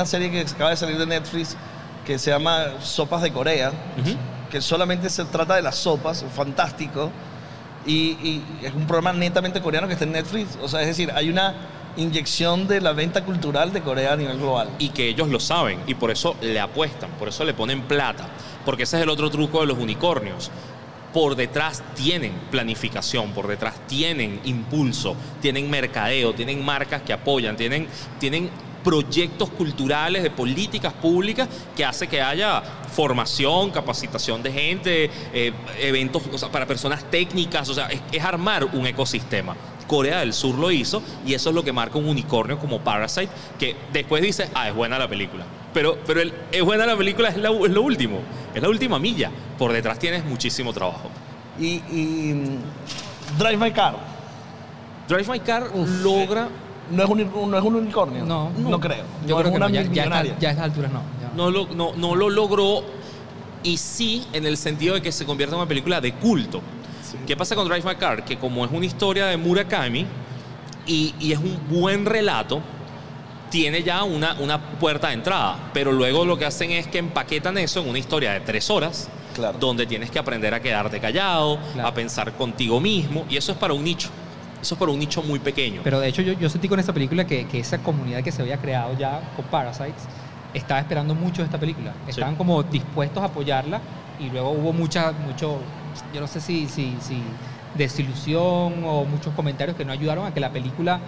una serie que acaba de salir de Netflix que se llama Sopas de Corea, que solamente se trata de las sopas, fantástico. Y, y es un programa netamente coreano que está en Netflix. O sea, es decir, hay una inyección de la venta cultural de Corea a nivel global. y que ellos lo saben y por eso le apuestan, por eso le ponen plata, porque ese es el otro truco de los unicornios. Por detrás tienen planificación, por detrás tienen impulso, tienen mercadeo, tienen marcas que apoyan, tienen, tienen proyectos culturales, de políticas públicas que hace que haya formación, capacitación de gente, eh, eventos o sea, para personas técnicas, o sea, es, es armar un ecosistema. Corea del Sur lo hizo y eso es lo que marca un unicornio como Parasite, que después dice, ah, es buena la película. Pero, pero el, es buena la película es, la- es lo último, es la última milla. Por detrás tienes muchísimo trabajo. Y, y, mm, Drive My Car Drive My Car Uf, logra, no es un, no es un unicornio. No, no, creo. Yo No creo es que una no, ya, ya, está- ya a estas alturas no. ya. no lo, no, no lo logró y sí en el sentido de que se convierte en una película de culto. ¿Qué pasa con Drive My Car? Que como es una historia de Murakami y, y es un buen relato, tiene ya una, una puerta de entrada. Pero luego lo que hacen es que empaquetan eso en una historia de tres horas, Claro. donde tienes que aprender a quedarte callado, Claro. a pensar contigo mismo, y eso es para un nicho. Eso es para un nicho muy pequeño. Pero de hecho yo, yo sentí con esta película que, que esa comunidad que se había creado ya con Parasites estaba esperando mucho de esta película. Estaban como dispuestos a apoyarla y luego hubo mucha, mucho, yo no sé si, si, si desilusión o muchos comentarios que no ayudaron a que la película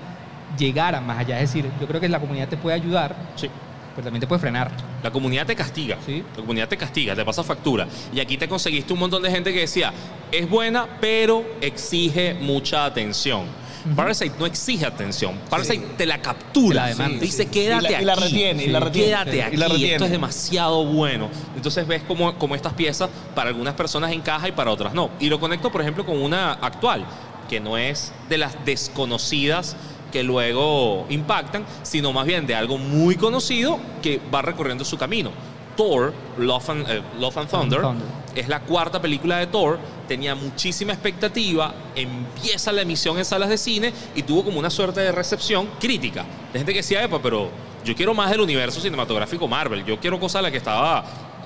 llegara más allá. Es decir, yo creo que la comunidad te puede ayudar, Sí. Pero también te puede frenar. La comunidad te castiga. Sí. La comunidad te castiga, te pasa factura. Y aquí te conseguiste un montón de gente que decía, es buena, pero exige mucha atención. Parasite no exige atención. Parasite te la captura. Te la dice, Sí, sí. quédate Y la- aquí. y la retiene, y la retiene. Quédate Sí. aquí. Y la retiene. Esto es demasiado bueno. Entonces ves cómo, cómo estas piezas para algunas personas encaja y para otras no. Y lo conecto, por ejemplo, con una actual, que no es de las desconocidas que luego impactan, sino más bien de algo muy conocido que va recorriendo su camino. Thor, Love and, eh, Love and Thunder, Thunder. es la cuarta película de Thor, tenía muchísima expectativa, empieza la emisión en salas de cine y tuvo como una suerte de recepción crítica. De gente que decía, Epa, pero yo quiero más del universo cinematográfico Marvel, yo quiero cosas a las que estaba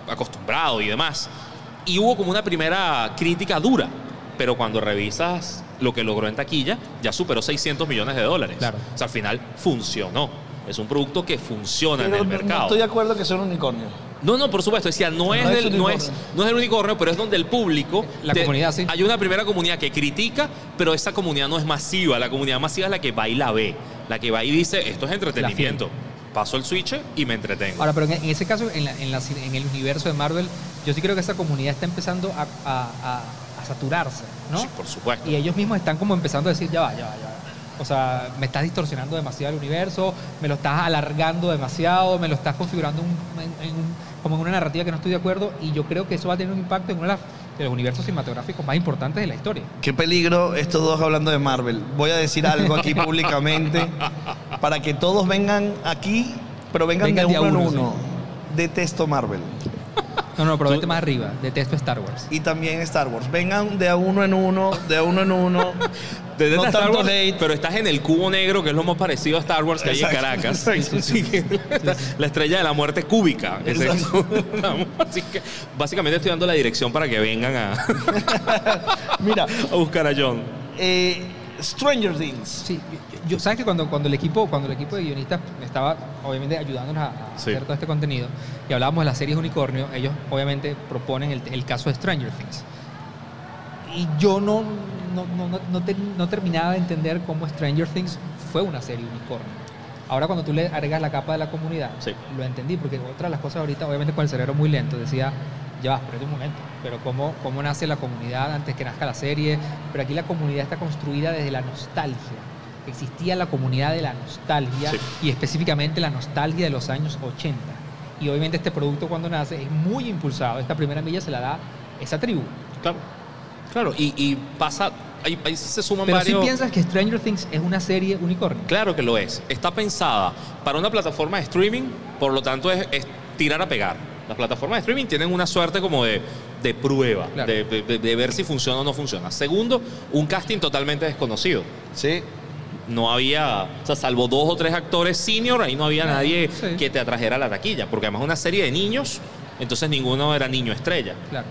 acostumbrado y demás. Y hubo como una primera crítica dura, pero cuando revisas lo que logró en taquilla, ya superó 600 millones de dólares. Claro. O sea, al final funcionó. Es un producto que funciona Pero en el no- mercado. No estoy de acuerdo que sea un unicornio. No, no, por supuesto. Decía, no es, No es del, no, es, unicornio. no es del unicornio, pero es donde el público. La comunidad, sí. Hay una primera comunidad que critica, pero esa comunidad no es masiva. La comunidad masiva es la que va y la ve. La que va y dice, esto es entretenimiento. Paso el switch y me entretengo. Ahora, pero en, en ese caso, en, la- en la en el universo de Marvel, yo sí creo que esa comunidad está empezando a, a- a- a saturarse, ¿no? Sí, por supuesto. Y ellos mismos están como empezando a decir, ya va, ya va, ya va. O sea, me estás distorsionando demasiado el universo, me lo estás alargando demasiado, me lo estás configurando un- en- en un- como en una narrativa que no estoy de acuerdo y yo creo que eso va a tener un impacto en uno de, las- de los universos cinematográficos más importantes de la historia. Qué peligro estos dos hablando de Marvel. Voy a decir algo aquí públicamente para que todos vengan aquí, pero vengan Vengan de uno en uno, uno. Detesto Marvel. No, no, pero Tú- vete más arriba, detesto Star Wars. Y también Star Wars. Vengan de a uno en uno, de a uno en uno. Desde no Star tanto Wars, hate. pero estás en el cubo negro, que es lo más parecido a Star Wars que hay en Caracas. exacto. Sí, la estrella de la muerte cúbica. es eso. Así que básicamente estoy dando la dirección para que vengan a, Mira, a buscar a John. eh, Stranger Things. Sí, yo, sabes que cuando, cuando el equipo cuando el equipo de guionistas estaba obviamente ayudándonos a, a Sí. hacer todo este contenido y hablábamos de las series unicornio, ellos obviamente proponen el, el caso de Stranger Things. Y yo no, no, no, no, no te- no terminaba de entender cómo Stranger Things fue una serie unicornio. Ahora cuando tú le agregas la capa de la comunidad, Sí. lo entendí, porque otra de las cosas ahorita, obviamente con el cerebro muy lento, decía, ya va, espérate un momento, pero cómo, cómo nace la comunidad antes que nazca la serie, pero aquí la comunidad está construida desde la nostalgia. Existía la comunidad de la nostalgia Sí. y específicamente la nostalgia de los años 80. Y obviamente este producto cuando nace es muy impulsado. Esta primera milla se la da esa tribu. Claro. Claro, y, y pasa, ahí, ahí se suman Pero si varios... piensas que Stranger Things es una serie unicornio. Claro que lo es. Está pensada para una plataforma de streaming, por lo tanto es, es tirar a pegar. Las plataformas de streaming tienen una suerte como de, de prueba, Claro. de, de- de ver si funciona o no funciona. Segundo, un casting totalmente desconocido. Sí. No había, o sea, salvo dos o tres actores senior, ahí no había nadie sí. que te atrajera a la taquilla, porque además es una serie de niños, entonces ninguno era niño estrella. Claro.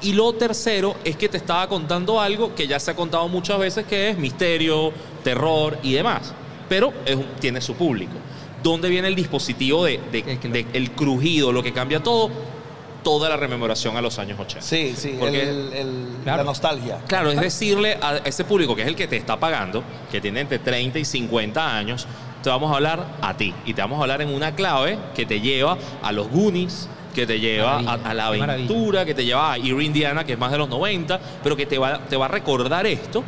Y lo tercero es que te estaba contando algo que ya se ha contado muchas veces, que es misterio, terror y demás, pero es tiene su público. ¿Dónde viene el dispositivo de- el crujido, lo que cambia todo? Toda la rememoración a los años 80. Sí, sí, Porque- el- el- Claro. la nostalgia. Claro, es decirle a ese público que es el que te está pagando, que tiene entre 30 y 50 años, te vamos a hablar a ti. Y te vamos a hablar en una clave que te lleva a los Goonies, que te lleva a, la aventura, que te lleva a Erie Indiana, que es más de los 90, pero que te va, te va a recordar esto.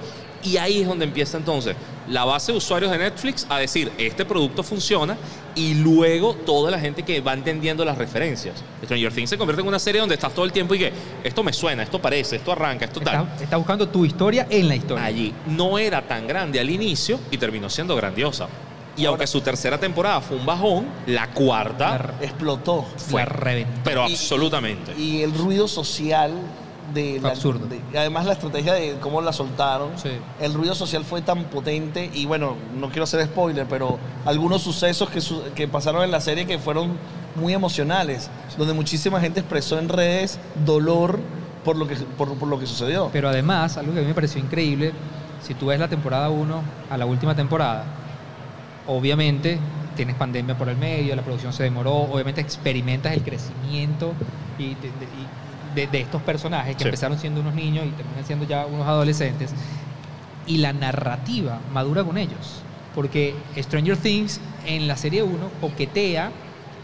Y ahí es donde empieza entonces la base de usuarios de Netflix a decir, este producto funciona, y luego toda la gente que va entendiendo las referencias. Stranger Things se convierte en una serie donde estás todo el tiempo y que esto me suena, esto parece, esto arranca, esto tal Estás está buscando tu historia en la historia. allí. No era tan grande al inicio y terminó siendo grandiosa. Y aunque su tercera temporada fue un bajón, la cuarta, La, Explotó. fue. la reventó. pero Y- absolutamente. Y el ruido social de absurdo. de- y además la estrategia de cómo la soltaron. Sí. El ruido social fue tan potente y bueno, no quiero hacer spoiler, pero algunos sucesos que, su- que pasaron en la serie que fueron muy emocionales, donde muchísima gente expresó en redes dolor por lo que, por, por lo que sucedió. Pero además, algo que a mí me pareció increíble, si tú ves la temporada 1 a la última temporada, obviamente tienes pandemia por el medio, la producción se demoró, obviamente experimentas el crecimiento y y de- de estos personajes que Sí. empezaron siendo unos niños y terminan siendo ya unos adolescentes. Y la narrativa madura con ellos. Porque Stranger Things en la serie 1 coquetea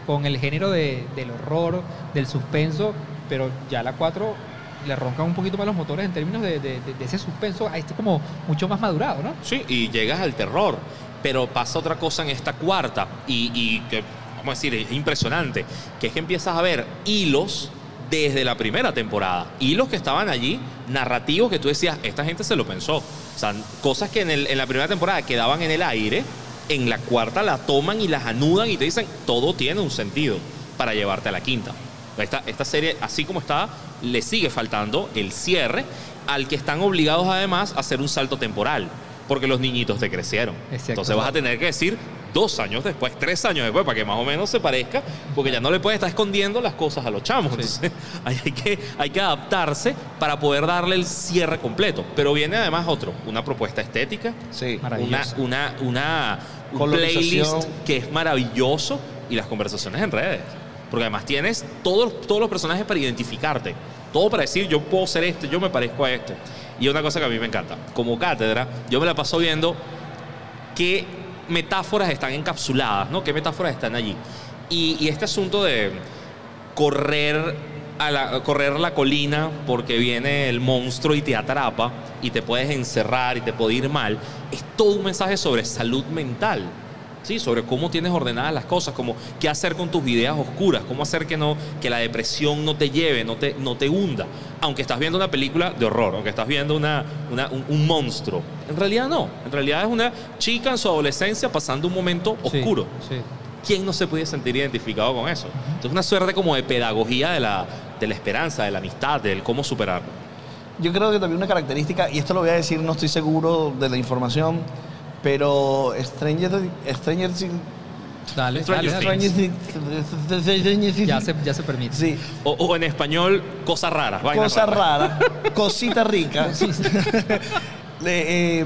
con el género de- del horror, del suspenso, pero ya la 4 le roncan un poquito más los motores en términos de, de- de- de ese suspenso, a este como mucho más madurado, ¿no? Sí, y llegas al terror. Pero pasa otra cosa en esta cuarta y, y que, vamos a decir, es impresionante, que es que empiezas a ver hilos desde la primera temporada. Hilos que estaban allí, narrativos que tú decías, esta gente se lo pensó. O sea, cosas que en, el- en la primera temporada quedaban en el aire, en la cuarta la toman y las anudan y te dicen, todo tiene un sentido para llevarte a la quinta. Esta, esta serie, así como está, le sigue faltando el cierre al que están obligados además a hacer un salto temporal, porque los niñitos te crecieron. Exacto. Entonces vas a tener que decir dos años después, tres años después, para que más o menos se parezca, porque ya no le puedes estar escondiendo las cosas a los chamos. Entonces hay que, hay que adaptarse para poder darle el cierre completo. Pero viene además otro, una propuesta estética, sí. una, una, una, un playlist que es maravilloso y las conversaciones en redes. Porque además tienes todos, todos los personajes para identificarte. Todo para decir, yo puedo ser este, yo me parezco a este. Y una cosa que a mí me encanta. Como cátedra, yo me la paso viendo qué metáforas están encapsuladas, ¿no? ¿Qué metáforas están allí? Y, este asunto de correr, a la, correr la colina porque viene el monstruo y te atrapa y te puedes encerrar y te puede ir mal, es todo un mensaje sobre salud mental. Sí, sobre cómo tienes ordenadas las cosas, como qué hacer con tus ideas oscuras, cómo hacer que no que la depresión no te lleve, no te, no te hunda. Aunque estás viendo una película de horror, aunque estás viendo una, una- un, un monstruo. En realidad no. En realidad es una chica en su adolescencia pasando un momento Sí, oscuro. Sí. ¿Quién no se puede sentir identificado con eso? Entonces, una suerte como de pedagogía de la, de la esperanza, de la amistad, del cómo superarlo. Yo creo que también una característica, y esto lo voy a decir, no estoy seguro de la información, pero Stranger, Stranger Things- Dale, Stranger dale, dale. Things. Stranger Things- Ya se, ya se permite. Sí, O, o en español, cosas raras. vainas cosa raras. rara, cosita rica. Eh,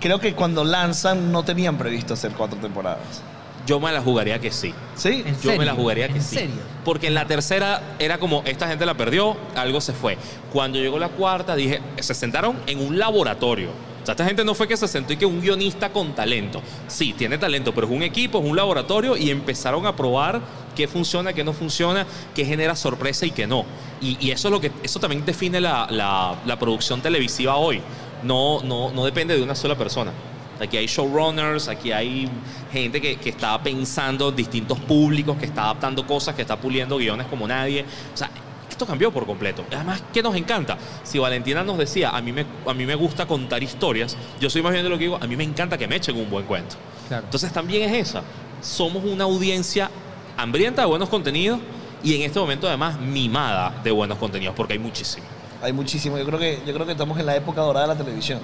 creo que cuando lanzan no tenían previsto hacer cuatro temporadas. Yo me la jugaría que sí. ¿Sí? ¿En Yo me la jugaría que ¿En sí. serio? Porque en la tercera era como, esta gente la perdió, algo se fue. Cuando llegó la cuarta, dije, se sentaron en un laboratorio. O sea, esta gente no fue que se sentó y que un guionista con talento. Sí, tiene talento, pero es un equipo, es un laboratorio y empezaron a probar qué funciona, qué no funciona, qué genera sorpresa y qué no. Y, y eso es lo que, eso también define la, la- la producción televisiva hoy. No, no, no depende de una sola persona. Aquí hay showrunners, aquí hay gente que, que está pensando en distintos públicos, que está adaptando cosas, que está puliendo guiones como nadie. O sea, esto cambió por completo. Además, ¿qué nos encanta? Si Valentina nos decía, a mí, me, a mí me gusta contar historias, yo soy más bien de lo que digo, a mí me encanta que me echen un buen cuento. Claro. Entonces también es esa. Somos una audiencia hambrienta de buenos contenidos y en este momento además mimada de buenos contenidos, porque hay muchísimo. Hay muchísimo. Yo creo que, yo creo que estamos en la época dorada de la televisión.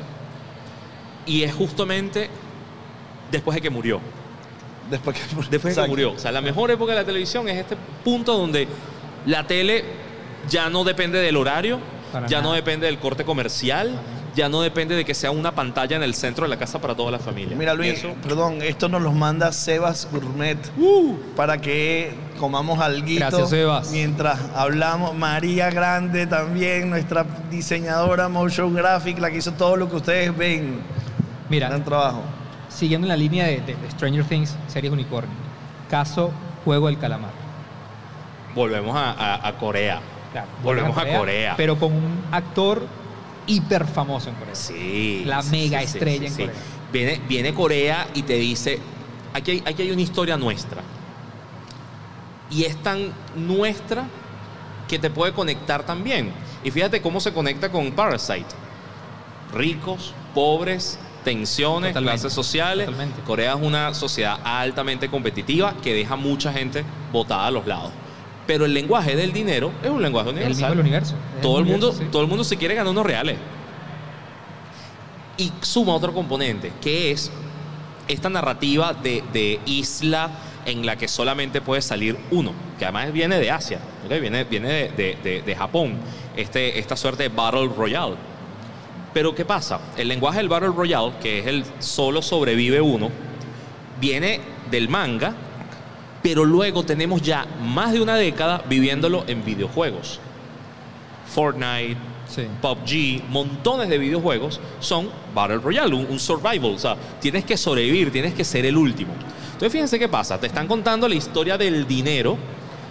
Y es justamente después de que murió. Después que, Después de que murió. O sea, la mejor época de la televisión es este punto donde la tele ya no depende del horario, Para ya no depende del corte comercial, ya no depende de que sea una pantalla en el centro de la casa para toda la familia. Mira, Luis, eso- perdón, esto nos los manda Sebas Gourmet para que comamos algo Gracias, Sebas. mientras hablamos. María Grande también, nuestra diseñadora motion graphic, la que hizo todo lo que ustedes ven. Mira, Gran trabajo. siguiendo en la línea de, de- de Stranger Things, series unicornio. Caso Juego del Calamar. volvemos a, a- a Corea. Claro, Volvemos a Corea. Pero con un actor hiper famoso en Corea. Sí. La sí, mega sí, estrella sí, en sí. Corea. Viene, viene Corea y te dice, aquí hay, aquí hay una historia nuestra. Y es tan nuestra que te puede conectar también. Y fíjate cómo se conecta con Parasite. Ricos, pobres, tensiones, Totalmente, clases sociales. totalmente. Corea es una sociedad altamente competitiva que deja mucha gente botada a los lados. Pero el lenguaje del dinero es un lenguaje El universal. del universo. Es Todo el, mundo, universo, sí. todo el mundo se quiere ganar unos reales. Y suma otro componente, que es esta narrativa de, de isla en la que solamente puede salir uno, que además viene de Asia, ¿ok? viene, viene de, de- de- de Japón, este, esta suerte de Battle Royale. Pero ¿qué pasa? El lenguaje del Battle Royale, que es el solo sobrevive uno, viene del manga, pero luego tenemos ya más de una década viviéndolo en videojuegos. Fortnite, Sí. PUBG, montones de videojuegos son Battle Royale, un, un survival. O sea, tienes que sobrevivir, tienes que ser el último. Entonces, fíjense qué pasa. Te están contando la historia del dinero,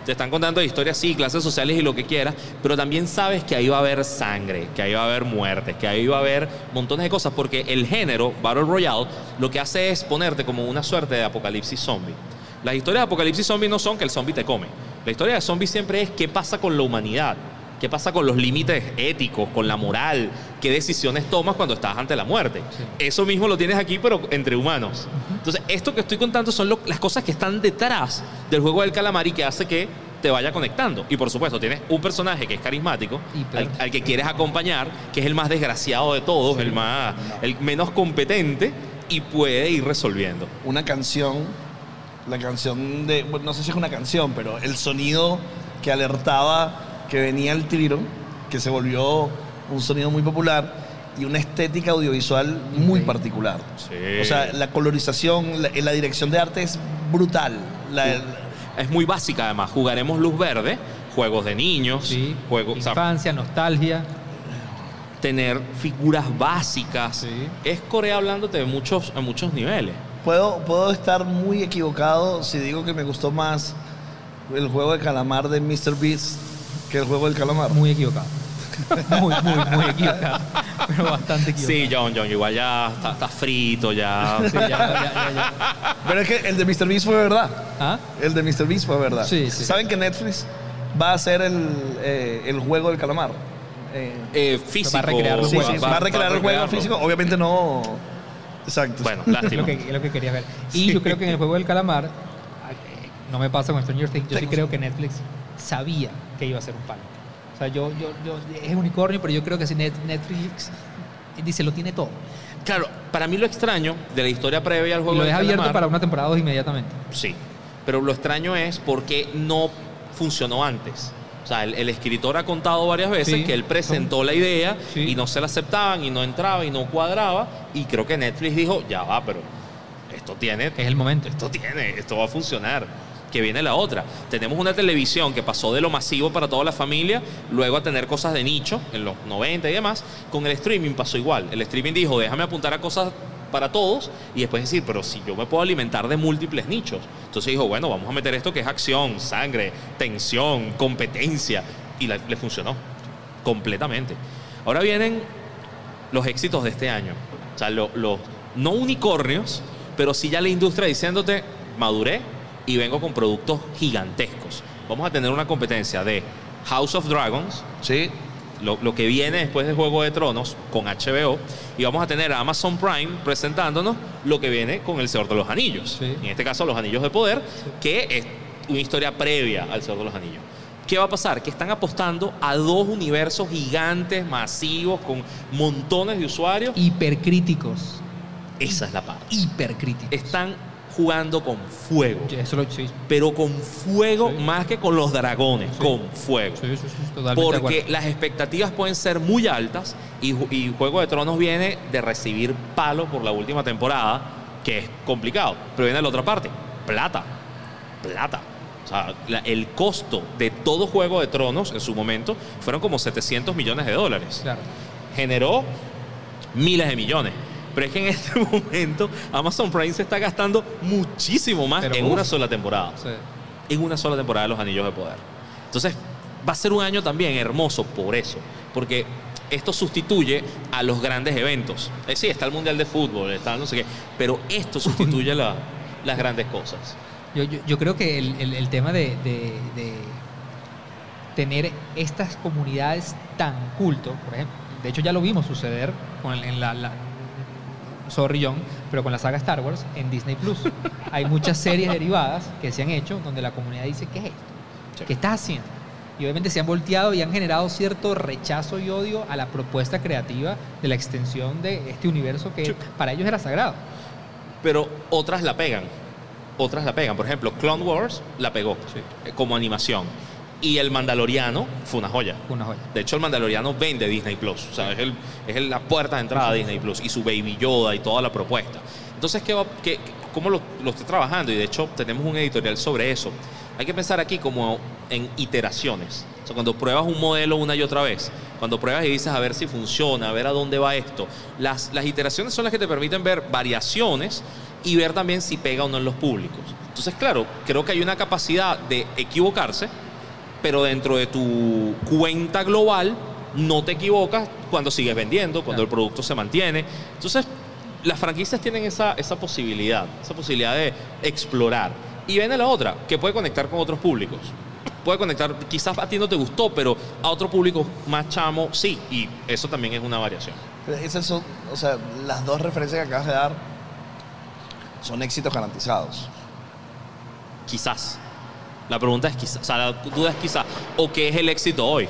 te están contando la historia, sí, clases sociales y lo que quieras, pero también sabes que ahí va a haber sangre, que ahí va a haber muertes, que ahí va a haber montones de cosas, porque el género Battle Royale lo que hace es ponerte como una suerte de apocalipsis zombie. Las historias de apocalipsis zombie no son que el zombie te come. La historia de zombie siempre es qué pasa con la humanidad. ¿Qué pasa con los límites éticos, con la moral? ¿Qué decisiones tomas cuando estás ante la muerte? Sí. Eso mismo lo tienes aquí, pero entre humanos. Entonces, esto que estoy contando son lo- las cosas que están detrás del juego del calamar y que hace que te vaya conectando. Y por supuesto, tienes un personaje que es carismático, al, al que quieres acompañar, que es el más desgraciado de todos, el, más, el menos competente y puede ir resolviendo. Una canción, la canción de, bueno, no sé si es una canción, pero el sonido que alertaba que venía el tiro, que se volvió un sonido muy popular y una estética audiovisual muy particular. Sí. O sea, la colorización, la, la dirección de arte es brutal. La- Es muy básica además. Jugaremos luz verde, juegos de niños, Sí. juegos, o sea, Infancia, nostalgia. tener figuras básicas. Sí. Es Corea hablándote de muchos, a muchos niveles. Puedo, puedo estar muy equivocado si digo que me gustó más el juego de calamar de Mr. Beast que el juego del calamar. Muy equivocado. Muy, muy, muy equivocado. Pero bastante equivocado. Sí, John, John, igual ya está, está frito, ya. Sí, ya, ya, ya, ya. Pero es que el de Mr. Beast fue verdad. ¿Ah? El de Mr. Beast fue verdad. Sí, sí. ¿Saben que Netflix va a hacer el, eh, el juego del calamar? Eh, Eh, físico. Va a recrear sí, juegos. sí, va, a recrear el juego físico. Obviamente no. Exacto. Bueno, Es lástima. lo, que, es lo que quería ver. Y yo creo que en el juego del calamar, eh, no me pasa con Stranger Things, yo sí creo que Netflix sabía que iba a ser un palo. O sea, yo, yo, yo, es unicornio, pero yo creo que si Net- Netflix dice, lo tiene todo. Claro, para mí lo extraño de la historia previa al juego lo deja abierto para una temporada dos inmediatamente. Sí, pero lo extraño es porque no funcionó antes. O sea, el, el escritor ha contado varias veces Sí. que él presentó la idea Sí. y no se la aceptaban y no entraba y no cuadraba y creo que Netflix dijo, ya va, pero esto tiene, Es el momento. esto tiene, esto va a funcionar. Que viene la otra. Tenemos una televisión que pasó de lo masivo para toda la familia, luego a tener cosas de nicho en los 90 y demás. Con el streaming pasó igual. El streaming dijo, déjame apuntar a cosas para todos y después decir, pero si yo me puedo alimentar de múltiples nichos. Entonces dijo, bueno, vamos a meter esto que es acción, sangre, tensión, competencia. Y le funcionó completamente. Ahora vienen los éxitos de este año. O sea, lo- los no unicornios, pero sí ya la industria diciéndote, maduré y vengo con productos gigantescos. Vamos a tener una competencia de House of Dragons, Sí. lo, lo que viene después de Juego de Tronos con HBO, y vamos a tener a Amazon Prime presentándonos lo que viene con El Señor de los Anillos. Sí. En este caso, Los Anillos de Poder, que es una historia previa al Señor de los Anillos. ¿Qué va a pasar? Que están apostando a dos universos gigantes, masivos, con montones de usuarios. Hipercríticos. Esa es la parte. Hipercríticos. Están jugando con fuego. Eso lo sí. Pero con fuego Sí. más que con los dragones, Sí. con fuego. Porque las expectativas pueden ser muy altas y, Ju- y Juego de Tronos viene de recibir palo por la última temporada, que es complicado. Pero viene la otra parte, plata, plata. O sea, la- el costo de todo Juego de Tronos en su momento fueron como 700 millones de dólares. Claro. Generó miles de millones. Pero es que en este momento Amazon Prime se está gastando muchísimo más Pero en uf. una sola temporada Sí. en una sola temporada de Los Anillos de Poder. Entonces, va a ser un año también hermoso por eso, porque esto sustituye a los grandes eventos. Eh, sí, está el Mundial de Fútbol, está no sé qué, pero esto sustituye la- las grandes cosas. Yo, yo, yo creo que el, el- el tema de, de- de tener estas comunidades tan culto, por ejemplo, de hecho ya lo vimos suceder con el- en la, la- sorry John, pero con la saga Star Wars en Disney Plus. Hay muchas series derivadas que se han hecho donde la comunidad dice, ¿qué es esto? Sí. ¿Qué estás haciendo? Y obviamente se han volteado y han generado cierto rechazo y odio a la propuesta creativa de la extensión de este universo que Sí. para ellos era sagrado. Pero otras la pegan, otras la pegan. Por ejemplo, Clone Wars la pegó Sí. eh, como animación. Y El Mandaloriano fue una joya. Una joya. De hecho, el Mandaloriano vende Disney Plus. O sea, es, el, es la puerta de entrada a Disney Plus y su Baby Yoda y toda la propuesta. Entonces, ¿qué va, qué- ¿cómo lo, lo estoy trabajando? Y de hecho, tenemos un editorial sobre eso. Hay que pensar aquí como en iteraciones. O sea, cuando pruebas un modelo una y otra vez, cuando pruebas y dices a ver si funciona, a ver a dónde va esto, las, las iteraciones son las que te permiten ver variaciones y ver también si pega o no en los públicos. Entonces, claro, creo que hay una capacidad de equivocarse, pero dentro de tu cuenta global no te equivocas cuando sigues vendiendo, cuando Claro. el producto se mantiene. Entonces, las franquicias tienen esa, esa posibilidad, esa posibilidad de explorar. Y viene la otra, que puede conectar con otros públicos. Puede conectar, quizás a ti no te gustó, pero a otro público más chamo sí. Y eso también es una variación. Esas son, o sea, las dos referencias que acabas de dar son éxitos garantizados. Quizás. La pregunta es quizás, o sea, la duda es quizás. ¿O qué es el éxito hoy?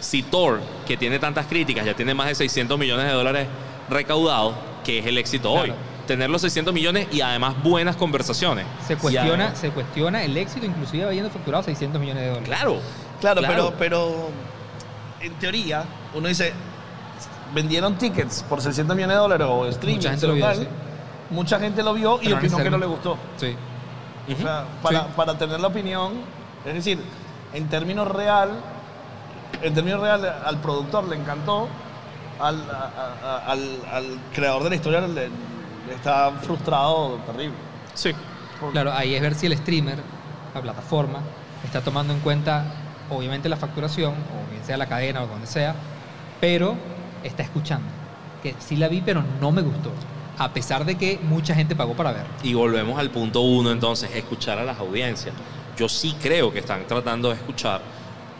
Si Thor, que tiene tantas críticas, ya tiene más de 600 millones de dólares recaudados, ¿qué es el éxito hoy? Tener los 600 millones y además buenas conversaciones. Se cuestiona, además- se cuestiona el éxito, inclusive habiendo facturado 600 millones de dólares. Claro. Claro, Claro. Pero, pero en teoría, uno dice, vendieron tickets por 600 millones de dólares o streaming. Mucha gente lo vio, sí. Mucha gente lo vio y opinó que no le gustó. Sí. O sea, para, Sí. para tener la opinión, es decir, en términos real, en términos real, al productor le encantó, al, a- a- al, al creador de la historia le, le está frustrado terrible. Sí. Claro, ahí es ver si el streamer, la plataforma, está tomando en cuenta, obviamente, la facturación, o bien sea la cadena o donde sea, pero está escuchando. Que sí la vi, pero no me gustó. A pesar de que mucha gente pagó para ver. Y volvemos al punto uno, entonces, escuchar a las audiencias. Yo sí creo que están tratando de escuchar.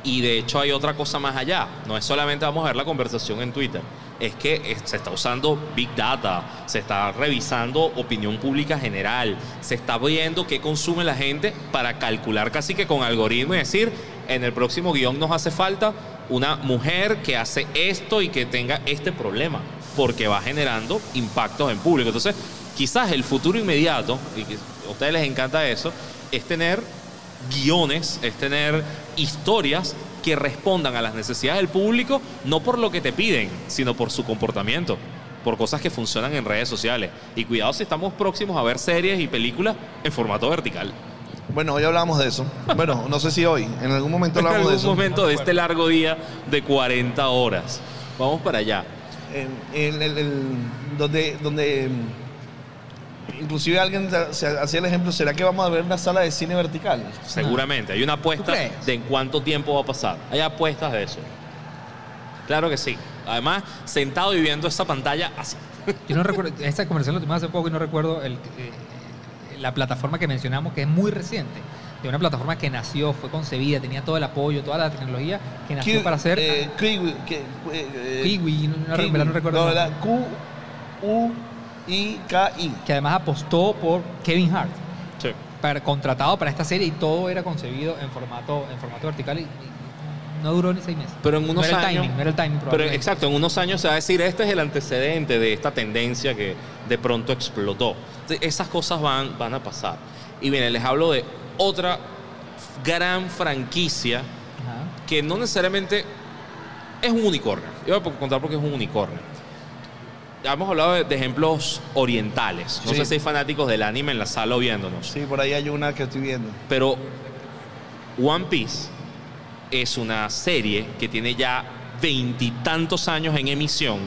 Y de hecho hay otra cosa más allá. No es solamente vamos a ver la conversación en Twitter. Es que eh, se está usando Big Data, se está revisando opinión pública general, se está viendo qué consume la gente para calcular casi que con algoritmo y decir, en el próximo guion nos hace falta una mujer que hace esto y que tenga este problema, porque va generando impactos en público. Entonces, quizás el futuro inmediato, y a ustedes les encanta eso, es tener guiones, es tener historias que respondan a las necesidades del público, no por lo que te piden, sino por su comportamiento, por cosas que funcionan en redes sociales. Y cuidado si estamos próximos a ver series y películas en formato vertical. Bueno, hoy hablamos de eso. Bueno, no sé si hoy, en algún momento En hablamos de algún eso. momento de este largo día de 40 horas. Vamos para allá. En- en donde, donde mm, inclusive alguien hacía el ejemplo, ¿será que vamos a ver una sala de cine vertical? Seguramente. Hay una apuesta de en cuánto tiempo va a pasar. Hay apuestas de eso. Claro que sí. Además, sentado y viendo esa pantalla así. Yo no recuerdo, esta conversación la tuvimos hace poco y no recuerdo el, eh, la plataforma que mencionamos, que es muy reciente. De una plataforma que nació, fue concebida, tenía todo el apoyo, toda la tecnología que nació Q- para hacer eh, Kiwi, que- eh, Kiwi, no, no, Kiwi. no recuerdo. No, el. ¿verdad? Q, U, I, K, I. que además apostó por Kevin Hart, Sí. para, contratado para esta serie y todo era concebido en formato, en formato vertical y, y no duró ni seis meses. Pero en no unos era el años. timing, no era el timing Pero exacto, en unos años se va a decir, este es el antecedente de esta tendencia que de pronto explotó. Entonces, esas cosas van, van a pasar. Y bien, les hablo de otra gran franquicia Ajá. que no necesariamente es un unicornio. Yo voy a contar porque es un unicornio. Ya Hemos hablado de, de ejemplos orientales. No Sí. sé si hay fanáticos del anime en la sala o viéndonos. Sí, por ahí hay una que estoy viendo. Pero One Piece es una serie que tiene ya veintitantos años en emisión.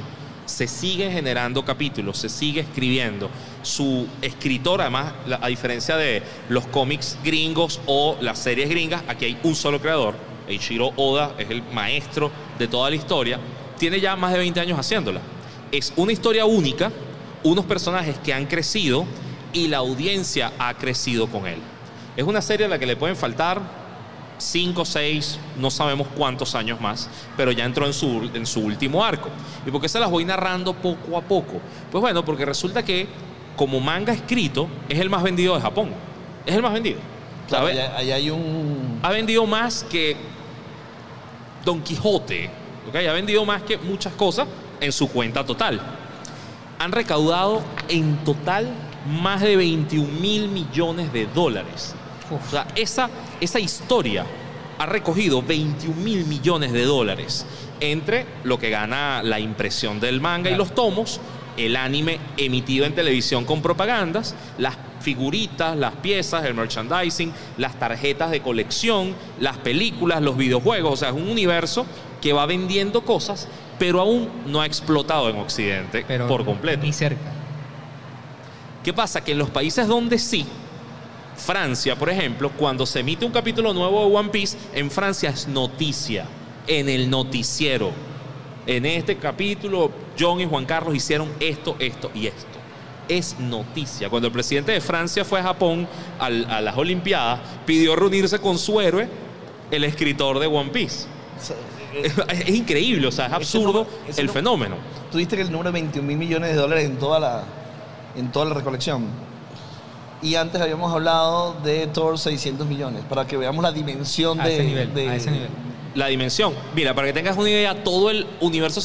Se sigue generando capítulos, se sigue escribiendo. Su escritor, además, a diferencia de los cómics gringos o las series gringas, aquí hay un solo creador. Eiichiro Oda es el maestro de toda la historia. Tiene ya más de 20 años haciéndola. Es una historia única, unos personajes que han crecido y la audiencia ha crecido con él. Es una serie a la que le pueden faltar 5, 6, no sabemos cuántos años más, pero ya entró en su, en su último arco. ¿Y por qué se las voy narrando poco a poco? Pues bueno, porque resulta que como manga escrito es el más vendido de Japón. Es el más vendido. Claro, ¿Sabe? allá, allá hay un... Ha vendido más que Don Quijote. ¿ok? Ha vendido más que muchas cosas en su cuenta total. Han recaudado en total más de 21 mil millones de dólares. O sea, esa, esa historia ha recogido 21 mil millones de dólares entre lo que gana la impresión del manga y los tomos, el anime emitido en televisión con propagandas, las figuritas, las piezas, el merchandising, las tarjetas de colección, las películas, los videojuegos. O sea, es un universo que va vendiendo cosas, pero aún no ha explotado en Occidente Pero por completo. Ni cerca. ¿Qué pasa? Que en los países donde sí, Francia, por ejemplo, cuando se emite un capítulo nuevo de One Piece, en Francia es noticia, en el noticiero. En este capítulo, John y Juan Carlos hicieron esto, esto y esto. Es noticia. Cuando el presidente de Francia fue a Japón al- a las Olimpiadas, pidió reunirse con su héroe, el escritor de One Piece. Es, es increíble, o sea, es absurdo ese el no- fenómeno. Tú diste que el número de 21 mil millones de dólares en toda la, en toda la recolección. Y antes habíamos hablado de Thor 600 millones, para que veamos la dimensión A de, ese nivel, de- a ese nivel. la dimensión. Mira, para que tengas una idea, todo el universo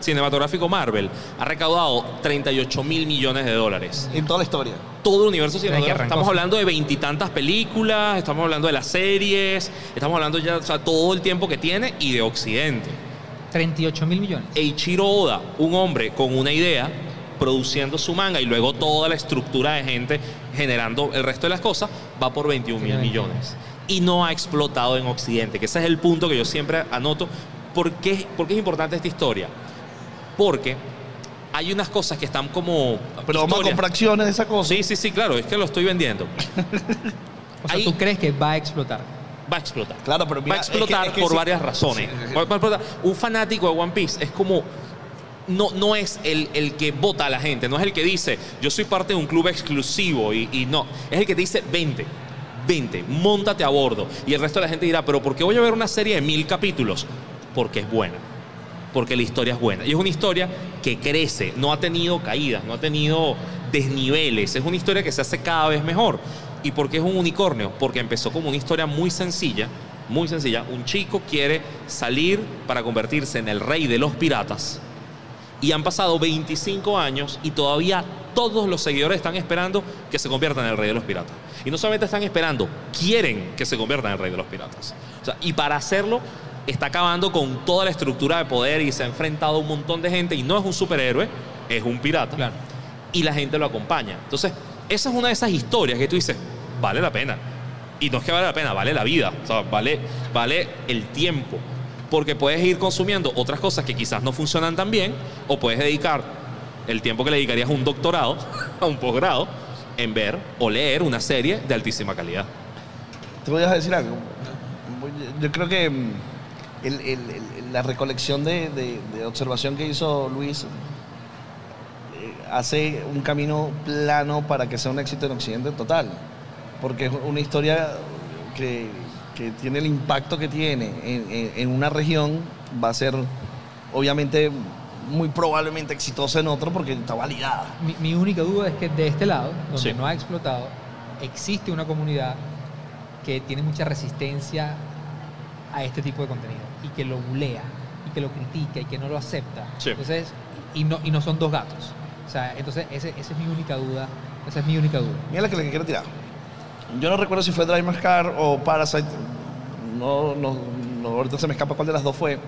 cinematográfico, Marvel ha recaudado 38 mil millones de dólares. en toda la historia. Todo el universo cinematográfico. Estamos hablando de veintitantas películas, estamos hablando de las series, estamos hablando ya, o sea, todo el tiempo que tiene y de Occidente. 38 mil millones. Eiichiro Oda, un hombre con una idea, produciendo su manga y luego toda la estructura de gente generando el resto de las cosas, va por 21 mil millones. Y no ha explotado en Occidente, que ese es el punto que yo siempre anoto. ¿Por qué, por qué es importante esta historia? Porque hay unas cosas que están como... Pero vamos a comprar acciones de esa cosa. Sí, sí, sí, claro, es que lo estoy vendiendo. O sea, Ahí- ¿tú crees que va a explotar? Va a explotar. Claro, pero mira, va a explotar es que- es que por sí. varias razones. Sí. Va a explotar. Un fanático de One Piece es como. No, no es el, el que vota a la gente, no es el que dice, yo soy parte de un club exclusivo y, y no. Es el que te dice, vente, vente, montate a bordo. Y el resto de la gente dirá, pero ¿por qué voy a ver una serie de mil capítulos? Porque es buena. Porque la historia es buena. Y es una historia que crece, no ha tenido caídas, no ha tenido desniveles. Es una historia que se hace cada vez mejor. ¿Y por qué es un unicornio? Porque empezó como una historia muy sencilla, muy sencilla. Un chico quiere salir para convertirse en el rey de los piratas. Y han pasado 25 años y todavía todos los seguidores están esperando que se convierta en el rey de los piratas. Y no solamente están esperando, quieren que se convierta en el rey de los piratas. O sea, y para hacerlo está acabando con toda la estructura de poder y se ha enfrentado a un montón de gente y no es un superhéroe, es un pirata. Claro. Y la gente lo acompaña. Entonces, esa es una de esas historias que tú dices, vale la pena. Y no es que vale la pena, vale la vida. O sea, vale, vale el tiempo. Porque puedes ir consumiendo otras cosas que quizás no funcionan tan bien, o puedes dedicar el tiempo que le dedicarías a un doctorado, a un posgrado, en ver o leer una serie de altísima calidad. Te voy a decir algo. Yo creo que mm, la recolección de observación que hizo Luis eh, hace un camino plano para que sea un éxito en Occidente total. Porque es una historia que, que tiene el impacto que tiene en, en- en una región, va a ser obviamente muy probablemente exitosa en otro porque está validada. Mi, mi única duda es que de este lado, donde Sí. no ha explotado, existe una comunidad que tiene mucha resistencia a este tipo de contenido y que lo bulea y que lo critica y que no lo acepta. Sí. Entonces, y no, y no son dos gatos. O sea, entonces ese- esa es mi única duda. Esa es mi única duda. Mira la que le quiero tirar. Yo no recuerdo si fue Drive My Car o Parasite. No, no, no, ahorita se me escapa cuál de las dos fue.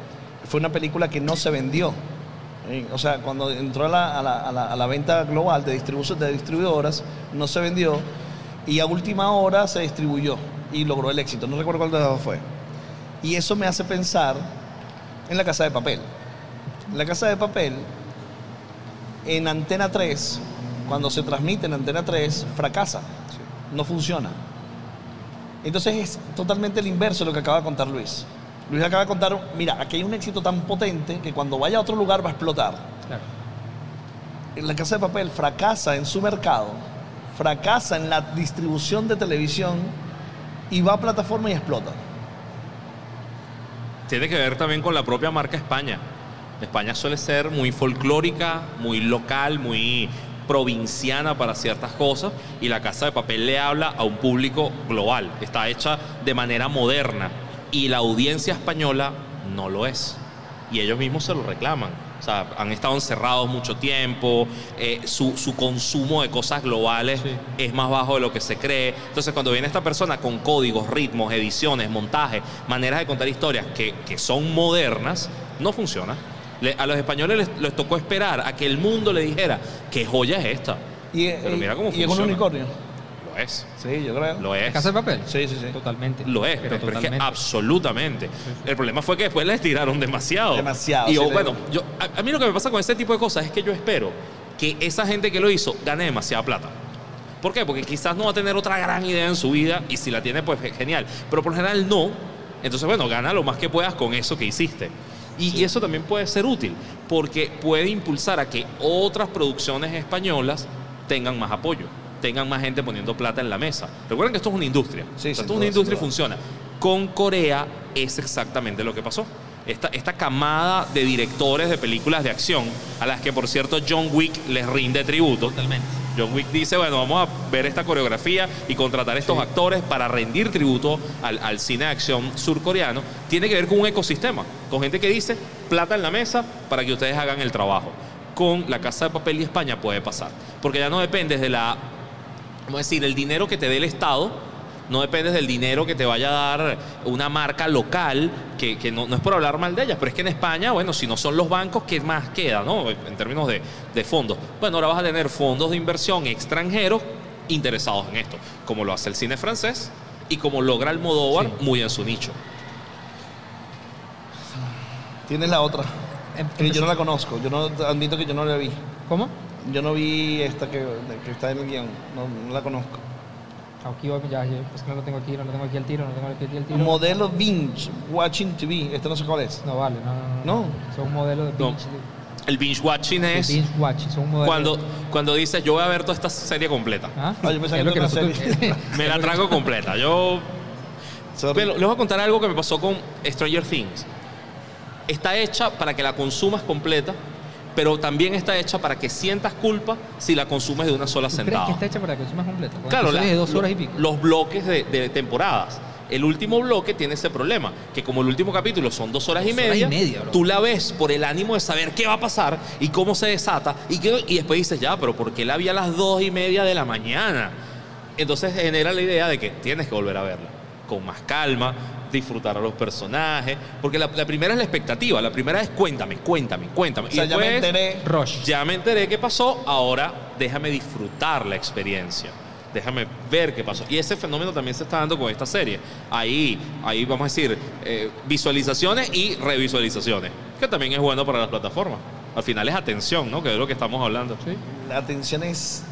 Fue una película que no se vendió. Eh, O sea, cuando entró a la, a la- a la- a la venta global de, de distribuidoras, no se vendió. Y a última hora se distribuyó y logró el éxito. No recuerdo cuál de las dos fue. Y eso me hace pensar en la casa de papel. La casa de papel, en Antena 3, cuando se transmite en Antena 3, fracasa. No funciona. Entonces es totalmente el inverso de lo que acaba de contar Luis. Luis acaba de contar, mira, aquí hay un éxito tan potente que cuando vaya a otro lugar va a explotar. Claro. En la casa de papel fracasa en su mercado, fracasa en la distribución de televisión y va a plataforma y explota. Tiene que ver también con la propia marca España. España suele ser muy folclórica, muy local, muy provinciana para ciertas cosas y la Casa de Papel le habla a un público global. Está hecha de manera moderna y la audiencia española no lo es. Y ellos mismos se lo reclaman. O sea, han estado encerrados mucho tiempo, eh, su, su consumo de cosas globales Sí. es más bajo de lo que se cree. Entonces, cuando viene esta persona con códigos, ritmos, ediciones, montajes, maneras de contar historias que, que son modernas, no funciona. Le- a los españoles les, les tocó esperar a que el mundo le dijera qué joya es esta. Y, Pero y- mira cómo y es un funciona. unicornio. Lo es. Sí, yo creo. Lo es. ¿Casa de papel? Sí, sí, sí. Totalmente. Lo es, pero pero, es que absolutamente. El problema fue que después les tiraron demasiado. Demasiado, Y yo, bueno, yo, a, a mí lo que me pasa con este tipo de cosas es que yo espero que esa gente que lo hizo gane demasiada plata. ¿Por qué? Porque quizás no va a tener otra gran idea en su vida y si la tiene, pues genial. Pero por lo general no. Entonces, bueno, gana lo más que puedas con eso que hiciste. Y, y eso también puede ser útil porque puede impulsar a que otras producciones españolas tengan más apoyo, tengan más gente poniendo plata en la mesa. Recuerden que esto es una industria. Sí, O sea, sin esto es una industria y funciona. Con Corea es exactamente lo que pasó. Esta, esta camada de directores de películas de acción, a las que por cierto John Wick les rinde tributo. Totalmente. John Wick dice, bueno, vamos a ver esta coreografía y contratar estos actores para rendir tributo al, al cine de acción surcoreano. Tiene que ver con un ecosistema, con gente que dice, plata en la mesa para que ustedes hagan el trabajo. Con la Casa de Papel y España puede pasar, porque ya no dependes de la, vamos a decir, el dinero que te dé el Estado, no dependes del dinero que te vaya a dar una marca local, que, que no, no es por hablar mal de ellas, pero es que en España, bueno, si no son los bancos, ¿qué más queda, no? En términos de, de fondos. Bueno, ahora vas a tener fondos de inversión extranjeros interesados en esto, como lo hace el cine francés y como logra Almodóvar Sí. muy en su nicho. Tienes la otra. Em- Que yo no la conozco. Yo no admito que yo no la vi. ¿Cómo? Yo no vi esta que, que está en el guion. No, no la conozco. Aquí voy, ya, ya, es que no lo tengo aquí, no lo tengo aquí al tiro, no lo tengo aquí al tiro. Modelo binge, watching TV. Este no sé cuál es. No vale, no, no, no. No. Son un modelo de No. binge. El binge watching es binge watching, son un modelo. cuando, cuando dices, yo voy a ver toda esta serie completa. ¿Ah? Ah, yo pensaba que Me la trago completa. Yo Sorry. Bueno, les voy a contar algo que me pasó con Stranger Things. Está hecha para que la consumas completa, pero también está hecha para que sientas culpa si la consumes de una sola ¿Tú crees sentada. que está hecha para que consumas completa? Claro, la- de dos horas y pico. los bloques de, de temporadas. El último bloque tiene ese problema, que como el último capítulo son dos horas y horas media, y media, bro. tú la ves por el ánimo de saber qué va a pasar y cómo se desata, y, qué- y después dices, ya, pero ¿por qué la vi a las dos y media de la mañana? Entonces genera la idea de que tienes que volver a verla, con más calma, disfrutar a los personajes, porque la, la primera es la expectativa, la primera es cuéntame, cuéntame, cuéntame. O sea, y ya me enteré. Rush. ya me enteré qué pasó, ahora déjame disfrutar la experiencia. Déjame ver qué pasó. Y ese fenómeno también se está dando con esta serie. Ahí, ahí vamos a decir, eh, visualizaciones y revisualizaciones, que también es bueno para las plataformas. Al final es atención, ¿no? Que es lo que estamos hablando. Sí. La atención es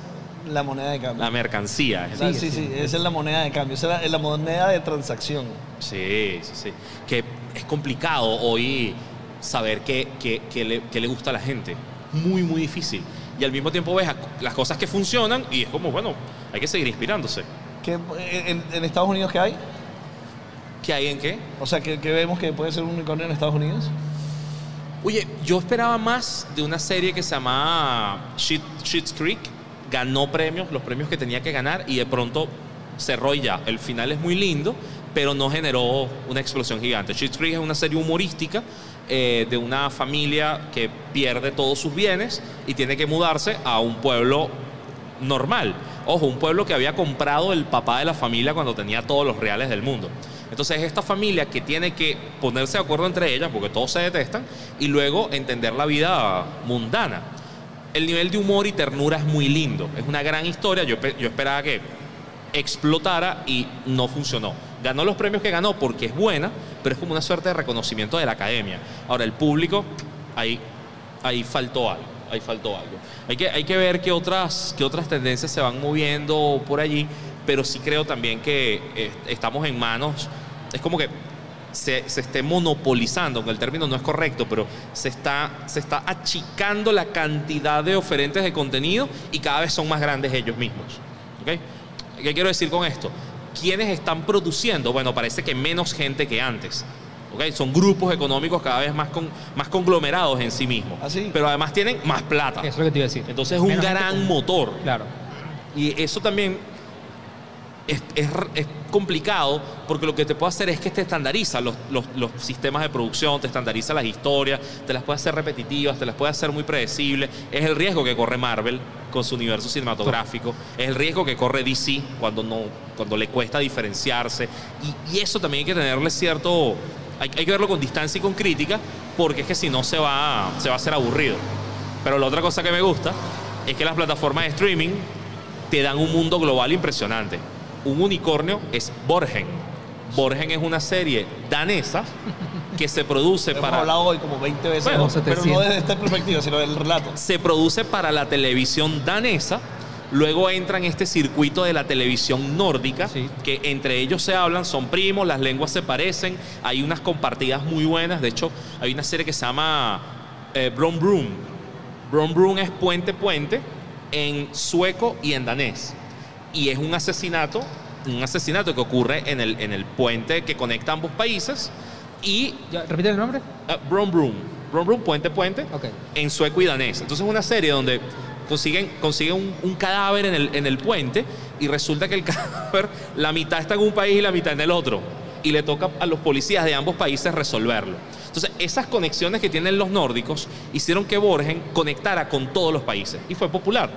la moneda de cambio. La mercancía. es sea, Sí, sí, sí. esa es la moneda de cambio. Esa es la, la moneda de transacción. Sí, sí, sí. Que es complicado hoy saber qué, qué- qué le, qué le gusta a la gente. Muy, muy difícil. Y al mismo tiempo ves las cosas que funcionan y es como, bueno, hay que seguir inspirándose. ¿Qué, en, en Estados Unidos qué hay? ¿Qué hay en qué? O sea, que, que vemos que puede ser un unicornio en Estados Unidos. Oye, yo esperaba más de una serie que se llamaba Shit, Schitt's Creek. Ganó premios, los premios que tenía que ganar y de pronto cerró y ya. El final es muy lindo, pero no generó una explosión gigante. Schitt's Creek es una serie humorística eh, de una familia que pierde todos sus bienes y tiene que mudarse a un pueblo normal. Ojo, un pueblo que había comprado el papá de la familia cuando tenía todos los reales del mundo. Entonces esta familia que tiene que ponerse de acuerdo entre ellas, porque todos se detestan, y luego entender la vida mundana. El nivel de humor y ternura es muy lindo. Es una gran historia. Yo, yo esperaba que explotara y no funcionó. Ganó los premios que ganó porque es buena, pero es como una suerte de reconocimiento de la academia. Ahora, el público, ahí, ahí faltó algo. Ahí faltó algo. Hay que, hay que ver qué otras, qué otras tendencias se van moviendo por allí, pero sí creo también que eh, estamos en manos. Es como que se, se esté monopolizando, aunque el término no es correcto, pero se está, se está achicando la cantidad de oferentes de contenido y cada vez son más grandes ellos mismos. ¿ok? ¿Qué quiero decir con esto? ¿Quiénes están produciendo? Bueno, parece que menos gente que antes. ¿ok? Son grupos económicos cada vez más, con, más conglomerados en sí mismos. ¿Ah, sí? Pero además tienen más plata. Eso es lo que te iba a decir. Entonces es un Menos gran con- motor. Claro. Y eso también es, es- es complicado porque lo que te puede hacer es que te estandariza los, los- sistemas de producción, te estandariza las historias, te las puede hacer repetitivas, te las puede hacer muy predecibles. Es el riesgo que corre Marvel con su universo cinematográfico, es el riesgo que corre DC cuando, no, cuando le cuesta diferenciarse. Y, y eso también hay que tenerle cierto... Hay, hay que verlo con distancia y con crítica porque es que si no se va, se va a hacer aburrido. Pero la otra cosa que me gusta es que las plataformas de streaming te dan un mundo global impresionante. Un unicornio es Borgen. Borgen es una serie danesa que se produce Hemos para hablado hoy como 20 veces, Bueno, ¿no? pero no 700. desde esta perspectiva, sino del relato. se produce para la televisión danesa, luego entra en este circuito de la televisión nórdica, Sí. que entre ellos se hablan, son primos, las lenguas se parecen, hay unas compartidas muy buenas, de hecho hay una serie que se llama eh, Brom Broom. Brom Broom es puente puente en sueco y en danés. Y es un asesinato, un asesinato que ocurre en el, en el puente que conecta ambos países y Ya, ¿Repite el nombre? eh, Brom Broom, Brom Broom, puente puente, Ok. en sueco y danés. Entonces es una serie donde consiguen, consiguen un, un cadáver en el, en el puente y resulta que el cadáver, la mitad está en un país y la mitad en el otro. Y le toca a los policías de ambos países resolverlo. Entonces esas conexiones que tienen los nórdicos hicieron que Borgen conectara con todos los países y fue popular.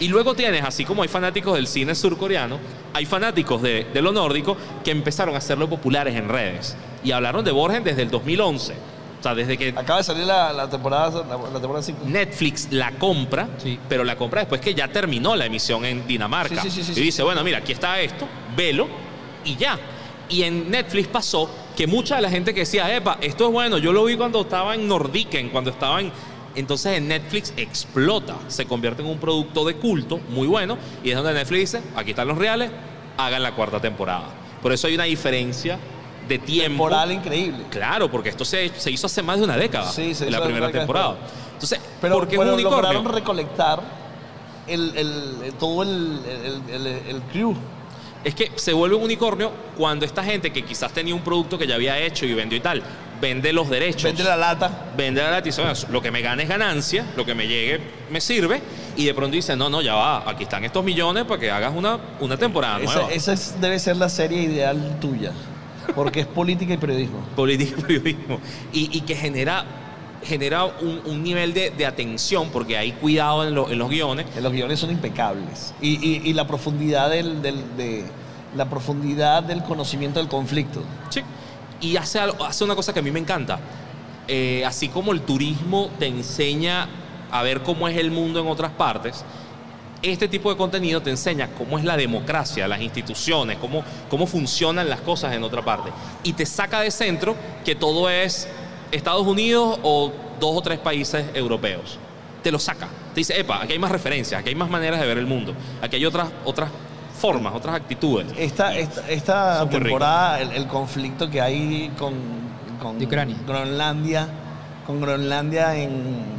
Y luego tienes, así como hay fanáticos del cine surcoreano, hay fanáticos de, de lo nórdico que empezaron a hacerlo populares en redes. Y hablaron de Borgen desde el 2011. O sea, desde que Acaba de salir la, la temporada la, la temporada 5. Netflix la compra, Sí. pero la compra después que ya terminó la emisión en Dinamarca. Sí, sí, sí, sí, y dice, bueno, mira, aquí está esto, velo y ya. Y en Netflix pasó que mucha de la gente que decía, epa, esto es bueno, yo lo vi cuando estaba en Nordiken, cuando estaba en... Entonces en Netflix explota, se convierte en un producto de culto muy bueno y es donde Netflix dice, aquí están los reales, hagan la cuarta temporada. Por eso hay una diferencia de tiempo. Temporal increíble. Claro, porque esto se, se hizo hace más de una década, Sí, se en la hizo hace primera temporada. después. Entonces, Pero, ¿por qué es un unicornio? lograron recolectar el, el- todo el, el, el- el crew. Es que se vuelve un unicornio cuando esta gente que quizás tenía un producto que ya había hecho y vendió y tal, vende los derechos. Vende la lata. Vende la lata y dice, "Bueno, lo que me gane es ganancia, lo que me llegue me sirve. Y de pronto dice, no, no, ya va, aquí están estos millones para que hagas una, una temporada nueva. Esa, esa es- debe ser la serie ideal tuya. Porque es política y periodismo. política y periodismo. Y, y que genera, genera un, un nivel de, de atención, porque hay cuidado en, lo- en los guiones. Los guiones son impecables. Y, y- y la profundidad del, del- de, la profundidad del conocimiento del conflicto. Sí. Y hace, hace una cosa que a mí me encanta. Eh, así como el turismo te enseña a ver cómo es el mundo en otras partes, este tipo de contenido te enseña cómo es la democracia, las instituciones, cómo, cómo funcionan las cosas en otra parte. Y te saca de centro que todo es Estados Unidos o dos o tres países europeos. Te lo saca. Te dice, epa, aquí hay más referencias, aquí hay más maneras de ver el mundo, aquí hay otras, otras formas, otras actitudes. Esta, esta, esta temporada, el, el conflicto que hay con, con. Groenlandia, con Groenlandia en,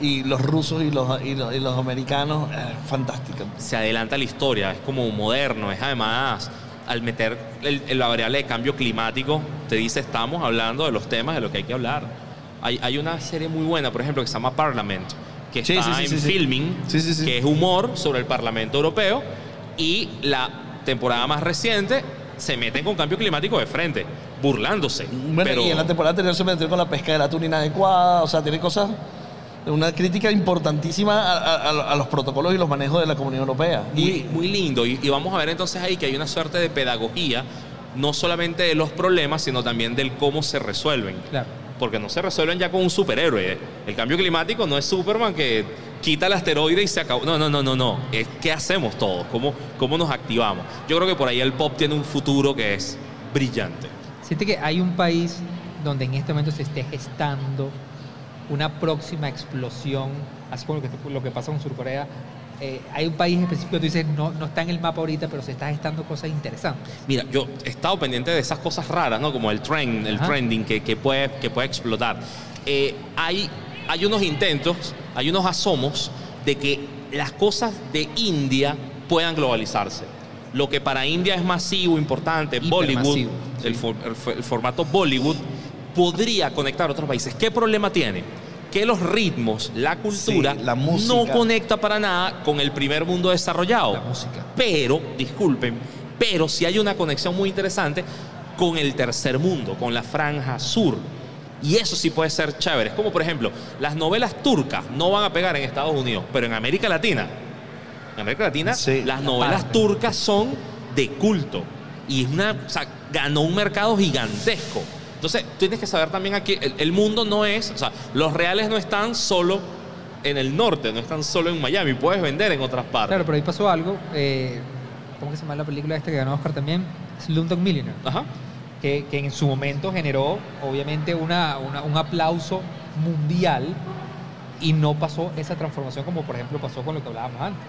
y los rusos y los, y los, y los americanos, eh, fantástica. se adelanta la historia, es como moderno, es además, al meter el- el- la variable de cambio climático, te dice, estamos hablando de los temas de lo que hay que hablar. Hay, hay una serie muy buena, por ejemplo, que se llama Parliament, que Sí, está sí, sí, en filming, Sí, sí, sí. que es humor sobre el Parlamento Europeo, y la temporada más reciente se meten con cambio climático de frente, burlándose. Bueno, pero y en la temporada anterior se metió con la pesca del atún inadecuada, o sea, tiene cosas, una crítica importantísima a, a- a los protocolos y los manejos de la Comunidad Europea. muy, Y muy lindo. Y, y vamos a ver entonces ahí que hay una suerte de pedagogía, no solamente de los problemas, sino también del cómo se resuelven. Claro. Porque no se resuelven ya con un superhéroe. El cambio climático no es Superman que quita el asteroide y se acabó. No, no, no, no, no. Es qué hacemos todos, cómo, cómo nos activamos. Yo creo que por ahí el pop tiene un futuro que es brillante. Siente que hay un país donde en este momento se esté gestando una próxima explosión, así como lo que, lo que pasa con Surcorea. Eh, hay un país específico que tú dices, no, no está en el mapa ahorita, pero se está gestando cosas interesantes. Mira, yo he estado pendiente de esas cosas raras, ¿no? Como el trend, el Ajá. trending que, que puede, que puede explotar. Eh, hay, hay unos intentos, hay unos asomos de que las cosas de India puedan globalizarse. Lo que para India es masivo, importante, Bollywood, el, for- el for- el formato Bollywood, podría conectar a otros países. ¿Qué problema tiene? Que los ritmos, la cultura, Sí, la música. no conecta para nada con el primer mundo desarrollado. La música. Pero, disculpen, pero sí hay una conexión muy interesante con el tercer mundo, con la franja sur. Y eso sí puede ser chévere. Es como, por ejemplo, las novelas turcas no van a pegar en Estados Unidos, pero en América Latina. En América Latina, Sí. las novelas turcas son de culto. Y es una, o sea, ganó un mercado gigantesco. Entonces, tienes que saber también aquí, el, el mundo no es, o sea, los reales no están solo en el norte, no están solo en Miami, puedes vender en otras partes. Claro, pero ahí pasó algo. eh, ¿Cómo que se llama la película esta que ganó Oscar también? Slumdog Millionaire. Ajá. Que, que en su momento generó obviamente una, una- un aplauso mundial y no pasó esa transformación como por ejemplo pasó con lo que hablábamos antes.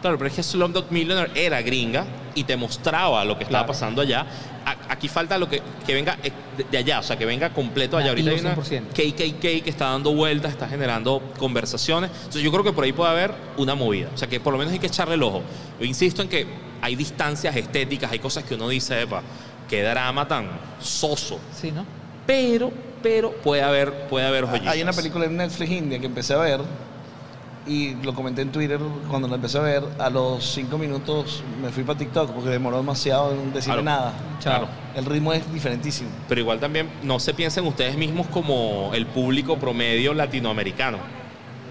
Claro, pero es que Slumdog Millionaire era gringa y te mostraba lo que estaba Claro. pasando allá. A- Aquí falta lo que, que venga eh, de- de allá, o sea, que venga completo allá. Ahorita hay una 100%. KKK que está dando vueltas, está generando conversaciones. Entonces yo creo que por ahí puede haber una movida. O sea, que por lo menos hay que echarle el ojo. Yo insisto en que hay distancias estéticas, hay cosas que uno dice, epa, qué drama tan soso. Sí, ¿no? Pero, pero puede haber, puede haber joyitas. hay una película en Netflix India que empecé a ver y lo comenté en Twitter cuando la empecé a ver. A los cinco minutos me fui para TikTok porque demoró demasiado en decirme Claro. nada. Claro. El ritmo es diferentísimo. Pero igual también no se piensen ustedes mismos como el público promedio latinoamericano.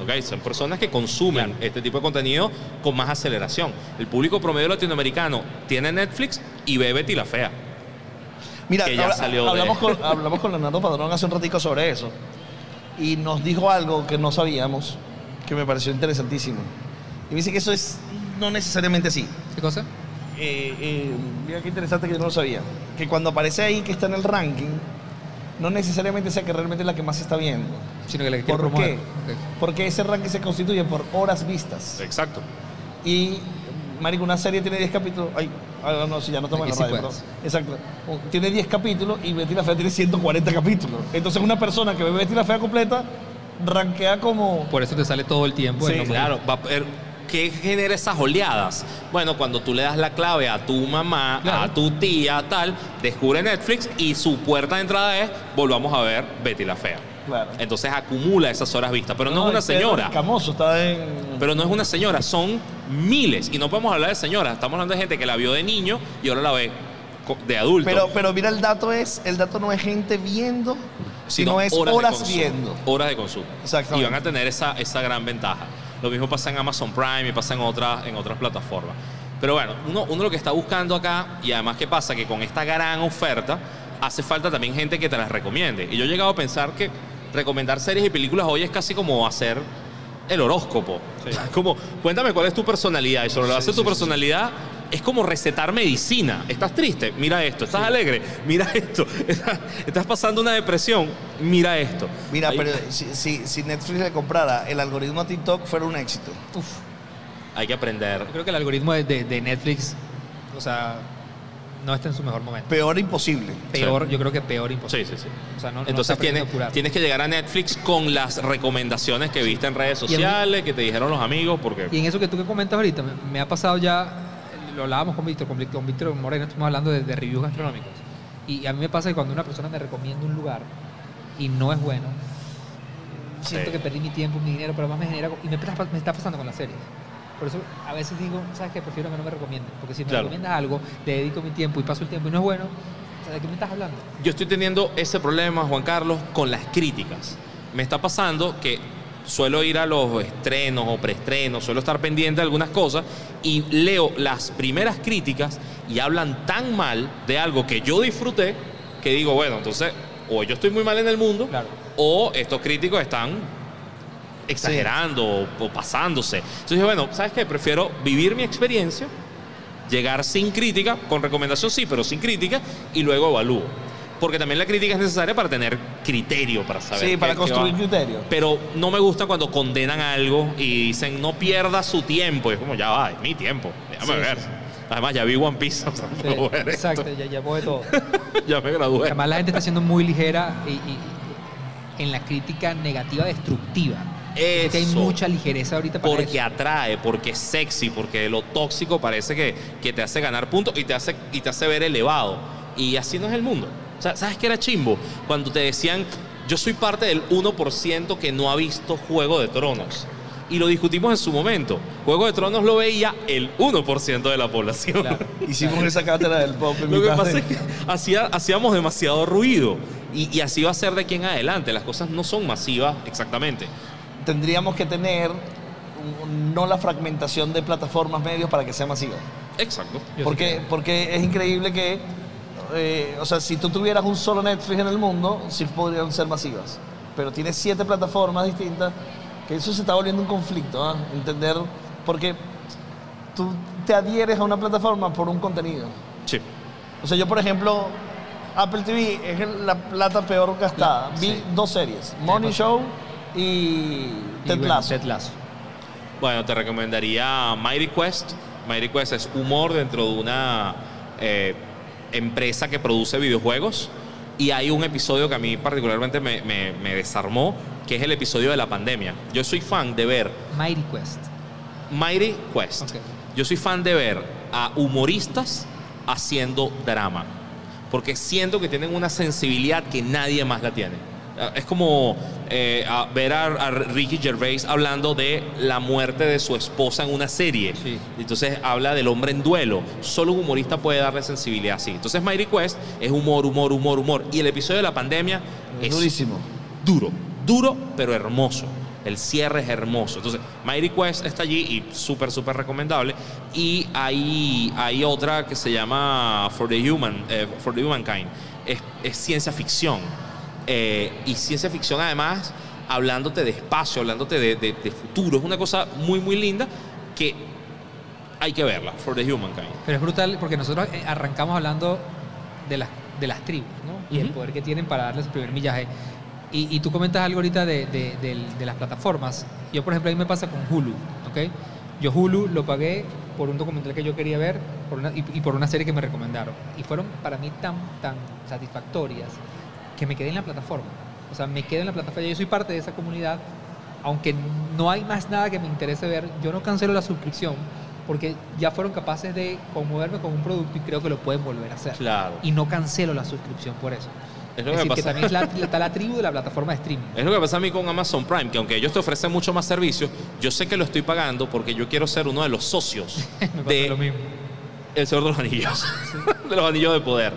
¿ok? Son personas que consumen este tipo de contenido con más aceleración. El público promedio latinoamericano tiene Netflix y ve Betty la Fea. Mira, Que ya habla- salió de- hablamos, con, hablamos con Leonardo Padrón hace un ratico sobre eso. Y nos dijo algo que no sabíamos, que me pareció interesantísimo. Y me dice que eso es no necesariamente así. ¿Qué cosa? Eh, eh, mira qué interesante que yo no lo sabía. Que cuando aparece ahí que está en el ranking, no necesariamente sea que realmente es la que más se está viendo. Sino que la que ¿Por promover. qué? Ok. Porque ese ranking se constituye por horas vistas. Exacto. Y, marico, una serie tiene 10 capítulos. Ay, ah, no, sí, ya no estamos en la radio, pero- Exacto. Tiene 10 capítulos y Betty la Fea tiene 140 capítulos. Entonces, una persona que ve Betty la Fea completa, rankea como. Por eso te sale todo el tiempo. Sí. Claro, va a haber- ¿qué genera esas oleadas? Bueno, cuando tú le das la clave a tu mamá, Claro. a tu tía, tal, descubre Netflix y su puerta de entrada es volvamos a ver Betty la Fea. Claro. Entonces acumula esas horas vistas, pero no, es una Pedro señora. Camoso está en. Pero no es una señora, son miles. Y no podemos hablar de señoras, estamos hablando de gente que la vio de niño y ahora la ve de adulto. Pero, pero mira, el dato es, el dato no es gente viendo, sino, es horas, consumo, viendo. Horas de consumo. Exactamente. Y van a tener esa, esa gran ventaja. Lo mismo pasa en Amazon Prime y pasa en otras, en otras plataformas. Pero bueno, uno, uno lo que está buscando acá, y además que pasa que con esta gran oferta, hace falta también gente que te las recomiende. Y yo he llegado a pensar que recomendar series y películas hoy es casi como hacer el horóscopo. Como, cuéntame cuál es tu personalidad. Y sobre lo que Sí, hace tu sí, sí. personalidad, es como recetar medicina. ¿Estás triste? Mira esto. ¿Estás alegre? Mira esto. ¿Estás, pasando una depresión? Mira esto. Mira, pero si, si, si Netflix le comprara el algoritmo a TikTok, fuera un éxito. Uf, Hay que aprender. yo creo que el algoritmo de, de- de Netflix, o sea, no está en su mejor momento. Peor imposible. Peor, yo creo que peor imposible. Sí, sí, sí. O sea, no, no Entonces aprendiendo tienes, tienes que llegar a Netflix con las recomendaciones que viste en redes sociales, que te dijeron los amigos, porque... Y en eso que tú que comentas ahorita, me, me ha pasado ya, lo hablábamos con Víctor, con, Víctor- con Víctor Moreno, estuvimos hablando de, de reviews gastronómicos. Y a mí me pasa que cuando una persona me recomienda un lugar y no es bueno, siento Sí. que perdí mi tiempo, mi dinero, pero además me genera... Y me, está- me está pasando con las series. Por eso a veces digo, ¿sabes qué? Prefiero que no me recomienden. Porque si me Claro. recomiendas algo, le dedico mi tiempo y paso el tiempo y no es bueno, ¿de qué me estás hablando? Yo estoy teniendo ese problema, Juan Carlos, con las críticas. Me está pasando que suelo ir a los estrenos o preestrenos, suelo estar pendiente de algunas cosas y leo las primeras críticas y hablan tan mal de algo que yo disfruté que digo, bueno, entonces o yo estoy muy mal en el mundo Claro. o estos críticos están exagerando o, o pasándose. Entonces, bueno, ¿sabes qué? Prefiero vivir mi experiencia, llegar sin crítica, con recomendación sí, pero sin crítica, y luego evalúo. Porque también la crítica es necesaria para tener criterio, para saber. Sí, qué- para construir criterio. Pero no me gusta cuando condenan algo y dicen no pierda su tiempo. Y es como, ya va, es mi tiempo. Déjame Sí, ver. sí. Además, ya vi One Piece. O sea, no exacto, ya, ya voy de todo. Ya me gradué. Además la gente está siendo muy ligera y, y- en la crítica negativa destructiva. Creo Que hay Eso. mucha ligereza ahorita para Porque eso. atrae, porque es sexy, porque lo tóxico parece que, que te hace ganar puntos y te hace, y te hace ver elevado. Y así no es el mundo. O sea, ¿Sabes qué era chimbo? Cuando te decían, yo soy parte del 1% que no ha visto Juego de Tronos. Y lo discutimos en su momento. Juego de Tronos lo veía el 1% de la población. Claro. Hicimos esa cátedra del pop en Lo que mitad pasa de- es que hacía- hacíamos demasiado ruido. Y, y así va a ser de aquí en adelante. Las cosas no son masivas exactamente. Tendríamos que tener no la fragmentación de plataformas medios para que sea masiva. Exacto. Porque, porque es increíble que, eh, o sea, si tú tuvieras un solo Netflix en el mundo, sí podrían ser masivas. Pero tienes siete plataformas distintas, que eso se está volviendo un conflicto, ¿ah? Entender, porque tú te adhieres a una plataforma por un contenido. Sí. O sea, yo, por ejemplo, Apple TV es la plata peor gastada. La- Vi sí. dos series, Money. Show Y Ted bueno, Lasso. Ted Lasso. Bueno, te recomendaría Mighty Quest. Mighty Quest es humor dentro de una eh, empresa que produce videojuegos. Y hay un episodio que a mí particularmente me, me- me desarmó, que es el episodio de la pandemia. Yo soy fan de ver Mighty Quest. Mighty Quest. Yo soy fan de ver a humoristas haciendo drama. Porque siento que tienen una sensibilidad que nadie más la tiene. Es como eh, a ver a, a Ricky Gervais hablando de la muerte de su esposa en una serie. Sí. Entonces habla del hombre en duelo. Solo un humorista puede darle sensibilidad así. Entonces Mighty Quest es humor, humor, humor, humor. Y el episodio de la pandemia Es es durísimo. duro, duro pero hermoso. El cierre es hermoso. Entonces, Mighty Quest está allí y súper, súper recomendable. Y hay, hay otra que se llama For the, Human, eh, For the Humankind. Es, es ciencia ficción. Eh, y ciencia ficción además hablándote de espacio, hablándote de, de- de futuro. Es una cosa muy, muy linda que hay que verla. For the Humankind. Pero es brutal porque nosotros eh, arrancamos hablando de las, de las tribus, ¿no? Y el Ujú. poder que tienen para darles el primer millaje. Y, y tú comentas algo ahorita de, de- del- de las plataformas. Yo, por ejemplo, a mí me pasa con Hulu, ¿ok? Yo Hulu lo pagué por un documental que yo quería ver por una- y, y por una serie que me recomendaron. Y fueron para mí tan, tan satisfactorias que me quedé en la plataforma. O sea, me quedé en la plataforma. Yo soy parte de esa comunidad. Aunque no hay más nada que me interese ver, yo no cancelo la suscripción porque ya fueron capaces de conmoverme con un producto y creo que lo pueden volver a hacer. Claro. Y no cancelo la suscripción por eso. Es lo Es que decir, que pasa. también es la, está la tribu de la plataforma de streaming. Es lo que pasa a mí con Amazon Prime, que aunque ellos te ofrecen mucho más servicios, yo sé que lo estoy pagando porque yo quiero ser uno de los socios de lo mismo. El Señor de los Anillos, de los Anillos de Poder.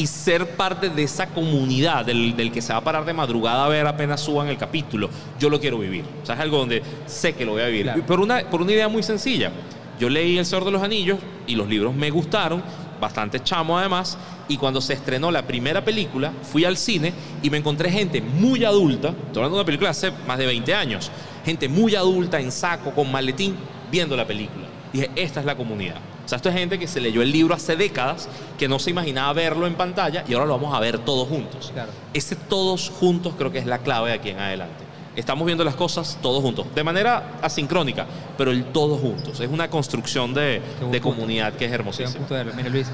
Y ser parte de esa comunidad del, del que se va a parar de madrugada a ver apenas suban el capítulo, yo lo quiero vivir. O sea, es algo donde sé que lo voy a vivir. Claro. Por, una, por una idea muy sencilla. Yo leí El Señor de los Anillos y los libros me gustaron, bastante chamo además, y cuando se estrenó la primera película, fui al cine y me encontré gente muy adulta, estoy hablando de una película hace más de 20 años, gente muy adulta en saco, con maletín, viendo la película. Dije, esta es la comunidad. O sea, esto es gente que se leyó el libro hace décadas, que no se imaginaba verlo en pantalla y ahora lo vamos a ver todos juntos. Claro. Ese todos juntos creo que es la clave de aquí en adelante. Estamos viendo las cosas todos juntos, de manera asincrónica, pero el todos juntos. Es una construcción de, comunidad que es hermosísima. Mire, Luis,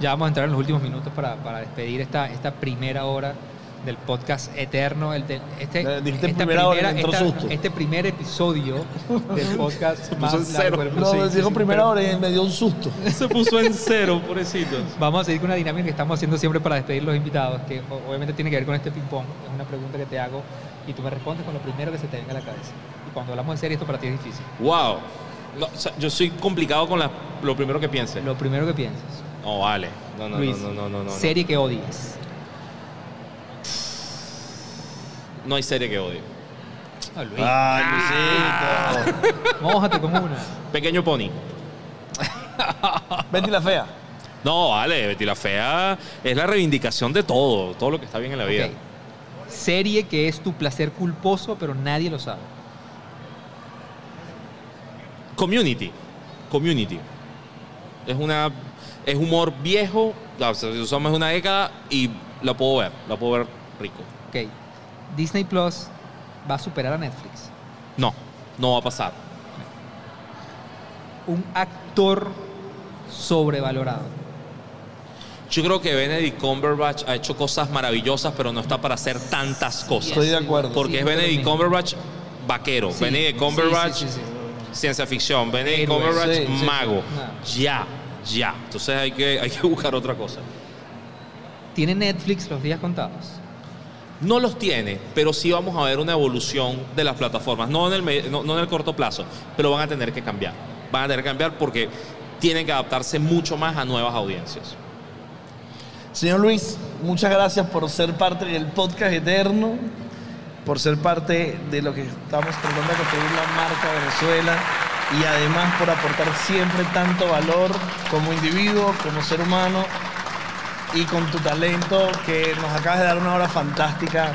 ya vamos a entrar en los últimos minutos para, para despedir esta, esta primera hora del podcast eterno. El de- este, Eh, dijiste esta primera hora entró esta- susto. este primer episodio del podcast más en cero. largo No, sí, dijo sí, primera hora y me dio un susto. Se puso en cero, pobrecitos. Vamos a seguir con una dinámica que estamos haciendo siempre para despedir los invitados, que obviamente tiene que ver con este ping-pong. Es una pregunta que te hago y tú me respondes con lo primero que se te venga a la cabeza. Y cuando hablamos en serio, esto para ti es difícil. Wow. No, o sea, yo soy complicado con la- lo primero que piense. Lo primero que piensas. No, vale. No, no, Luis, no, no, no, no, no. serie que odies. No hay serie que odie. Ah, Luis. Ay, Luisito. Mójate con una. Pequeño Pony. Betty la fea. No, vale, Betty la Fea es la reivindicación de todo, todo lo que está bien en la vida. Ok. Serie que es tu placer culposo, pero nadie lo sabe. Community. Community. Es una. Es humor viejo. o sea, Usamos una década y la puedo ver. La puedo ver rico. Ok. Disney Plus va a superar a Netflix. No, no va a pasar. Un actor sobrevalorado. Yo creo que Benedict Cumberbatch ha hecho cosas maravillosas, pero no está para hacer tantas cosas. Estoy de acuerdo. Porque es Benedict. Cumberbatch vaquero. Sí, Benedict Cumberbatch sí, sí, sí. ciencia ficción. Benedict Héroe. Cumberbatch Sí, sí, sí. mago. No. Ya, ya. Entonces hay que, hay que buscar otra cosa. Tiene Netflix los días contados. No los tiene, pero sí vamos a ver una evolución de las plataformas. No en el, no, no en el corto plazo, pero van a tener que cambiar. Van a tener que cambiar porque tienen que adaptarse mucho más a nuevas audiencias. Señor Luis, muchas gracias por ser parte del podcast eterno, por ser parte de lo que estamos tratando de construir la marca Venezuela y además por aportar siempre tanto valor como individuo, como ser humano y con tu talento que nos acabas de dar una hora fantástica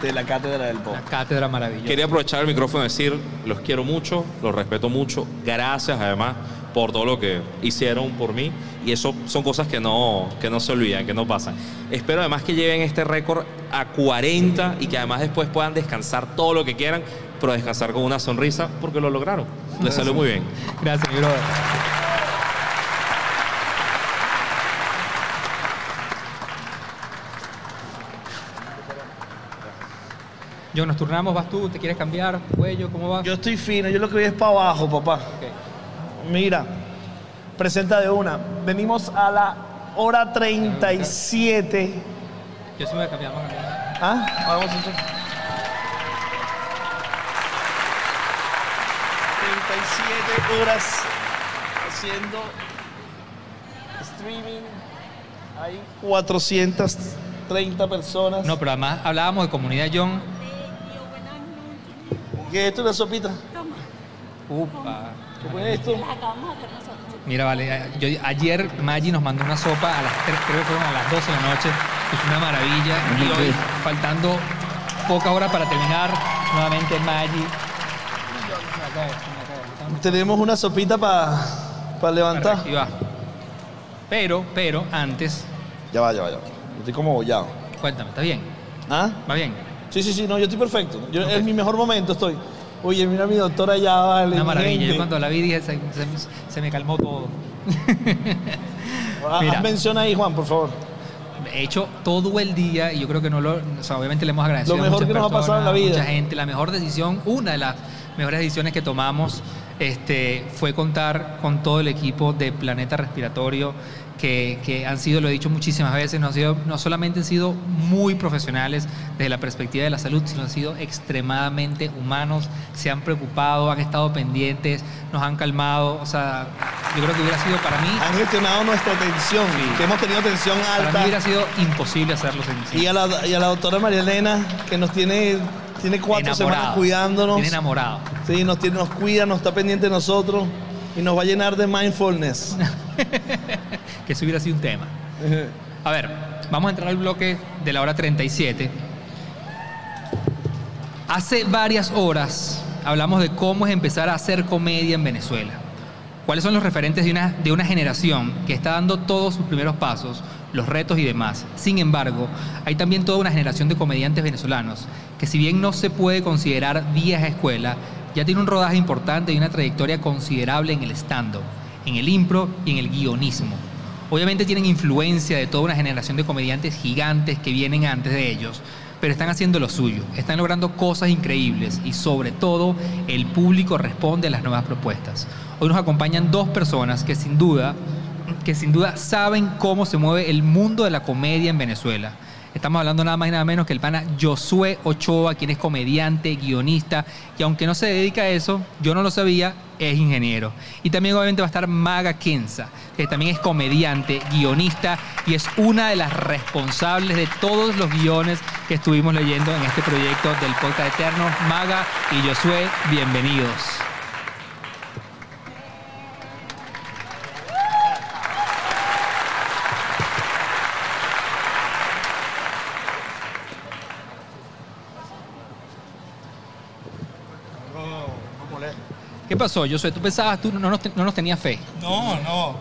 de la cátedra del La podcast. cátedra maravillosa. Quería aprovechar el micrófono y decir, los quiero mucho, los respeto mucho, gracias además por todo lo que hicieron por mí y eso son cosas que no, que no se olvidan, que no pasan. Espero además que lleven este récord a 40 y que además después puedan descansar todo lo que quieran, pero descansar con una sonrisa porque lo lograron. Les salió muy bien. Gracias, mi brother. Yo nos turnamos, vas tú, ¿te quieres cambiar? ¿Cuello? ¿Cómo vas? Yo estoy fino, yo lo que voy es para abajo, papá. Ok. Mira, presenta de una. Venimos a la hora 37. Yo sí me voy a cambiar. vamos a cambiar. ¿Ah? Vamos a hacer. 37 horas haciendo streaming. Hay 430 personas. No, pero además hablábamos de comunidad John. ¿Qué es esto? ¿Una sopita? Toma, Upa. ¿Qué pones esto? las acabamos de hacer nosotros. Mira, vale, yo, ayer Maggi nos mandó una sopa a las 3, creo que fueron a las 12 de la noche. Es una maravilla. Y hoy, faltando poca hora para terminar, nuevamente Maggi. Tenemos una sopita para levantar. Aquí va. Pero, pero, antes, Ya va, ya va, ya va. Estoy como bollado. cuéntame, ¿está bien? ¿Ah? ¿Va bien? Sí, sí, sí, no, yo estoy perfecto. Yo, Es mi mejor momento, estoy. Oye, mira mi doctora allá, vale. Una maravilla. Yo cuando la vi dije, se, se- se me calmó todo. Ah, Mira. Haz mención ahí, Juan, por favor. He hecho todo el día y yo creo que no lo. O sea, obviamente le hemos agradecido Lo mejor que nos ha pasado en la vida. Mucha gente. La mejor decisión, una de las mejores decisiones que tomamos este, fue contar con todo el equipo de Planeta Respiratorio. Que, que han sido, lo he dicho muchísimas veces, no, han sido, no solamente han sido muy profesionales desde la perspectiva de la salud, sino han sido extremadamente humanos, se han preocupado, han estado pendientes, nos han calmado. O sea, yo creo que hubiera sido para mí, Han gestionado nuestra tensión, Sí. que hemos tenido tensión para mí alta. hubiera sido imposible hacerlo sin Y a, la, y a la doctora María Elena, que nos tiene, tiene cuatro semanas cuidándonos. Tiene enamorado. Sí, nos, tiene, nos cuida, nos está pendiente de nosotros y nos va a llenar de mindfulness. que eso hubiera sido un tema. A ver, vamos a entrar al bloque de la hora 37. Hace varias horas hablamos de cómo es empezar a hacer comedia en Venezuela. ¿Cuáles son los referentes de una, de una generación que está dando todos sus primeros pasos, los retos y demás? Sin embargo, hay también toda una generación de comediantes venezolanos que si bien no se puede considerar vieja escuela, ya tiene un rodaje importante y una trayectoria considerable en el stand-up, en el impro y en el guionismo. Obviamente tienen influencia de toda una generación de comediantes gigantes que vienen antes de ellos, pero están haciendo lo suyo, están logrando cosas increíbles y sobre todo el público responde a las nuevas propuestas. Hoy nos acompañan dos personas que sin duda, que sin duda saben cómo se mueve el mundo de la comedia en Venezuela. Estamos hablando nada más y nada menos que el pana Josué Ochoa, quien es comediante, guionista, y aunque no se dedica a eso, yo no lo sabía, es ingeniero. Y también obviamente va a estar Maga Kenza, que también es comediante, guionista y es una de las responsables de todos los guiones que estuvimos leyendo en este proyecto del podcast Eterno. Maga y Josué, bienvenidos. ¿Qué pasó, Josué? ¿Tú pensabas, tú no nos, no nos tenías fe? No, no.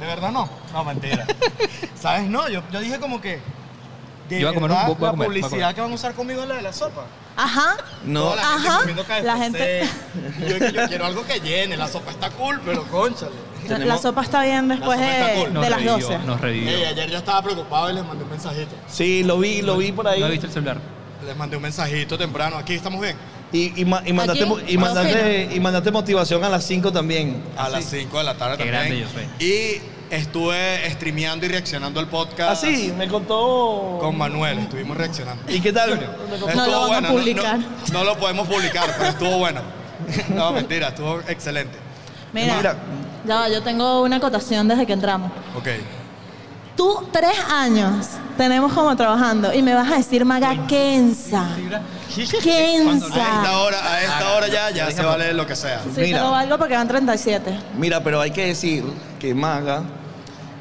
De verdad no. No, mentira. ¿Sabes? No, yo, yo dije como que. De Yo voy a comer un- verdad, voy a la comer, publicidad comer. que van a usar conmigo es la de la sopa. Ajá. No, Toda la gente Ajá. comiendo KFC. La gente- Yo, yo quiero algo que llene. La sopa está cool, pero conchale. La sopa está bien después La sopa está de, cool. De las revivió, 12. Nos revivió. Ey, ayer yo estaba preocupado y les mandé un mensajito. Sí, lo vi, lo vi por ahí. ¿No viste el celular? Les mandé un mensajito temprano. Aquí estamos bien. Y, y, ma- y mandaste, y, mandaste, y mandaste motivación a las 5 también. A las 5 de la tarde Qué también. grande yo soy. Y estuve streameando y reaccionando al podcast. Ah, sí, me contó. Con Manuel, estuvimos reaccionando. ¿Y qué tal? Estuvo No lo van a no- publicar. No, no lo podemos publicar, pero estuvo bueno. No, mentira, estuvo excelente. Mira, Mira. ya yo tengo una acotación desde que entramos. Ok. Tú, tres años tenemos como trabajando y me vas a decir Maga Kenza. A esta Kenza. hora, a esta hora ya, ya se vale lo que sea. Sí, Mira. pero valgo porque van 37. Mira, pero hay que decir que Maga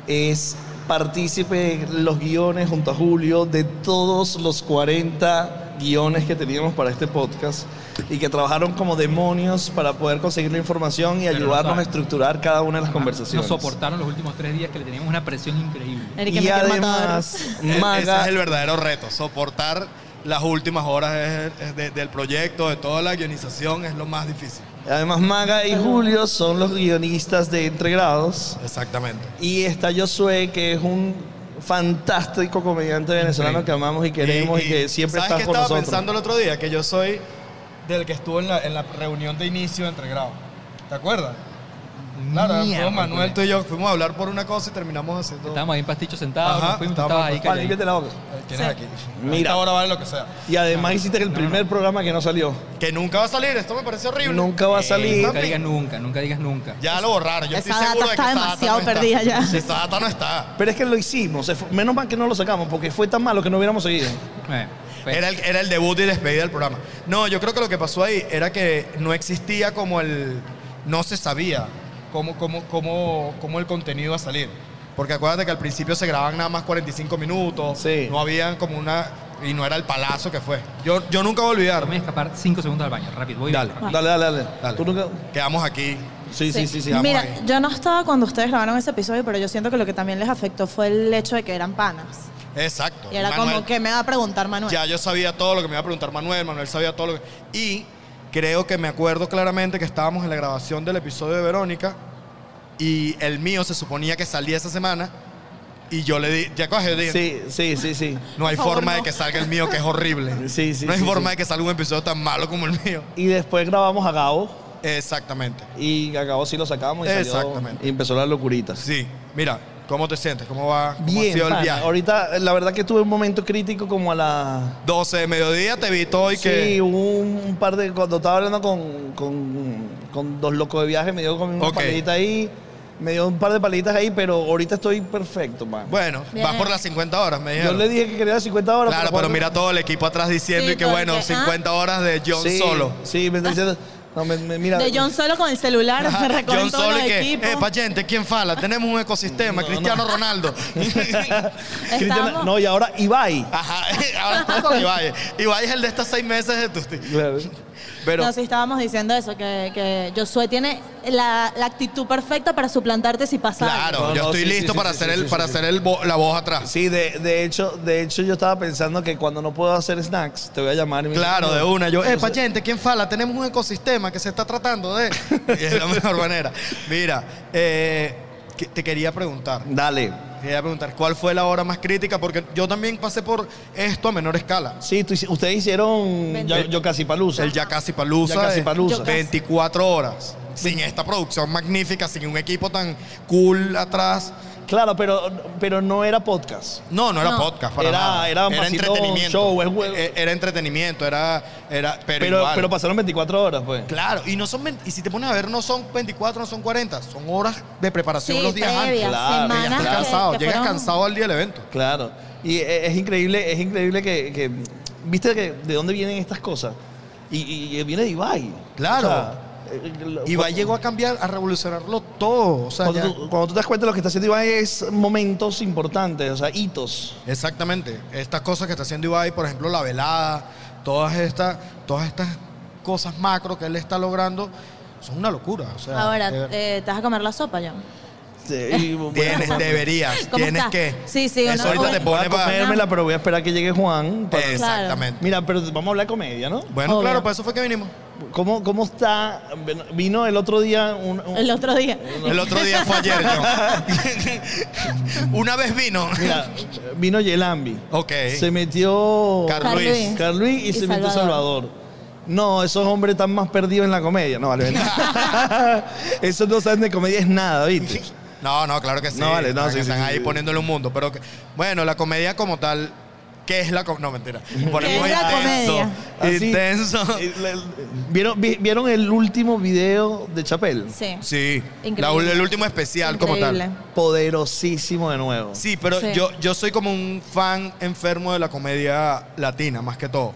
es partícipe en los guiones junto a Julio de todos los 40 guiones que teníamos para este podcast y que trabajaron como demonios para poder conseguir la información y Pero ayudarnos no a estructurar cada una de las Nos conversaciones. soportaron los últimos tres días que le teníamos una presión increíble. Y además, E- Ese Maga es el verdadero reto. Soportar las últimas horas es- es de- del proyecto, de toda la guionización, es lo más difícil. Además, Maga y Julio son los guionistas de Entregrados. Exactamente. Y está Josué, que es un fantástico comediante venezolano que amamos y queremos y, que siempre ¿sabes está qué con estaba nosotros. pensando el otro día? Que yo soy del que estuvo en la, en la reunión de inicio de entregrado. ¿Te acuerdas? Claro, Mierda, fuimos Manuel, tú y yo fuimos a hablar por una cosa y terminamos haciendo... Estábamos ahí en pasticho sentados, Ajá, nos fuimos, estábamos- estabas ahí Juan, callado. límpiate la boca. Tienes Sí. aquí. Mira. Ahora vale lo que sea. Y además hiciste el primer programa que no salió. Que nunca va a salir, esto me parece horrible. Nunca va a Eh, salir. Nunca digas nunca, nunca digas nunca. Ya lo borraron, yo Esa estoy seguro data de que está esa data demasiado no está. perdida ya. Esa data no está. Pero es que lo hicimos. menos mal que no lo sacamos porque fue tan malo que no hubiéramos seguido. Eh, Era el, era el debut y despedida del programa. No, yo creo que lo que pasó ahí era que no existía como el... No se sabía cómo, cómo, cómo, cómo el contenido iba a salir. Porque acuérdate que al principio se grababan nada más 45 minutos. Sí. No habían como una... Y no era el palazo que fue. Yo, yo nunca voy a olvidar. Voy a escapar cinco segundos al baño, rápido. Voy Dale. rápido. Dale, dale, dale. Dale. ¿Tú nunca- Quedamos aquí. Sí, sí, sí, sí. Vamos Mira, ahí. yo no estaba cuando ustedes grabaron ese episodio, pero yo siento que lo que también les afectó fue el hecho de que eran panas. Exacto. Y era Manuel- como que me va a preguntar Manuel. Ya yo sabía todo lo que me iba a preguntar Manuel, Manuel sabía todo lo que... Y creo que me acuerdo claramente que estábamos en la grabación del episodio de Verónica y el mío se suponía que salía esa semana y yo le di, ya coge, dije, Sí, sí, sí, sí. no hay favor, forma de que salga el mío que es horrible. Sí, sí, no hay sí, forma sí. de que salga un episodio tan malo como el mío. Y después grabamos a Gabo Exactamente. y a Gabo sí lo sacamos y, salió- Exactamente. y empezó la locurita. Sí, mira, ¿cómo te sientes? ¿Cómo va? ¿Cómo ha Bien, sido el pana. viaje? ahorita la verdad que tuve un momento crítico como a la 12 de mediodía te vi todo y Sí, que... hubo un par de. Cuando estaba hablando con, con, con dos locos de viaje, me dio como una Ok. palita ahí. Me dio un par de palitas ahí, pero ahorita estoy perfecto, man. Bueno, Bien. vas por las 50 horas, me Yo dijeron. le dije que quería 50 horas. Claro, pero mira todo el equipo atrás diciendo Sí, y que bueno, ah. 50 horas de John sí, Solo. Sí, me está diciendo. No, me, me- mira. De John solo con el celular, se recorren John todos Solo los que, equipos. eh, payente, ¿quién fala? Tenemos un ecosistema, Cristiano Ronaldo. No, y ahora Ibai. Ajá, ahora con Ibai. Ibai es el de estos seis meses de tu Pero, no, sí estábamos diciendo eso, que, que Josué tiene la, la actitud perfecta para suplantarte si pasa claro, algo. No, yo no, estoy sí, listo sí, para sí, hacer sí, el, sí, para sí. hacer el vo- la voz atrás. Sí, de, de hecho, de hecho yo estaba pensando que cuando no puedo hacer snacks, te voy a llamar y me Claro, de una. Yo, eh, payente, ¿quién fala? Tenemos un ecosistema que se está tratando de. Y es la mejor manera. Mira, eh, que- te quería preguntar. Dale. Quería preguntar, ¿cuál fue la hora más crítica? Porque yo también pasé por esto a menor escala. Sí, tú ustedes hicieron yo, yo casi palusa. El Ya Casi Palusa. Ya Casi eh, Palusa. Yo Casi. 24 horas. Sin esta producción magnífica, sin un equipo tan cool atrás. ¿Qué Claro, pero, pero no era podcast. No, no era No. podcast para Era- nada. era vacilón, entretenimiento. show, es hue- E- Era entretenimiento, era, era pero, Pero, igual. pero pasaron 24 horas, pues. Claro, y no son 20 y si te pones a ver no son 24, no son 40, son horas de preparación Sí, los días antes. Claro, ya semanas estás que- cansado, que llegas fueron- cansado al día del evento. Claro. Y e- es increíble, es increíble que, que- ¿viste que de dónde vienen estas cosas? Y, y- y viene de Ibai. Claro. O sea, eh, Ibai llegó a cambiar, a revolucionarlo todo. O sea, Cuando ya- tú, cuando tú te das cuenta de lo que está haciendo Ibai es momentos importantes, o sea, hitos. Exactamente. Estas cosas que está haciendo Ibai, por ejemplo, la velada, todas estas, todas estas cosas macro que él está logrando, son una locura. O sea, Ahora, eh, ¿te vas a comer la sopa, John? Sí, bueno, tienes, deberías, ¿Cómo tienes está? que. Sí, sí, Eso ahorita te uno- voy a pone para. comérmela, pero voy a esperar que llegue Juan. para- Exactamente. Mira, pero vamos a hablar de comedia, ¿no? Bueno, Obvio. claro, para eso fue que vinimos. ¿Cómo, cómo está? Vino el otro día un... un- El otro día. El otro día fue ayer, yo. Una vez vino. Mira, vino Yelambi. Ok. Se metió... Carl Carl Luis. Luis. Carl Luis y, Y se metió Salvador. No, esos hombres están más perdidos en la comedia. No, vale. Esos no saben de comedia es nada, ¿viste? No, no, claro que sí. No, vale, no, Están- sí, Están sí, ahí sí. poniéndole un mundo. Pero, que- bueno, la comedia como tal, ¿qué es la comedia? No, mentira. Ponemos es la intenso. comedia? Intenso. ¿Vieron, vi- ¿Vieron el último video de Chapel? Sí. Sí. Increíble. La- el último especial Increíble. como tal. Poderosísimo de nuevo. Sí, pero Sí. Yo, yo soy como un fan enfermo de la comedia latina, más que todo.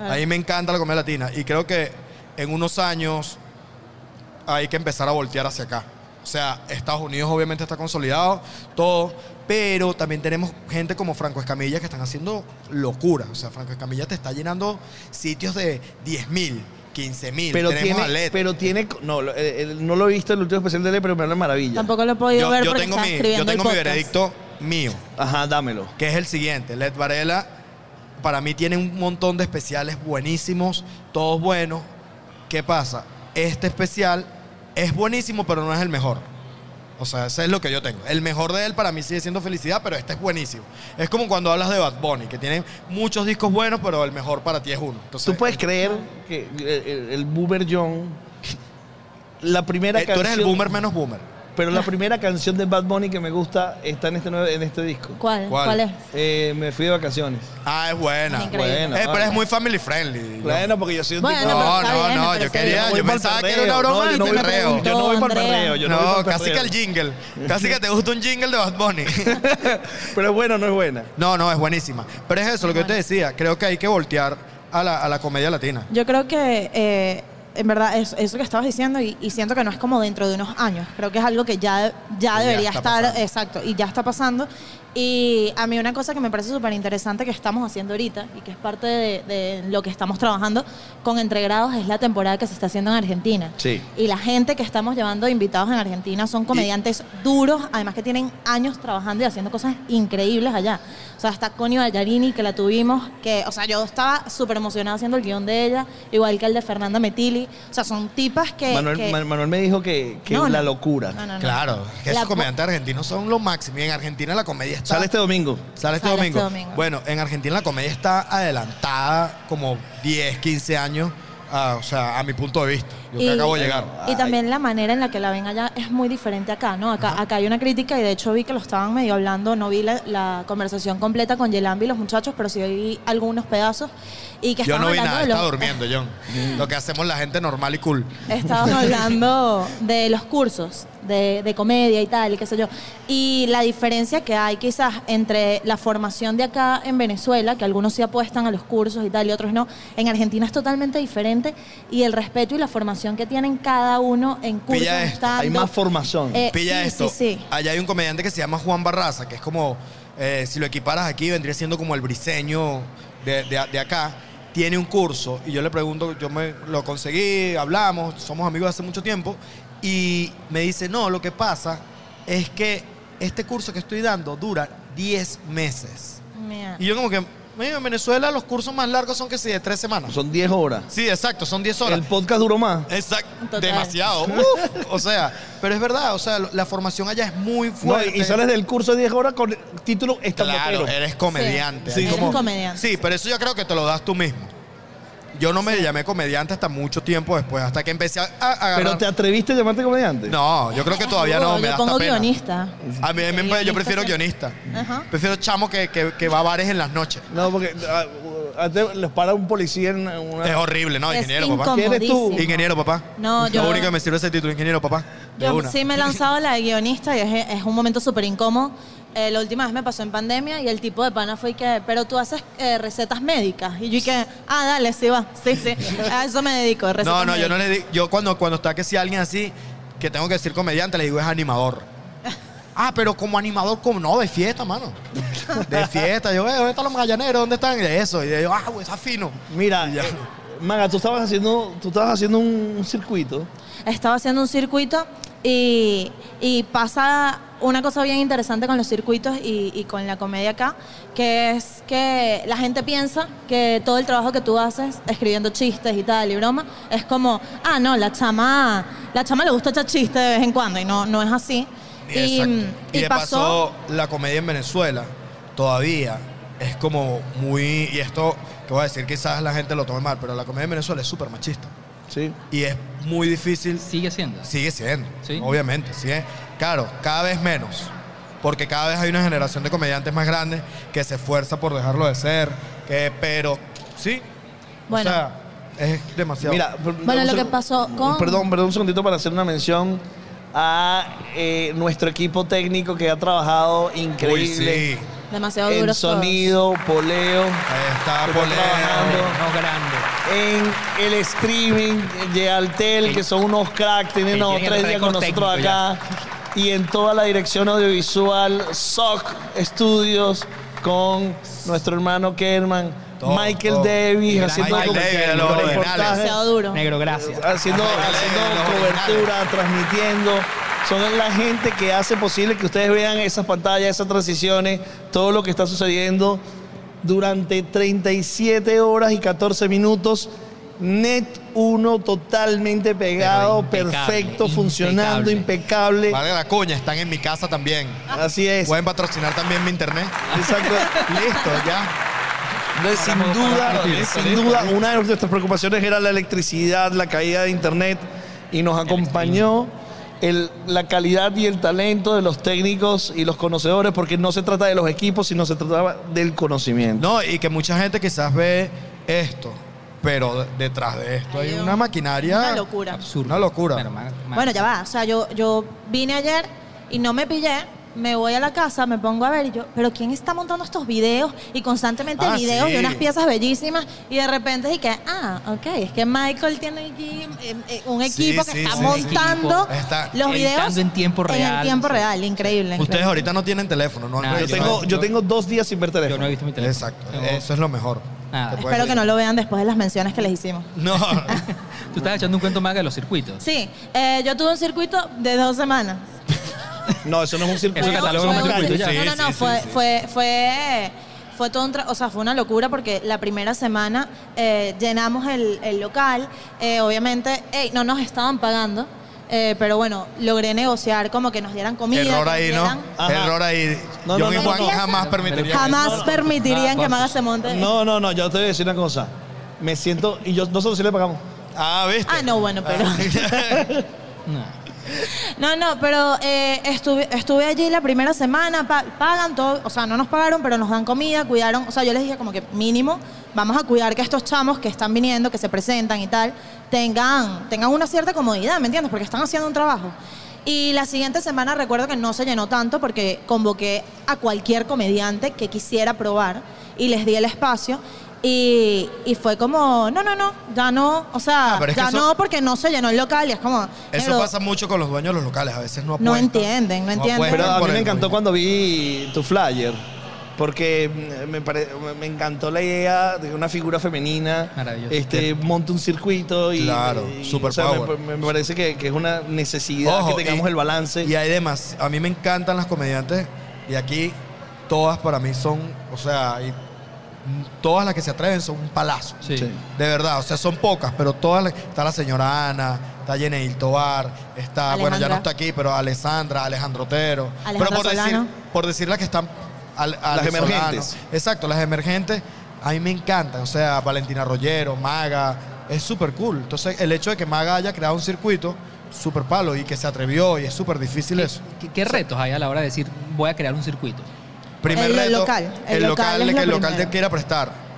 Ah. A mí me encanta la comedia latina y creo que en unos años hay que empezar a voltear hacia acá. O sea, Estados Unidos obviamente está consolidado, todo, pero también tenemos gente como Franco Escamilla que están haciendo locura. O sea, Franco Escamilla te está llenando sitios de 10 mil, 15 mil. Pero tenemos tiene, a Led. pero tiene, no, lo- eh, eh, no lo he visto el último especial de él, pero me habla maravilla. Tampoco lo he podido yo, ver yo porque tengo mi, yo tengo el mi podcast. veredicto mío. Ajá, dámelo. que es el siguiente. Led Varela, para mí tiene un montón de especiales buenísimos, todos buenos. ¿Qué pasa? Este especial es buenísimo, pero no es el mejor. O sea, ese es lo que yo tengo. El mejor de él para mí sigue siendo felicidad, pero este es buenísimo. Es como cuando hablas de Bad Bunny, que tiene muchos discos buenos, pero el mejor para ti es uno. Entonces, ¿Tú puedes creer que eh, el, el Boomer John, la primera eh, tú canción... eres el boomer menos boomer. Pero la primera canción de Bad Bunny que me gusta está en este, nuevo- en este disco. ¿Cuál? ¿Cuál? ¿Cuál, es? Eh, me fui de vacaciones. Ah, es buena. Es increíble. Bueno, Eh, pero vale. es muy family friendly. Bueno, porque yo soy un Bueno, tipo... pero No, está no, bien, no, me yo parece quería, bien. yo voy pensaba que era una perreo. broma No, yo de no voy perreo. Yo no voy para el Andrea. perreo. Yo no, voy No, pa'l casi perreo. que el jingle. Casi que te gusta un jingle de Bad Bunny. Pero es bueno, no es buena. No, no, es buenísima. Pero es eso, lo que yo te decía. Creo que hay que voltear a la, a la comedia latina. Yo creo que, eh, en verdad, es- eso que estabas diciendo, y, y siento que no es como dentro de unos años. Creo que es algo que ya, ya debería estar, pasando. exacto, y ya está pasando. Y a mí una cosa que me parece súper interesante que estamos haciendo ahorita, y que es parte de, de lo que estamos trabajando con Entregrados, es la temporada que se está haciendo en Argentina. Sí. Y la gente que estamos llevando invitados en Argentina son comediantes duros, además que tienen años trabajando y haciendo cosas increíbles allá. O sea, está Connie Ballarini, que la tuvimos, que, o sea, yo estaba súper emocionada haciendo el guion de ella, igual que el de Fernanda Metili. O sea, son tipas que... Manuel, que- Man- Manuel me dijo que, que No, la no. locura. No, no, no. Claro, que La esos comediantes argentinos son lo máximo. Y en Argentina la comedia está. Sale este domingo. Sale este Sale domingo. este domingo. Bueno, en Argentina la comedia está adelantada como 10, 15 años. a- o sea, a mi punto de vista. Yo que Y- acabo de llegar. Y también la manera en la que la ven allá es muy diferente acá, ¿no? Acá, acá hay una crítica y de hecho vi que lo estaban medio hablando, no vi la, la conversación completa con Yelambi y los muchachos, pero sí vi algunos pedazos y que Yo no vi nada, estaba los- durmiendo, John. Lo que hacemos la gente normal y cool. Estaban hablando de los cursos de, de comedia y tal, y qué sé yo. Y la diferencia que hay quizás entre la formación de acá en Venezuela, que algunos sí apuestan a los cursos y tal, y otros no, en Argentina es totalmente diferente, y el respeto y la formación que tienen cada uno en cursos. Pilla esto. Hay más formación. Eh, Pilla sí, esto. Sí, sí. Allá hay un comediante que se llama Juan Barraza, que es como, eh, si lo equiparas aquí, vendría siendo como el briseño de, de- de acá. Tiene un curso y yo le pregunto, yo me lo conseguí, hablamos, somos amigos hace mucho tiempo, y me dice, no, lo que pasa es que este curso que estoy dando dura 10 meses. Mira. Y yo como que, "Mira, en Venezuela los cursos más largos son que sí, de 3 semanas. Son 10 horas. Sí, exacto, son 10 horas. El podcast duró más. Exacto, demasiado. Uf, o sea, pero es verdad, o sea, la formación allá es muy No, fuerte. y sales del curso de 10 horas con título Claro, estandopero. eres comediante. Sí, eres como- comediante. Sí, pero eso yo creo que te lo das tú mismo. Yo no me llamé comediante hasta mucho tiempo después, hasta que empecé a, a agarrar- ¿Pero te atreviste a llamarte comediante? No, yo creo que todavía no, me Yo da pongo hasta pena. guionista. A mí, a mí- yo prefiero guionista. Ajá. Prefiero chamo que, que, que va a bares en las noches. No, porque ah, antes les para un policía en una... Es horrible, ¿no? Es Ingeniero, papá. ¿Quién eres tú? incomodísimo. Ingeniero, papá. No, yo- Lo único que me sirve ese título, ingeniero, papá. De Yo una. sí me he lanzado la de guionista y es, es un momento súper incómodo. Eh, la última vez me pasó en pandemia y el tipo de pana fue que, pero tú haces eh, recetas médicas. Y yo dije, ah, dale, sí va. Sí, sí. A eso me dedico, recetas No, no, yo no le digo. Yo cuando, cuando está que si alguien así, que tengo que decir comediante, le digo es animador. Ah, pero como animador, como no, de fiesta, mano. De fiesta. Yo, eh, ¿dónde están los magallaneros? ¿Dónde están? De eso. Y yo, ah, güey, está fino. Mira, Y ya. Maga, tú estabas haciendo, tú estabas haciendo un circuito. Estaba haciendo un circuito y, y pasa una cosa bien interesante con los circuitos y, y con la comedia acá, que es que la gente piensa que todo el trabajo que tú haces escribiendo chistes y tal y broma es como, ah, no, la chama, la chama le gusta echar chistes de vez en cuando y no, no es así. Y, Exacto. y Y de pasó, paso, la comedia en Venezuela todavía es como muy. Y esto, que voy a decir, quizás la gente lo tome mal, pero la comedia en Venezuela es súper machista. Sí. Y es muy difícil. Sigue siendo. Sigue siendo, Sí. obviamente. Sigue, claro, cada vez menos. Porque cada vez hay una generación de comediantes más grandes que se esfuerza por dejarlo de ser. Que, pero, sí. Bueno. O sea, es demasiado. Mira, Bueno, lo que pasó con- Perdón, perdón un segundito para hacer una mención a eh, nuestro equipo técnico que ha trabajado Uy, increíble sí. Demasiado en duros todos. sonido, poleo, Ahí está Poleo. No grande. en el streaming de Altel, que son unos cracks, tienen Sí, tres días con nosotros acá. Y en toda la dirección audiovisual, SOC Studios, con nuestro hermano Kerman, Todo, Michael todo. Davis, haciendo Michael Davis, los reportajes. Demasiado duro. Negro, gracias. haciendo, cobertura, transmitiendo. Son la gente que hace posible que ustedes vean esas pantallas, esas transiciones, todo lo que está sucediendo durante 37 horas y 14 minutos. Net 1 totalmente pegado, impecable, perfecto, funcionando, impecable. Vale la coña, están en mi casa también. Así es. Pueden patrocinar también mi internet. Exacto. Listo, ya. Entonces, sin duda, sin listo, duda, una de nuestras preocupaciones era la electricidad, la caída de internet y nos acompañó el- la calidad y el talento de los técnicos y los conocedores, porque no se trata de los equipos, sino se trataba del conocimiento. No, y que mucha gente quizás ve esto, pero de- detrás de esto hay Hay una un- maquinaria. Una locura. Una locura. Pero Bueno, ya va. O sea, yo, yo vine ayer y no me pillé. Me voy a la casa, me pongo a ver y yo, pero ¿quién está montando estos videos? Y constantemente Ah, videos sí. de unas piezas bellísimas y de repente y que, ah, ok, es que Michael tiene aquí eh, eh, un Sí, equipo que sí, está sí. montando. Está los videos en tiempo En real, el tiempo real, increíble. Ustedes increíble. ahorita no tienen teléfono, ¿no? Nada, Yo yo tengo, no- yo tengo dos días sin ver Yo teléfono. no he visto mi teléfono. Exacto, eso es lo mejor. Nada. Espero que no lo vean después de las menciones que les hicimos. No, Tú estás echando un cuento más de los circuitos. Sí, eh, yo tuve un circuito de dos semanas. No, eso no es un circuito. Eso cataloga Fue como un- circuito ya. No, no, no, Sí, sí, fue, sí, sí. fue, fue, fue todo un tra- o sea, fue una locura porque la primera semana eh, llenamos el, el local, eh, obviamente, ey, no nos estaban pagando, eh, pero bueno, logré negociar como que nos dieran comida. error que nos ahí, ¿no? dieran- Ajá. Error ahí. No, Yo no, y no, Juan no, no. jamás permitiría Jamás permitirían Ah, que Maga se monte. No, no, no, yo te voy a decir una cosa. Me siento, y yo, nosotros sí le pagamos. Ah, ¿viste? Ah, no, bueno, pero... No. No, no, pero eh, estuve, estuve allí la primera semana, pa- pagan todo, o sea, no nos pagaron, pero nos dan comida, cuidaron, o sea, yo les dije como que mínimo, vamos a cuidar que estos chamos que están viniendo, que se presentan y tal, tengan, tengan una cierta comodidad, ¿me entiendes? Porque están haciendo un trabajo. Y la siguiente semana recuerdo que no se llenó tanto porque convoqué a cualquier comediante que quisiera probar y les di el espacio. Y, y fue como, no, no, no, ya no, o sea, Ah, pero es que ya eso- no porque no se llenó el local y es como... Eso pasa mucho con los dueños de los locales. A veces no No apuestan. entienden, no entienden. Pero a mí me encantó dueño. cuando vi tu flyer, porque me, pare- me encantó la idea de una figura femenina, Maravilloso. este, monta un circuito y, Claro, y, super o sea, me, power. me parece que, que es una necesidad Ojo, que tengamos y- el balance. Y hay demás. A mí me encantan las comediantes y aquí todas para mí son, o sea, y, todas las que se atreven son un palazo. Sí. Sí. De verdad, o sea, son pocas, pero todas. las- Está la señora Ana, está Yeneil Tobar, está, bueno, ya no está aquí, pero Alessandra, Alejandro Otero. Alejandra pero por decir, Solano. por decir las que están. al- Las Solano. emergentes. Exacto, las emergentes. A mí me encantan. O sea, Valentina Rollero, Maga. Es súper cool. Entonces, el hecho de que Maga haya creado un circuito súper palo y que se atrevió y es súper difícil eso. ¿Qué, qué retos hay a la hora de decir voy a crear un circuito? Primer El reto, local, el el local local, es de que el local te quiera prestar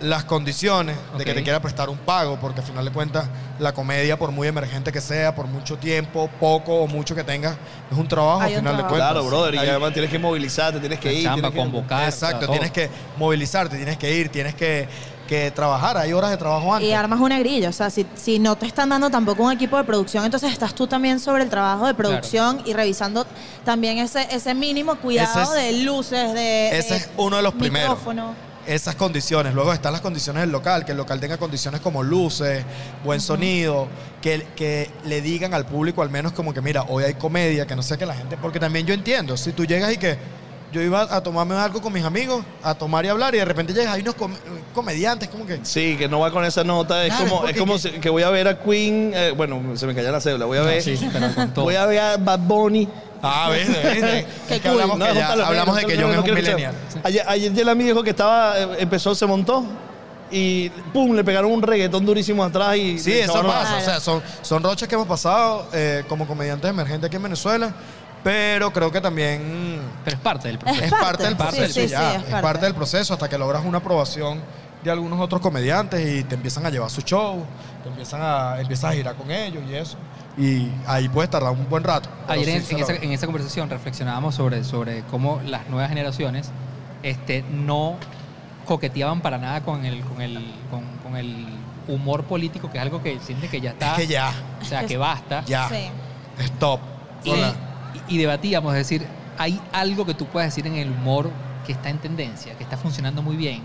las condiciones de que te quiera prestar un pago, porque al final de cuentas la comedia, por muy emergente que sea, por mucho tiempo, poco o mucho que tengas, es un trabajo Hay al final de cuentas. Claro, brother, y Hay- además tienes que movilizarte, tienes que La ir. chamba, tienes que- convocar. Exacto, todo. tienes que movilizarte, tienes que ir, tienes que, que trabajar, hay horas de trabajo antes. Y armas una grilla, o sea, si, si no te están dando tampoco un equipo de producción, entonces estás tú también sobre el trabajo de producción y revisando también ese, ese mínimo cuidado Ese es- de luces, de ese de es uno de los primeros. esas condiciones. Luego están las condiciones del local, que el local tenga condiciones como luces, buen sonido, que, que le digan al público al menos como que, mira, hoy hay comedia, que no sé que la gente, porque también yo entiendo, si tú llegas y que yo iba a tomarme algo con mis amigos, a tomar y hablar, y de repente llegas, hay unos com- comediantes como que... Sí, que no va con esa nota. Es Claro, como, es como que- si- que voy a ver a Queen. eh, bueno, se me cayó la cédula. Voy a ver, Sí, sí, voy a ver a Bad Bunny. Ah, ¿ves? ¿ves? Qué Es que cool. hablamos, No, que ya- hablamos de que John no es un millennial. Ayer, ayer Yelami dijo que estaba, eh, empezó, se montó y pum, le pegaron un reggaetón durísimo atrás y Sí, eso pasa. O sea, son, son roches que hemos pasado eh, como comediantes emergentes aquí en Venezuela, pero creo que también Pero es parte del proceso. Es parte, del proceso sí, ya. sí, es, es parte. del proceso hasta que logras una aprobación de algunos otros comediantes y te empiezan a llevar su show, te empiezan a, empiezas a girar con ellos y eso. Y ahí puedes tardar un buen rato. Ayer en, sí se en esa, en esa conversación reflexionábamos sobre, sobre cómo las nuevas generaciones este, no coqueteaban para nada con el, con, el, con, con el humor político, que es algo que siente que ya está. Es que ya, O sea, que basta. ya, Sí. stop. Y, Hola. Y- debatíamos, es decir, hay algo que tú puedes decir en el humor que está en tendencia, que está funcionando muy bien.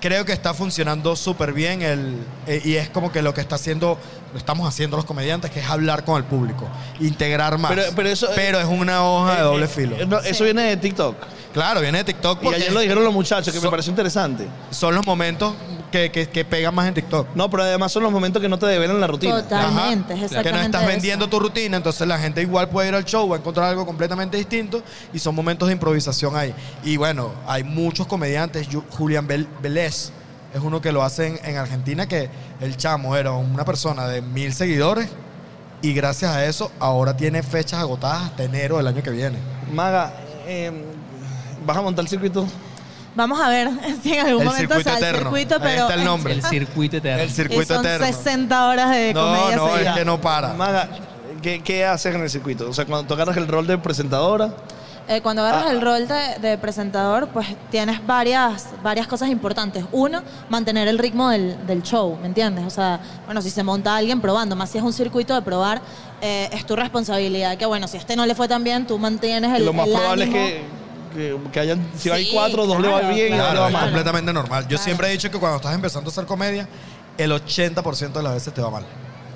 Creo que está funcionando súper bien el, eh, y es como que lo que está haciendo, lo estamos haciendo los comediantes, que es hablar con el público, integrar más. Pero- pero eso- Pero es una hoja de doble Eh, filo. eh, no, Eso viene de TikTok. Claro, viene de TikTok Y porque ayer lo dijeron los muchachos, que me So- pareció interesante. son los momentos que, que- que pegan más en TikTok. No, pero además son los momentos que no te develan la rutina. Totalmente, es Ajá. exactamente Que no estás eso. vendiendo tu rutina, entonces la gente igual puede ir al show, va a encontrar algo completamente distinto y son momentos de improvisación ahí. Y bueno, hay muchos comediantes, Ju- Julián Bel- Vélez es uno que lo hace en, en Argentina, que el chamo era una persona de mil seguidores y gracias a eso ahora tiene fechas agotadas hasta enero del año que viene. Maga, eh, ¿vas a montar el circuito? Vamos a ver si en algún El momento circuito sale el eterno. circuito, Ahí pero está el nombre. El circuito eterno. El y circuito son eterno. 60 horas de No, comedia no, es seguida. que no para. Maga, ¿qué, qué haces en el circuito? O sea, cuando tú agarras el rol de presentadora, Eh, cuando agarras Ah. el rol de, de presentador, pues tienes varias, varias cosas importantes. Uno, mantener el ritmo del, del show, ¿me entiendes? O sea, bueno, si se monta alguien probando, más si es un circuito de probar, eh, es tu responsabilidad. Que bueno, si este no le fue tan bien, tú mantienes el lo más el probable ánimo. es que, que, que hayan, si hay cuatro, dos le va claro, bien y dos le Claro, va es mal. completamente normal. Yo Claro. siempre he dicho que cuando estás empezando a hacer comedia, el 80% de las veces te va mal.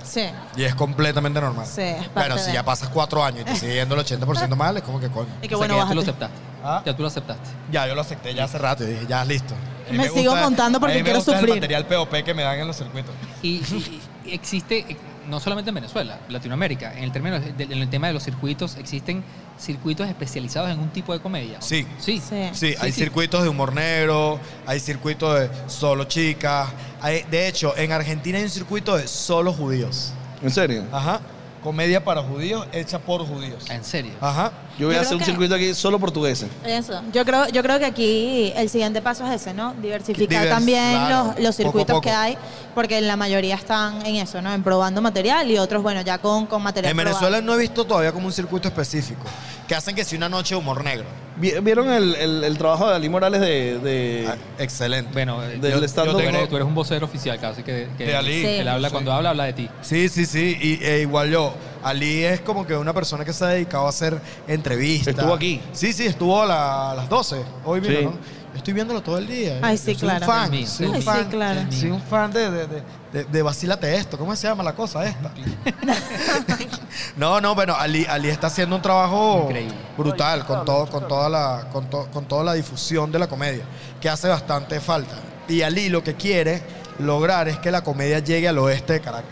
Sí. Y es completamente normal. Sí, es parte Bueno, si de- ya pasas cuatro años y te sigue yendo el 80% mal, es como que coño. Y que O sea, bueno, que ya tú lo bájate. aceptaste. ¿Ah? Ya tú lo aceptaste. Ya, yo lo acepté ya hace rato y dije, ya, listo. A mí Me sigo montando porque a mí me quiero gusta sufrir. el material POP que me dan en los circuitos. Y, y- y existe, no solamente en Venezuela, Latinoamérica, en el, término, de- en el tema de los circuitos, existen circuitos especializados en un tipo de comedia. Sí. Sí. Sí. Sí, hay sí. circuitos de humor negro, hay circuitos de solo chicas. hay- de hecho, en Argentina hay un circuito de solo judíos. ¿En serio? Ajá. Comedia para judíos hecha por judíos. En serio. Ajá. Yo voy Yo a hacer un que- circuito aquí solo portugueses. Eso. Yo creo, yo creo que aquí el siguiente paso es ese, ¿no? Diversificar Divers- también claro, los, los poco a circuitos poco. que hay, porque la mayoría están en eso, ¿no? En probando material y otros, bueno, ya con, con material En probado. Venezuela no he visto todavía como un circuito específico. Que hacen que si una noche de humor negro. Vi- ¿Vieron el, el- el trabajo de Ali Morales de... de- Ah, excelente. Bueno, eh, Del yo- tú, eres, tú eres un vocero oficial casi que, que, De Ali. Sí. le habla, Sí. cuando habla, habla de ti. Sí, sí, sí. Y, e igual yo. Ali es como que una persona que se ha dedicado a hacer entrevistas. Estuvo aquí. Sí, sí, estuvo a, la- a las 12. Hoy vino, Sí. ¿no? Yo estoy viéndolo todo el día. Ay, Yo sí, soy claro. Un fan, soy un fan. Sí, claro. Soy un fan de, de, de, de- de Vacílate esto. ¿Cómo se llama la cosa esta? no, no, bueno, Ali, Ali está haciendo un trabajo Increíble. brutal con, todo, con, toda la, con, to- con toda la difusión de la comedia, que hace bastante falta. Y Ali lo que quiere lograr es que la comedia llegue al oeste de Caracas.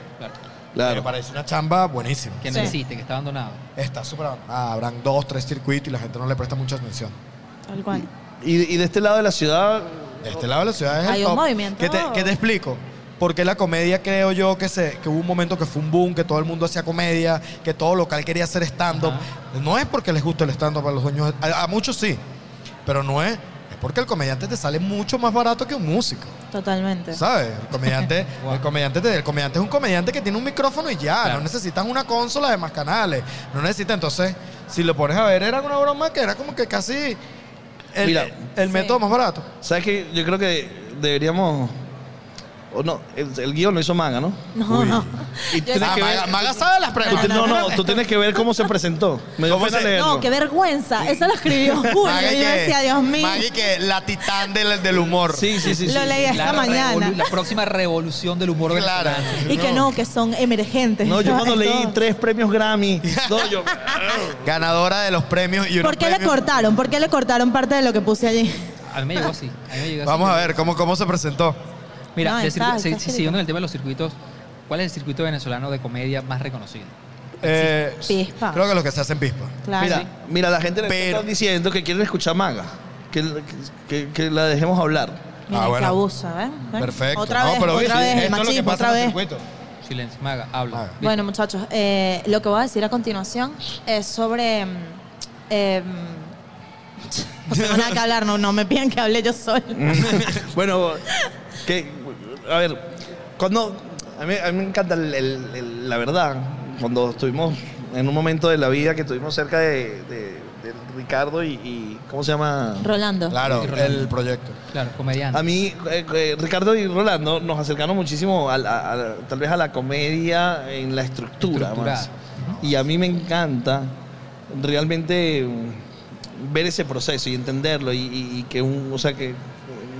Claro. Me parece una chamba buenísima. Que no Sí. existe, que está abandonado. Está súper abandonada. Habrán dos, tres circuitos y la gente no le presta mucha atención. Tal cual. Y, y de este lado de la ciudad, De este lado de la ciudad es el Hay un top. movimiento. ¿Qué te, qué te explico? Porque la comedia creo yo que, se, que hubo un momento que fue un boom, que todo el mundo hacía comedia, que todo local quería hacer stand-up. No es porque les gusta el stand-up a los dueños, a, a muchos sí, pero no es, es porque el comediante te sale mucho más barato que un músico. Totalmente. ¿Sabes? El comediante, el comediante, te- el comediante es un comediante que tiene un micrófono y ya. Claro. No necesitas una consola de más canales. No necesitas. Entonces, si lo pones a ver, era una broma que era como que casi el, Mira. el Sí. método más barato. ¿Sabes qué? Yo creo que deberíamos. O no, el, el guion lo hizo Maga, ¿no? No, no. Y Yo tienes Ah, que ver. Maga, Maga sabe las tú preguntas. no, no, tú tienes que ver cómo se presentó. Me dio ¿Cómo pena se- leerlo. No, qué vergüenza. Eso lo escribió Julio. Maga Y y yo que- decía, Dios mío. Maga y que la titán del, del humor. Sí, sí, sí. Lo sí. leí esta La mañana. revolu- La próxima revolución del humor Claro. venezolano. Y que no, que son emergentes. No, yo cuando Esto- leí tres premios Grammy. No, yo. Ganadora de los premios y unos ¿Por qué le premios- cortaron? ¿Por qué le cortaron parte de lo que puse allí? A mí me llegó así. A mí me llegó así. Vamos a ver cómo, cómo se presentó. Mira, No, está- está siguiendo en el tema de los circuitos, ¿cuál es el circuito venezolano de comedia más reconocido? Eh, Pispa. Creo que los que se hacen pispa. Claro. Mira, mira, la gente le Pero- está diciendo que quieren escuchar Maga. Que, que, que la dejemos hablar. Mira, Ah, que bueno. abusa, ¿ves? ¿Ves? Perfecto. Otra No, vez, pero otra viste, vez, el esto es lo que machismo, pasa otra en el vez. circuito. Silencio, Maga, habla. Maga. Listo. Bueno, muchachos, eh, lo que voy a decir a continuación es sobre. eh, no tengo nada que hablar, no, no me pidan que hable yo sola. bueno, que, a ver, cuando. A mí, a mí me encanta el- el- el- la verdad. Cuando estuvimos en un momento de la vida que estuvimos cerca de, de- de Ricardo y, y- ¿Cómo se llama? Rolando. Claro, Rolando. el proyecto. Claro, comediante. A mí, eh, eh, Ricardo y Rolando nos acercaron muchísimo a, a tal vez a la comedia en la estructura. Más. Y a mí me encanta realmente ver ese proceso y entenderlo y, y- y que un, o sea que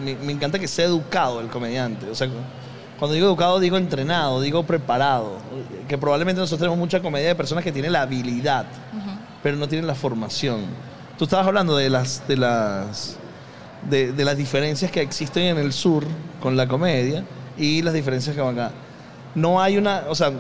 me, me encanta que sea educado el comediante. O sea, cuando digo educado digo entrenado, digo preparado. Que probablemente nosotros tenemos mucha comedia de personas que tienen la habilidad, pero no tienen la formación. Tú estabas hablando de las de las de, de las diferencias que existen en el sur con la comedia y las diferencias que van acá. No hay una, o sea,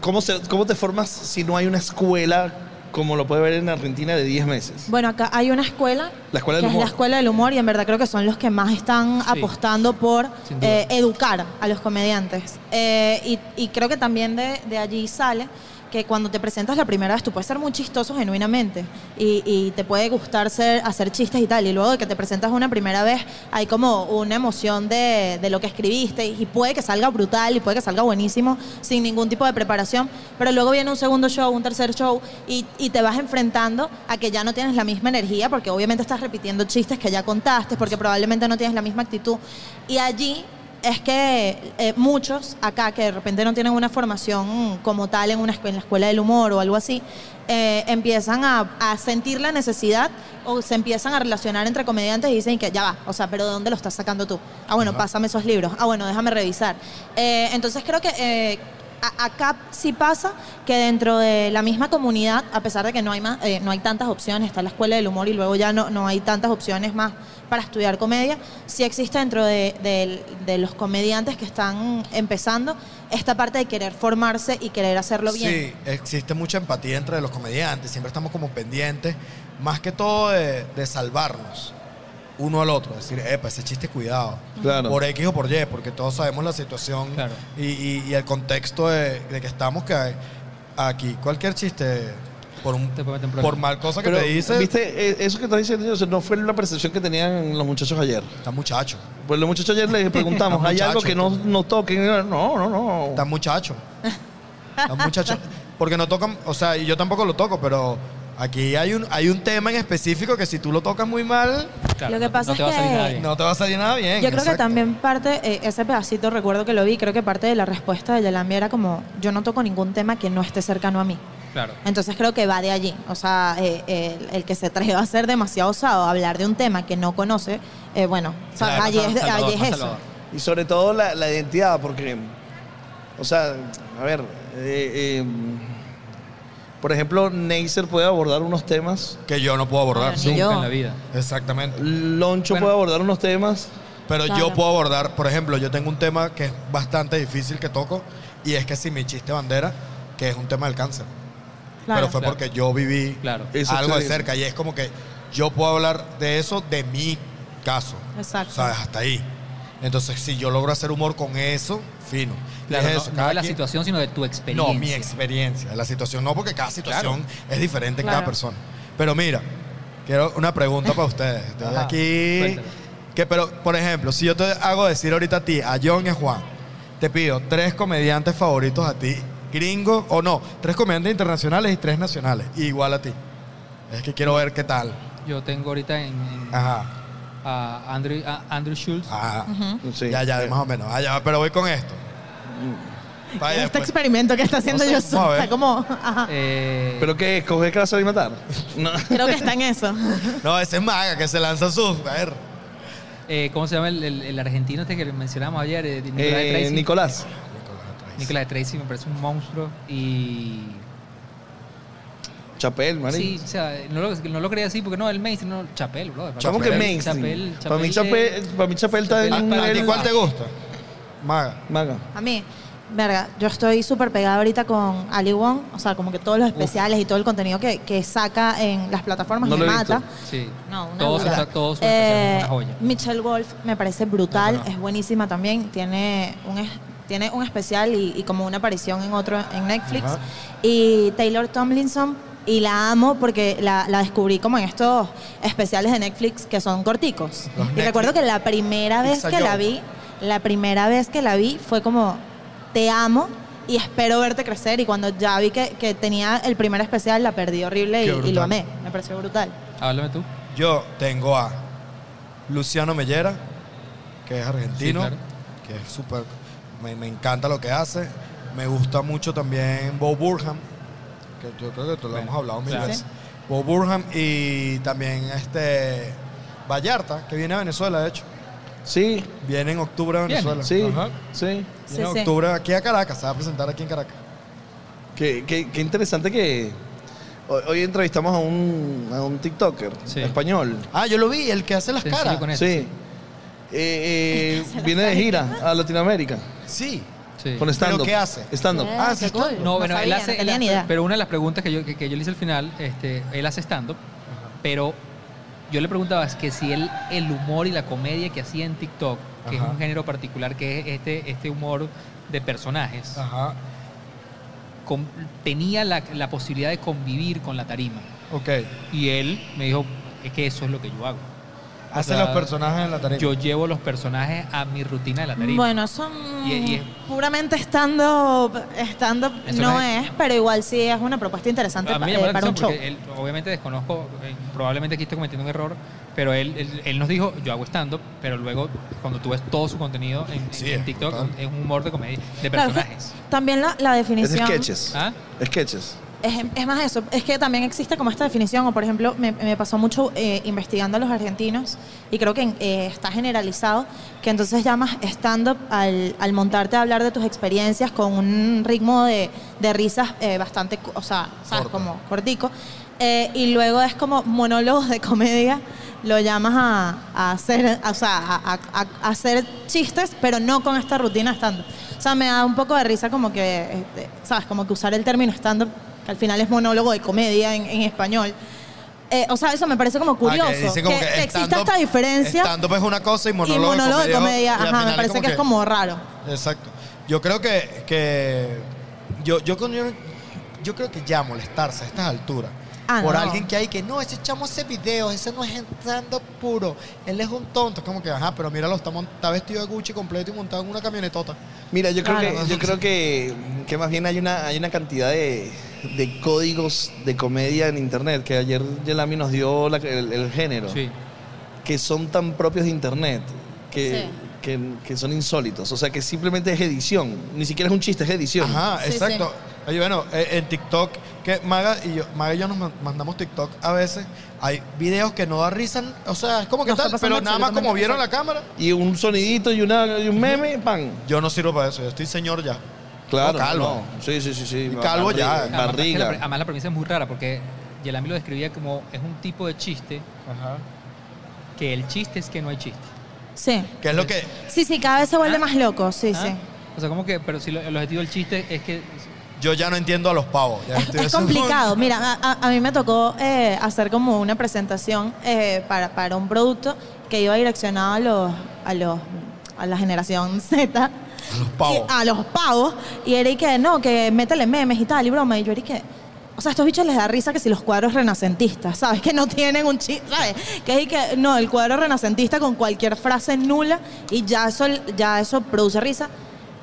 ¿cómo, se- cómo te formas si no hay una escuela como lo puede ver en Argentina de 10 meses? Bueno, acá hay una escuela, La escuela que del es humor. la escuela del humor y en verdad creo que son los que más están Sí. apostando por eh, educar a los comediantes. Eh, y, y creo que también de, de allí sale que cuando te presentas la primera vez tú puedes ser muy chistoso genuinamente y, y te puede gustar ser, hacer chistes y tal. Y luego de que te presentas una primera vez hay como una emoción de, de lo que escribiste y puede que salga brutal y puede que salga buenísimo sin ningún tipo de preparación. Pero luego viene un segundo show, un tercer show y, y te vas enfrentando a que ya no tienes la misma energía porque obviamente estás repitiendo chistes que ya contaste porque probablemente no tienes la misma actitud. Y allí es que eh, muchos acá que de repente no tienen una formación como tal en, una, en la escuela del humor o algo así, eh, empiezan a, a sentir la necesidad o se empiezan a relacionar entre comediantes y dicen que ya va, o sea, pero ¿de dónde lo estás sacando tú? Ah, bueno, pásame esos libros. Ah, bueno, déjame revisar. Eh, entonces creo que... eh, a- acá sí pasa que dentro de la misma comunidad, a pesar de que no hay, más, no hay tantas opciones, está la escuela del humor y luego ya no, no hay tantas opciones más para estudiar comedia, sí existe dentro de, de- de los comediantes que están empezando esta parte de querer formarse y querer hacerlo bien. Sí, existe mucha empatía entre los comediantes, siempre estamos como pendientes, más que todo de, de salvarnos uno al otro, decir, epa, ese chiste cuidado, Claro. por X o por Y, porque todos sabemos la situación Claro. y, y- y el contexto de, de que estamos, que hay- aquí cualquier chiste, por, un, Te puede meter en por mal cosa que Pero, te dice, ¿viste? Eh, Eso que estás diciendo, o sea, no fue la percepción que tenían los muchachos ayer. está muchacho, Pues los muchachos ayer les preguntamos, ¿hay algo que no, no toquen? No, no, no. está muchacho, está muchacho, porque no tocan, o sea, y yo tampoco lo toco, pero aquí hay un, hay un tema en específico que si tú lo tocas muy mal, Claro, Lo que no- pasa no te es va a salir que- nada bien. no te va a salir nada bien. Yo creo que también parte, eh, ese pedacito recuerdo que lo vi, creo que parte de la respuesta de Yelami era como, yo no toco ningún tema que no esté cercano a mí. Claro. Entonces creo que va de allí. O sea, eh, eh, el, que se atreva a ser demasiado osado, a hablar de un tema que no conoce, eh, bueno, o sea, Claro, allí es, Salvador, allí es más eso. Salvador. Y sobre todo la, la identidad, porque, o sea, a ver, eh, eh, por ejemplo, Neisser puede abordar unos temas, que yo no puedo abordar. Bueno, Nunca yo. en la vida. Exactamente. Loncho Bueno. puede abordar unos temas. Pero Claro. yo puedo abordar, por ejemplo, yo tengo un tema que es bastante difícil que toco y es que si mi chiste bandera, que es un tema del cáncer. Claro. Pero fue Claro. porque yo viví Claro. Eso algo de cerca y es como que yo puedo hablar de eso de mi caso. Exacto. ¿Sabes? Hasta ahí. Entonces, si yo logro hacer humor con eso, fino. Claro, es no, eso, no cada de la quien- situación, sino de tu experiencia. No, mi experiencia. de La situación no, porque cada situación es diferente en cada persona. Pero mira, quiero una pregunta para ustedes. Estoy Ajá, aquí. cuéntame. Que, pero, por ejemplo, si yo te hago decir ahorita a ti, a John y a Juan, te pido tres comediantes favoritos a ti, gringos o no, tres comediantes internacionales y tres nacionales, igual a ti. Es que quiero ver qué tal. Yo tengo ahorita en, en- Ajá. a Andrew, a Andrew Schultz. Ajá. Sí. Ya, ya, más o menos. Ah, ya, pero voy con esto. Vaya, este después. experimento que está haciendo No sé, yo está como. ajá. Eh, ¿Pero qué? ¿Escoger casa y matar? No. Creo que está en eso. No, ese es Maga que se lanza sus. A ver. eh, ¿Cómo se llama el, el- el argentino este que mencionamos ayer? Eh, Nicolás Eh. Nicolás. Tracy me parece un monstruo y... Chapel, marico. Sí, o sea, no lo, no lo creía así porque no, el mainstream, no, Chapel, bro. ¿Cómo que Chapel. mainstream? Chapel, para mí Chapel Chapel, es- para mí Chapel está en Chapel un ¿A ti cuál te gusta? Maga. Maga. A mí, verga, yo estoy súper pegada ahorita con Ali Wong, o sea, como que todos los especiales y todo el contenido que, que saca en las plataformas No me lo he visto. mata. Sí. No, una todo dura. su, todo su Eh, una joya. Michelle Wolf me parece brutal, No, no, no. es buenísima también, tiene un, tiene un especial y, y como una aparición en otro en Netflix. Ajá. Y Taylor Tomlinson, y la amo porque la, la descubrí como en estos especiales de Netflix que son corticos. Los y Netflix. recuerdo que la primera vez Pizza que la vi, la primera vez que la vi fue como, te amo. Y espero verte crecer. Y cuando ya vi que, que tenía el primer especial, la perdí horrible y, lo amé. Me pareció brutal. Háblame tú. Yo tengo a Luciano Mellera, que es argentino, Sí, claro. que es súper. Me, me encanta lo que hace. Me gusta mucho también Bo Burham, que yo creo que te lo hemos hablado mil veces. Bo Burham y también este Vallarta, que viene a Venezuela, de hecho. Sí, Viene en octubre a. Venezuela. sí, Ajá. sí. Viene Sí, en sí. octubre aquí a Caracas, se va a presentar aquí en Caracas. Qué, qué- qué interesante que hoy, hoy entrevistamos a un, a un TikToker Sí. español. Ah, yo lo vi, el que hace las Sencillo caras. Sí. Eh, eh, viene de gira a Latinoamérica Sí. Sí. con stand-up. qué hace? Stand-up. Eh, Ah, sí, cool. No, bueno, él hace. no tenía él- ni idea. Pero una de las preguntas que yo, que, que yo le hice al final, este, él hace stand-up, pero yo le preguntaba es que si él, el humor y la comedia que hacía en TikTok, que Ajá. es un género particular, que es este, este humor de personajes, Ajá. con- tenía la, la posibilidad de convivir con la tarima. Ok. Y él me dijo, es que eso es lo que yo hago. O Hace sea, los personajes en la tarima. Yo llevo los personajes a mi rutina de la tarima. Bueno, eso Y- y es- puramente estando estando Eso no no es, pero igual sí es una propuesta interesante A mí me eh, para un show. él, obviamente desconozco, eh, probablemente aquí estoy cometiendo un error, pero él, él, él nos dijo, yo hago stand-up, pero luego cuando tú ves todo su contenido en, Sí, en es TikTok, es un humor de comedia, de Claro, personajes. También la, la Es definición sketches. ¿Ah? Sketches. Es, es más eso, es que también existe como esta definición, o por ejemplo, me, me pasó mucho eh, investigando a los argentinos, y creo que eh, está generalizado, que entonces llamas stand-up al, al montarte a hablar de tus experiencias con un ritmo de, de risas eh, bastante, o sea, ¿sabes? Corto. Como cortico. Eh, y luego es como monólogos de comedia, lo llamas a, a hacer, o sea, a, a- a hacer chistes, pero no con esta rutina stand-up. O sea, me da un poco de risa como que, este, ¿sabes? Como que usar el término stand-up, que al final es monólogo de comedia en, en español. Eh, o sea, eso me parece como curioso. Ah, que dicen como que exista esta diferencia Stand-up es una cosa y y monólogo, monólogo de comedia. Ajá, me parece que es como raro. Exacto. Yo creo que, que yo, yo, yo, yo creo que ya molestarse a estas alturas Ah, por no. alguien que hay que no, ese chamo hace videos, ese no es entrando puro, él es un tonto, es como que, ajá, pero míralo, está, está vestido de Gucci completo y montado en una camionetota. Mira, yo creo, Claro. que, yo creo que, que más bien hay una, hay una cantidad de, de códigos de comedia en internet que ayer Yelami nos dio la- el, el género, Sí. que son tan propios de internet, que, Sí. que, que son insólitos. O sea, que simplemente es edición. Ni siquiera es un chiste, es edición. Ajá, Sí, exacto. Oye, bueno, eh, en TikTok, que Maga y yo, Maga y yo nos man- mandamos TikTok a veces, hay videos que no da risa, o sea, es como que No está tal, pero nada más como vieron la cámara. Y un sonidito y, una, y un meme, pan. Yo no sirvo para eso, yo estoy señor ya. Claro. No, calvo. no. Sí, sí, sí. sí. Y calvo ya. Barriga, Además, es que la, además premisa es muy rara porque Yelami lo describía como es un tipo de chiste Ajá. que el chiste es que no hay chiste. Sí. Que es lo que, Sí, sí, cada vez se vuelve ¿Ah? más loco, sí, ¿Ah? sí. O sea, como que, pero si lo- el objetivo del chiste es que yo ya no entiendo a los pavos. Es, complicado. Mira, a, a- a mí me tocó eh, hacer como una presentación eh, para, para un producto que iba direccionado a los, a los, a la generación Z. Los pavos. Y- a los pavos. Y era y que, no, que métele memes y tal, y broma. Y yo era y que, o sea, a estos bichos les da risa que si los cuadros renacentistas, ¿sabes? Que no tienen un chiste, ¿sabes? Que es y que, no, el cuadro renacentista con cualquier frase nula y ya eso, ya eso produce risa.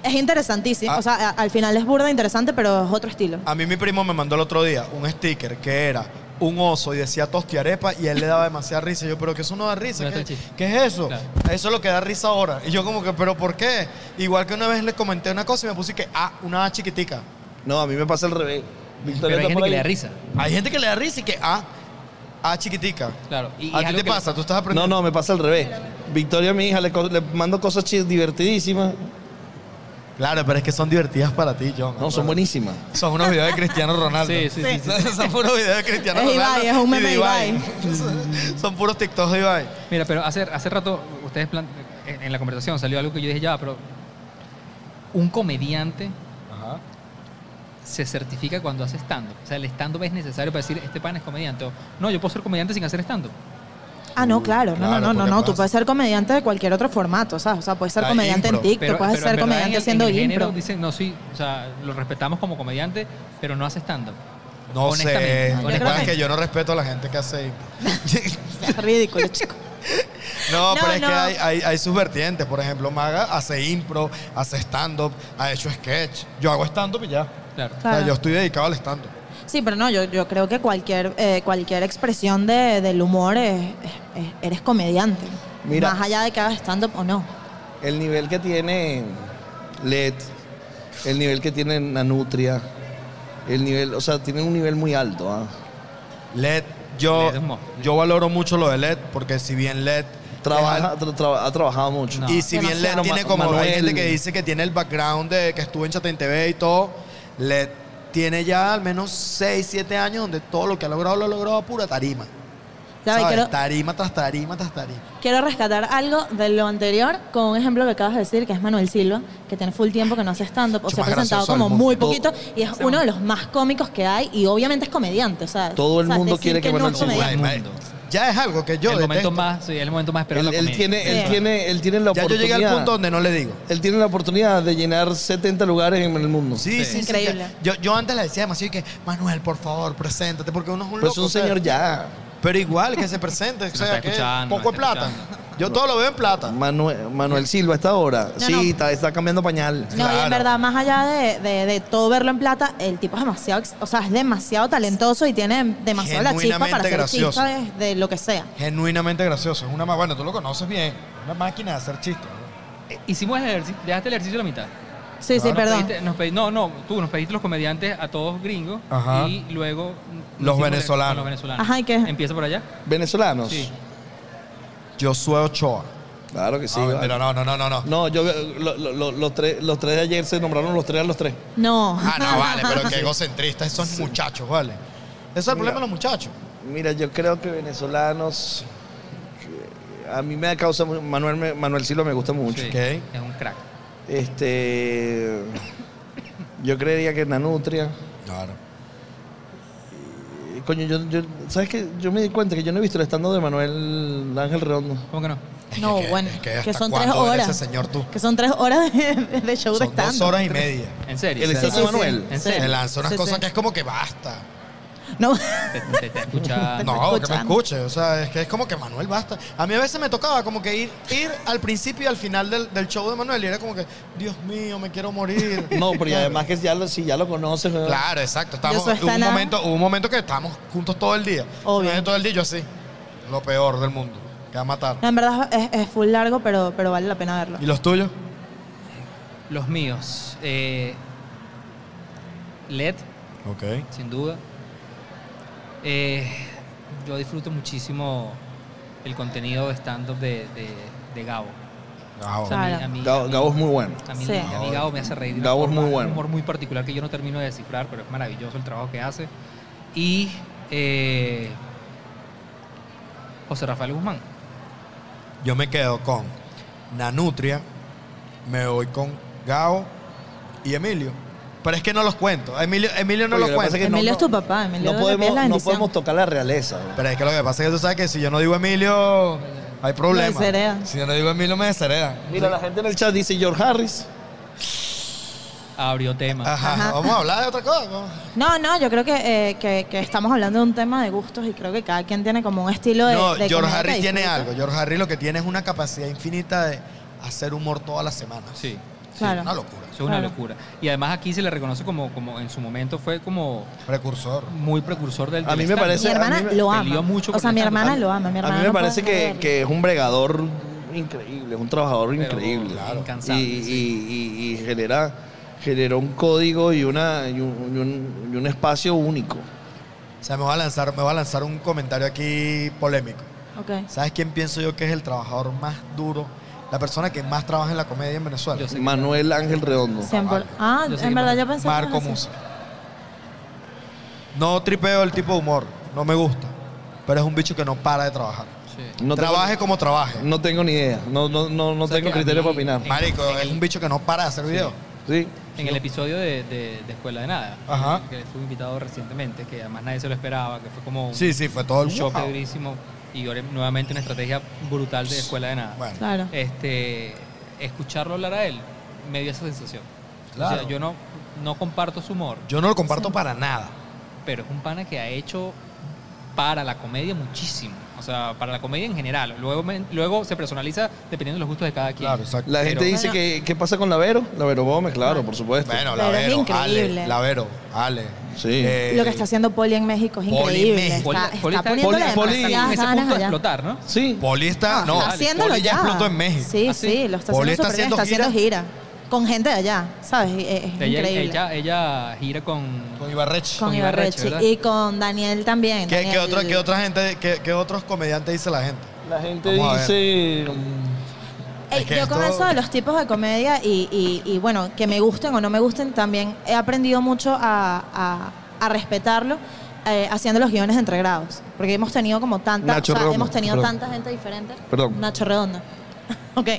Es interesantísimo. Ah. O sea, a- al final es burda interesante, pero es otro estilo. A mí mi primo me mandó el otro día un sticker que era un oso y decía tostiarepa y él le daba demasiada risa. Y yo, pero que eso no da risa. ¿Dónde ¿Qué, el chiste? qué es eso? Claro. Eso es lo que da risa ahora. Y yo como que, pero ¿por qué? Igual que una vez le comenté una cosa y me puse que, ah, una A chiquitica. No, a mí me pasa al revés. Victoria Pero hay está gente por que le ahí. da risa. Hay gente que le da risa y que, ah, A chiquitica. Claro. Y, y ¿A es ti algo te que- pasa? ¿Tú estás No, aprendiendo? no, me pasa al revés. Victoria, mi hija, le, co- le mando cosas chi- divertidísimas. Claro, pero es que son divertidas para ti, John. No, son buenísimas. Son unos videos de Cristiano Ronaldo. Sí, sí, sí. sí. Son, son puros videos de Cristiano Es Ibai, Ronaldo. es un meme de Ibai. son, puros TikToks de Ibai. Mira, pero hace, hace rato ustedes plan- en la conversación salió algo que yo dije ya, pero un comediante se certifica cuando hace stand-up. O sea, el stand-up es necesario para decir, este pan es comediante. O, no, yo puedo ser comediante sin hacer stand-up. Ah, no, claro. No, Claro, no, no, no, porque no. Tú puedes- ser comediante de cualquier otro formato, ¿sabes? O sea, puedes ser La comediante impro. en TikTok, puedes ser comediante en el- haciendo en el género impro. dicen, no, sí, o sea, lo respetamos como comediante, pero no hace stand-up. No sé. Lo que pasa es que yo no respeto a la gente que hace impro. Es ridículo, chico. No, No, pero es no. que hay, hay, hay sus vertientes. Por ejemplo, Maga hace impro, hace stand-up, ha hecho sketch. Yo hago stand-up y ya. Claro. O sea, Claro. yo estoy dedicado al stand-up. Sí, pero no, yo, yo creo que cualquier, eh, cualquier expresión de- del humor es, es- es- eres comediante. Mira. Más allá de que hagas stand-up o no. El nivel que tiene LED, el nivel que tiene Nanutria, el nivel, o sea, tienen un nivel muy alto. ¿ah? LED, yo, LED yo valoro mucho lo de LED porque si bien LED Trabaja, tra- tra- ha trabajado mucho. No. Y si bien LED tiene como hay Manuel. gente que dice que tiene el background de que estuvo en Chatein TV y todo, LED tiene ya al menos 6, 7 años donde todo lo que ha logrado lo ha logrado a pura tarima. ¿Sabes? quiero, Tarima tras tarima tras tarima. quiero rescatar algo de lo anterior con un ejemplo que acabas de decir, que es Manuel Silva, que tiene full tiempo que no hace stand-up, o se ha presentado como muy poquito, y es uno de los más cómicos que hay, y obviamente es comediante, o sea... Todo el mundo quiere que no Manuel es Silva-. Ya es algo que yo el momento detesto. más, sí, el momento más esperado Él, de la él comedia. tiene, él, Sí. tiene, él tiene la Ya yo oportunidad. llegué al punto donde no le digo. Él tiene la oportunidad de llenar 70 lugares en el mundo. Sí, sí, sí. Increíble. ya. Yo, yo antes le decía demasiado y que, Manuel, por favor, preséntate, porque uno es un Pero loco. es un o sea, señor ya. Pero igual que se presente, o sea, que poco de plata. escuchando. Yo todo lo veo en plata. Manuel, Manuel Silva, a esta hora. No, sí, no. Está, está cambiando pañal. No, y en verdad, más allá de, de- de todo verlo en plata, el tipo es demasiado, o sea, es demasiado talentoso y tiene demasiado la chispa para hacer gracioso. chistes de, de lo que sea. Genuinamente gracioso. Es una ma- bueno, tú lo conoces bien. Una máquina de hacer chistes. Eh, Hicimos el ejercicio, dejaste el ejercicio a la mitad. Sí, sí, perdón. pediste- nos pedí- no, no, tú nos pediste los comediantes a todos gringos Ajá. y luego Los hicimos venezolanos. con Los venezolanos. Ajá, ¿y qué? Empieza por allá. ¿Venezolanos? Sí. Josué Ochoa. Claro que sí. Ah, vale. mentira, no, no, no, no, no. No, yo lo- lo- lo- los, tres, los tres de ayer se nombraron los tres a los tres. No. Ah, no, vale, pero qué egocentristas esos muchachos, vale. Ese es el problema de los muchachos. Mira, yo creo que venezolanos. que A mí me causa. mu- Manuel, me- Manuel Silva me gusta mucho. Sí, Ok. Es un crack. Este. Yo creería que Nanutria. Claro. Y, Coño, yo, yo- ¿Sabes qué? Yo me di cuenta que yo no he visto el estando de Manuel Ángel Redondo. ¿Cómo que no? No, Es que- bueno, es que que, son tres horas. ese señor tú. Que son tres horas de, de show de Son dos stand horas y media. En serio. El de lanza- Manuel. ¿En Sí. serio? Se lanza unas Sí, cosas sí. que es como que basta. No. Te, te, te escucha. No, que me escuche. O sea, es que es como que Manuel basta. A mí a veces me tocaba como que ir, ir al principio y al final del, del show de Manuel y era como que, Dios mío, me quiero morir. No, pero y además que ya lo, si ya lo conoces. ¿verdad? Claro, exacto. Estamos, soy hubo, un momento, hubo un momento que estábamos juntos todo el día. Obvio. Imagínate Todo el día yo así. Lo peor del mundo. Que va a matar. En verdad es, es full largo, pero, pero vale la pena verlo. ¿Y los tuyos? Los míos. Eh, LED, Ok. sin duda. Eh, yo disfruto muchísimo el contenido de stand-up de, de, de Gabo. O sea, a mí- Claro. a mí- Gabo, a mí- Gabo es muy bueno. A mí, Sí. a mí Gabo me hace reír. Gabo es muy bueno. Un humor muy particular que yo no termino de descifrar, pero es maravilloso el trabajo que hace. Y eh, José Rafael Guzmán. Yo me quedo con Nanutria, me voy con Gao y Emilio. Pero es que no los cuento. Emilio, Emilio no Oye, los lo que pasa cuento. es que no- Emilio no- es tu papá, Emilio No podemos, pides la no bendición. podemos tocar la realeza. Pero es que lo que pasa es que tú sabes que si yo no digo Emilio, Hay problema. Desheredan. Si yo no digo Emilio, me desheredan. Mira, la gente en el chat dice George Harris. Abrió tema. Ajá. Ajá. Vamos a hablar de otra cosa. ¿no? No, no, yo creo que, eh, que, que estamos hablando de un tema de gustos y creo que cada quien tiene como un estilo de. No, de George comedia Harris que tiene disfruta. algo. George Harris lo que tiene es una capacidad infinita de hacer humor todas las semanas. Sí. Claro. Una locura. Eso es una Claro. locura. Y además aquí se le reconoce como, como en su momento fue como Precursor. muy precursor del A mí me parece- Mi hermana me- lo ama. mucho o sea, mi hermana lo ama. Mi A mí me no parece que, que es un bregador increíble, es un trabajador Pero increíble. claro. Y, incansable, y- sí. y- y genera, genera un código y, una, y, un, y un- y un espacio único. O sea, me voy a lanzar, me voy a lanzar un comentario aquí polémico. Ok. ¿Sabes quién pienso yo que es el trabajador más duro? La persona que más trabaja en la comedia en Venezuela. Yo sé que- Manuel Ángel Redondo. Siempre. Ah, Yo sé en que verdad yo pensé que Marco Musa. No tripeo el tipo de humor, no me gusta. Pero es un bicho que no para de trabajar. Sí. No tengo- Trabaje como trabaje. No tengo ni idea, no, no, no, no O sea, tengo que a criterio mí- para opinar. en- Marico, en es el- un bicho que no para de hacer videos. Sí. En el episodio de, de- de Escuela de Nada, Ajá. que estuvo invitado recientemente, que además nadie se lo esperaba, que fue como un, Sí, sí, fue todo el un choque wow. durísimo y ahora nuevamente una estrategia brutal de Escuela de Nada. Bueno, Claro. Este, escucharlo hablar a él me dio esa sensación. O Claro. sea, yo no, no comparto su humor, yo no lo comparto Sí. para nada. pero es un pana que ha hecho para la comedia muchísimo. O sea, para la comedia en general. Luego, me- luego se personaliza dependiendo de los gustos de cada quien. Claro, exacto. La gente Pero- dice Bueno. que ¿qué pasa con Lavero? Lavero Gómez, claro, por supuesto. Bueno, Pero Lavero, increíble. Ale, Lavero, Ale. Sí. Eh, Lo que está haciendo Poli en México es Poli increíble. Poli- está Poli está- poniéndole Poli- en ese punto de explotar, ¿no? Sí. Poli está, no, está haciéndolo Poli ya ya. explotó en México. Sí, ¿Ah, sí? sí, lo está Poli haciendo está bien. haciendo Está haciendo gira. Con gente de allá, ¿sabes? Es, Ella, increíble. ella, ella gira con... Con Ibarreche. con con Ibarreche, Ibarreche. ¿verdad? Y con Daniel también. ¿Qué, Daniel- qué otra, qué otra gente, qué, qué otros comediantes dice la gente? La gente Vamos dice... Ey, que yo con esto- eso de los tipos de comedia y, y- y, bueno, que me gusten o no me gusten, también he aprendido mucho a, a- a respetarlo eh, haciendo los guiones de entre grados. Porque hemos tenido como tanta, o sea, hemos tenido perdón. tanta gente diferente. Perdón. Nacho Redondo. ok.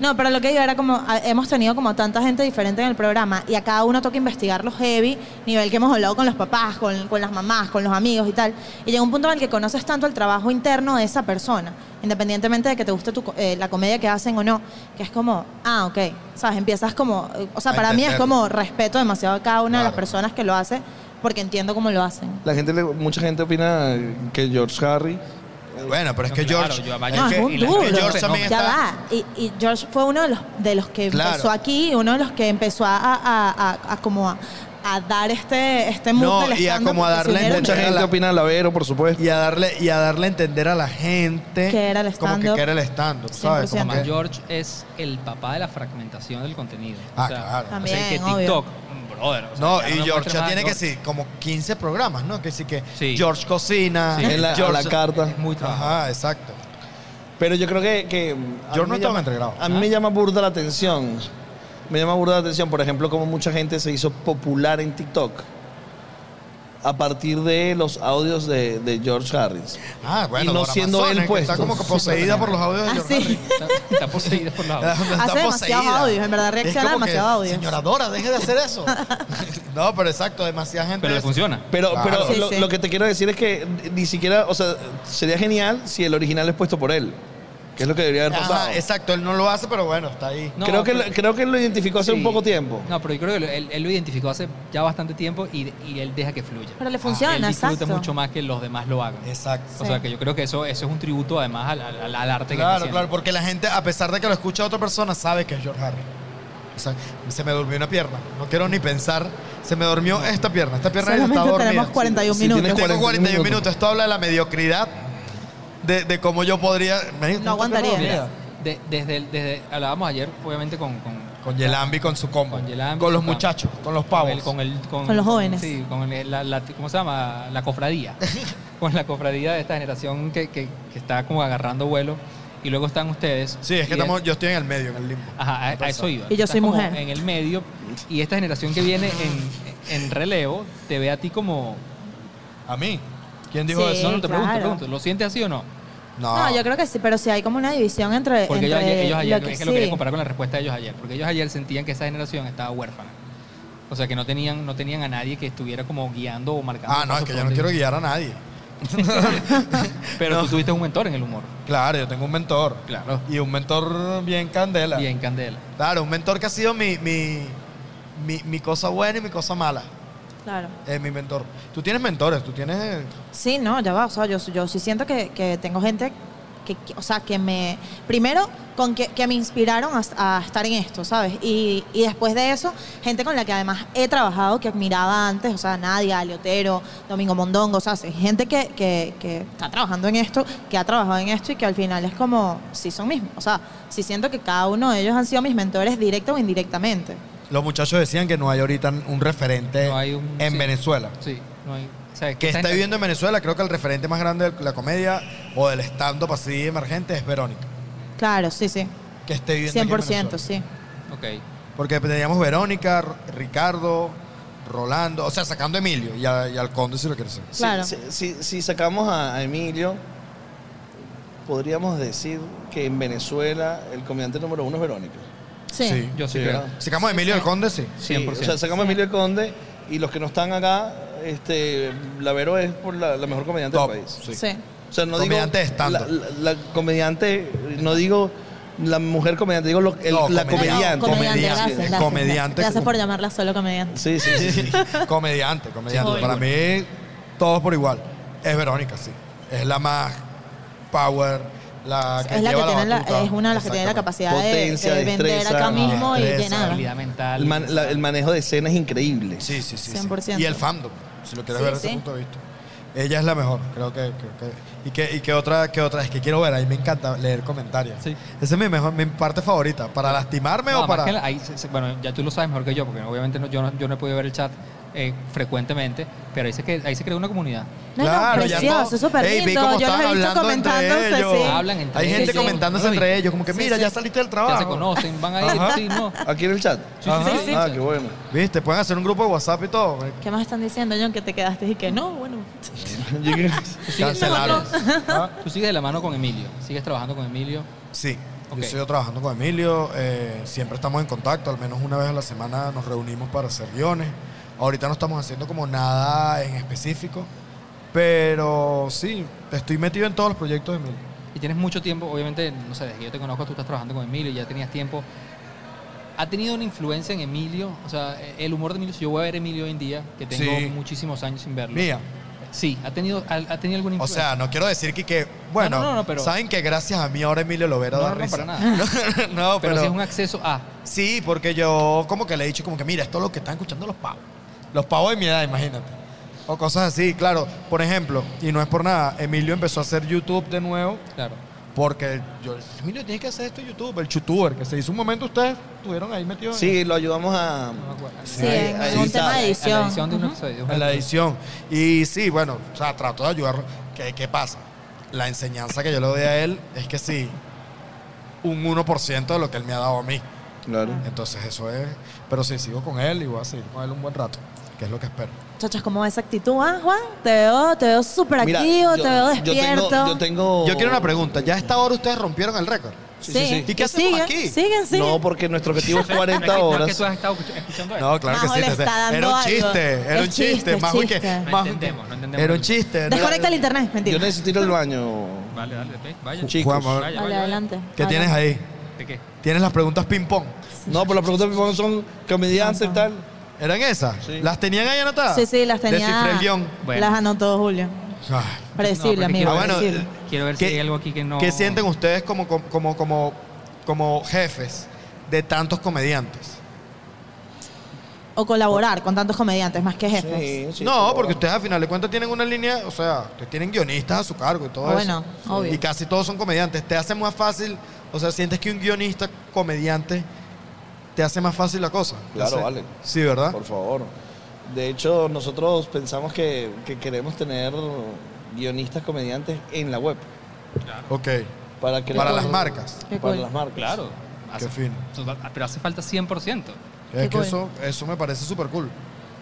No, pero lo que digo era como, a- hemos tenido como tanta gente diferente en el programa y a cada uno toca investigar los heavy, nivel que hemos hablado con los papás, con, con las mamás, con los amigos y tal. Y llega un punto en el que conoces tanto el trabajo interno de esa persona, independientemente de que te guste tu eh, la comedia que hacen o no, que es como, ah, ok, ¿sabes? Empiezas como, eh, o sea, A para mí es como respeto demasiado a cada una de las Claro. personas que lo hace porque entiendo cómo lo hacen. La gente, mucha gente opina que George Harry Bueno, pero es que claro, George. yo- es No, que- es la- duro. que George también Ya está. va. Y, y George fue uno de los, de los que Claro. empezó aquí, uno de los que empezó a, a- a- a como a, a dar este, este No, del y a como a darle Mucha gente la- opina Lavero, por supuesto. Y a darle, y a darle a entender a la gente Que era el como que, que era el stand-up, ¿sabes? 100%. Como que- George es el papá de la fragmentación del contenido. Ah, claro. o sea, También, que obvio. TikTok, mm, brother. o sea, No, y George ya tiene que sí, como 15 programas, ¿no? Que sí que Sí. George cocina, Sí. En la, a George... la carta. Es muy. Ajá, exacto. Pero yo creo que... que a Yo mí no me estaba llama- entregado. A mí me llama burda la atención. Me llama burda la atención, por ejemplo, como mucha gente se hizo popular en TikTok a partir de los audios de, de George Harris. Ah, bueno, Y no siendo él que Está puesto. como que poseída por los audios de Ah, George sí. Está, está poseído por la Está Hace demasiados poseída. audios, en verdad, reacciona como que, demasiado audio. Señora Dora, deje de hacer eso. no, pero exacto, demasiada gente. Pero le funciona. Pero, Claro. pero Sí, lo, sí. lo que te quiero decir es que ni siquiera, o sea, sería genial si el original es puesto por él, que es lo que debería haber pasado. Ajá, exacto, él no lo hace, pero bueno, está ahí. No, creo, que, pero- lo- creo que él lo identificó hace Sí. un poco tiempo. No, pero yo creo que lo- él, él lo identificó hace ya bastante tiempo y, y él deja que fluya. Pero le él funciona, disfruta exacto. mucho más que los demás lo hagan. Exacto. O Sí. sea, que yo creo que eso, eso es un tributo además al, al- al arte que está Claro, haciendo. claro, porque la gente, a pesar de que lo escucha otra persona, sabe que es George Harris. O sea, se me durmió una pierna. No quiero ni pensar. Se me durmió esta pierna. Esta pierna está dormida. tenemos 41 si minutos. tienes Tengo 41 41 minutos. minutos. Esto habla de la mediocridad de, de cómo yo podría. No aguantaría. De- desde, desde, hablábamos ayer, obviamente, con, con, Con Yelambi, con su combo. Con Yelambi, Con los muchachos, con los con, pavos. el- con, el- con- Con los jóvenes. Sí, con el- la, la- ¿cómo se llama? La cofradía. con la cofradía de esta generación que, que- que está como agarrando vuelo. Y luego están ustedes. Sí, es que estamos, yo estoy en el medio, en el limbo. Ajá, a, a eso iba. Y yo Estás soy mujer. En el medio. Y esta generación que viene en, en relevo te ve a ti como. ¿A mí? ¿Quién dijo Sí. eso? No, no te pregunto, te claro. pregunto. ¿Lo sientes así o no? No, yo creo que sí, pero sí hay como una división entre, Porque ellos, entre ayer, ellos ayer, lo que es que lo quería comparar con la respuesta de ellos ayer, porque ellos ayer sentían que esa generación estaba huérfana. O sea, que no tenían, no tenían a nadie que estuviera como guiando o marcando. Ah, no, es que yo no quiero guiar a nadie. Pero tú tuviste un mentor en el humor. Claro, yo tengo un mentor. Claro. Y un mentor bien candela. Bien, Candela. Claro, un mentor que ha sido mi, mi, mi, mi cosa buena y mi cosa mala. Claro. Es mi mentor. Tú tienes mentores, tú tienes... eh, Sí, no, ya va. O sea, yo, yo sí siento que, que tengo gente que, que- o sea, que me. Primero, con que, que me inspiraron a, a estar en esto, ¿sabes? Y, y después de eso, gente con la que además he trabajado, que admiraba antes, o sea, Nadia, Leotero, Domingo Mondongo, o sea, gente que, que, que está trabajando en esto, que ha trabajado en esto y que al final es como, sí son mismos. O sea, sí siento que cada uno de ellos han sido mis mentores directa o indirectamente. Los muchachos decían que no hay ahorita un referente No hay un- en sí. Venezuela. Sí, no hay. o sea, Que está gente- viviendo en Venezuela, creo que el referente más grande de la comedia o del stand-up así emergente es Verónica. Claro, sí, sí. Que esté viviendo aquí en 100%, Venezuela. sí. Ok. Porque teníamos Verónica, Ricardo, Rolando, o sea, sacando a Emilio y, a- y al Conde si lo quieres. Si- Claro. Si, si- si sacamos a, a Emilio, podríamos decir que en Venezuela el comediante número uno es Verónica. Sí. Sí. Yo sí, Sí, creo. Sacamos a Emilio Sí, del Conde, sí. Sí, 100%. o sea, sacamos a Emilio Conde y los que no están acá, este, la Vero es por la, la mejor comediante Top, del país. sí. Sí. O sea, no Comediante digo stand-up. la, la- la comediante, no digo la mujer comediante, digo lo- el- No, la comediante. comediante. No, comediante, Comediante. gracias, gracias. Comediante. Gracias por llamarla solo comediante. Sí, sí, sí. sí. comediante, comediante. Sí. Para mí, todos por igual. Es Verónica, sí. Es la más power, la que es la que tiene la- es una de las que tiene la capacidad de, Potencia, de vender destreza, acá mismo y llenar. Mental. El, man- la- el manejo de escena es increíble. Sí, sí, sí. sí. 100%. Y el fandom, si lo quieres Sí, ver desde sí. ese punto de vista. Ella es la mejor, creo que. creo que- y, que, y que otra, que otra, es que quiero ver, ahí me encanta leer comentarios. Sí. Esa es mi, mejor, mi parte favorita. ¿Para lastimarme No, o para.? que bueno, ya tú lo sabes mejor que yo, porque obviamente no- yo, no, yo no he podido ver el chat eh, frecuentemente, pero ahí se, que, ahí se creó una comunidad. No, no, ya precioso, todo- súper lindo. cómo Yo los estaban he visto hablando entre comentándose, ellos. sí. Hablan entre Hay ellos. gente Sí, sí. comentándose No vi. entre ellos, como que Sí, mira, sí. ya saliste del Ya trabajo. se conocen, van a ir, sí, no. Aquí en el chat. Sí, Ajá. sí, sí. Ah, qué bueno. Viste, pueden hacer un grupo de WhatsApp y todo. ¿Qué más están diciendo, John? Que te quedaste y que no, bueno. Llegué- Tú sigues, Cancelaron. Ah, tú sigues de la mano con Emilio, sigues trabajando con Emilio. Sí, Ok. yo sigo trabajando con Emilio, eh, siempre estamos en contacto, al menos una vez a la semana nos reunimos para hacer guiones. Ahorita no estamos haciendo como nada en específico, pero sí, estoy metido en todos los proyectos de Emilio. Y tienes mucho tiempo, obviamente, no sé, desde que yo te conozco, tú estás trabajando con Emilio, ya tenías tiempo. ¿Ha tenido una influencia en Emilio? O sea, el humor de Emilio, si yo voy a ver a Emilio hoy en día, que tengo Sí. muchos años sin verlo. Mía. Sí, ¿ha tenido, ha, ha tenido alguna O influencia? sea, no quiero decir que, que bueno, No, no, no, pero- saben que gracias a mí ahora Emilio Lovera no, da no, no, risa. para nada. no, pero, pero, si es un acceso a... sí, porque yo como que le he dicho como que mira, esto es lo que están escuchando los pavos. Los pavos de mi edad, imagínate. O cosas así, claro. Por ejemplo, y no es por nada, Emilio empezó a hacer YouTube de nuevo Claro. Porque yo, Emilio, tienes que hacer esto en YouTube, el youtuber, que se hizo un momento ustedes estuvieron ahí metidos en- Sí, lo ayudamos a. No me acuerdo. Sí, es un tema de A la edición. edición de en la edición. Y sí, bueno, o sea, trato de ayudarlo. ¿Qué, ¿Qué pasa? La enseñanza que yo le doy a él es que sí, un 1% de lo que él me ha dado a mí. Claro. Entonces eso es... Pero sí, sigo con él y voy a seguir con él un buen rato, que es lo que espero. Chachas, ¿cómo esa actitud, ah, Juan? Te veo, te veo súper activo, te veo yo tengo- despierto. Yo tengo. Yo quiero una pregunta. ¿Ya a esta hora ustedes rompieron el récord? Sí, sí, sí. ¿Y qué hacemos siguen, aquí? Siguen, siguen. No, porque nuestro objetivo es No es 40 que- no es que horas. tú has estado escuch- escuchando esto. No, claro Majo que sí. le está dando era un algo. chiste, era Es un chiste. chiste, chiste. No más- entendemos, no entendemos. Era un chiste. Desconecta el internet, mentira. Yo necesito ir al baño. Vale, dale, ve, vaya. Chicos. Juan, vamos. Vaya, Vale, vaya, adelante. ¿Qué tienes ahí? ¿De qué? Tienes las preguntas ping-pong. No, pero las preguntas me ponen son comediantes y tal. ¿Eran esas? Sí. ¿Las tenían ahí anotadas? Sí, sí, las tenía. Descifré el guion. Bueno. Las anotó Julio. Ah. Predecible, No, amigo. Ah, bueno, predecible. Quiero ver ¿Qué- si hay algo aquí que no... ¿Qué sienten ustedes como, como, como, como jefes de tantos comediantes? O colaborar con tantos comediantes, más que jefes. Sí, sí, no, por porque ustedes al final de cuentas tienen una línea, o sea, ustedes tienen guionistas a su cargo y todo Ah, eso. bueno, obvio. Y casi todos son comediantes. ¿Te hace más fácil, o sea, sientes que un guionista comediante te hace más fácil la cosa? ¿Te Claro, hace- vale. Sí, ¿verdad? Por favor. De hecho, nosotros pensamos que, que queremos tener guionistas comediantes en la web. Ok. Para, que Para las marcas. Qué Para cool. las marcas. Claro. Qué Hace- fino. Pero hace falta 100%. Es Qué que cool. eso, eso me parece súper cool.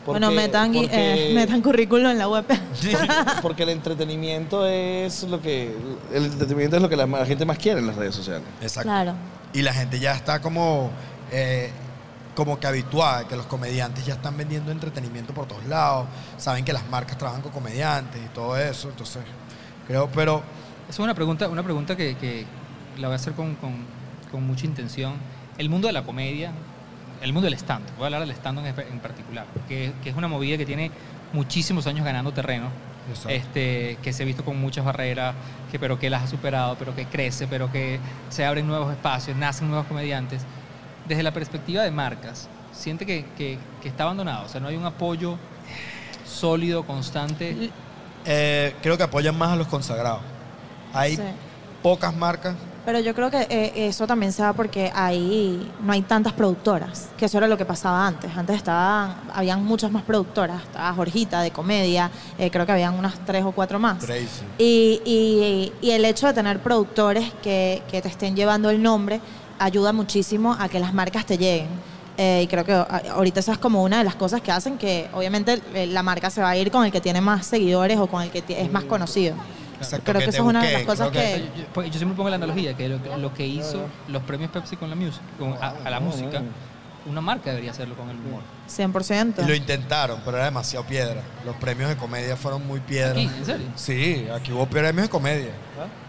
bueno, metan, porque- eh, metan currículum en la web. Porque el entretenimiento es lo que el entretenimiento es lo que la, la gente más quiere en las redes sociales. Exacto. claro. Y la gente ya está como eh, como que habituada, que los comediantes ya están vendiendo entretenimiento por todos lados, saben que las marcas trabajan con comediantes y todo eso, entonces creo, pero Es una pregunta, una pregunta que, que la voy a hacer con, con- con mucha intención. El mundo de la comedia, el mundo del stand, voy a hablar del stand en, en particular, que, que es una movida que tiene muchísimos años ganando terreno, Exacto. este, que se ha visto con muchas barreras, que, pero que las ha superado, pero que crece, pero que se abren nuevos espacios, nacen nuevos comediantes. Desde la perspectiva de marcas, siente que, que- que está abandonado, o sea, no hay un apoyo sólido, constante. eh, creo que apoyan más a los consagrados. Hay Sí. pocas marcas Pero yo creo que eh, eso también se da porque ahí no hay tantas productoras, que eso era lo que pasaba antes. Antes estaban, habían muchas más productoras. Estaba Jorgita de comedia, eh, creo que habían unas tres o cuatro más. Y, y- y el hecho de tener productores que, que te estén llevando el nombre ayuda muchísimo a que las marcas te lleguen. Eh, y creo que a- ahorita esa es como una de las cosas que hacen que obviamente eh, la marca se va a ir con el que tiene más seguidores o con el que es más conocido. Exacto, Creo que te eso es una de las cosas sea, que- yo, pues, yo siempre pongo la analogía que lo, lo que hizo los premios Pepsi con la, music, con, a, a la música, una marca debería hacerlo con el humor. 100%. Y lo intentaron, pero era demasiado piedra. Los premios de comedia fueron muy piedra. Aquí, ¿en serio? Sí, aquí hubo premios de comedia.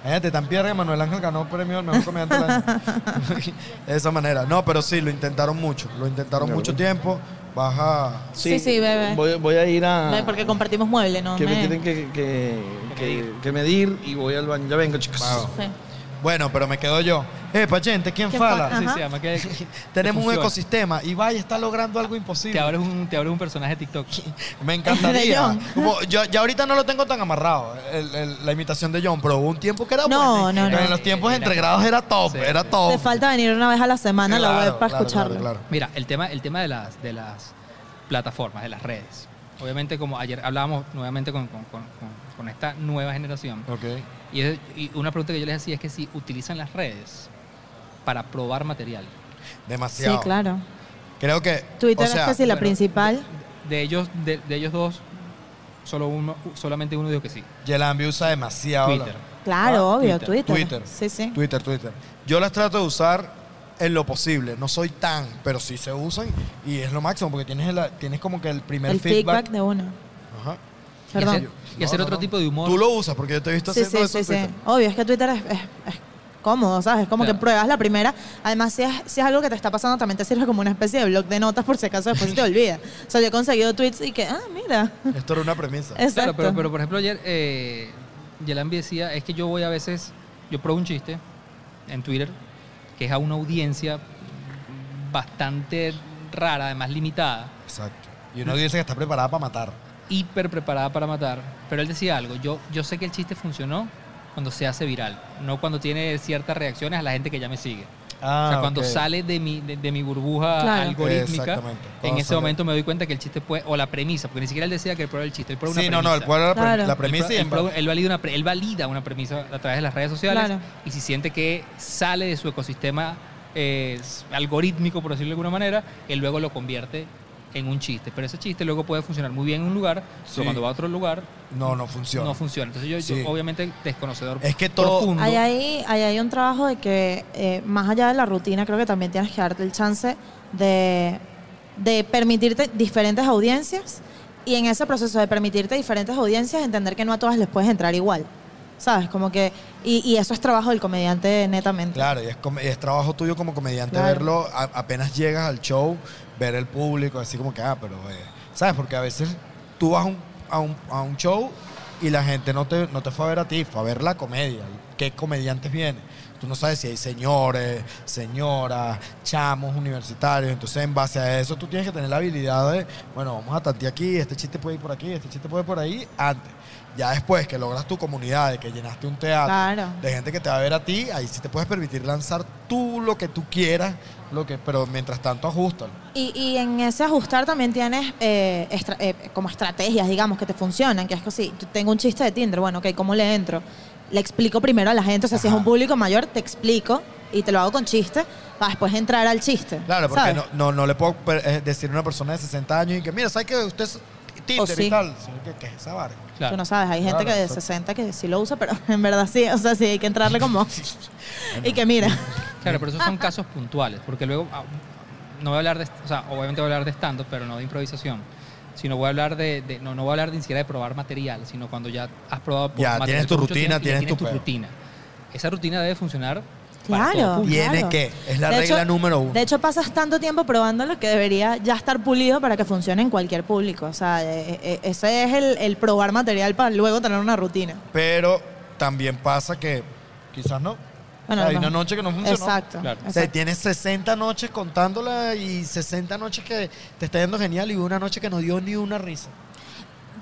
Fíjate, tan piedra que Manuel Ángel ganó premio al mejor comediante del año. de esa manera. No, pero sí, lo intentaron mucho. Lo intentaron mucho tiempo. Baja. Sí, sí, bebé. Voy, voy a ir a... No, porque compartimos mueble, ¿no? que me me- tienen que, que, que- que medir y voy al baño. Ya vengo, chicos. Wow. Sí. Bueno, pero me quedo yo. Eh, Pachente, ¿quién, ¿Quién fala? Sí, que, Tenemos un funciona. ecosistema y vaya, está logrando algo Te imposible. abres un, te abres un personaje de TikTok. Me De encantaría. John. Como yo, ya ahorita no lo tengo tan amarrado, el- el- la imitación de John, pero hubo un tiempo que era No, bueno. no, no. En los tiempos entre grados era top, Sí, era sí. top. Te falta venir una vez a la semana a la Claro, web para claro, escucharlo. claro, claro. Mira, el tema, el tema de, las, de las plataformas, de las redes. Obviamente, como ayer hablábamos nuevamente con, con- con- con- con esta nueva generación, Ok. y, es- y una pregunta que yo les hacía es que si utilizan las redes para probar material. Demasiado. Sí, claro. Creo que. Twitter o sea, es sí, la bueno, principal. De ellos, de, de ellos dos, solo uno, solamente uno dijo que sí. Yelambi usa demasiado. Twitter. la- Claro, Ah, obvio, Twitter. Twitter. Twitter. Sí, sí. Twitter, Twitter. Yo las trato de usar en lo posible. No soy tan, pero sí se usan y es lo máximo porque tienes, el- tienes como que el primer El feedback de uno. Ajá. Y Perdón. hacer, y hacer no, otro no. tipo de humor. Tú lo usas porque yo te he visto Sí, haciendo sí, eso sí, en sí. Twitter. Obvio, es que Twitter es, es- es cómodo, ¿sabes? Como Claro. que pruebas la primera. Además, si es, si es algo que te está pasando, también te sirve como una especie de blog de notas por si acaso después se te olvida. O sea, yo he conseguido tweets y que, ah, mira. Esto era una premisa. Exacto. Claro, pero, pero por ejemplo ayer eh, Yelambi decía, es que yo voy a veces, yo pruebo un chiste en Twitter, que es a una audiencia bastante rara, además limitada, Exacto. Y uno dice que está preparada para matar. hiper preparada para matar, pero él decía algo, yo, yo sé que el chiste funcionó cuando se hace viral, no cuando tiene ciertas reacciones a la gente que ya me sigue. Ah, o sea, cuando ok. sale de mi, de, de mi burbuja Claro. algorítmica, en Cuando ese sale. momento me doy cuenta que el chiste puede, o la premisa, porque ni siquiera él decía que él prueba el chiste, él prueba Sí, una no, no, el premisa. pueblo la, pre- Claro. la Él premisa él, él valida una, él valida una premisa a través de las redes sociales Claro. y si siente que sale de su ecosistema eh, algorítmico, por decirlo de alguna manera, él luego lo convierte en un chiste. Pero ese chiste luego puede funcionar muy bien en un lugar, Sí. pero cuando va a otro lugar no, no funciona. no funciona. Entonces yo, yo, Sí. obviamente desconocedor Es que todo- profundo. Hay ahí, hay ahí un trabajo de que, eh, más allá de la rutina, creo que también tienes que darte el chance de, de permitirte diferentes audiencias y en ese proceso de permitirte diferentes audiencias, entender que no a todas les puedes entrar igual. ¿Sabes? Como que. Y, y eso es trabajo del comediante netamente. Claro, y es, es trabajo tuyo como comediante Claro. verlo a- apenas llegas al show, ver el público, así como que, ah, pero, eh, ¿sabes? Porque a veces tú vas a un, a un, a un show y la gente no te, no te fue a ver a ti, fue a ver la comedia. ¿Qué comediantes vienen? Tú no sabes si hay señores, señoras, chamos universitarios. Entonces, en base a eso, tú tienes que tener la habilidad de, bueno, vamos a tantear aquí, este chiste puede ir por aquí, este chiste puede ir por ahí, antes. Ya después que logras tu comunidad, de que llenaste un teatro, Claro. de gente que te va a ver a ti, ahí sí te puedes permitir lanzar tú lo que tú quieras, lo que, pero mientras tanto ajustalo. Y, y en ese ajustar también tienes eh, estra- eh, como estrategias, digamos, que te funcionan, que es que yo tengo un chiste de Tinder, bueno, ok, ¿cómo le entro? Le explico primero a la gente, o sea, si es un público mayor, te explico y te lo hago con chiste, para después entrar al chiste. Claro, porque no, no, no le puedo eh, decir a una persona de 60 años y que, mira, ¿sabes que usted Tinder sí. y tal? Que, ¿Qué es esa barra? Claro. Tú no sabes, hay gente Claro, que de exacto. 60 que sí lo usa, pero en verdad sí, o sea, sí hay que entrarle como... y que mira, Claro, pero esos son casos puntuales, porque luego, ah, no voy a hablar de, o sea, obviamente voy a hablar de stand pero no de improvisación, sino voy a hablar de, de- no, no voy a hablar ni siquiera de probar material, sino cuando ya has probado Ya, material tienes tu rutina, tiempo ya tienes tu tu rutina. Esa rutina debe funcionar Claro. Tiene claro. que, es la De regla hecho- número uno. De hecho, pasas tanto tiempo probándolo que debería ya estar pulido para que funcione en cualquier público. O sea, eh, eh, ese es el, el probar material para luego tener una rutina. Pero también pasa que quizás no. Bueno, hay no. una noche que no funcionó. Exacto. Claro. O sea, tienes 60 noches contándola y 60 noches que te está yendo genial y una noche que no dio ni una risa.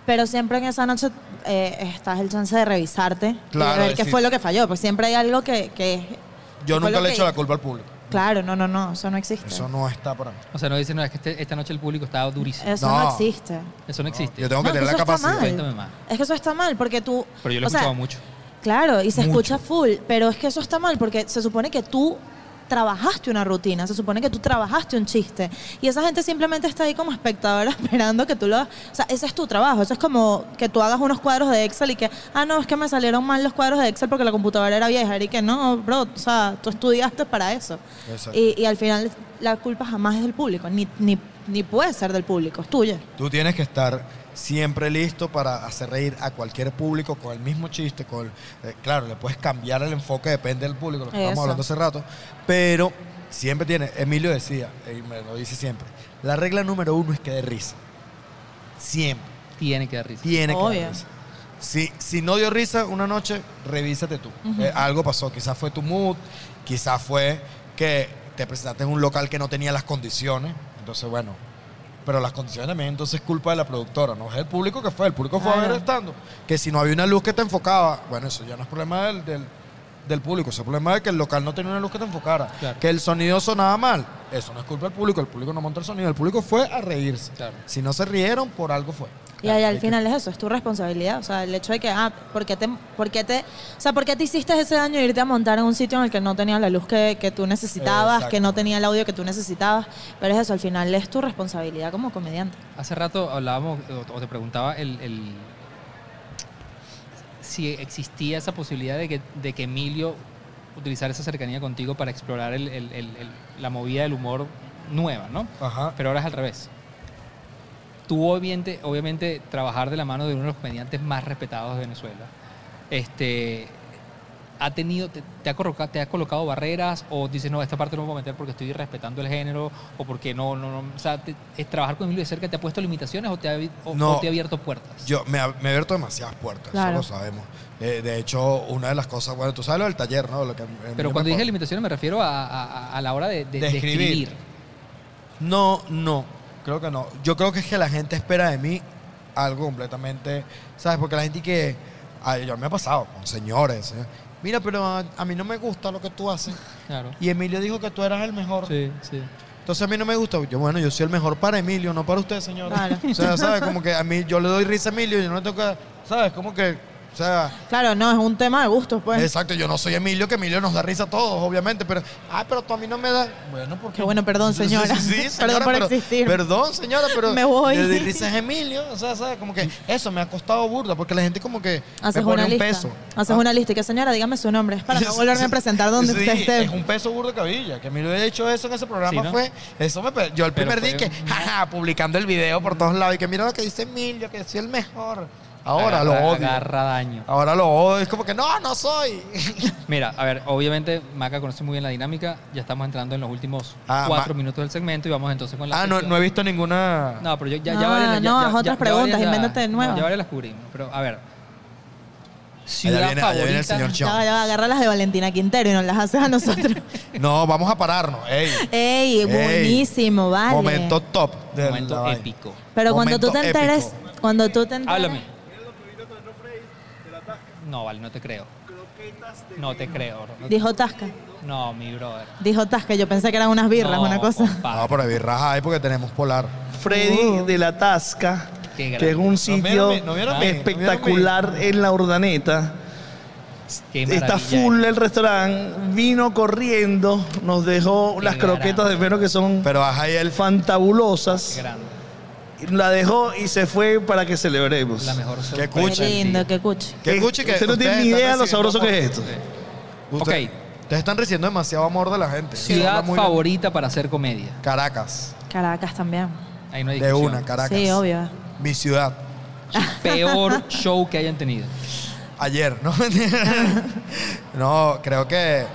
Pero siempre en esa noche eh, estás el chance de revisarte Claro, y de ver qué fue lo que falló. Porque siempre hay algo que... que Yo nunca le que- echo la culpa al público. Claro, no, no, no. Eso no existe. Eso no está para mí. O sea, no dicen, no, es que este- esta noche el público estaba durísimo. Eso no, No. existe. Eso no existe. Yo tengo que No, tener la eso está capacidad. mal. Cuéntame más. Es que eso está mal porque tú... Pero yo lo he o sea, escuchado mucho. Claro, y se Mucho. escucha full, pero es que eso está mal porque se supone que tú trabajaste una rutina, se supone que tú trabajaste un chiste y esa gente simplemente está ahí como espectadora esperando que tú lo hagas. O sea, ese es tu trabajo, eso es como que tú hagas unos cuadros de Excel y que, ah, no, es que me salieron mal los cuadros de Excel porque la computadora era vieja y que no, bro, o sea, tú estudiaste para eso. Y, y al final la culpa jamás es del público, ni, ni, ni puede ser del público, es tuya. Tú tienes que estar siempre listo para hacer reír a cualquier público con el mismo chiste. Con el- eh, claro, le puedes cambiar el enfoque, depende del público, lo que Eso. estábamos hablando hace rato. Pero siempre tiene, Emilio decía, y me lo dice siempre, la regla número uno es que dé risa. Siempre. Tiene que dar risa. Tiene que Obvio. dar risa. Si, si no dio risa una noche, revísate tú. Eh, algo pasó. Quizás fue tu mood, quizás fue que te presentaste en un local que no tenía las condiciones. Entonces, bueno. Pero las condiciones también entonces es culpa de la productora, no es el público que fue. El público fue a ver estando. Que si no había una luz que te enfocaba, bueno, eso ya no es problema del, del, del público. Eso es problema de que el local no tenía una luz que te enfocara. Claro. Que el sonido sonaba mal. Eso no es culpa del público. El público no monta el sonido. El público fue a reírse. Claro. Si no se rieron, por algo fue. Y ahí al final es eso, es tu responsabilidad. O sea, el hecho de que, ah, ¿por qué te, por qué te, o sea, ¿por qué te hiciste ese daño de irte a montar en un sitio en el que no tenía la luz que, que tú necesitabas, Exacto. que no tenía el audio que tú necesitabas? Pero es eso, al final es tu responsabilidad como comediante. Hace rato hablábamos, o o te preguntaba el, el- si existía esa posibilidad de que, de que Emilio utilizara esa cercanía contigo para explorar el- el- el- el- la movida del humor nueva, ¿no? Ajá. Pero ahora es al revés. Tú obviamente, obviamente trabajar de la mano de uno de los comediantes más respetados de Venezuela. Este, ha tenido, te, te ha colocado, te ha colocado barreras o dices, no, esta parte no me voy a meter porque estoy respetando el género o porque no, no, no. O sea, te- es trabajar con Emilio de cerca te ha puesto limitaciones o te ha, o- No. o te ha abierto puertas. Yo me, ha- me he abierto demasiadas puertas, Claro. eso lo sabemos. Eh, de hecho, una de las cosas, bueno, tú sabes lo del taller, ¿no? Lo que Pero cuando dije limitaciones me refiero a, a- a la hora de, de- De de escribir. escribir. No, no, creo que no. Yo creo que es que la gente espera de mí algo completamente, ¿sabes? Porque la gente que, ay, yo me ha pasado con señores, ¿eh? Mira, pero a, a mí no me gusta lo que tú haces. Claro. Y Emilio dijo que tú eras el mejor. Sí, sí. Entonces a mí no me gusta. Yo, bueno, yo soy el mejor para Emilio, no para usted, señor. Claro. O sea, ¿sabes? Como que a mí yo le doy risa a Emilio y yo no le tengo que, ¿sabes? Como que, o sea, Claro, no, es un tema de gustos, pues. Exacto, yo no soy Emilio, que Emilio nos da risa a todos, obviamente, pero, ah, pero tú a mí no me das. Bueno, porque. Qué bueno, perdón, Sí, sí, señora. Sí, Perdón señora, por pero- existir. Perdón, señora, pero. Me voy. Le a Emilio, o sea, ¿sabes? Como que eso me ha costado burda, porque la gente como que. Haces me pone una un lista. peso. Haces Ah. una lista y que señora, dígame su nombre. Para no volverme a presentar donde Sí, usted esté. Es un peso burdo de cabilla. Que Emilio haya hecho eso en ese programa Sí, ¿no? fue. Eso me. Yo el Pero primer día que. un- jaja, publicando el video por todos lados y que mira lo que dice Emilio, que soy el mejor. Ahora Agarra- lo odio. Agarra daño. Ahora lo odio. Es como que no, no soy. Mira, a ver, obviamente Maca conoce muy bien la dinámica. Ya estamos entrando en los últimos Ah, cuatro Ma- minutos del segmento y vamos entonces con la. Ah, no, no he visto ninguna. No, pero yo ya, No, ya varias. ya- no, ya- otras ya preguntas, invéntate nuevas. Ya varias las cubrimos. Pero, a ver. Allá Ciudad viene- allá favorita. viene el señor Chon. Ya, va, las de Valentina Quintero y nos las haces a nosotros. No, vamos a pararnos. Ey. Ey, Ey. buenísimo, vale. Momento top. de Momento épico. Pero cuando tú te enteres, épico. cuando tú te enteres. Háblame. No, vale, no te creo. No te creo. bro. Dijo Tasca. no, mi brother. Dijo Tasca, yo pensé que eran unas birras, No, una cosa. compadre. No, pero hay birras ahí porque tenemos polar. Freddy Uh. de la Tasca, Qué grande. que es un ¿No sitio vieron mi- no vieron mi- no espectacular en la Urdaneta. Qué Está maravilla, full eh. el restaurante, vino corriendo, nos dejó Qué las croquetas de pelo que son Pero baja ahí el. Qué fantabulosas. grande. La dejó y se fue para que celebremos. La mejor Qué sorpresa cuchi. Qué lindo, día. qué cuchi. Que escuche que. Usted no tiene ni idea de lo sabroso que es esto. Usted- Ok, Ustedes están recibiendo demasiado amor de la gente. Ciudad muy- favorita para hacer comedia. Caracas. Caracas también. Ahí no hay De discusión. una, Caracas. Sí, obvio. Mi ciudad. Peor show que hayan tenido. Ayer, ¿no? no, creo que.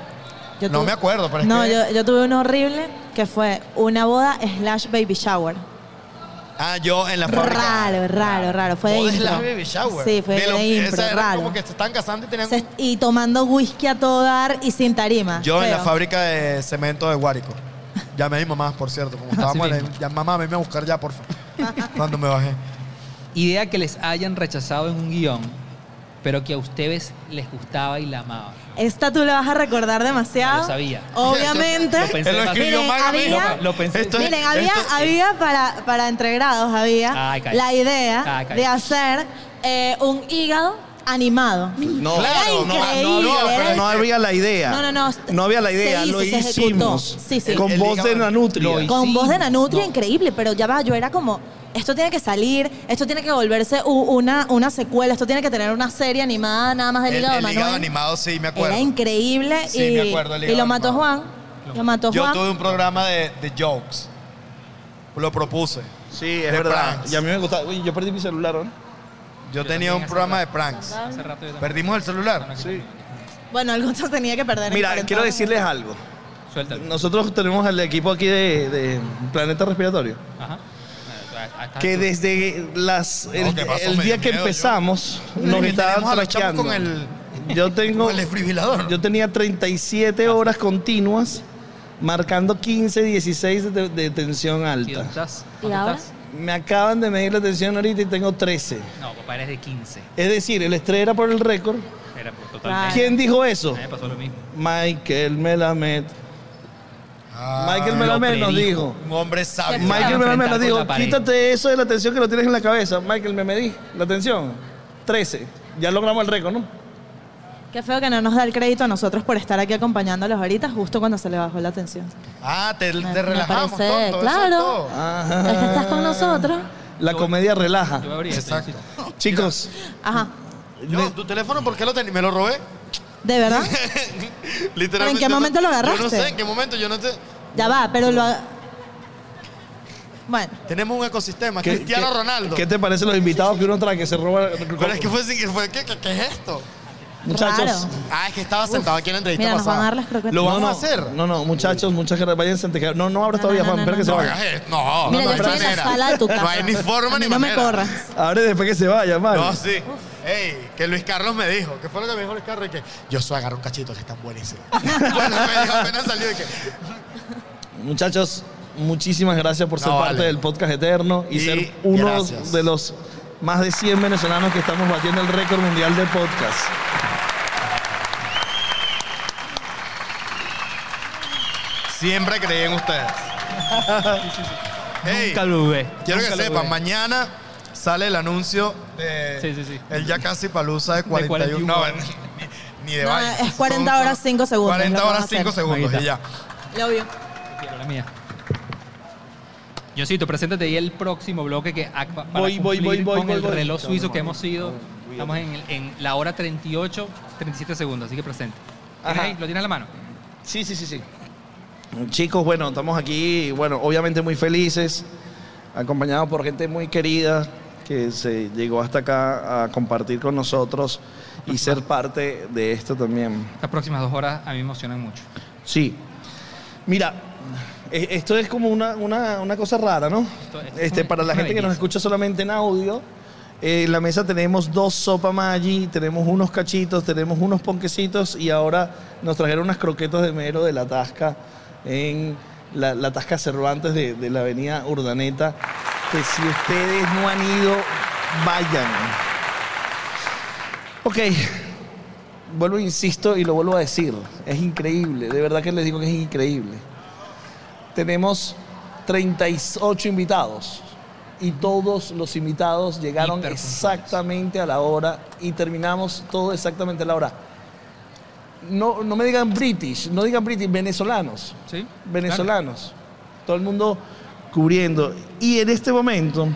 Yo no tuve- me acuerdo, pero es No, que. yo, yo tuve uno horrible que fue una boda slash baby shower. Ah, yo en la fábrica. Raro, raro, raro. Fue de impro. slash baby shower. Sí, fue De lo- de impro, esa era raro. como que se están casando y tenían. Se- y tomando whisky a todo dar y sin tarima. Yo en la Feo. fábrica de cemento de Guárico. Llamé a mi mamá, por cierto. Como estábamos en mismo. ya, mamá, venme a buscar ya, por favor. Cuando me bajé. Idea que les hayan rechazado en un guion, pero que a ustedes les gustaba y la amaban. Esta tú la vas a recordar demasiado. Lo sabía. Obviamente. Lo pensé lo escribió Miren, mal había- Lo, lo pensé. Esto- Miren, había, esto- había para, para entregrados, había Ay, la idea Ay, de hacer eh, un hígado animado. No, Claro, no, pero no había la idea. No, no, no. No había la Se idea, hizo, lo se ejecutó. hicimos. Sí, sí. Con El- el voz de Nanutria. Con voz de Nanutria, No. increíble, pero ya va, yo era como, esto tiene que salir, esto tiene que volverse una, una secuela, esto tiene que tener una serie animada nada más del El, hígado el Manuel. hígado animado, sí, me acuerdo. Era increíble Sí, y, me acuerdo del y lo mató animado. Juan. Lo mató Yo Juan. tuve un programa de, de jokes. Lo propuse. Sí, es De verdad. pranks. Y a mí me gustaba. Uy, yo perdí mi celular, ¿no? Yo, Yo tenía un programa de pranks. Hace rato yo también. ¿Perdimos el celular? Sí. Bueno, algo se tenía que perder. Mira, 40 quiero decirles algo. Suéltalo. Nosotros tenemos el equipo aquí de, de Planeta Respiratorio. Ajá. Que desde las, el, No, ¿qué pasó? el Me día que miedo, empezamos yo. nos estaban traqueando. con el- Yo tengo, Con el desfibrilador. yo tenía 37 horas continuas marcando 15, 16 de, de tensión ¿Y alta. dónde estás? ¿Y ¿Dónde ahora? estás? Me acaban de medir la tensión ahorita y tengo 13. No, papá, eres de 15. Es decir, el estrés era por el récord. Era por totalmente. ¿Quién dijo eso? Me pasó lo mismo. Michael Melamed. Ah, Michael Melamed nos dijo. Un hombre sabio. Michael Melamed nos dijo, quítate eso de la tensión que lo tienes en la cabeza. Michael, me medí la tensión. 13. Ya logramos el récord, ¿no? Qué feo que no nos da el crédito a nosotros por estar aquí acompañándolos ahorita, justo cuando se le bajó la tensión. Ah, te, Me- te relajamos, parece- tonto. eso claro. todo. Es que estás con nosotros. La comedia relaja. Exacto. Chicos, Ajá. Yo, ¿tu teléfono por qué lo tenía? ¿Me lo robé? ¿De verdad? Literalmente. ¿Pero en qué momento lo Yo no agarraste? sé en qué momento, yo no sé. Ya va, pero lo... ha- Bueno, Tenemos un ecosistema. ¿qué, Cristiano qué- Ronaldo. ¿qué te parecen los invitados que uno trae que se roba? Pero es que fue, fue ¿qué, qué, qué es esto? Muchachos. raro. Ah, es que estaba sentado aquí en la entrevista Mira, nos van a pasada. dar las croquetas. Lo No, vamos no, a hacer. No, no, muchachos, muchas gracias. Váyanse antes que- No, no abras No, todavía, no, Juan. no, espera que no, se no. vaya. No, Mira, no, yo no estoy hay en la manera. sala de tu casa. No hay ni forma A mí ni no me manera. corras. Abre después que se vaya, man. No, sí. Ey, que Luis Carlos me dijo. ¿Qué fue lo que me dijo Luis Carlos? Y que yo soy agarro un cachito que están buenísimos. bueno, me dijo apenas salió y que... Muchachos, muchísimas gracias por ser No, parte vale. del podcast eterno y, Y ser uno gracias. de los más de 100 venezolanos que estamos batiendo el récord mundial de podcast. Siempre creí en ustedes. Ey, Nunca lo dudé. quiero Nunca que sepan, mañana sale el anuncio de Sí, sí, sí. el ya casi palusa de 41. 41 no, ni, ni de No, es 40 Son- horas, 5 segundos, 40 lo que horas vamos a 5 hacer. segundos y ya. Lo vio. Quiero la mía. Yosito, preséntate ahí el próximo bloque que para Voy, voy, cumplir voy, voy, con voy, el voy. reloj suizo que hemos sido. Estamos en, el- en la hora 38, 37 segundos, así que presente. ¿Tienes Ajá. ahí? ¿Lo tienes en la mano? Sí, sí, sí, sí. Chicos, bueno, estamos aquí, bueno, obviamente muy felices, acompañados por gente muy querida que se llegó hasta acá a compartir con nosotros y ser parte de esto también. Las próximas dos horas a mí me emocionan mucho. Sí. Mira, esto es como una, una- una cosa rara, ¿no? Esto- esto es Este, para la gente que nos escucha solamente en audio, eh, en la mesa tenemos dos sopa Maggi, tenemos unos cachitos, tenemos unos ponquecitos y ahora nos trajeron unas croquetas de mero de la Tasca en la, la Tasca Cervantes de, de la avenida Urdaneta, que si ustedes no han ido, vayan. Ok, vuelvo, insisto y lo vuelvo a decir, es increíble, de verdad que les digo que es increíble. Tenemos 38 invitados y todos los invitados llegaron exactamente a la hora y terminamos todo exactamente a la hora. No, no me digan British, no digan British, venezolanos ¿Sí? venezolanos. Todo el mundo cubriendo. Y en este momento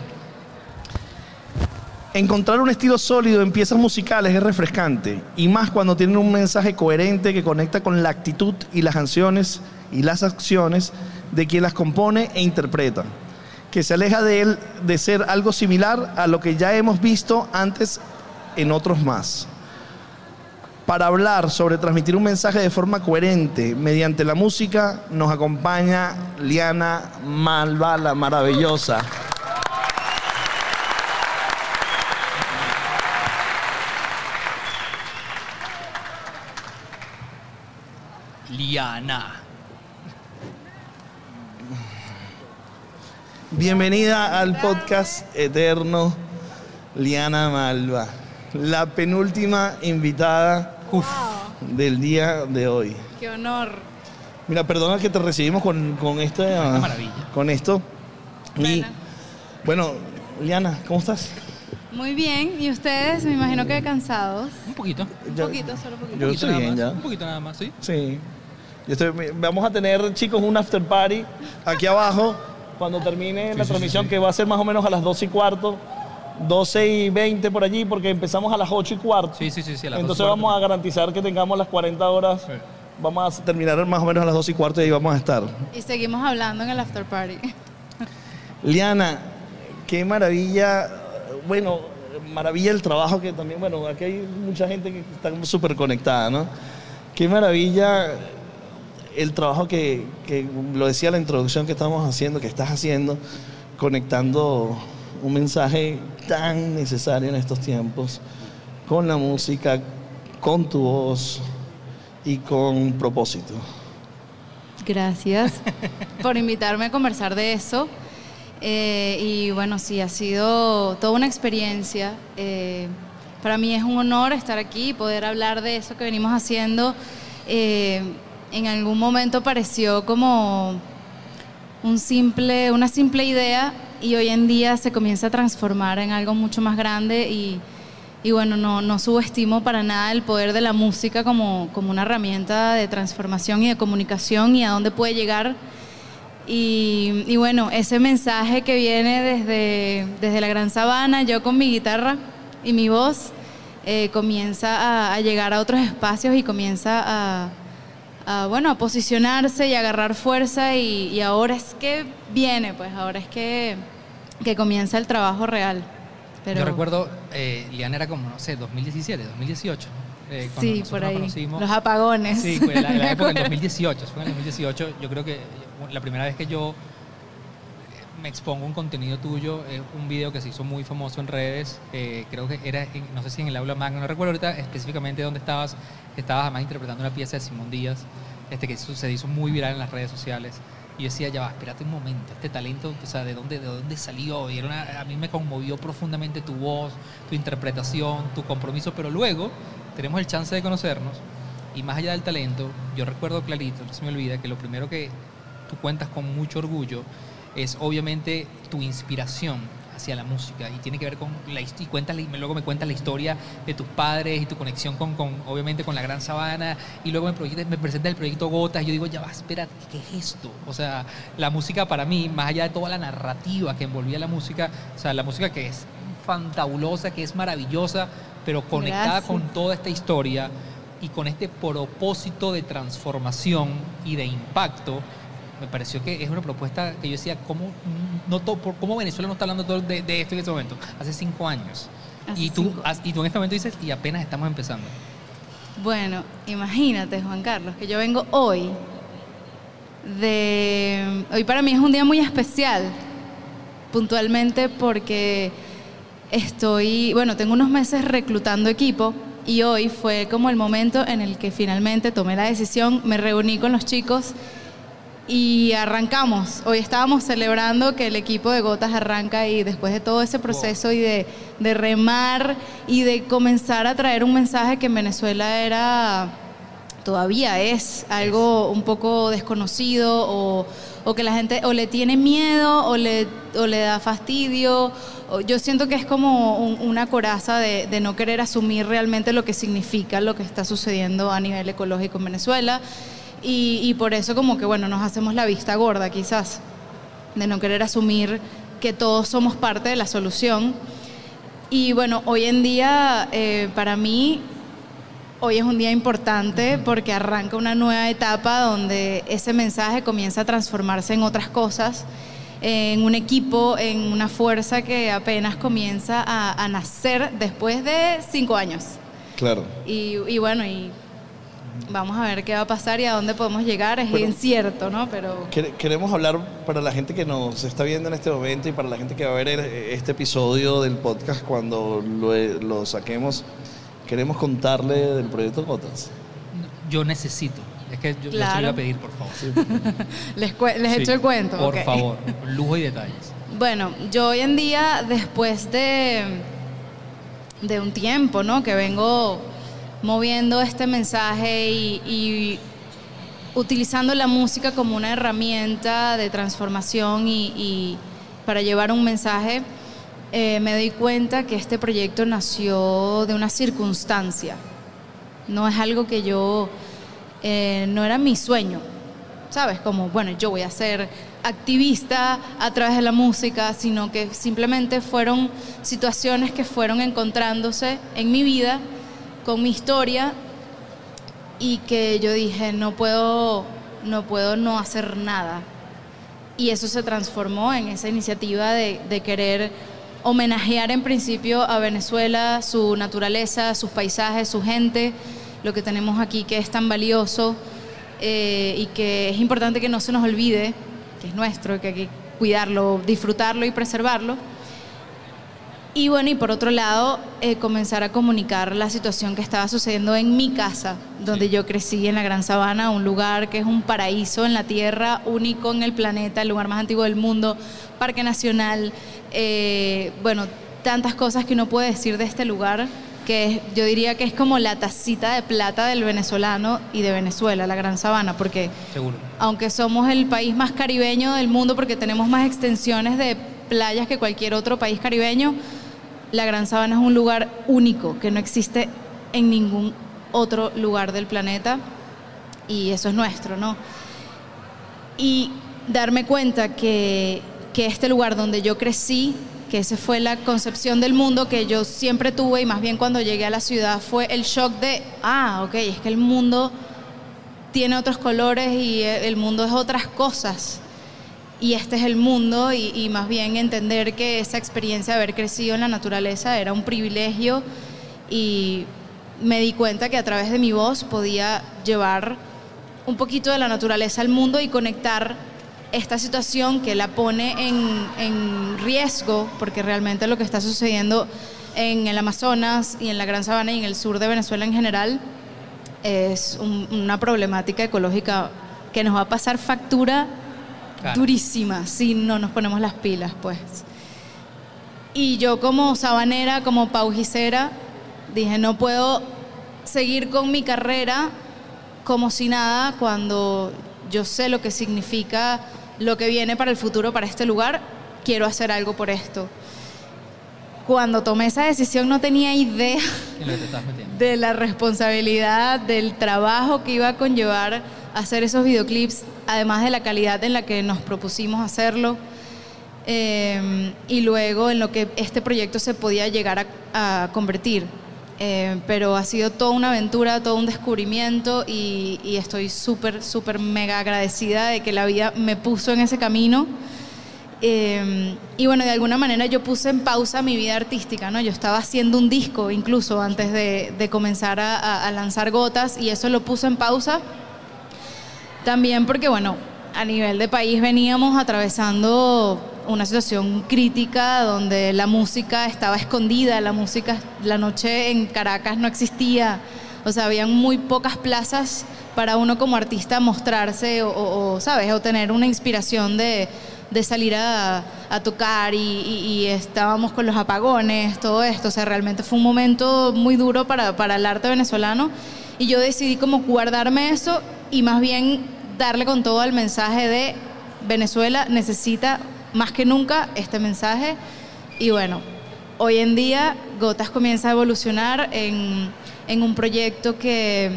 Encontrar un estilo sólido en piezas musicales es refrescante, y más cuando tienen un mensaje coherente que conecta con la actitud y las canciones y las acciones de quien las compone e interpreta, que se aleja de él de ser algo similar a lo que ya hemos visto antes en otros más. Para hablar sobre transmitir un mensaje de forma coherente mediante la música, nos acompaña Liana Malva, la maravillosa. Liana. Bienvenida al podcast eterno Liana Malva, la penúltima invitada del día de hoy. Qué honor. Mira, perdona que te recibimos con, con este, maravilla. con esto. Y Bueno. bueno, Liana, ¿cómo estás? Muy bien. ¿Y ustedes? Me imagino que cansados. Un poquito. Un poquito, solo un poquito. Yo Un poquito estoy nada bien más, ya. Un poquito nada más, ¿sí? Sí. Yo estoy- vamos a tener, chicos, un after party aquí abajo cuando termine la sí, transmisión, sí. que va a ser más o menos a las 12 y cuarto, 12 y 20 por allí, porque empezamos a las 8 y cuarto. Sí, sí, sí, sí, a las Entonces 12 y cuarto. vamos a garantizar que tengamos las 40 horas. Sí. Vamos a terminar más o menos a las 12 y cuarto y ahí vamos a estar. Y seguimos hablando en el after party. Liana, qué maravilla, bueno, maravilla el trabajo que también, bueno, aquí hay mucha gente que está súper conectada, ¿no? Qué maravilla el trabajo que, que, lo decía la introducción que estamos haciendo, que estás haciendo, conectando un mensaje tan necesario en estos tiempos, con la música, con tu voz y con propósito. Gracias por invitarme a conversar de eso. Eh, y bueno, sí, ha sido toda una experiencia. Eh, para mí es un honor estar aquí y poder hablar de eso que venimos haciendo. Eh, en algún momento pareció como un simple, una simple idea y hoy en día se comienza a transformar en algo mucho más grande y, y bueno, no, subestimo para nada el poder de la música como, como una herramienta de transformación y de comunicación y a dónde puede llegar. Y, y bueno, ese mensaje que viene desde, desde la Gran Sabana, yo con mi guitarra y mi voz, eh, comienza a llegar a otros espacios y comienza a, a, bueno, a posicionarse y a agarrar fuerza y, y ahora es que viene, pues ahora es que, que comienza el trabajo real. Pero, Yo recuerdo, eh, Liana era como, no sé, 2017, 2018. eh, sí, por ahí, los apagones. Sí, fue la, la época en acuerdo. 2018. Fue en el 2018. Yo creo que la primera vez que yo me expongo un contenido tuyo es un video que se hizo muy famoso en redes. eh, creo que era, en- no sé si en el aula magna, no recuerdo ahorita específicamente dónde estabas. Estabas además interpretando una pieza de Simón Díaz, este que se hizo muy viral en las redes sociales. Y yo decía, ya va, espérate un momento, este talento, o sea, ¿de dónde, de dónde salió? Y a mí me conmovió profundamente tu voz, tu interpretación, tu compromiso, pero luego tenemos el chance de conocernos y más allá del talento, yo recuerdo clarito, no se me olvida, que lo primero que tú cuentas con mucho orgullo es obviamente tu inspiración hacia la música y tiene que ver con la y cuentas, la- luego me cuentas la historia de tus padres y tu conexión con, con, obviamente con la Gran Sabana y luego me, proyectas- me presentas el proyecto Gotas y yo digo, ya va, espérate, ¿qué es esto? O sea, la música para mí, más allá de toda la narrativa que envolvía la música, o sea, la música que es fantabulosa, que es maravillosa, pero conectada Gracias. con toda esta historia y con este propósito de transformación y de impacto, me pareció que es una propuesta que yo decía, ¿cómo, no to- por- cómo Venezuela no está hablando todo de, de esto en este momento? Hace cinco años. Hace y, tú, cinco. y tú en este momento dices, y apenas estamos empezando. Bueno, imagínate, Juan Carlos, que yo vengo hoy de... Hoy para mí es un día muy especial, puntualmente porque estoy, bueno, tengo unos meses reclutando equipo y hoy fue como el momento en el que finalmente tomé la decisión, me reuní con los chicos y arrancamos. Hoy estábamos celebrando que el equipo de Gotas arranca y después de todo ese proceso y de, de remar y de comenzar a traer un mensaje que en Venezuela era, todavía es algo un poco desconocido o, o que la gente o le tiene miedo o le, o le da fastidio. Yo siento que es como un- una coraza de, de no querer asumir realmente lo que significa lo que está sucediendo a nivel ecológico en Venezuela. Y, y por eso como que, bueno, nos hacemos la vista gorda quizás, de no querer asumir que todos somos parte de la solución. Y bueno, hoy en día, eh, para mí, hoy es un día importante porque arranca una nueva etapa donde ese mensaje comienza a transformarse en otras cosas, en un equipo, en una fuerza que apenas comienza a, a nacer después de cinco años. Claro. Y, y bueno, y vamos a ver qué va a pasar y a dónde podemos llegar. Es Pero- incierto, ¿no? Pero Quere- Queremos hablar para la gente que nos está viendo en este momento y para la gente que va a ver el- este episodio del podcast cuando lo, lo saquemos. Queremos contarle del proyecto Gotas. Yo necesito. Es que yo, Claro. iba a pedir, por favor. les, cue- les Sí, echo el cuento. Por ok. favor, lujo y detalles. Bueno, yo hoy en día, después de, de un tiempo, ¿no? Que vengo moviendo este mensaje y, y utilizando la música como una herramienta de transformación y, y para llevar un mensaje, eh, me doy cuenta que este proyecto nació de una circunstancia. No es algo que yo, eh, no era mi sueño, ¿sabes? Como, bueno, yo voy a ser activista a través de la música, sino que simplemente fueron situaciones que fueron encontrándose en mi vida, con mi historia, y que yo dije, no puedo, no puedo no hacer nada. Y eso se transformó en esa iniciativa de, querer homenajear en principio a Venezuela, su naturaleza, sus paisajes, su gente, lo que tenemos aquí que es tan valioso eh, y que es importante que no se nos olvide, que es nuestro, que hay que cuidarlo, disfrutarlo y preservarlo. Y bueno, y por otro lado, eh, comenzar a comunicar la situación que estaba sucediendo en mi casa, donde yo crecí en la Gran Sabana, un lugar que es un paraíso en la Tierra, único en el planeta, el lugar más antiguo del mundo, Parque Nacional, eh, bueno, tantas cosas que uno puede decir de este lugar, que yo diría que es como la tacita de plata del venezolano y de Venezuela, la Gran Sabana, porque Seguro. aunque somos el país más caribeño del mundo porque tenemos más extensiones de playas que cualquier otro país caribeño, la Gran Sabana es un lugar único que no existe en ningún otro lugar del planeta y eso es nuestro, ¿no? Y darme cuenta que, que este lugar donde yo crecí, que esa fue la concepción del mundo que yo siempre tuve y más bien cuando llegué a la ciudad fue el shock de, ah, ok, es que el mundo tiene otros colores y el mundo es otras cosas. Y este es el mundo y, más bien entender que esa experiencia de haber crecido en la naturaleza era un privilegio y me di cuenta que a través de mi voz podía llevar un poquito de la naturaleza al mundo y conectar esta situación que la pone en, riesgo, porque realmente lo que está sucediendo en el Amazonas y en la Gran Sabana y en el sur de Venezuela en general es un- una problemática ecológica que nos va a pasar factura Claro. durísima si no nos ponemos las pilas, pues. Y yo como sabanera, como paujicera, dije, no puedo seguir con mi carrera como si nada cuando yo sé lo que significa lo que viene para el futuro, para este lugar, quiero hacer algo por esto. Cuando tomé esa decisión no tenía idea de la responsabilidad, del trabajo que iba a conllevar hacer esos videoclips, además de la calidad en la que nos propusimos hacerlo, eh, y luego en lo que este proyecto se podía llegar a, convertir. Eh, pero ha sido toda una aventura, todo un descubrimiento y, estoy súper, súper mega agradecida de que la vida me puso en ese camino. Eh, y bueno, de alguna manera yo puse en pausa mi vida artística, ¿no? Yo estaba haciendo un disco incluso antes de, comenzar a- a lanzar gotas y eso lo puse en pausa. También porque, bueno, a nivel de país veníamos atravesando una situación crítica donde la música estaba escondida, la música, la noche en Caracas no existía, o sea, habían muy pocas plazas para uno como artista mostrarse o, ¿sabes? O tener una inspiración de, de salir a, tocar y- y estábamos con los apagones, todo esto, o sea, realmente fue un momento muy duro para, para el arte venezolano. Y yo decidí como guardarme eso y más bien darle con todo al mensaje de Venezuela necesita más que nunca este mensaje y bueno, hoy en día Gotas comienza a evolucionar en, en un proyecto que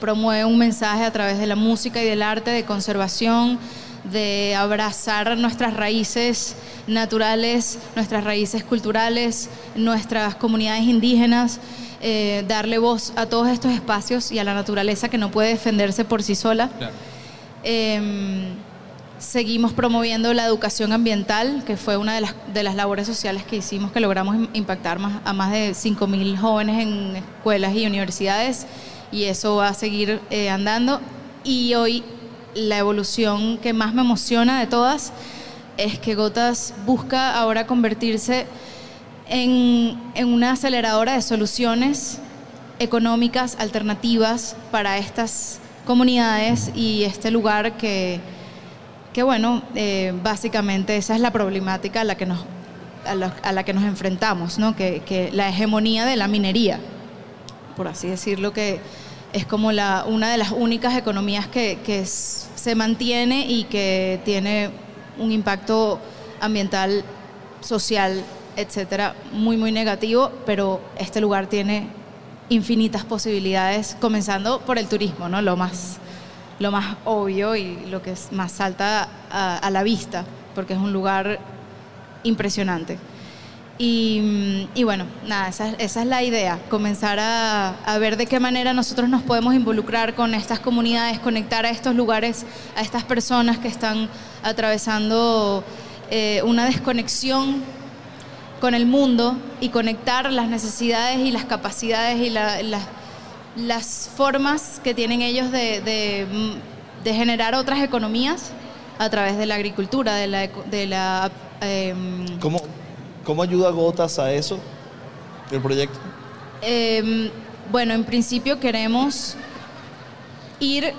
promueve un mensaje a través de la música y del arte de conservación, de abrazar nuestras raíces naturales, nuestras raíces culturales, nuestras comunidades indígenas, eh, darle voz a todos estos espacios y a la naturaleza que no puede defenderse por sí sola. Em, seguimos promoviendo la educación ambiental, que fue una de las, de las labores sociales que hicimos, que logramos im- impactar más, a más de 5.000 jóvenes en escuelas y universidades, y eso va a seguir eh, andando. Y hoy la evolución que más me emociona de todas es que Gotas busca ahora convertirse en, en una aceleradora de soluciones económicas alternativas para estas comunidades y este lugar que, que bueno, eh, básicamente esa es la problemática a la que nos, a la, a la que nos enfrentamos, ¿no? que, que la hegemonía de la minería, por así decirlo, que es como la, una de las únicas economías que, que s- se mantiene y que tiene un impacto ambiental, social, etcétera, muy, muy negativo, pero este lugar tiene infinitas posibilidades, comenzando por el turismo, ¿no? Lo más, lo más obvio y lo que es más salta a, a la vista, porque es un lugar impresionante. Y, y bueno, nada, esa, esa es la idea, comenzar a, a ver de qué manera nosotros nos podemos involucrar con estas comunidades, conectar a estos lugares, a estas personas que están atravesando eh, una desconexión con el mundo y conectar las necesidades y las capacidades y la- la- las formas que tienen ellos de, de, de generar otras economías a través de la agricultura, de la... De la em, ¿Cómo, ¿Cómo ayuda Gotas a eso, el proyecto? Em, bueno, en principio queremos ir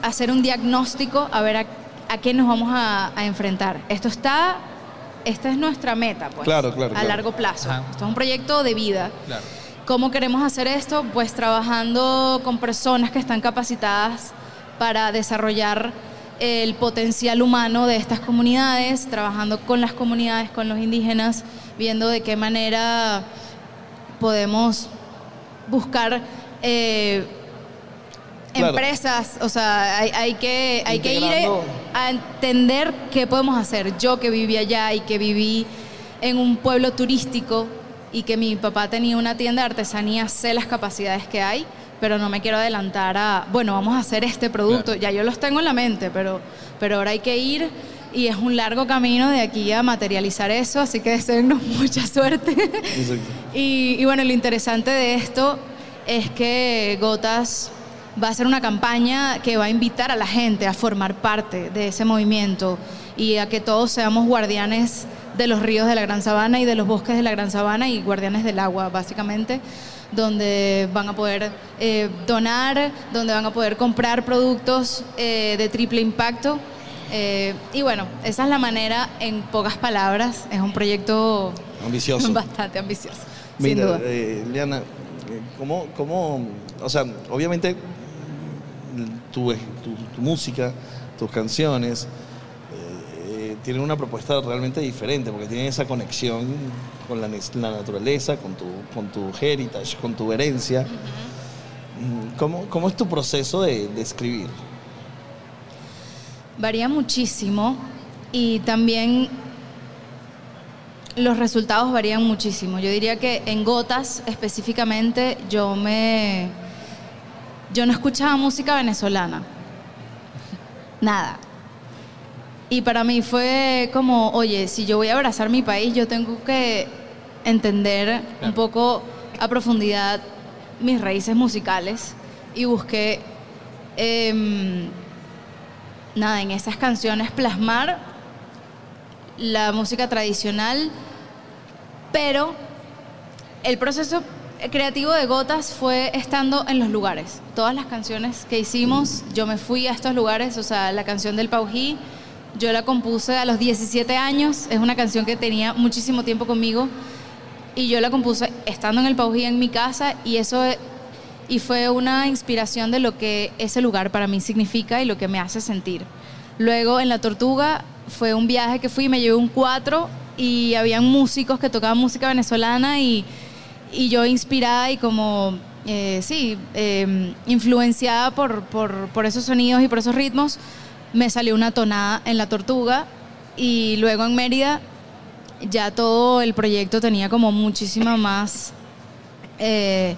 a hacer un diagnóstico a ver a, a qué nos vamos a, a enfrentar. Esto está, esta es nuestra meta, pues, Claro, claro, a claro. largo plazo. Ajá. Esto es un proyecto de vida. Claro. ¿Cómo queremos hacer esto? Pues trabajando con personas que están capacitadas para desarrollar el potencial humano de estas comunidades, trabajando con las comunidades, con los indígenas, viendo de qué manera podemos buscar eh, Claro. empresas, o sea, hay, hay que, hay que ir a entender qué podemos hacer. Yo que viví allá y que viví en un pueblo turístico y que mi papá tenía una tienda de artesanía, sé las capacidades que hay, pero no me quiero adelantar a, bueno, vamos a hacer este producto, ya yo los tengo en la mente, pero, pero ahora hay que ir y es un largo camino de aquí a materializar eso, así que deseennos mucha suerte. Exacto. Y, y bueno, lo interesante de esto es que Gotas va a ser una campaña que va a invitar a la gente a formar parte de ese movimiento y a que todos seamos guardianes de los ríos de la Gran Sabana y de los bosques de la Gran Sabana y guardianes del agua, básicamente, donde van a poder eh, donar, donde van a poder comprar productos eh, de triple impacto. Eh, y bueno, esa es la manera, en pocas palabras, es un proyecto Ambicioso. bastante ambicioso, sin Mira, duda. eh, Liana, ¿cómo, ¿cómo, o sea, obviamente tu, tu, tu música, tus canciones, eh, tienen una propuesta realmente diferente porque tienen esa conexión con la, naturaleza, con tu, con tu heritage, con tu herencia. ¿Cómo, ¿Cómo es tu proceso de, de escribir? Varía muchísimo y también los resultados varían muchísimo. Yo diría que en Gotas específicamente yo me yo no escuchaba música venezolana. Nada. Y para mí fue como, oye, si yo voy a abrazar mi país, yo tengo que entender un poco a profundidad mis raíces musicales y busqué em, nada, en esas canciones plasmar la música tradicional, pero el proceso creativo de Gotas fue estando en los lugares. Todas las canciones que hicimos, yo me fui a estos lugares, o sea, la canción del Paují, yo la compuse a los 17 años, es una canción que tenía muchísimo tiempo conmigo y yo la compuse estando en el Paují en mi casa y eso y fue una inspiración de lo que ese lugar para mí significa y lo que me hace sentir. Luego en La Tortuga fue un viaje que fui, me llevé un cuatro y habían músicos que tocaban música venezolana y, y yo inspirada y como, eh, sí, eh, influenciada por, por, por esos sonidos y por esos ritmos, me salió una tonada en la tortuga y luego en Mérida ya todo el proyecto tenía como muchísima más... eh,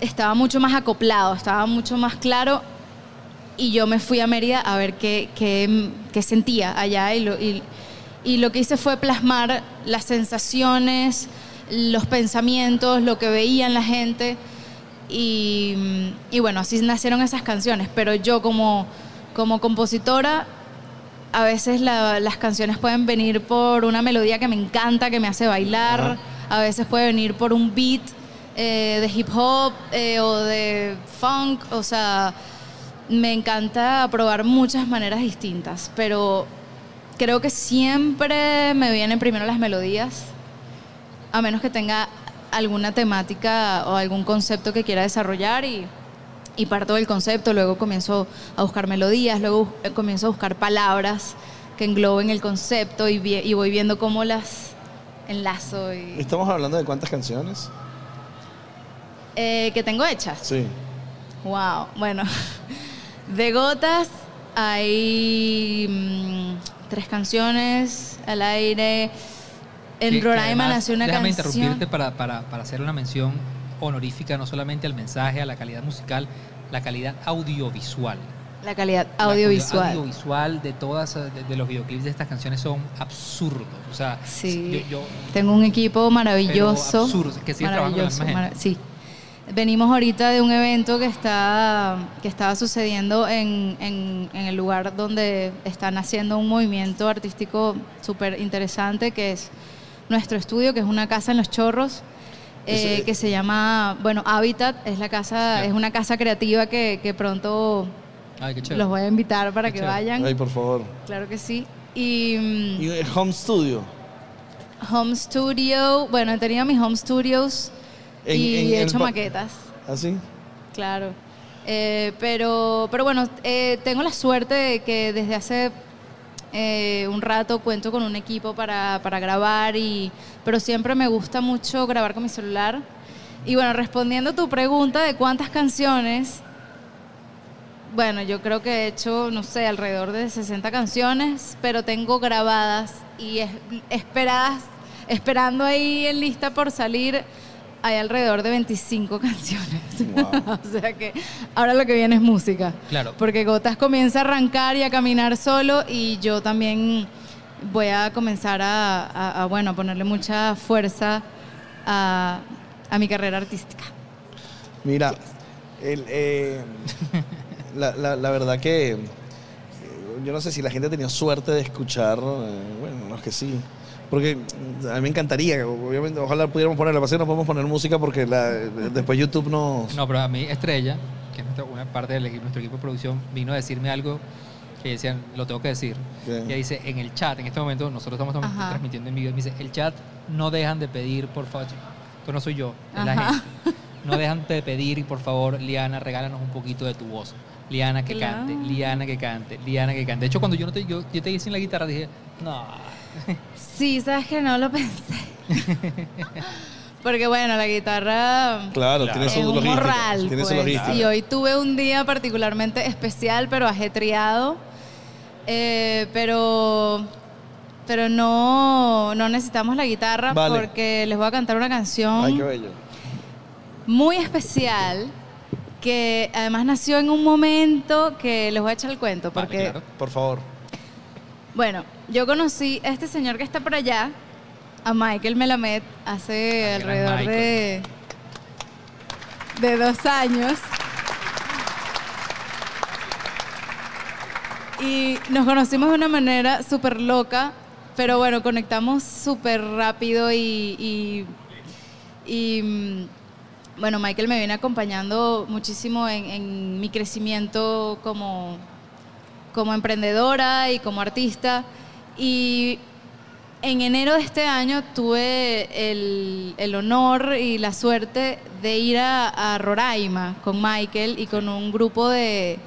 estaba mucho más acoplado, estaba mucho más claro y yo me fui a Mérida a ver qué, qué- qué sentía allá y lo, y- y lo que hice fue plasmar las sensaciones, los pensamientos, lo que veían la gente. Y, y bueno, así nacieron esas canciones, pero yo como, como compositora a veces la- las canciones pueden venir por una melodía que me encanta, que me hace bailar, a veces puede venir por un beat eh, de hip hop eh, o de funk, o sea, me encanta probar muchas maneras distintas, pero creo que siempre me vienen primero las melodías, a menos que tenga alguna temática o algún concepto que quiera desarrollar y, y parto del concepto, luego comienzo a buscar melodías, luego eh, comienzo a buscar palabras que engloben el concepto y, vi- y voy viendo cómo las enlazo y, Estamos hablando de cuántas canciones. eh, que tengo hechas. Sí. Wow, bueno, de gotas hay mm, tres canciones al aire. En Que- que Roraima además, nació una déjame canción. interrumpirte para, para, para hacer una mención honorífica no solamente al mensaje, a la calidad musical, la calidad audiovisual. La calidad La audiovisual. calidad audiovisual de todas de, de los videoclips de estas canciones son absurdos. O sea, Sí. yo, yo- Tengo un equipo maravilloso. Pero absurdo, que sigues trabajando con la maravilloso, Sí. Venimos ahorita de un evento que está que estaba sucediendo en, en- en el lugar donde están haciendo un movimiento artístico súper interesante que es nuestro estudio, que es una casa en Los Chorros, eh, que se llama, bueno, Habitat, es la casa, es una casa creativa que, que pronto ay, qué chévere. los voy a invitar para Qué que chévere. vayan. Ay, por favor. Claro que sí. Y Y el home studio. Home studio, bueno, he tenido mis home studios En- y en he hecho maquetas, ¿Así? claro. Eh, pero, pero bueno, eh, tengo la suerte de que desde hace eh, un rato cuento con un equipo para, para grabar, y, pero siempre me gusta mucho grabar con mi celular. Y bueno, respondiendo a tu pregunta de cuántas canciones, bueno, yo creo que he hecho, no sé, alrededor de 60 canciones, pero tengo grabadas y es- esperadas, esperando ahí en lista por salir, hay alrededor de 25 canciones. o sea que ahora lo que viene es música. Claro. Porque Gotas comienza a arrancar y a caminar solo y yo también voy a comenzar a, a- a, bueno, a ponerle mucha fuerza a, a mi carrera artística. Mira, el, eh, la, la- la verdad que eh, yo no sé si la gente ha tenido suerte de escuchar, eh, bueno, no es que sí, porque a mí me encantaría, obviamente, ojalá pudiéramos ponerla, pasa que no podemos poner música porque la- después YouTube nos... No, pero a mí Estrella, que es nuestra- una parte del equipo, nuestro equipo de producción, vino a decirme algo que decían, lo tengo que decir. ¿Qué? Ella dice, en el chat, en este momento, nosotros estamos Ajá. transmitiendo en vivo, y me dice, el chat no dejan de pedir, por favor, esto no soy yo, es la gente. No dejan de pedir y por favor, Liana, regálanos un poquito de tu voz. Liana que Claro. cante, Liana que cante, Liana que cante. De hecho, cuando yo no te, yo, yo te hice en la guitarra, dije, no. Sí, sabes que no lo pensé. Porque bueno, la guitarra Claro, Claro. tiene es su un logística. morral. tiene su pues. logística. Y hoy tuve un día particularmente especial, pero ajetreado. Eh, pero pero no, no necesitamos la guitarra Vale. porque les voy a cantar una canción Ay, qué bello. muy especial que además nació en un momento que les voy a echar el cuento Vale, porque claro. Por favor. bueno, yo conocí a este señor que está por allá, a Michael Melamed, hace alrededor de, de dos años. Y nos conocimos de una manera súper loca, pero bueno, conectamos súper rápido y, y- y, mm, bueno, Michael me viene acompañando muchísimo en, en mi crecimiento como, como emprendedora y como artista. Y en enero de este año tuve el, el honor y la suerte de ir a, a Roraima con Michael y con un grupo de,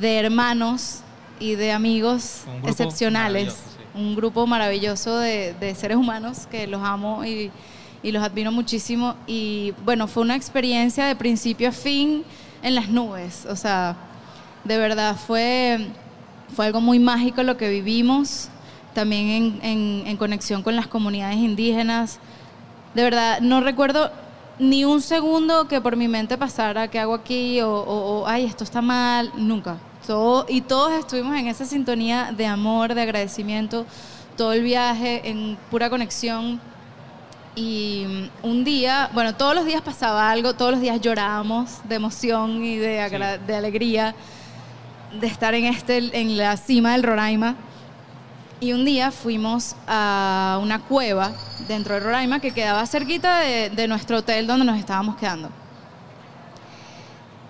de hermanos y de amigos Un excepcionales. sí. Un grupo maravilloso de, de seres humanos que los amo y, y los admiro muchísimo. Y bueno, fue una experiencia de principio a fin en las nubes. O sea, de verdad fue fue algo muy mágico lo que vivimos, también en, en- en conexión con las comunidades indígenas. De verdad, no recuerdo ni un segundo que por mi mente pasara qué hago aquí o, o- o, ay, esto está mal, nunca. Todo, y todos estuvimos en esa sintonía de amor, de agradecimiento, todo el viaje en pura conexión. Y mm, un día, bueno, todos los días pasaba algo, todos los días llorábamos de emoción y de, agra- de alegría de estar en, este, en la cima del Roraima. Y un día fuimos a una cueva dentro de Roraima que quedaba cerquita de, de nuestro hotel donde nos estábamos quedando.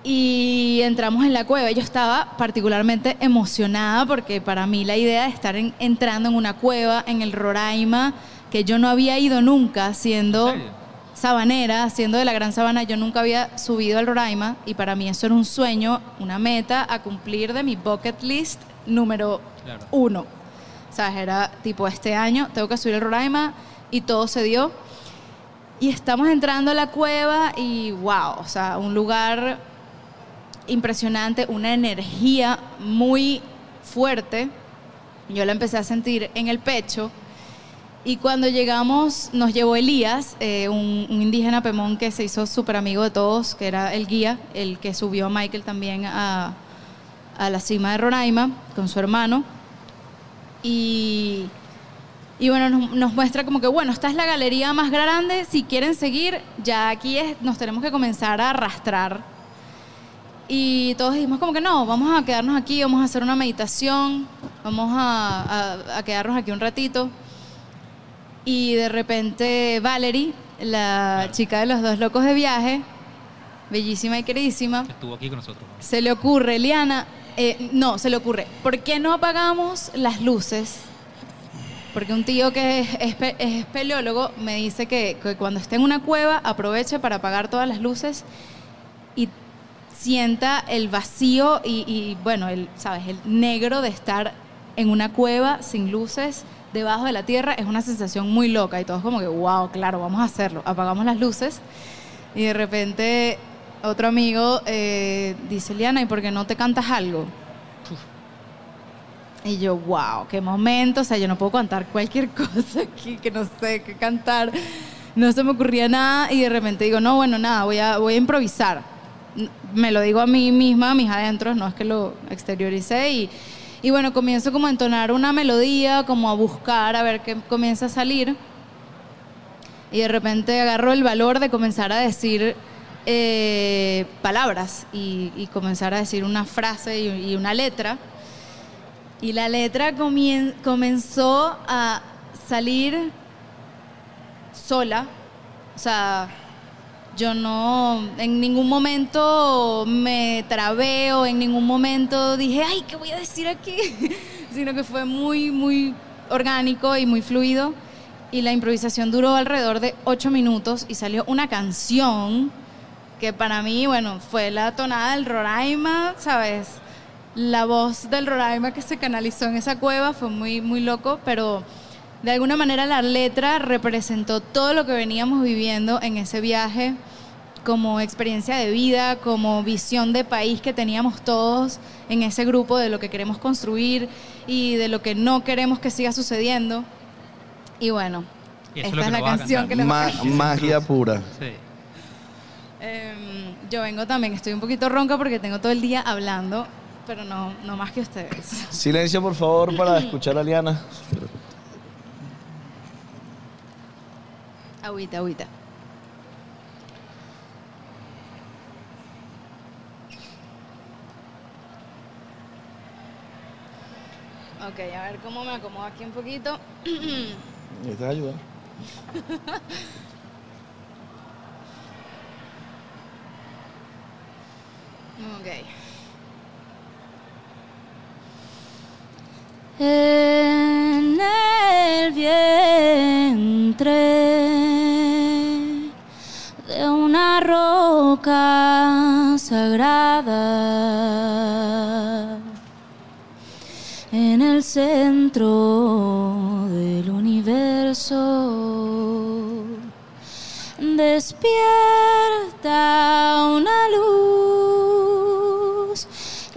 Y entramos en la cueva. Yo estaba particularmente emocionada porque para mí la idea de estar en- entrando en una cueva en el Roraima, que yo no había ido nunca, siendo sabanera, siendo de la Gran Sabana, yo nunca había subido al Roraima y para mí eso era un sueño, una meta a cumplir de mi bucket list número Claro. uno. Sea, era tipo este año, tengo que subir al Roraima y todo se dio. Y estamos entrando a la cueva y wow, o sea, un lugar impresionante, una energía muy fuerte. Yo la empecé a sentir en el pecho. Y cuando llegamos, nos llevó Elías, eh, un, un indígena Pemón que se hizo súper amigo de todos, que era el guía, el que subió a Michael también a, a la cima de Roraima con su hermano. Y, y bueno, nos, nos muestra como que, bueno, esta es la galería más grande, si quieren seguir, ya aquí es, nos tenemos que comenzar a arrastrar. Y todos dijimos como que no, vamos a quedarnos aquí, vamos a hacer una meditación, vamos a, a- a quedarnos aquí un ratito. Y de repente Valerie, la chica de los dos locos de viaje, bellísima y queridísima, Estuvo aquí con nosotros. se le ocurre, Liana, eh, no, se le ocurre, ¿por qué no apagamos las luces? Porque un tío que es, es espeleólogo me dice que, cuando esté en una cueva aproveche para apagar todas las luces y sienta el vacío y, y, bueno, el, ¿sabes? El negro de estar en una cueva sin luces debajo de la tierra es una sensación muy loca y todos como que, wow, claro, vamos a hacerlo. Apagamos las luces y de repente otro amigo eh, dice, Liana, ¿y por qué no te cantas algo? Y yo, wow, qué momento, o sea, yo no puedo cantar cualquier cosa aquí, que no sé qué cantar. No se me ocurría nada y de repente digo, no, bueno, nada, voy a, voy a improvisar. Me lo digo a mí misma, a mis adentros, no es que lo exterioricé y, y bueno, comienzo como a entonar una melodía, como a buscar, a ver qué comienza a salir. Y de repente agarro el valor de comenzar a decir eh, palabras y, comenzar a decir una frase y, una letra. Y la letra comenzó a salir sola. O sea, yo no en ningún momento me trabé o en ningún momento dije, ay, ¿qué voy a decir aquí? Sino que fue muy, muy orgánico y muy fluido. Y la improvisación duró alrededor de ocho minutos y salió una canción que para mí, bueno, fue la tonada del Roraima, ¿sabes? La voz del Roraima que se canalizó en esa cueva fue muy, muy loco, pero de alguna manera la letra representó todo lo que veníamos viviendo en ese viaje como experiencia de vida, como visión de país que teníamos todos en ese grupo de lo que queremos construir y de lo que no queremos que siga sucediendo. Y bueno, Y esta es la canción que les Ma- magia pura. Sí. Em, yo vengo también, estoy un poquito ronca porque tengo todo el día hablando, pero no, no más que ustedes. Silencio, por favor, para escuchar a Liana. Agüita, agüita. Ok, a ver cómo me acomodo aquí un poquito. ¿Necesitas ayuda? Ok. En el vientre de una roca sagrada, en el centro del universo, despierta una luz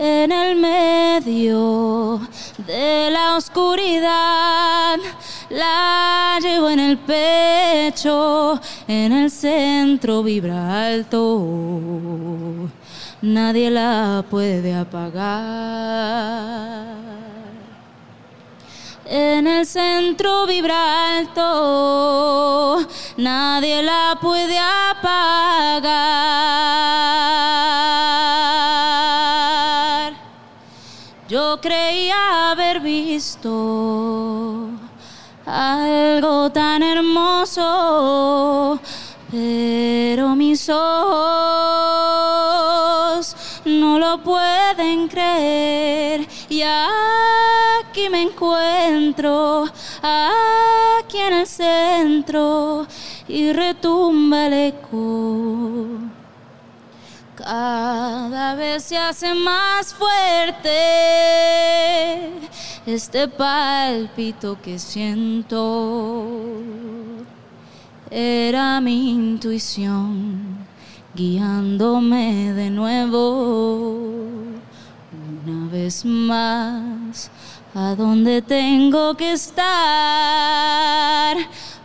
en el medio de la oscuridad la llevo en el pecho, en el centro vibra alto, nadie la puede apagar. En el centro vibra alto, nadie la puede apagar. Creía haber visto algo tan hermoso, pero mis ojos no lo pueden creer. Y aquí me encuentro, aquí en el centro, y retumba el eco. Cada vez se hace más fuerte este pálpito que siento. Era mi intuición guiándome de nuevo. Una vez más, a donde tengo que estar.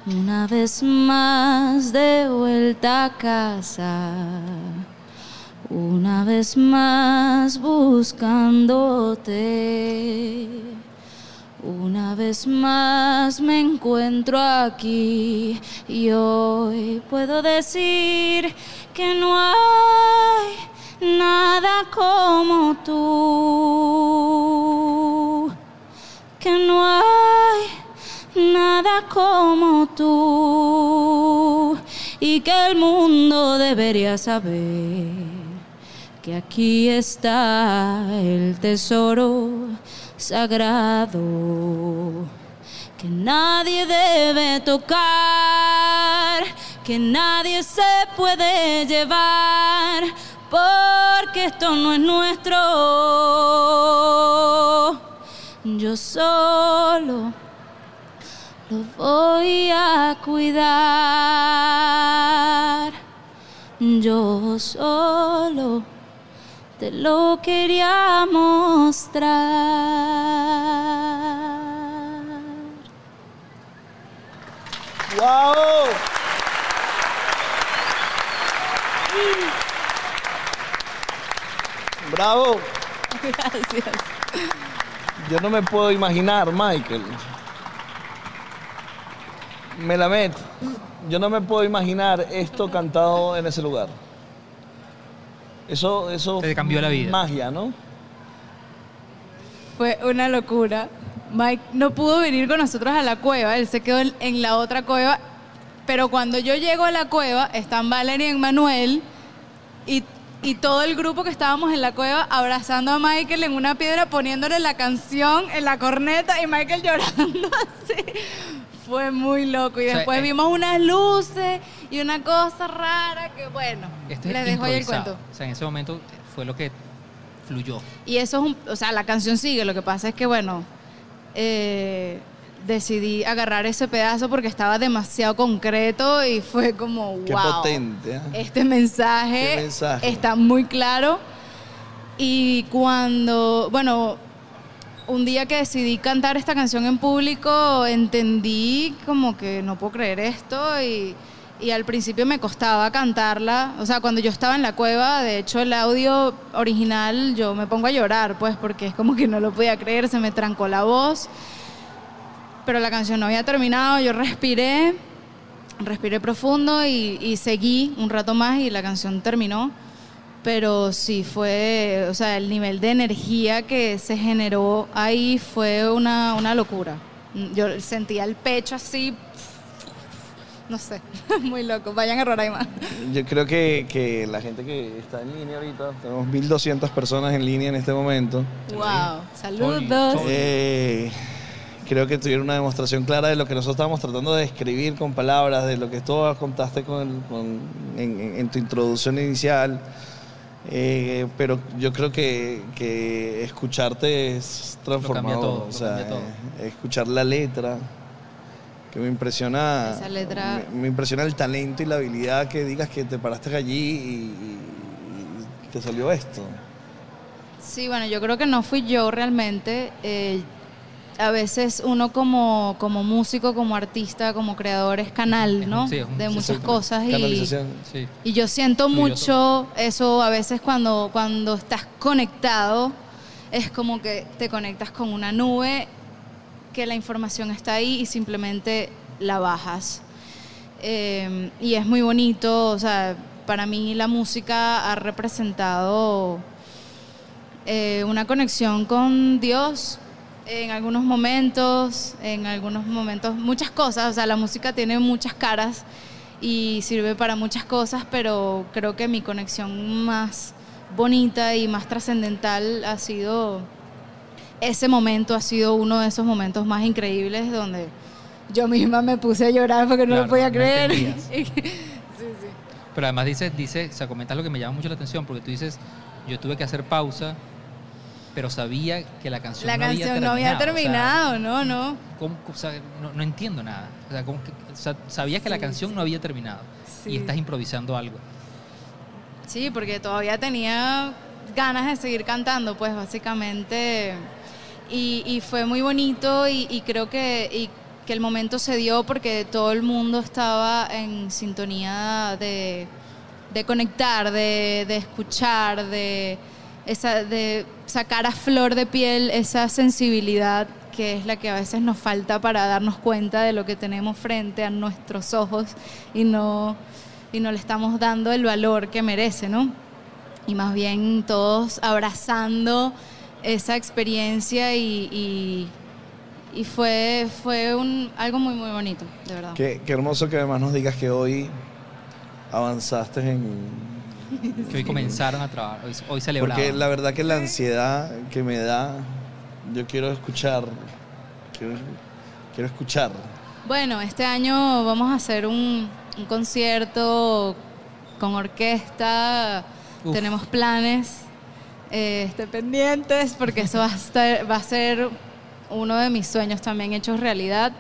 Una vez más, de vuelta a casa. Una vez más buscándote. Una vez más me encuentro aquí y hoy puedo decir que no hay nada como tú. Que no hay nada como tú y que el mundo debería saber que aquí está el tesoro sagrado que nadie debe tocar, que nadie se puede llevar, porque esto no es nuestro. Yo solo lo voy a cuidar. Yo solo te lo quería mostrar. ¡Wow! ¡Bravo! Gracias. Yo no me puedo imaginar, Michael. Melamed, yo no me puedo imaginar esto cantado en ese lugar. Eso, eso. Te cambió la vida. Magia, ¿no? Fue una locura. Mike no pudo venir con nosotros a la cueva, él se quedó en, en la otra cueva, pero cuando yo llego a la cueva están Valeria y Manuel y, y todo el grupo que estábamos en la cueva abrazando a Michael en una piedra, poniéndole la canción en la corneta y Michael llorando así. Fue muy loco. Y O sea, después eh, vimos unas luces y una cosa rara que, bueno, Esto es les dejo ahí el cuento. O sea, en ese momento fue lo que fluyó. Y eso es un, o sea, la canción sigue, lo que pasa es que, bueno, eh, decidí agarrar ese pedazo porque estaba demasiado concreto y fue como, Qué wow. potente. ¿eh? Este mensaje, Qué mensaje. está muy claro. Y cuando, bueno, un día que decidí cantar esta canción en público, entendí como que no puedo creer esto y, y al principio me costaba cantarla. O sea, cuando yo estaba en la cueva, de hecho el audio original yo me pongo a llorar, pues porque es como que no lo podía creer, se me trancó la voz. Pero la canción no había terminado, yo respiré, respiré profundo y, y seguí un rato más y la canción terminó. Pero sí fue, o sea, el nivel de energía que se generó ahí fue una, una locura. Yo sentía el pecho así, no sé, muy loco. Vayan a Roraima. Yo creo que, que la gente que está en línea ahorita, tenemos 1200 personas en línea en este momento. Wow, saludos. Eh, creo que tuvieron una demostración clara de lo que nosotros estábamos tratando de describir con palabras, de lo que tú contaste con, con- en, en- tu introducción inicial. Eh, pero yo creo que, que escucharte es transformador. todo, o lo sea, cambia todo. eh, escuchar la letra, que me impresiona. Esa letra- Me, me impresiona el talento y la habilidad que digas que te paraste allí y, y te salió esto. Sí, bueno, yo creo que no fui yo realmente. eh, a veces uno como, como músico, como artista, como creador es canal, ¿no? sí, es un- de muchas cosas y. Sí. y yo siento mucho eso a veces cuando, cuando estás conectado, es como que te conectas con una nube, que la información está ahí y simplemente la bajas. Eh, y es muy bonito, o sea, para mí la música ha representado eh, una conexión con Dios en algunos momentos, en algunos momentos, muchas cosas, o sea, la música tiene muchas caras y sirve para muchas cosas, pero creo que mi conexión más bonita y más trascendental ha sido ese momento, ha sido uno de esos momentos más increíbles donde yo misma me puse a llorar porque no Claro, lo podía no creer. sí, sí. Pero además dice, dice, o sea, comentas lo que me llama mucho la atención, porque tú dices, yo tuve que hacer pausa, pero sabía que la canción La no había canción terminado. no había o sea, terminado, no, no. ¿cómo- o sea, no, no entiendo nada. O sea, ¿cómo que- sabías que la canción no había terminado y estás improvisando algo. Sí, porque todavía tenía ganas de seguir cantando, pues básicamente. Y, fue muy bonito y, creo que, el momento se dio porque todo el mundo estaba en sintonía de, conectar, de, de escuchar, de, esa, de sacar a flor de piel esa sensibilidad que es la que a veces nos falta para darnos cuenta de lo que tenemos frente a nuestros ojos y no, y no le estamos dando el valor que merece, ¿no? Y más bien todos abrazando esa experiencia y, y, y fue, fue un, algo muy, muy bonito, de verdad. Qué, qué hermoso que además nos digas que hoy avanzaste en... Que hoy comenzaron a trabajar, hoy, hoy celebraban. Porque la verdad que la ansiedad que me da, yo quiero escuchar, quiero, quiero escuchar. Bueno, este año vamos a hacer un, un concierto con orquesta. Uf. Tenemos planes. Eh, estén pendientes porque eso va a, estar- ser uno de mis sueños también hechos realidad,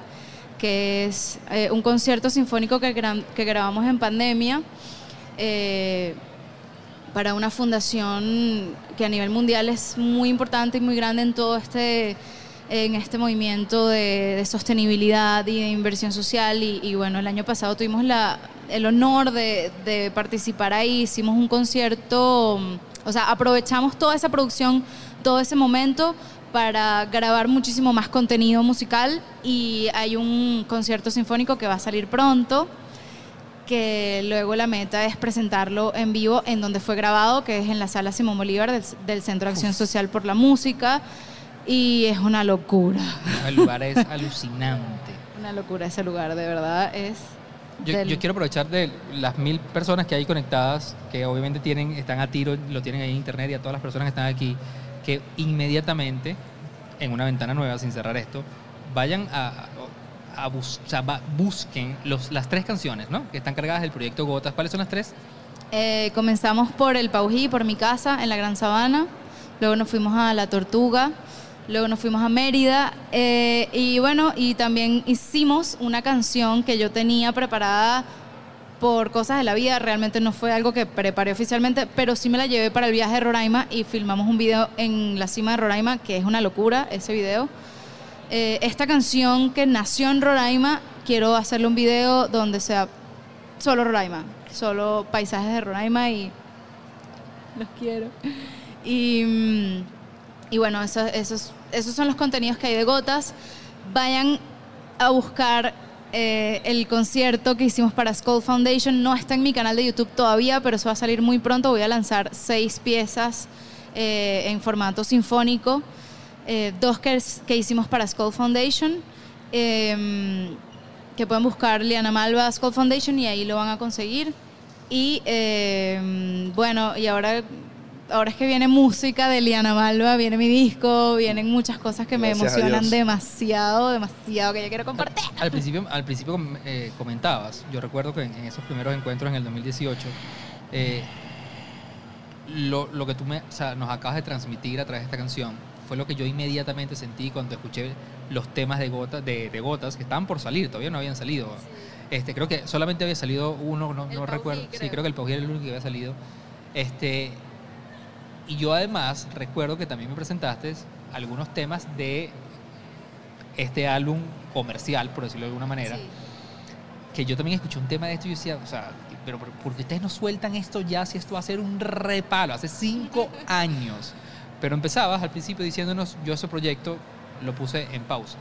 que es eh, un concierto sinfónico que, gra- que grabamos en pandemia. eh, para una fundación que a nivel mundial es muy importante y muy grande en todo este en este movimiento de, sostenibilidad y de inversión social y, bueno el año pasado tuvimos el honor de participar ahí hicimos un concierto o sea aprovechamos toda esa producción todo ese momento para grabar muchísimo más contenido musical y hay un concierto sinfónico que va a salir pronto que luego la meta es presentarlo en vivo en donde fue grabado, que es en la sala Simón Bolívar del, del Centro de Acción Social por la Música. Y es una locura, El lugar es alucinante. una locura ese lugar, de verdad es... Yo, del- yo quiero aprovechar de las mil personas que hay conectadas, que obviamente tienen, están a tiro, lo tienen ahí en internet, y a todas las personas que están aquí, que inmediatamente, en una ventana nueva, sin cerrar esto, vayan a, a bus- o sea, va- busquen los, las tres canciones, ¿no? Que están cargadas del proyecto Gotas. ¿Cuáles son las tres? Eh, comenzamos por el Paují, por mi casa, en la Gran Sabana. Luego nos fuimos a La Tortuga. Luego nos fuimos a Mérida. eh, y bueno, y también hicimos una canción que yo tenía preparada por cosas de la vida. Realmente no fue algo que preparé oficialmente, pero sí me la llevé para el viaje de Roraima y filmamos un video en la cima de Roraima, que es una locura ese video. Eh, esta canción que nació en Roraima, quiero hacerle un video donde sea solo Roraima, solo paisajes de Roraima y los quiero. Y, mm, y bueno, eso- esos, esos son los contenidos que hay de Gotas. Vayan a buscar eh, el concierto que hicimos para Skull Foundation. No está en mi canal de YouTube todavía, pero eso va a salir muy pronto. Voy a lanzar seis piezas eh, en formato sinfónico. Eh, dos que, que hicimos para Skull Foundation. eh, que pueden buscar Liana Malva Skull Foundation y ahí lo van a conseguir. Y eh, bueno, y ahora, ahora es que viene música de Liana Malva, viene mi disco, vienen muchas cosas que me Gracias a emocionan demasiado, demasiado, que yo quiero compartir. Al principio, al principio eh, comentabas, yo recuerdo que en, en esos primeros encuentros en el 2018, eh, lo, lo que tú me, o sea, nos acabas de transmitir a través de esta canción fue lo que yo inmediatamente sentí cuando escuché los temas de gotas, de, de gotas que estaban por salir, todavía no habían salido. Este, creo que solamente había salido uno, no, no Paují, recuerdo. Sí, creo. creo que el Paují era el único que había salido. Este, y yo además recuerdo que también me presentaste algunos temas de este álbum comercial, por decirlo de alguna manera, Sí. que yo también escuché un tema de esto y yo decía, o sea, pero pero ¿por qué ustedes no sueltan esto ya si esto va a ser un repalo? Hace cinco años. Pero empezabas al principio diciéndonos, yo ese proyecto lo puse en pausa.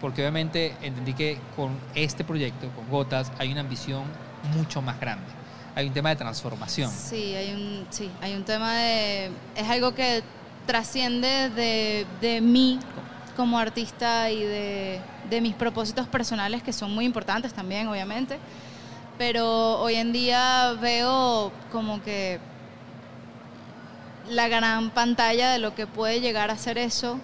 Porque obviamente entendí que con este proyecto, con Gotas, hay una ambición mucho más grande. Hay un tema de transformación. Sí, hay un, sí, hay un tema de... Es algo que trasciende de, de mí como artista y de, de mis propósitos personales, que son muy importantes también, obviamente. Pero hoy en día veo como que la gran pantalla de lo que puede llegar a ser eso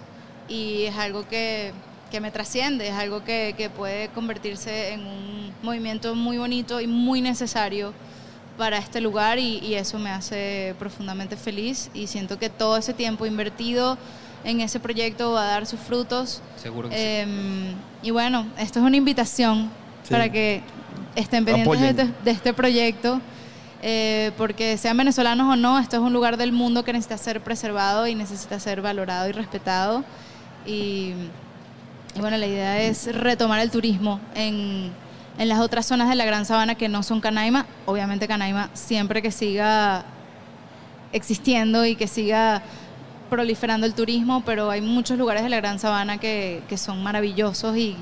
y es algo que, que me trasciende, es algo que, que puede convertirse en un movimiento muy bonito y muy necesario para este lugar y, y eso me hace profundamente feliz y siento que todo ese tiempo invertido en ese proyecto va a dar sus frutos. Seguro que sí. Eh, y bueno, esto es una invitación Sí. para que estén pendientes de este, de este proyecto, eh, porque sean venezolanos o no, esto es un lugar del mundo que necesita ser preservado y necesita ser valorado y respetado. Y, y bueno, la idea es retomar el turismo en, en las otras zonas de la Gran Sabana que no son Canaima. Obviamente Canaima siempre que siga existiendo y que siga proliferando el turismo, pero hay muchos lugares de la Gran Sabana que, que son maravillosos y,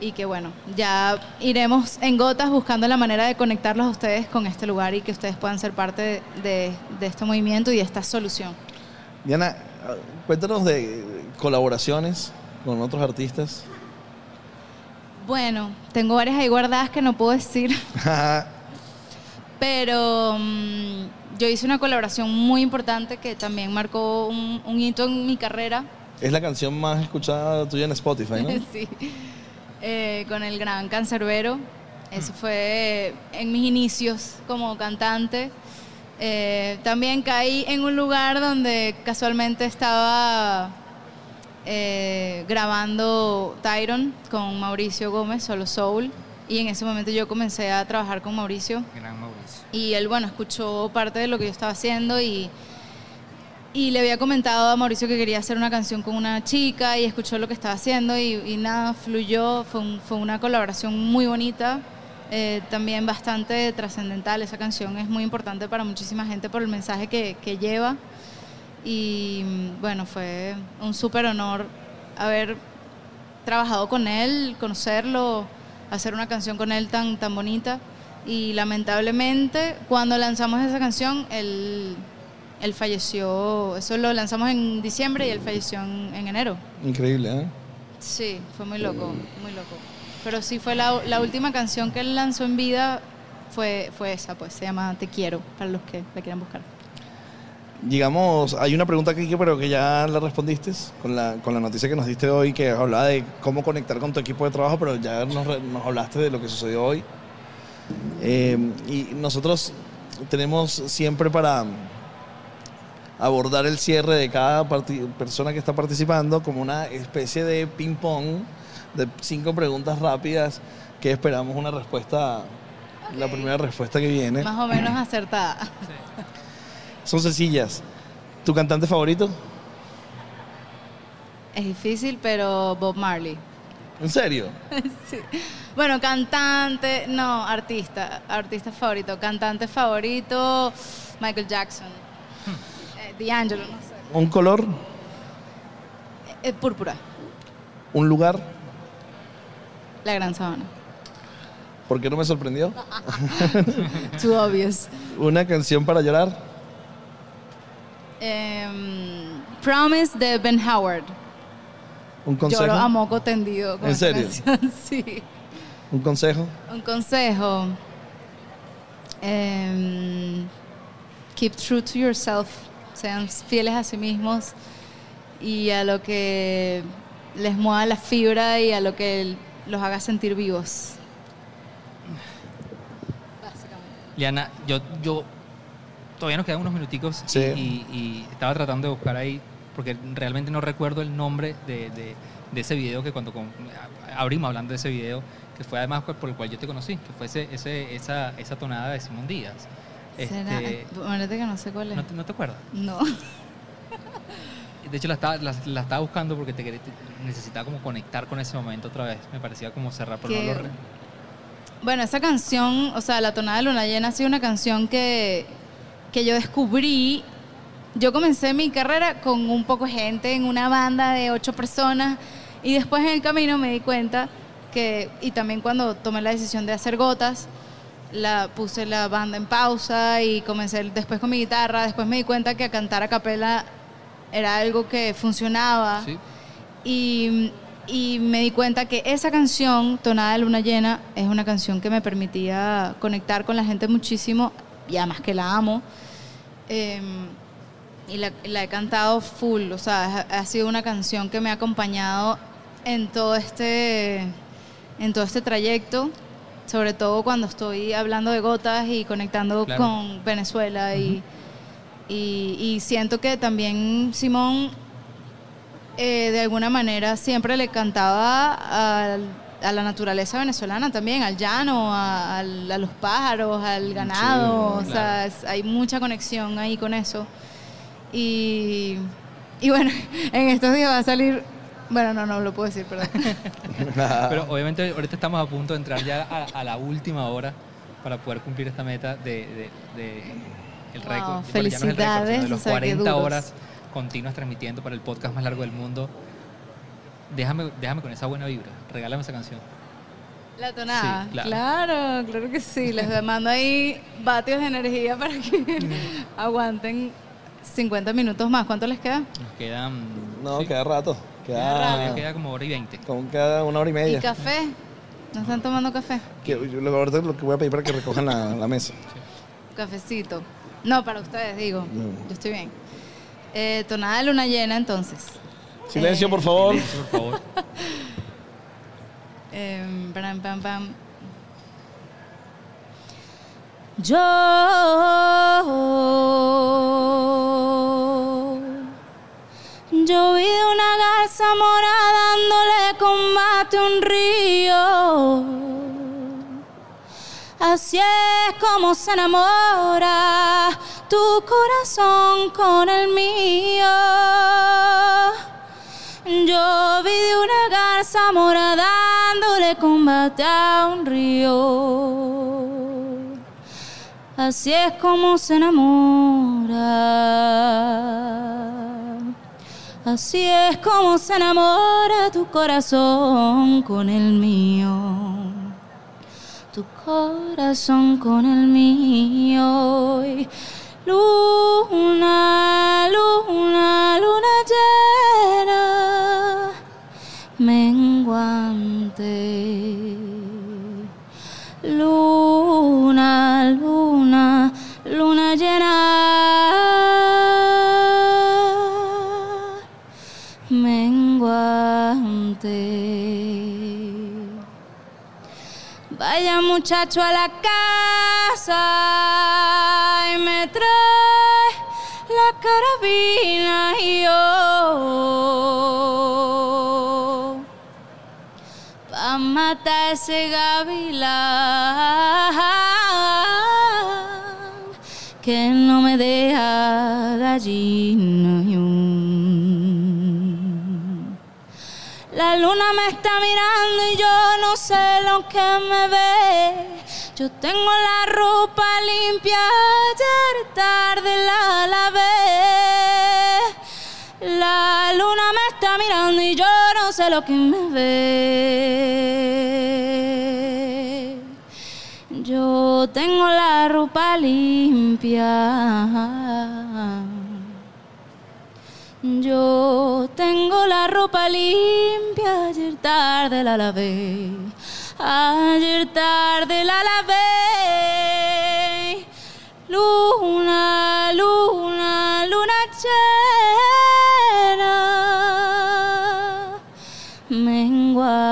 y que bueno, ya iremos en gotas buscando la manera de conectarlos a ustedes con este lugar y que ustedes puedan ser parte de, de este movimiento y de esta solución. Diana, cuéntanos de colaboraciones con otros artistas. Bueno, tengo varias ahí guardadas que no puedo decir, pero mm, yo hice una colaboración muy importante que también marcó un, un hito en mi carrera. es la canción más escuchada tuya en Spotify, ¿no? sí. Eh, con el gran Cancerbero. Eso fue en mis inicios como cantante. Eh, también caí en un lugar donde casualmente estaba eh, grabando Tyron con Mauricio Gómez, solo Soul. Y en ese momento yo comencé a trabajar con Mauricio. Gran Mauricio. Y él, bueno, escuchó parte de lo que yo estaba haciendo y, y le había comentado a Mauricio que quería hacer una canción con una chica y escuchó lo que estaba haciendo y, y nada, fluyó. Fue, un- fue una colaboración muy bonita, eh, también bastante trascendental. Esa canción es muy importante para muchísima gente por el mensaje que, que lleva. Y bueno, fue un súper honor haber trabajado con él, conocerlo, hacer una canción con él tan, tan bonita. Y lamentablemente, cuando lanzamos esa canción, él, él falleció. Eso lo lanzamos en diciembre y él falleció en, en enero. Increíble, ¿eh? Sí, fue muy loco, muy loco. Pero sí fue la, la última canción que él lanzó en vida, fue, fue esa, pues se llama Te quiero, para los que la quieran buscar. Llegamos, hay una pregunta aquí, pero que ya la respondiste con la, con la noticia que nos diste hoy, que hablaba de cómo conectar con tu equipo de trabajo, pero ya nos, nos hablaste de lo que sucedió hoy. Eh, y nosotros tenemos siempre para abordar el cierre de cada parti- persona que está participando como una especie de ping-pong de cinco preguntas rápidas que esperamos una respuesta, la primera respuesta que viene. Más o menos acertada. Son sencillas. ¿Tu cantante favorito? Es difícil, pero Bob Marley. ¿En serio? Sí. Bueno, cantante, no, artista, artista favorito. Cantante favorito, Michael Jackson. Eh, D'Angelo, no sé. ¿Un color? Eh, eh, púrpura, ¿Un lugar? la gran sabana. ¿Por qué no me sorprendió? Too obvious. ¿Una canción para llorar? Em, Promise de Ben Howard. ¿Un consejo? Lloro a moco tendido. con ¿En serio? Sí. ¿Un consejo? Un consejo. Em, keep true to yourself. Sean fieles a sí mismos y a lo que les mueva la fibra y a lo que los haga sentir vivos. Liana, yo, yo todavía nos quedan unos minuticos Sí. y, y estaba tratando de buscar ahí, porque realmente no recuerdo el nombre de, de- de ese video que cuando con- abrimos hablando de ese video, que fue además por el cual yo te conocí, que fue ese, ese- esa, esa tonada de Simón Díaz. ¿Será? Este, que no sé cuál es. ¿no, te, no te acuerdas? No. de hecho la estaba, la, la estaba buscando porque te, quería- te- necesitaba como conectar con ese momento otra vez. Me parecía como cerrar, pero Que- no lo Bueno, esa canción, o sea, La tonada de luna llena ha sido una canción que, que yo descubrí. Yo comencé mi carrera con un poco de gente en una banda de ocho personas y después en el camino me di cuenta que, y también cuando tomé la decisión de hacer gotas, la puse la banda en pausa y comencé después con mi guitarra, después me di cuenta que cantar a capela era algo que funcionaba Sí. y, y me di cuenta que esa canción, Tonada de Luna Llena, es una canción que me permitía conectar con la gente muchísimo y además que la amo. Eh, y la, la he cantado full, o sea, ha, ha sido una canción que me ha acompañado en todo este, en todo este trayecto, sobre todo cuando estoy hablando de gotas y conectando Claro. con Venezuela y, y, y siento que también Simón eh, de alguna manera siempre le cantaba al- a la naturaleza venezolana también, al llano, a, al- a los pájaros, al ganado, o sea, es- hay mucha conexión ahí con eso. Y, y bueno, en estos días va a salir, bueno, no, no lo puedo decir, perdón. Pero obviamente ahorita estamos a punto de entrar ya a, a la última hora para poder cumplir esta meta de, de- de el Wow, récord. Bueno, ya no es el récord, sino felicidades, de los o sea, qué 40 duros. horas continuas transmitiendo para el podcast más largo del mundo. Déjame, déjame con esa buena vibra. Regálame esa canción. La tonada. Sí, claro. claro. claro, que sí. Les mando ahí vatios de energía para que aguanten 50 minutos más. ¿Cuánto les queda? Nos quedan. No, sí, queda rato. Queda Queda, queda como hora y 20. como queda una hora y ¿Y media. café? ¿No están tomando café? Que, yo, lo, que voy a pedir para que recojan la, la mesa. Cafecito. No, para ustedes, digo. No. Yo estoy bien. Eh, tonada de luna llena, entonces. Silencio, Eh, por favor. Por favor. Em, pam, pam, pam. Yo, yo vi de una garza mora dándole combate a un río. Así es como se enamora tu corazón con el mío. Yo vi de una garza mora dándole combate a un río. Así es como se enamora. Así es como se enamora tu corazón con el mío. Tu corazón con el mío. Luna, luna, luna llena, menguante. Luna, luna, luna llena, menguante. Vaya muchacho a la casa y me trae la carabina y yo pa matar ese gavilán que no me deja gallina. La luna me está mirando y yo no sé lo que me ve. Yo tengo la ropa limpia, ayer tarde la lavé. La luna me está mirando y yo no sé lo que me ve. Yo tengo la ropa limpia. Yo tengo la ropa limpia, ayer tarde la lavé, ayer tarde la lavé. Luna, luna, luna llena, menguante.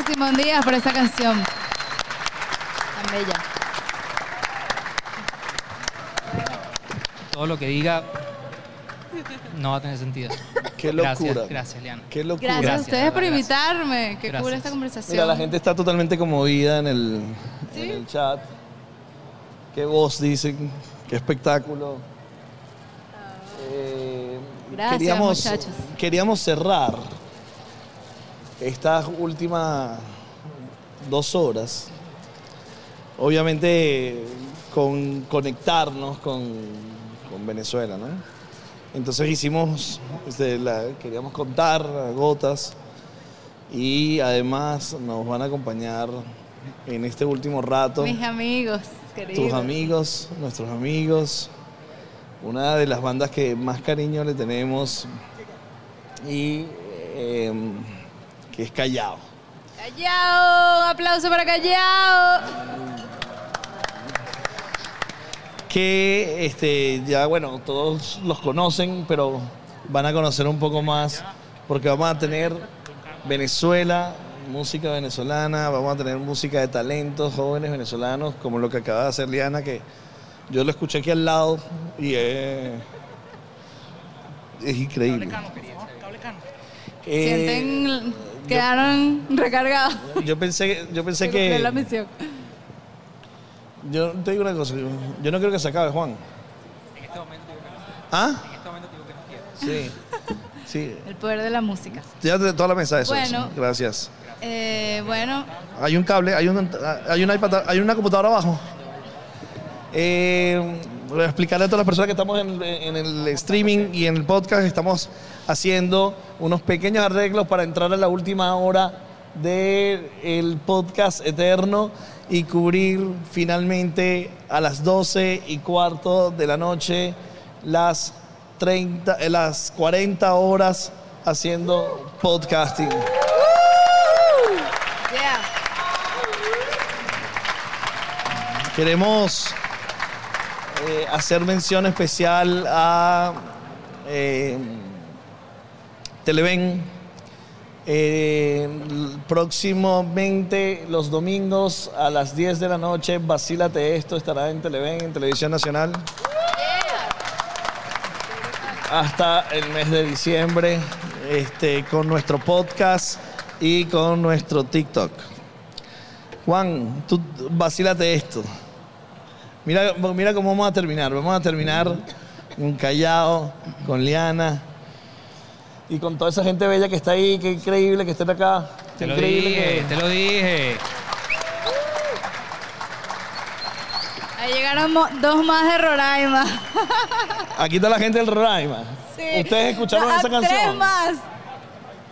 Gracias. Simón Díaz, por esa canción. Tan bella. Todo lo que diga no va a tener sentido. Qué locura. Gracias, gracias, Liana. Qué locura. Gracias, a ustedes de por invitarme. Qué cool Gracias. esta conversación. Mira, la gente está totalmente conmovida en el, en el chat. Qué voz dicen, qué espectáculo. Eh, Gracias, queríamos, muchachos. queríamos cerrar estas últimas dos horas, obviamente con conectarnos con, con Venezuela, ¿no? Entonces hicimos, este, la- queríamos contar gotas y además nos van a acompañar en este último rato Mis amigos, queridos. tus amigos, nuestros amigos, una de las bandas que más cariño le tenemos y eh, que es Callao. Callao, un aplauso para Callao. que este, ya bueno, todos los conocen, pero van a conocer un poco más porque vamos a tener Venezuela, música venezolana, vamos a tener música de talentos jóvenes venezolanos, como lo que acaba de hacer Liana, que yo lo escuché aquí al lado y es, es increíble. Eh, Sienten, quedaron recargados. yo pensé, yo pensé cumplió que la misión. yo te digo una cosa, yo, yo no quiero que se acabe Juan. En este momento digo que no. ¿Ah? En este momento digo que no quiero. Sí. Sí. El poder de la música. Ya de toda la mesa eso. Bueno. eso. Gracias. Eh, bueno, Hay un cable, hay, un, hay, una, iPad- hay una computadora abajo. Eh, explicarle a todas las personas que estamos en, en el streaming y en el podcast. Estamos haciendo unos pequeños arreglos para entrar a la última hora del podcast eterno y cubrir finalmente a las 12 y cuarto de la noche las, 30, eh, las 40 horas haciendo podcasting. yeah. Queremos eh, hacer mención especial a eh, Televen. Eh, próximamente los domingos a las 10 de la noche, Vacílate esto, estará en Televen, en Televisión Nacional. Hasta el mes de diciembre, este, con nuestro podcast y con nuestro TikTok. Juan, tú vacílate esto. Mira, mira cómo vamos a terminar. Vamos a terminar con Callao, con Liana y con toda esa gente bella que está ahí. Qué increíble que estén acá. Qué Te lo increíble dije, que- te lo dije. Ahí llegaron dos más de Roraima. Aquí está la gente del Roraima. Sí. ¿Ustedes escucharon Ah, esa Tres canción? más.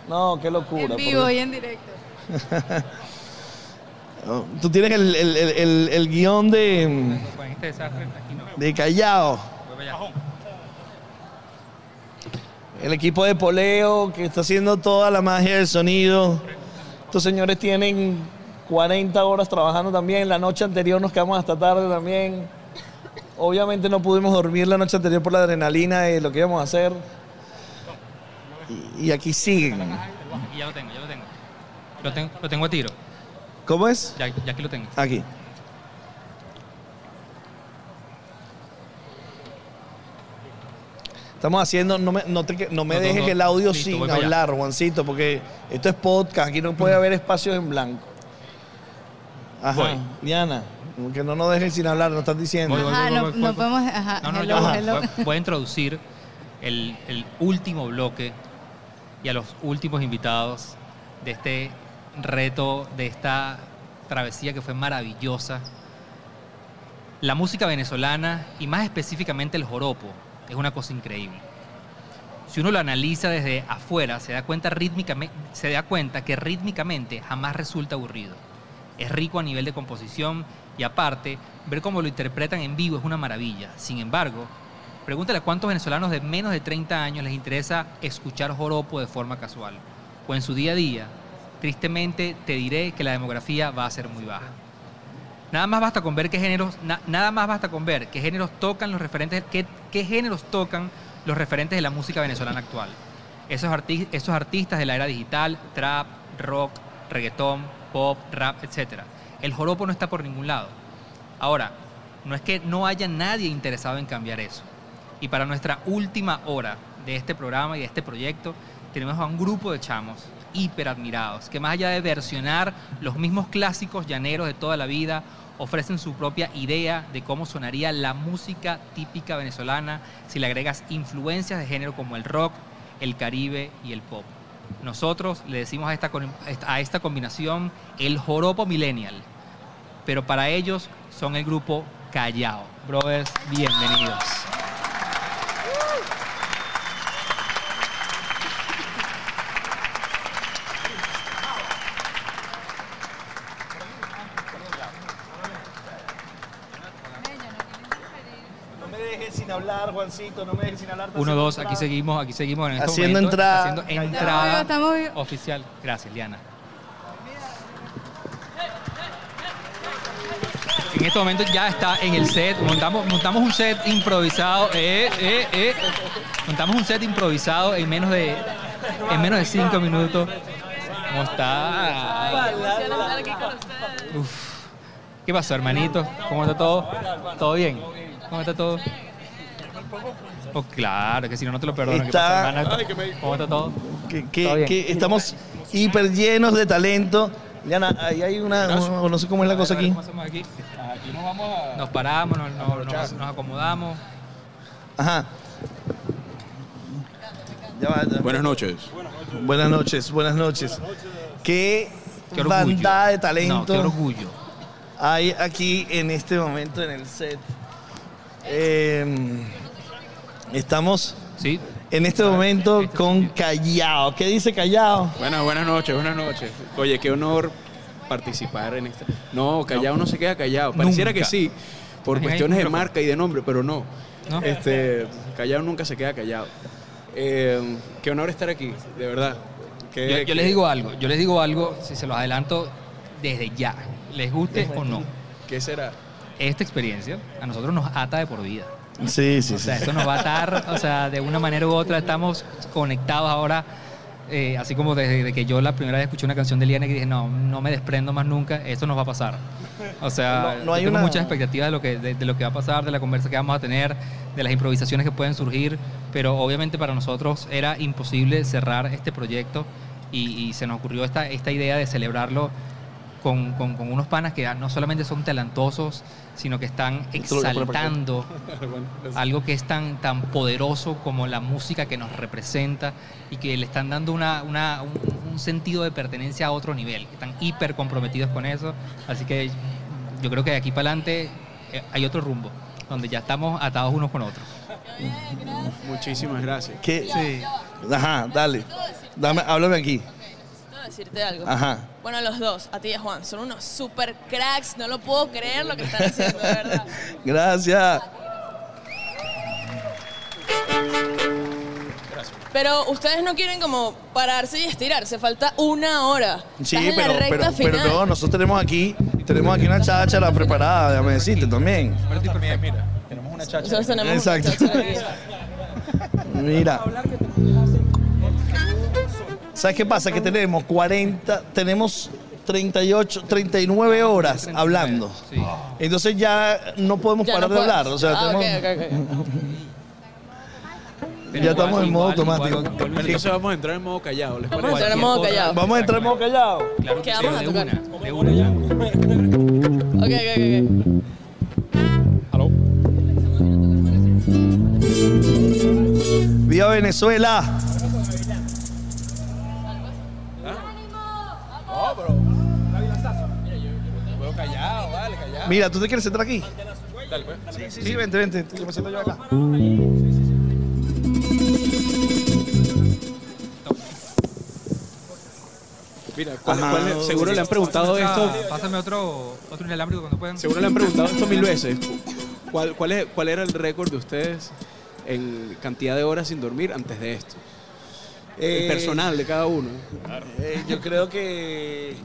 No, qué locura. En vivo y en directo. Tú tienes el, el- el- el- guion de, de Callao. El equipo de poleo que está haciendo toda la magia del sonido. Estos señores tienen 40 horas trabajando también. La noche anterior nos quedamos hasta tarde también. Obviamente no pudimos dormir la noche anterior por la adrenalina de lo que íbamos a hacer. Y, aquí siguen. Y ya lo tengo, ya. Lo tengo, lo tengo a tiro. ¿Cómo es? Ya, ya aquí lo tengo. Aquí. Estamos haciendo, no me, no te- no me No, dejes no. el audio Listo, sin hablar, Juancito, porque esto es podcast, aquí no puede haber espacios en blanco. Ajá, Voy. Diana, que no nos dejen sin hablar, nos estás diciendo. Voy, voy, Ajá, voy, no, voy, no voy. podemos. Ajá, No, no, hello, ya voy. hello. Voy, voy a introducir el, el último bloque y a los últimos invitados de este reto, de esta travesía que fue maravillosa. La música venezolana y más específicamente el joropo es una cosa increíble. Si uno lo analiza desde afuera, se da cuenta, rítmicamente, se da cuenta que rítmicamente jamás resulta aburrido. Es rico a nivel de composición y aparte, ver cómo lo interpretan en vivo es una maravilla. Sin embargo, pregúntale a cuántos venezolanos de menos de 30 años les interesa escuchar joropo de forma casual. O en su día a día, tristemente te diré que la demografía va a ser muy baja. Nada más basta con ver qué géneros, na- nada más basta con ver qué géneros tocan los referentes, qué, qué géneros tocan los referentes de la música venezolana actual. Esos, arti- esos artistas de la era digital, trap, rock, reggaetón, pop, rap, etc. El joropo no está por ningún lado. Ahora, no es que no haya nadie interesado en cambiar eso. Y para nuestra última hora de este programa y de este proyecto, tenemos a un grupo de chamos hiper admirados, que más allá de versionar los mismos clásicos llaneros de toda la vida, ofrecen su propia idea de cómo sonaría la música típica venezolana si le agregas influencias de género como el rock, el caribe y el pop. Nosotros le decimos a esta, a esta combinación el joropo millennial, pero para ellos son el grupo Callao. Brothers, bienvenidos. No me dejes sin hablar, Juancito, no me dejes sin hablar. Uno, dos, aquí seguimos, aquí seguimos en este Haciendo momento, entrada. haciendo entrada Estamos oficial. Gracias, Liana. En este momento ya está en el set. Montamos, montamos un set improvisado. Eh, eh, eh. Montamos un set improvisado en menos de, en menos de cinco minutos. ¿Cómo está? Uf. ¿Qué pasó, hermanito? ¿Cómo está todo? ¿Todo bien? ¿Cómo está todo? Oh, claro, que si no, no te lo perdono. ¿Qué Está- pasa? ¿Cómo está todo? Que, Todo que, bien. que estamos hiper llenos de talento. Liana, ahí hay una, no, no sé cómo es la cosa aquí. ¿Cómo hacemos aquí? Nos paramos, nos, nos- nos- nos acomodamos. Ajá. Ya va, ya. Buenas noches. Buenas noches, buenas noches. Qué, Qué orgullo. bandada de No, talento qué orgullo. hay aquí en este momento en el set. Eh, estamos ¿Sí? en este momento con Callao. ¿Qué dice Callao? Buenas, buenas noches, buenas noches. Oye, qué honor participar en esta. No, callado no, se queda callado. Pareciera Nunca. que sí, por cuestiones de marca y de nombre, pero no. ¿No? Este, callado nunca se queda callado. Eh, qué honor estar aquí, de verdad. Qué- Yo, yo qué- les digo algo, yo les digo algo, si se los adelanto desde ya, les guste o no. ¿Qué será? Esta experiencia a nosotros nos ata de por vida. Sí, sí, O sea, esto nos va a atar, o sea, de una manera u otra estamos conectados ahora, eh, así como desde de que yo la primera vez escuché una canción de Liana y dije, no, no me desprendo más nunca, esto nos va a pasar. O sea, No- no hay yo tengo una- muchas expectativas de lo, que, de, de lo que va a pasar, de la conversa que vamos a tener, de las improvisaciones que pueden surgir, pero obviamente para nosotros era imposible cerrar este proyecto y, y se nos ocurrió esta, esta idea de celebrarlo con, con- con unos panas que no solamente son talentosos, sino que están exaltando algo que es tan, tan poderoso como la música que nos representa y que le están dando una, una- un, un sentido de pertenencia a otro nivel, que están hiper comprometidos con eso. Así que yo creo que de aquí para adelante eh, hay otro rumbo, donde ya estamos atados unos con otros. Muchísimas gracias. ¿Qué? Ajá, dale. Dame, háblame aquí. Quiero decirte algo. Ajá. Bueno, los dos, a ti y a Juan, son unos super cracks. No lo puedo creer lo que están haciendo, de verdad. Gracias. Pero ustedes no quieren como pararse y estirarse. Falta una hora. Sí, Estás en pero, la recta pero, pero final. no, nosotros tenemos aquí, tenemos aquí una cháchara preparada, déjame decirte también. Nosotros tenemos Exacto. una cháchara aquí. Mira. ¿Sabes qué pasa? Que tenemos 40, tenemos 38, 39 horas hablando. Sí. Entonces ya no podemos Ya parar no de puedo. hablar. O sea, Ah, tenemos- ok, ok. Pero Ya estamos en modo automático. entonces vamos a entrar en modo callado, ¿les Vamos a parece? entrar en modo callado. Vamos a entrar en modo callado. Claro que ¿Qué sí, vamos a de tocar? una, de una ya. Ok, ok, ok, ¡Viva Venezuela! Puedo callado, vale, callado. Mira, ¿tú te quieres sentar aquí? Sí, sí, vente, vente. Yo me siento yo acá. Mira, ¿cuál- Ajá. cuál es- seguro le han preguntado esto. Pásame otro, otro inalámbrico cuando puedan. Seguro le han preguntado esto mil veces. ¿Cuál, cuál, es, ¿Cuál era el récord de ustedes en cantidad de horas sin dormir antes de esto? El Eh, personal de cada uno. Eh, yo creo que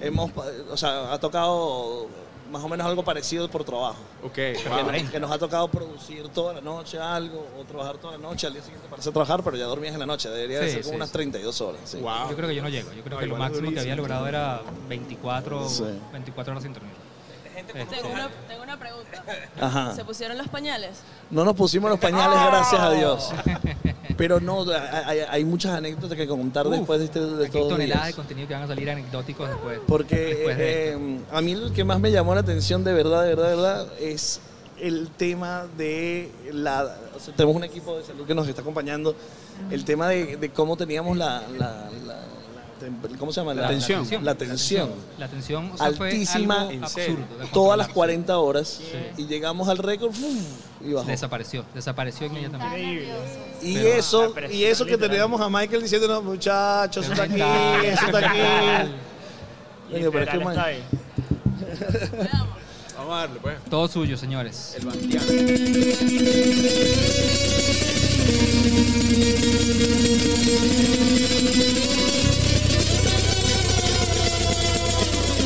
hemos, o sea, ha tocado más o menos algo parecido por trabajo. Ok, Que, wow. nos, que nos ha tocado producir toda la noche algo, o trabajar toda la noche, al día siguiente parece trabajar, pero ya dormías en la noche. Debería Sí, ser como sí, unas sí. 32 horas. sí. Wow. Yo creo que yo no llego. Yo creo No, que lo máximo que había logrado era 24, Sí. 24 horas sin dormir. Este, Tengo una, tengo una pregunta. Ajá. ¿Se pusieron los pañales? No nos pusimos los pañales, gracias a Dios. Pero no, hay, hay muchas anécdotas que contar Uf, después de, este, de estos toneladas de contenido que van a salir anecdóticos después. Porque después de esto. eh, a mí lo que más me llamó la atención de verdad, de verdad, de verdad, es el tema de la... o sea, tenemos un equipo de salud que nos está acompañando. El tema de, de cómo teníamos la... ¿Cómo se llama? La tensión. La tensión. La tensión o sea, fue Altísima, algo en absurdo. Todas las controlar. 40 horas. Sí. Y llegamos al récord y bajó. Desapareció, desapareció inmediatamente. Y Pero- eso, La y eso que teníamos a Michael diciéndonos, muchachos, eso está aquí, eso está aquí. Pero es que man- está ahí. Vamos a darle, pues. Todo suyo, señores. El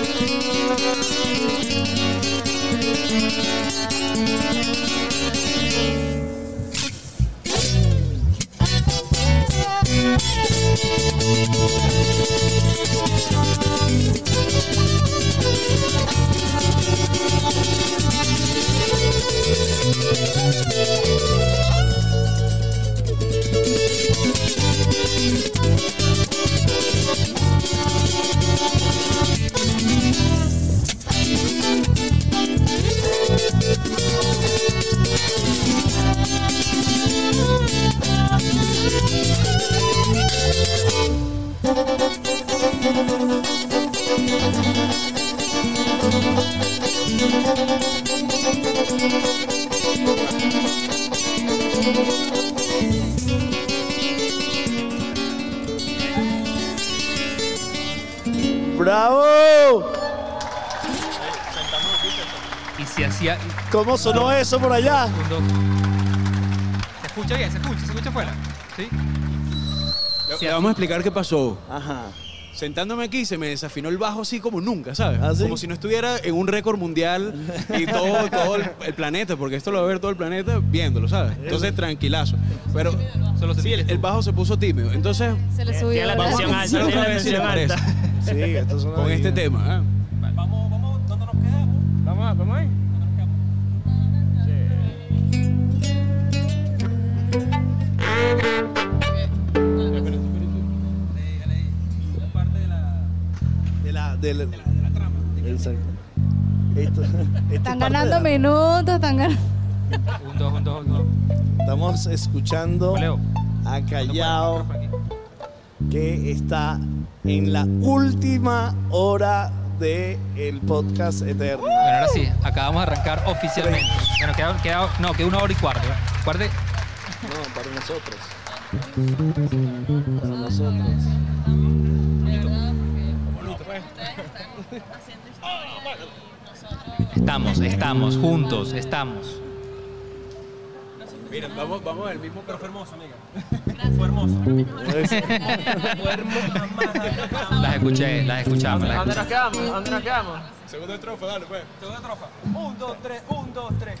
Bantiano. ¡Bravo! Y si hacía. ¿Cómo sonó eso por allá? Se escucha bien, se escucha, se escucha afuera. ¿Sí? Le- Le vamos a explicar qué pasó. Ajá. Sentándome aquí se me desafinó el bajo así como nunca, ¿sabes? ¿Ah, sí? Como si no estuviera en un récord mundial y todo, todo el, el planeta, porque esto lo va a ver todo el planeta viéndolo, ¿sabes? Entonces, tranquilazo. Pero sí, el, el bajo se puso tímido. Entonces, Se le subió la tensión alta, la tensión alta. Sí, esto suena Con bien. este tema. ¿eh? Vamos, vamos, ¿dónde nos quedamos? Vamos, a- vamos ahí. De la, de la, Exacto. Esto- esto es Están ganando de minutos, están ganando. Un, dos, un, dos, un, dos. Estamos escuchando Leo. a Callao que está en la última hora del podcast eterno. Bueno, ahora sí, acabamos de arrancar oficialmente. Bueno, queda, queda- no, queda una hora y cuarto. Cuarto- No, para nosotros. Para nosotros. Estamos, estamos, juntos, estamos. Miren, vamos, vamos al mismo, pero fue hermoso, amiga. Fue hermoso. Fue hermoso. Las escuché, las escuchamos. Las ¿Dónde nos quedamos? ¿Dónde nos quedamos? Segunda estrofa, dale, pues. Segunda estrofa. Un, dos, tres, un, dos, tres.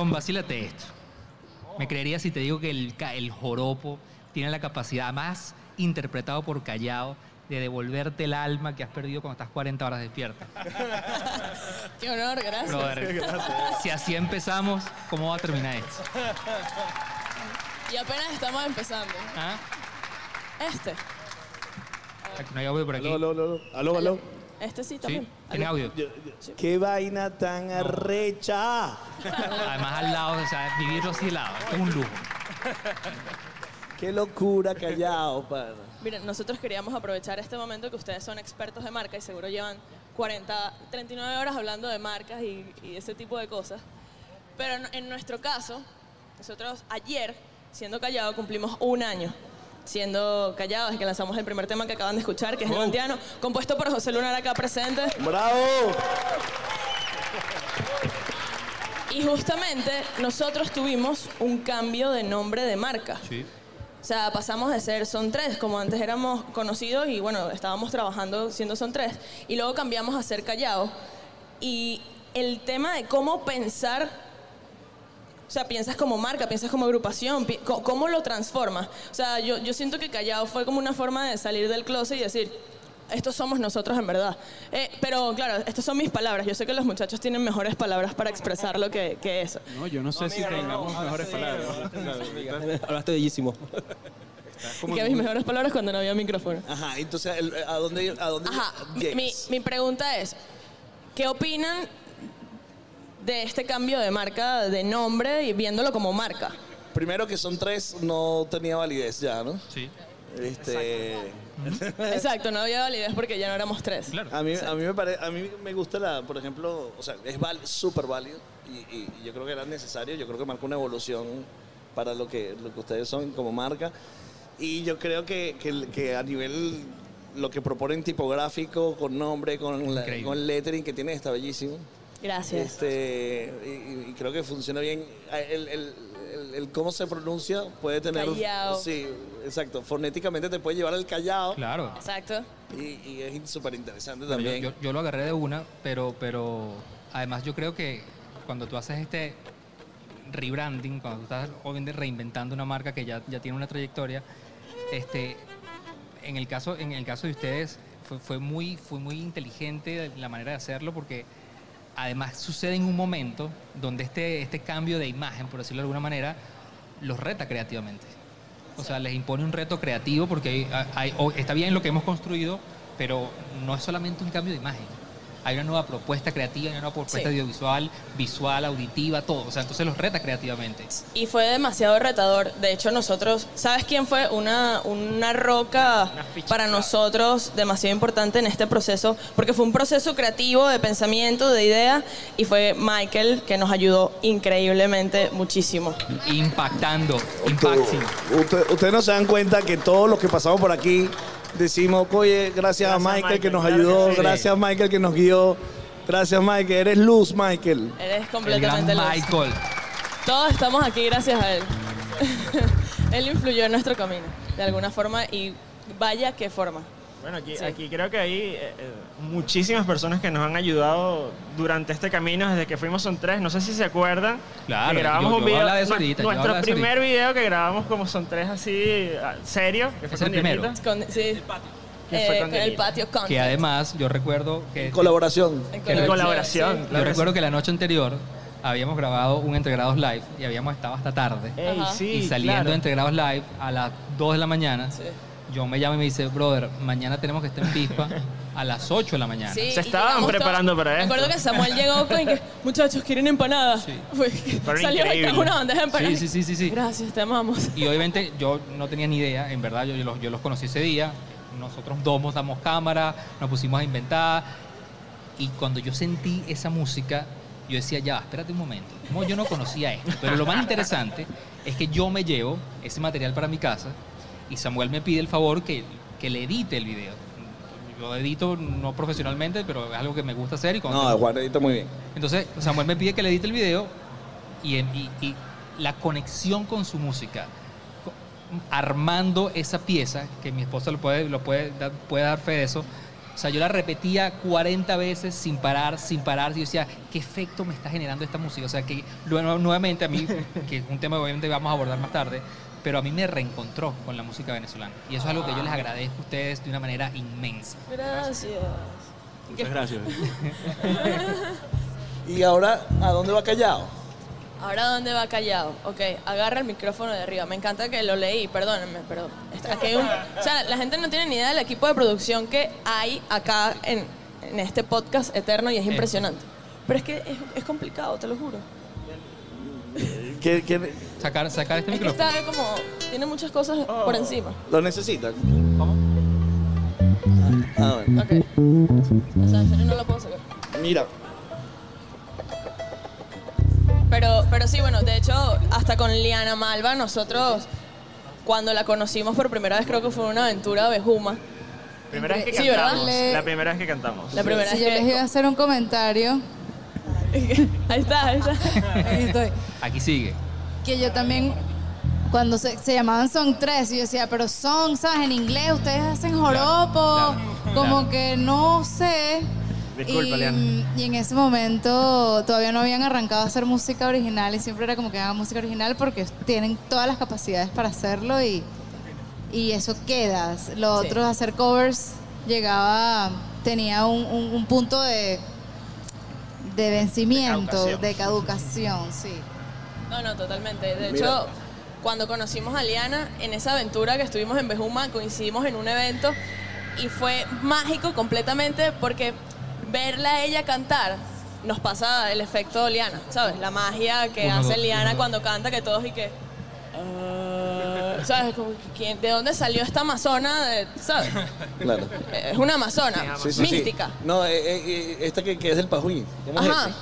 John, vacílate esto. Me creería si te digo que el, el joropo tiene la capacidad más interpretado por Callao de devolverte el alma que has perdido cuando estás 40 horas despierta. Qué honor, gracias. Brother, si así empezamos, ¿cómo va a terminar esto? Y apenas estamos empezando. ¿Ah? Este. No hay audio por aquí. Aló, aló, aló. Aló, aló. Este sí ¿Sí? también. ¿Tiene Aló. audio? Qué vaina tan arrecha. Además al lado, o sea, vivirlo así al lado. Es un lujo. Qué locura callado, pana. Miren, nosotros queríamos aprovechar este momento que ustedes son expertos de marca y seguro llevan 40, 39 horas hablando de marcas y, y ese tipo de cosas. Pero en, en nuestro caso, nosotros ayer, siendo callado, cumplimos un año. Siendo callados, es que lanzamos el primer tema que acaban de escuchar, que es Oh. Levantiano, compuesto por José Lunar acá presente. ¡Bravo! Y justamente nosotros tuvimos un cambio de nombre de marca. Sí. O sea, pasamos de ser Son Tres, como antes éramos conocidos y bueno, estábamos trabajando siendo Son Tres, y luego cambiamos a ser Callao. Y el tema de cómo pensar, o sea, piensas como marca, piensas como agrupación, pi- ¿cómo lo transformas? O sea, yo, yo siento que Callao fue como una forma de salir del closet y decir, estos somos nosotros en verdad. Eh, pero claro, estas son mis palabras. Yo sé que los muchachos tienen mejores palabras para expresarlo que, que eso. No, yo no sé si tengamos mejores palabras. Hablaste bellísimo. Que mis mejores palabras cuando no había micrófono. Ajá, entonces, ¿a dónde, a dónde Ajá, mi, llegas? mi pregunta es, ¿qué opinan de este cambio de marca, de nombre y viéndolo como marca? Primero que son tres, no tenía validez ya, ¿no? Sí. Este, Exacto, no había validez porque ya no éramos tres. Claro. a, mí, a, mí me pare- a mí me gusta la, por ejemplo, o sea, es val- súper válido y, y- y yo creo que era necesario, yo creo que marca una evolución para lo que, lo que ustedes son como marca y yo creo que, que, que a nivel lo que proponen tipográfico, con nombre, con, la- Increíble. con lettering que tienen está bellísimo. Gracias. Este, y, y creo que funciona bien. El, el- el- el cómo se pronuncia puede tener. Callao. Sí, exacto. Fonéticamente te puede llevar al callado. Claro. Exacto. Y, y es súper interesante Bueno, yo, también. yo- yo lo agarré de una, pero, pero además yo creo que cuando tú haces este rebranding, cuando tú estás obviamente reinventando una marca que ya, ya tiene una trayectoria, este, en el caso, en el caso de ustedes fue, fue muy, fue muy inteligente la manera de hacerlo porque además sucede en un momento donde este, este cambio de imagen, por decirlo de alguna manera, los reta creativamente. O sea, les impone un reto creativo porque está bien lo que hemos construido, pero no es solamente un cambio de imagen. Hay una nueva propuesta creativa, una nueva propuesta Sí. audiovisual, visual, auditiva, todo. O sea, entonces los reta creativamente. Y fue demasiado retador. De hecho, nosotros, ¿sabes quién fue? Una, una roca para nosotros demasiado importante en este proceso, porque fue un proceso creativo de pensamiento, de idea, y fue Michael que nos ayudó increíblemente muchísimo. Impactando, impacting. Usted- ustedes no se dan cuenta que todos los que pasamos por aquí decimos, oye, gracias, a Gracias, Michael, que nos claro que ayudó, sí. gracias Michael que nos guió, gracias Michael, eres luz Michael. Eres El gran completamente luz. Michael. Todos estamos aquí gracias a él. él influyó en nuestro camino, de alguna forma, y vaya qué forma. Bueno, aquí, Sí. aquí creo que hay eh, eh, muchísimas personas que nos han ayudado durante este camino, desde que fuimos son tres. No sé si se acuerdan. Claro, que grabamos yo- un video. de eso ahorita, nuestro de primer video que grabamos como son tres así, ah, serio, que fue Es el primero. Con, sí, Que fue eh, con con el patio content. Que además yo recuerdo que... Colaboración. En que- En colaboración. sí. Yo claro recuerdo que la noche anterior habíamos grabado un Entregrados Live y habíamos estado hasta tarde. Ey, Ajá. sí, y saliendo claro. de Entregrados Live a las 2 de la mañana, Sí. John me llama y me dice, brother, mañana tenemos que estar en Pispa a las 8 de la mañana. Sí, Se estaban preparando para Me esto. acuerdo que Samuel llegó con que, muchachos, ¿quieren empanadas? Sí. Fue- Fueron salió una bandeja de empanadas. Sí, sí, sí, sí, sí. Gracias, te amamos. Y obviamente yo no tenía ni idea, en verdad, yo, yo los, yo los conocí ese día. Nosotros dos montamos cámara, nos pusimos a inventar. Y cuando yo sentí esa música, yo decía, ya, va, espérate un momento. Como yo no conocía esto. Pero lo más interesante es que yo me llevo ese material para mi casa y Samuel me pide el favor que, que le edite el video. Yo edito no profesionalmente, pero es algo que me gusta hacer. Y No, Juan edita muy bien. entonces, Samuel me pide que le edite el video y, y- y la conexión con su música, armando esa pieza, que mi esposa lo puede, lo puede, dar, puede dar fe de eso. O sea, yo la repetía 40 veces sin parar, sin parar. Y yo decía, ¿qué efecto me está generando esta música? O sea, que nuevamente a mí, que es un tema que obviamente vamos a abordar más tarde, pero a mí me reencontró con la música venezolana. Y eso es algo que yo les agradezco a ustedes de una manera inmensa. Gracias. Muchas gracias. Y ahora, ¿a dónde va Callao? Ahora, ¿dónde va Callao? Ok, agarra el micrófono de arriba. Me encanta que lo leí, perdónenme, pero aquí hay un... O sea, la gente no tiene ni idea del equipo de producción que hay acá en, en este podcast eterno y es impresionante. Pero es que es, es complicado, te lo juro. ¿Qué, qué- Sacar, sacar este Es que micrófono. está como... Tiene muchas cosas por encima. lo necesitan? Ah, bueno. Ok. O sea, en serio no lo puedo sacar. Mira, Pero, pero sí, bueno, de hecho, hasta con Liana Malva, nosotros, cuando la conocimos por primera vez, creo que fue una aventura bejuma. Primera vez que Sí, cantamos. La primera vez que cantamos. La primera Si vez yo les iba a que... hacer un comentario, ahí está, ahí está. Ahí estoy. Aquí sigue. Que yo también, cuando se, se llamaban Song 3, yo decía, pero Song, ¿sabes? En inglés ustedes hacen joropo, como que no sé. Disculpa, y, y en ese momento todavía no habían arrancado a hacer música original y siempre era como que hagan música original porque tienen todas las capacidades para hacerlo y, y eso queda. Lo Sí. otro, hacer covers, llegaba, tenía un, un- un punto de, de vencimiento, caducación. de caducación, sí. No, no, totalmente. De Mira. hecho, cuando conocimos a Liana, en esa aventura que estuvimos en Bejuma, coincidimos en un evento y fue mágico completamente porque verla a ella cantar nos pasa el efecto Liana, ¿sabes? La magia que Uno, hace dos, Liana cuando canta, que todos y que... ah, ¿Sabes? Como que, ¿quién- ¿De dónde salió esta amazona? De- ¿Sabes? Claro. Es una amazona, Sí, sí, sí. mística. No, eh, eh, eh, esta que, que es del Pajuín. ¿Cómo Ajá. es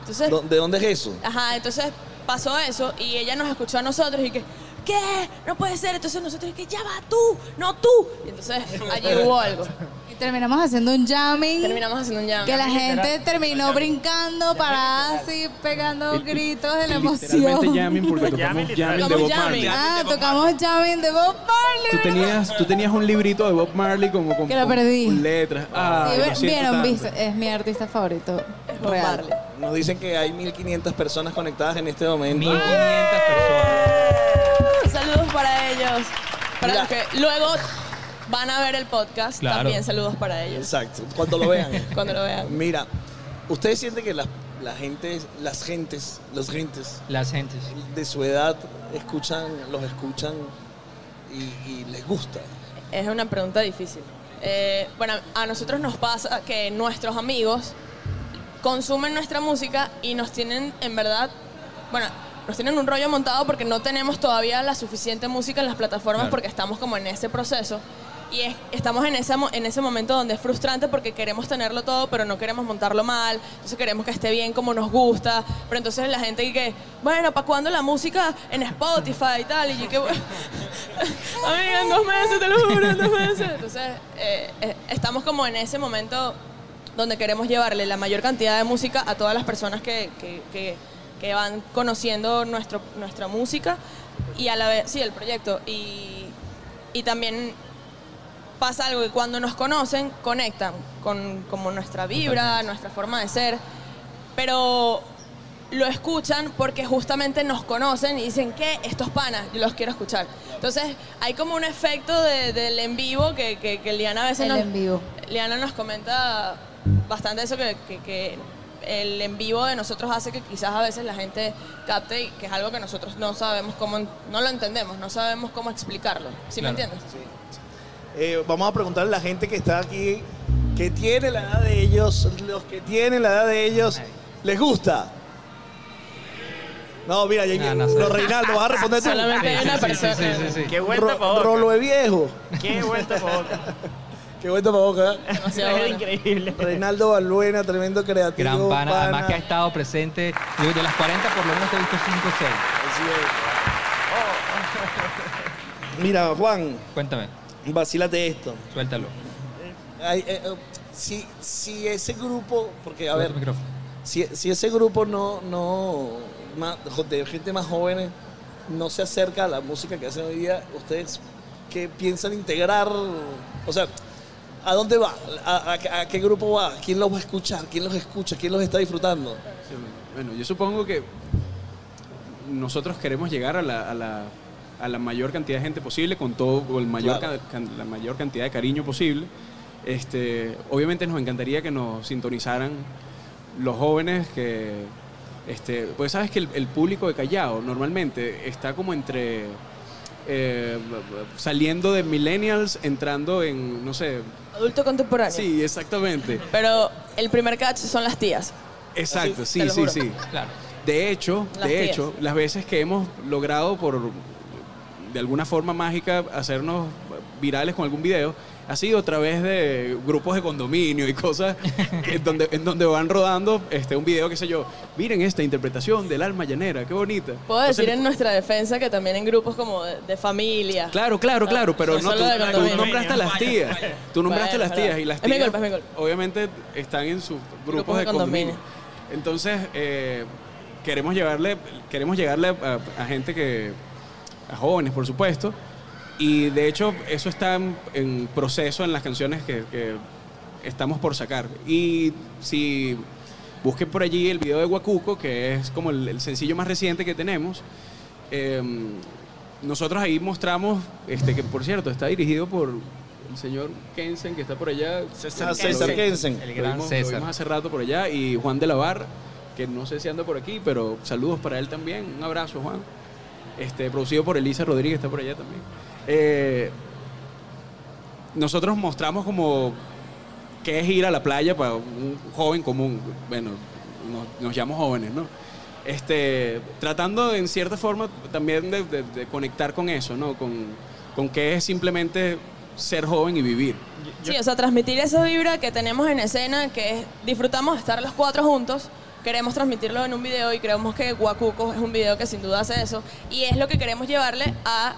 Entonces? ¿De dónde es eso? Ajá, entonces pasó eso y ella nos escuchó a nosotros y que, ¿qué? No puede ser. Entonces nosotros y que, ya va tú, no tú. Y entonces allí hubo algo. Y terminamos haciendo un jamming. Terminamos haciendo un jam. Que la gente terminó brincando, parada así, pegando gritos de la Literalmente emoción. jamming porque tocamos Jamming, jamming de Tocamos Bob jamming. Marley. Ah, tocamos jamming de Bob Marley. Tú tenías, tú tenías un librito de Bob Marley como con, Que lo con- perdí. con letras. Ah, Sí, lo ve- siento vieron, tanto. viste, es mi artista favorito. Bob Real. Marley. Nos dicen que hay 1500 personas conectadas en este momento. 1500 personas. Saludos para ellos. Para los que luego van a ver el podcast, Claro. también saludos para ellos. Exacto, cuando lo vean. Cuando lo vean. Mira, ¿ustedes sienten que la, la gente, las gentes, los gentes Las gentes. de su edad escuchan, los escuchan y, y les gusta? Es una pregunta difícil. Eh, bueno, a nosotros nos pasa que nuestros amigos consumen nuestra música y nos tienen, en verdad, bueno, nos tienen un rollo montado porque no tenemos todavía la suficiente música en las plataformas Claro. porque estamos como en ese proceso. Y es- estamos en ese, en ese momento donde es frustrante porque queremos tenerlo todo, pero no queremos montarlo mal. Entonces queremos que esté bien como nos gusta. Pero entonces la gente que, bueno, ¿para cuándo la música en Spotify y tal? Y yo que, amiga, en dos meses, te lo juro, en dos meses. Entonces eh, eh, estamos como en ese momento donde queremos llevarle la mayor cantidad de música a todas las personas que, que- que- que van conociendo nuestro, nuestra música y a la vez, sí, el proyecto. Y, y también pasa algo que cuando nos conocen, conectan con como nuestra vibra, nuestra forma de ser, pero lo escuchan porque justamente nos conocen y dicen que estos panas, yo los quiero escuchar. Entonces hay como un efecto de- del en vivo que, que, que Liana a veces El nos, en vivo. Liana nos comenta bastante eso que, que- que el en vivo de nosotros hace que quizás a veces la gente capte y que es algo que nosotros no sabemos cómo, no lo entendemos, no sabemos cómo explicarlo. ¿Sí me entiendes? Eh, vamos a preguntarle a la gente que está aquí, que tiene la edad de ellos, los que tienen la edad de ellos, ¿les gusta? No, mira, ya, No, no sé. no, Reinaldo, vas a responder tú. Solamente hay una persona. Sí, sí, sí. Qué Ro-. Rolo de viejo. Qué tapabocas. Qué buen tapabocas. ¿eh? Demasiado bueno. increíble. Reinaldo Balbuena, tremendo creativo. Gran pana, pana. además que ha estado presente. Digo, de las 40 por lo menos te he visto 5 o 6. Así es. Mira, Juan, Cuéntame, vacílate esto. suéltalo. Ay, eh, eh, si, si ese grupo, porque a ver, si, si ese grupo no, no más- de gente más jóvenes no se acerca a la música que hacen hoy día, ¿ustedes qué piensan integrar? O sea, ¿a dónde va? ¿A, a- a qué grupo va? ¿Quién los va a escuchar? ¿Quién los escucha? ¿Quién los está disfrutando? Sí, Bueno, yo supongo que nosotros queremos llegar a la, a la- a la mayor cantidad de gente posible con todo, con el mayor Claro. can- la mayor cantidad de cariño posible. Este, obviamente nos encantaría que nos sintonizaran los jóvenes que, este, pues sabes que el, el público de Callao normalmente está como entre eh, saliendo de millennials, entrando en, no sé, Adulto contemporáneo. sí, exactamente, Pero el primer catch son las tías. exacto, sí, sí, sí. Claro. De hecho, Las de tías. hecho, las veces que hemos logrado por de alguna forma mágica hacernos virales con algún video ha sido a través de grupos de condominio y cosas en donde en donde van rodando este un video qué sé yo miren esta interpretación del alma llanera qué bonita Puedo Entonces, decir en nuestra defensa que también en grupos como de, de familia. Claro, claro, claro, pero No tú, tú nombraste a las tías. Tú nombraste a las tías y las Es mi tías culpa, es mi culpa. obviamente están en sus grupos, Grupos de de condominio. condominio. Entonces, eh, queremos llevarle, queremos llegarle a, a gente que, a jóvenes, por supuesto, y de hecho eso está en, en proceso en las canciones que, que estamos por sacar. Y si busquen por allí el video de Huacuco, que es como el, el sencillo más reciente que tenemos, eh, nosotros ahí mostramos, este, que por cierto está dirigido por el señor Kensen, que está por allá. Ah, César Kensen. El Lo gran vimos, lo César. vimos hace rato por allá. Y Juan de la Barra, que no sé si anda por aquí, pero saludos para él también. Un abrazo, Juan. Este, producido por Elisa Rodríguez, está por allá también. Eh, nosotros mostramos como qué es ir a la playa para un joven común. Bueno, nos, nos llamamos jóvenes, ¿no? Este, tratando en cierta forma también de, conectar con eso, ¿no? Con, con qué es simplemente ser joven y vivir. Sí, o sea, transmitir esa vibra que tenemos en escena, que es, disfrutamos estar los cuatro juntos, queremos transmitirlo en un video y creemos que Guacuco es un video que sin duda hace eso. Y es lo que queremos llevarle a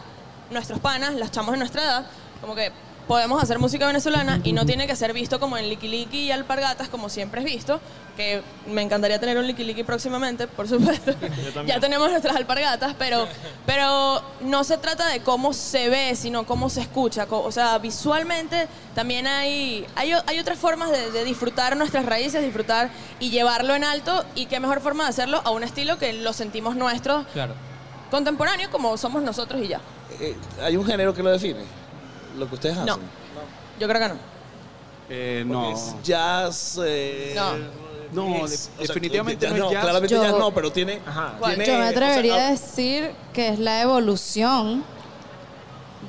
nuestros panas, las chamos de nuestra edad, como que podemos hacer música venezolana y no tiene que ser visto como en Licky Licky y Alpargatas, como siempre es visto, que me encantaría tener un Licky Licky próximamente, por supuesto. ya tenemos nuestras alpargatas, pero, pero no se trata de cómo se ve, sino cómo se escucha. O sea, visualmente también hay, hay, hay otras formas de, de disfrutar nuestras raíces, disfrutar y llevarlo en alto, y qué mejor forma de hacerlo a un estilo que lo sentimos nuestro, Claro. contemporáneo, como somos nosotros y ya. Eh, ¿Hay un género que lo define? Lo que ustedes hacen. No. Yo creo que no. Eh, no. es jazz. eh, No. No, es- de- definitivamente no es jazz. Claramente Yo- jazz no, pero tiene. Ajá. tiene- Yo me atrevería o sea, a decir que es la evolución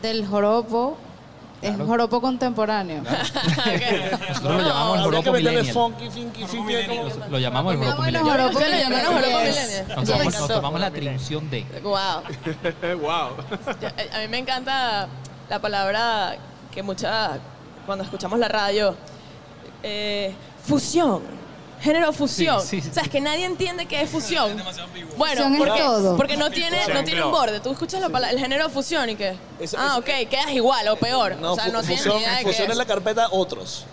del joropo, es un joropo contemporáneo. Nosotros lo llamamos el joropo millennial. funky, funky, funky. como- Lo llamamos el joropo millennial. Nos tomamos, nos tomamos la atribución de. Wow. wow. Eh, A mí me encanta la palabra que muchas, cuando escuchamos la radio, eh, fusión. Género fusión. Sí, sí, sí. O sea, es que nadie entiende qué es fusión. Bueno, Fusión es porque, todo. porque no tiene, no tiene un borde. Tú escuchas la palabra, el género fusión y qué. Eso- ah, eso- ok, quedas igual o peor. No, o sea, no fusión, ni idea de qué fusión es. en la carpeta otros.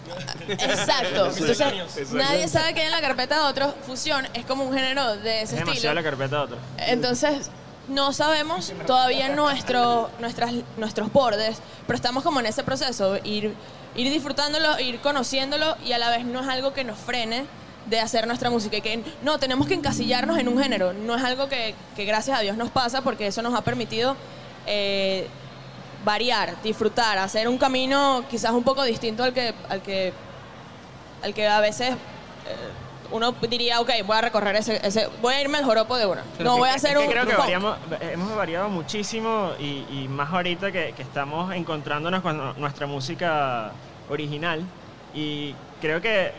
Exacto. Entonces, nadie sabe que hay en la carpeta de otros. Fusión es como un género de Es ese demasiado estilo. la carpeta de otro. Entonces, no sabemos todavía nuestro, nuestras, nuestros bordes, pero estamos como en ese proceso, ir, ir disfrutándolo, ir conociéndolo y a la vez no es algo que nos frene de hacer nuestra música y que no, tenemos que encasillarnos en un género, no es algo que, que gracias a Dios nos pasa porque eso nos ha permitido eh, variar, disfrutar, hacer un camino quizás un poco distinto al que, al que, al que a veces... eh, uno diría, ok, voy a recorrer ese, ese- voy a irme al joropo de una. No voy a hacer que un creo que variamos- hemos variado muchísimo y, y más ahorita que, que estamos encontrándonos con nu- nuestra música original. Y creo que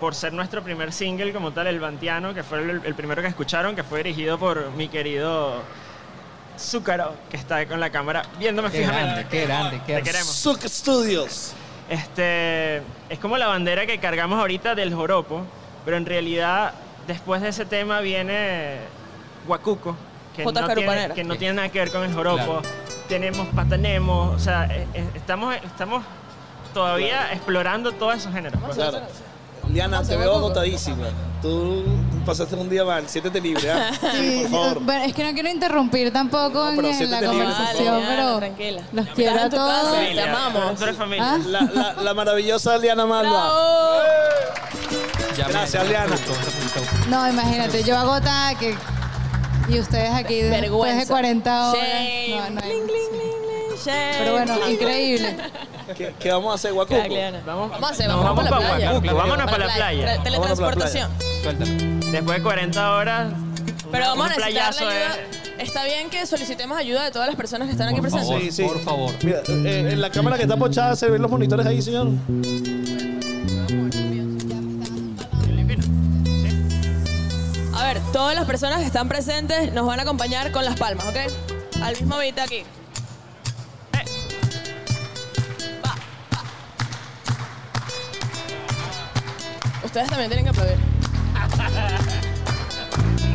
por ser nuestro primer single como tal, El Bantiano, que fue el, el primero que escucharon, que fue dirigido por mi querido Zúcaro, que está con la cámara viéndome Qué fijamente. grande, qué grande, qué grande. Suc Studios. Este, es como la bandera que cargamos ahorita del joropo, pero en realidad después de ese tema viene Huacuco, que, no tiene, Carupanera. que no tiene nada que ver con el joropo. Claro. Tenemos patanemos, o sea, eh, eh, estamos, estamos todavía explorando todos esos géneros. pues. Claro. Liana, te veo agotadísima. Tú pasaste un día mal. Siéntete libre, ¿ah? Sí, por favor. bueno, es que no quiero interrumpir tampoco No, en, la libre, conversación, pero tranquila. los quiero a todos. Te amamos. ¿Ah? La, la- la maravillosa Liana Malva. Gracias, Liana. No, imagínate, yo agotada que y ustedes aquí después de 40 horas. No, no hay- Pero bueno, increíble. ¿Qué, qué vamos a hacer, Guacuco? Cagliana. Vamos- Vamos a hacer, vamos, vamos para la playa. Huacuco, vámonos Para pa' la playa. Tra- Teletransportación. Después de 40 horas, Pero un vamos a necesitar la playazo ayuda. es- Está bien que solicitemos ayuda de todas las personas que están aquí presentes. favor, Sí, sí. por favor. Mira, eh, en la cámara que está pochada, ¿se ven los monitores ahí, señor? A ver, todas las personas que están presentes nos van a acompañar con las palmas, ¿ok? Al mismo beat aquí. Ustedes también tienen que aplaudir.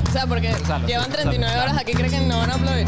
O sea, porque Gonzalo, llevan sí, 39 Gonzalo, horas aquí, creen que no van a aplaudir.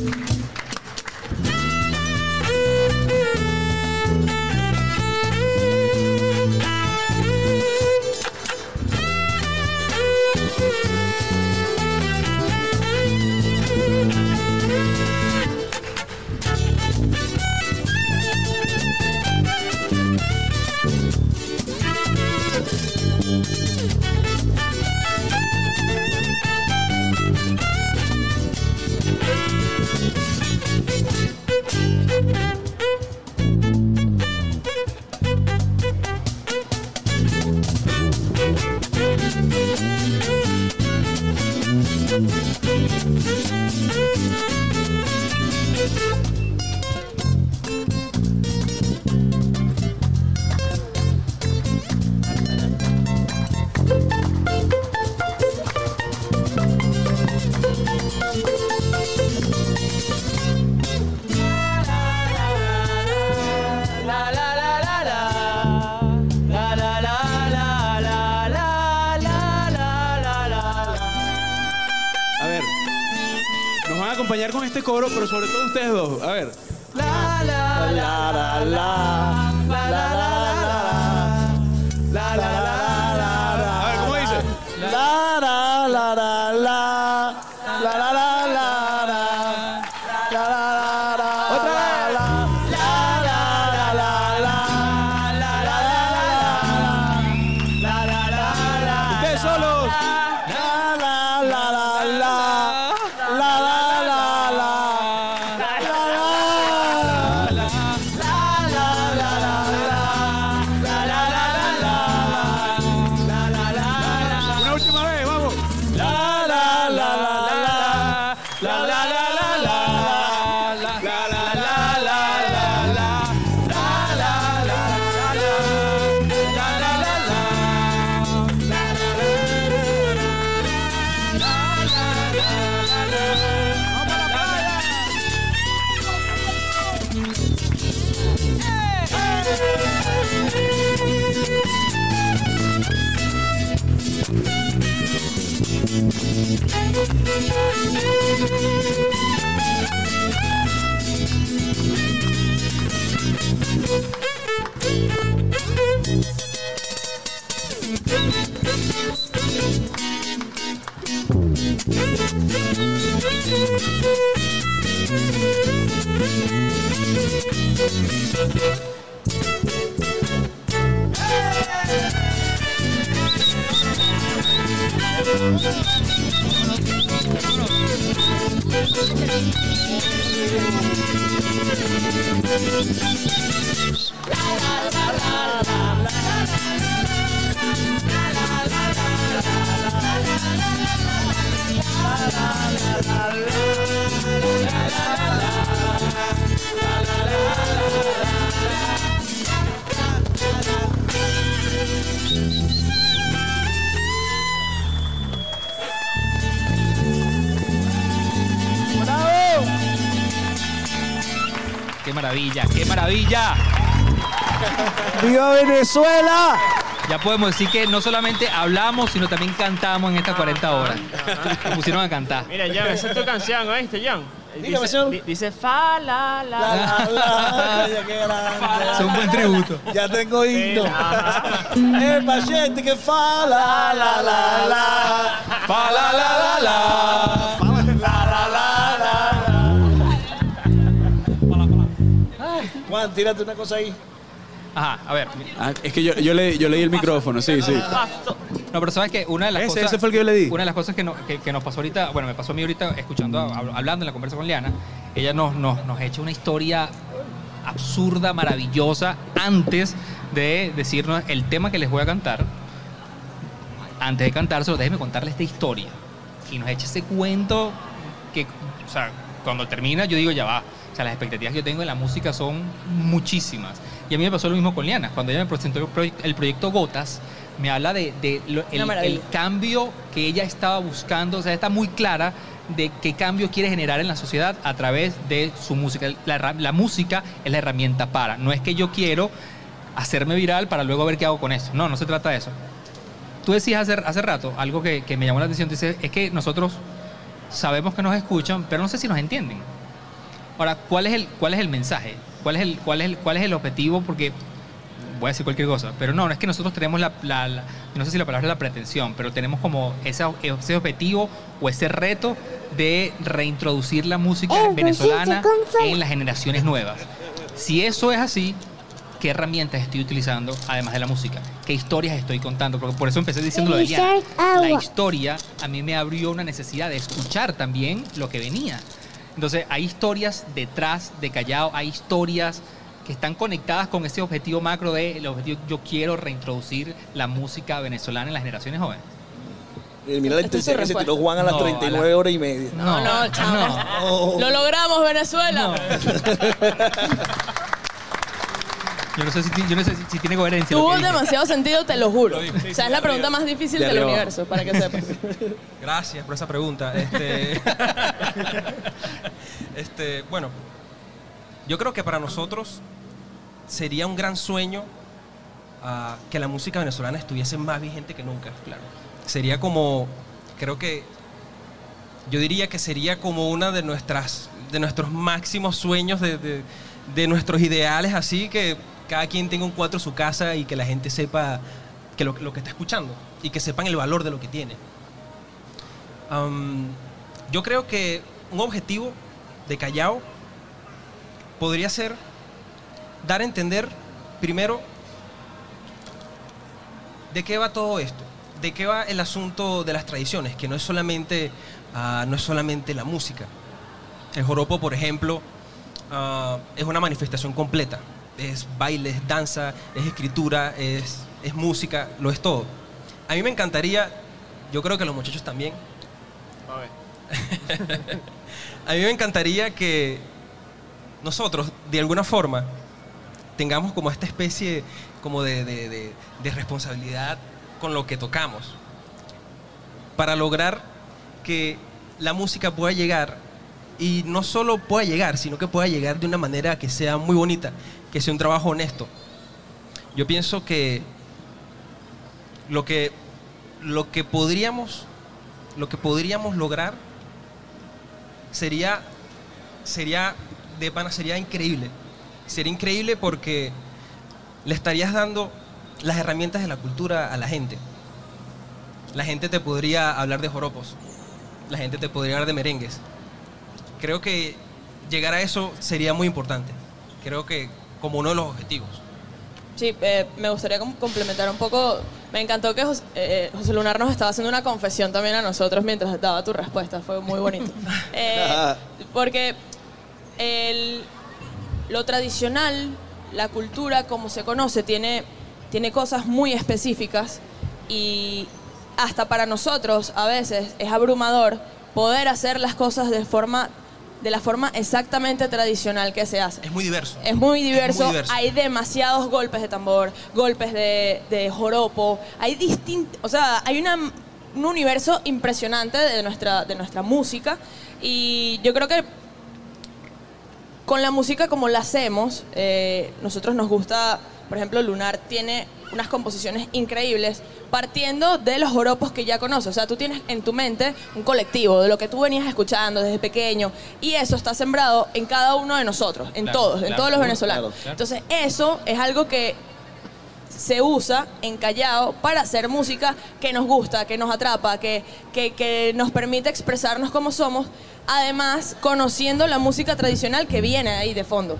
Pero sobre todo ustedes dos. A ver. Thank you. Maravilla! ¡Qué maravilla! ¡Viva Venezuela! Ya podemos decir que no solamente hablamos, sino también cantamos en estas 40 horas. Nos pusieron a cantar. Mira, Jan, esa es tu canción, ¿oíste, Jan? Dígame, Dice, señor. di- dice fa, la, la, La, la. la, la, qué grande. Es un buen tributo. Ya tengo himno. Eh, paciente que fa la la la la. Fa, la, la, la, la. Fa, la, tírate una cosa ahí. Ajá, a ver. Ah, es que yo, yo, le, yo leí el micrófono, sí, sí. No, pero sabes que una de las Ese- cosas. ese fue el que yo le di. Una de las cosas que, no- que- que nos pasó ahorita, bueno, me pasó a mí ahorita escuchando, hab- hablando en la conversa con Liana, ella nos, nos, nos echa una historia absurda, maravillosa, antes de decirnos el tema que les voy a cantar. Antes de cantárselo, déjeme contarle esta historia. Y nos echa ese cuento que, o sea, cuando termina, yo digo, ya va. O sea, las expectativas que yo tengo de la música son muchísimas. Y a mí me pasó lo mismo con Liana. Cuando ella me presentó el, proye- el proyecto Gotas, me habla de, de lo- el, cambio que ella estaba buscando. O sea, está muy clara de qué cambio quiere generar en la sociedad a través de su música. La, la música es la herramienta para. No es que yo quiero hacerme viral para luego ver qué hago con eso. No, no se trata de eso. Tú decías hace, hace rato algo que, que me llamó la atención. Dices, es que nosotros sabemos que nos escuchan, pero no sé si nos entienden. Ahora, ¿cuál es el, cuál es el mensaje? ¿Cuál es el, cuál, es el, ¿Cuál es el objetivo? Porque voy a decir cualquier cosa, pero no, no es que nosotros tenemos la, la- la- no sé si la palabra es la pretensión, pero tenemos como ese, ese objetivo o ese reto de reintroducir la música venezolana en las generaciones nuevas. Si eso es así, ¿qué herramientas estoy utilizando además de la música? ¿Qué historias estoy contando? Porque por eso empecé diciendo lo de Liana. La historia a mí me abrió una necesidad de escuchar también lo que venía. Entonces, hay historias detrás de Callao, hay historias que están conectadas con ese objetivo macro de el objetivo yo quiero reintroducir la música venezolana en las generaciones jóvenes. Eh, Mira la intensidad que se tiró. Juan a las No, a 39 la- horas y media. No, no, chamo. Oh. Lo logramos, Venezuela. Yo no sé si, ti- yo no sé si, si tiene coherencia. Tuvo demasiado sentido, te lo juro. O sea, es la pregunta más difícil De del universo, para que sepas. Gracias por esa pregunta. Este, este, bueno, yo creo que para nosotros sería un gran sueño ah, que la música venezolana estuviese más vigente que nunca. Claro. Sería como, creo que, yo diría que sería como una de nuestras, de nuestros máximos sueños, de, de- de nuestros ideales, así que cada quien tenga un cuatro en su casa y que la gente sepa que lo, que está escuchando y que sepan el valor de lo que tiene. Yo creo que un objetivo de Callao podría ser dar a entender primero de qué va todo esto, de qué va el asunto de las tradiciones, que no es solamente, ah, no es solamente la música. El joropo, por ejemplo, ah, es una manifestación completa. Es baile, es danza, es escritura, es, es música, lo es todo. A mí me encantaría, yo creo que a los muchachos también, a mí me encantaría que nosotros, de alguna forma, tengamos como esta especie como de, de- de- de responsabilidad con lo que tocamos, para lograr que la música pueda llegar y no solo pueda llegar, sino que pueda llegar de una manera que sea muy bonita, que sea un trabajo honesto. Yo pienso que lo que, lo que podríamos lo que podríamos lograr sería sería de pana sería increíble. Sería increíble porque le estarías dando las herramientas de la cultura a la gente. La gente te podría hablar de joropos. La gente te podría hablar de merengues. Creo que llegar a eso sería muy importante. Creo que como uno de los objetivos. Sí, eh, me gustaría com- complementar un poco. Me encantó que Jos- eh, José Lunar nos estaba haciendo una confesión también a nosotros mientras daba tu respuesta. Fue muy bonito. Eh, porque el- lo tradicional, la cultura como se conoce, tiene, tiene cosas muy específicas y hasta para nosotros a veces es abrumador poder hacer las cosas de forma de la forma exactamente tradicional que se hace. Es muy diverso. Es muy diverso. muy diverso. Hay demasiados golpes de tambor, golpes de, de joropo. Hay distintos. O sea, hay una, un universo impresionante de nuestra, de nuestra música. Y yo creo que con la música como la hacemos, eh, nosotros nos gusta, por ejemplo, Lunar tiene unas composiciones increíbles partiendo de los joropos que ya conoces. O sea, tú tienes en tu mente un colectivo de lo que tú venías escuchando desde pequeño y eso está sembrado en cada uno de nosotros, en Claro, todos, en claro, todos los venezolanos. claro. Entonces, eso es algo que se usa en Callao para hacer música que nos gusta, que nos atrapa, que, que, que nos permite expresarnos como somos, además conociendo la música tradicional que viene ahí de fondo.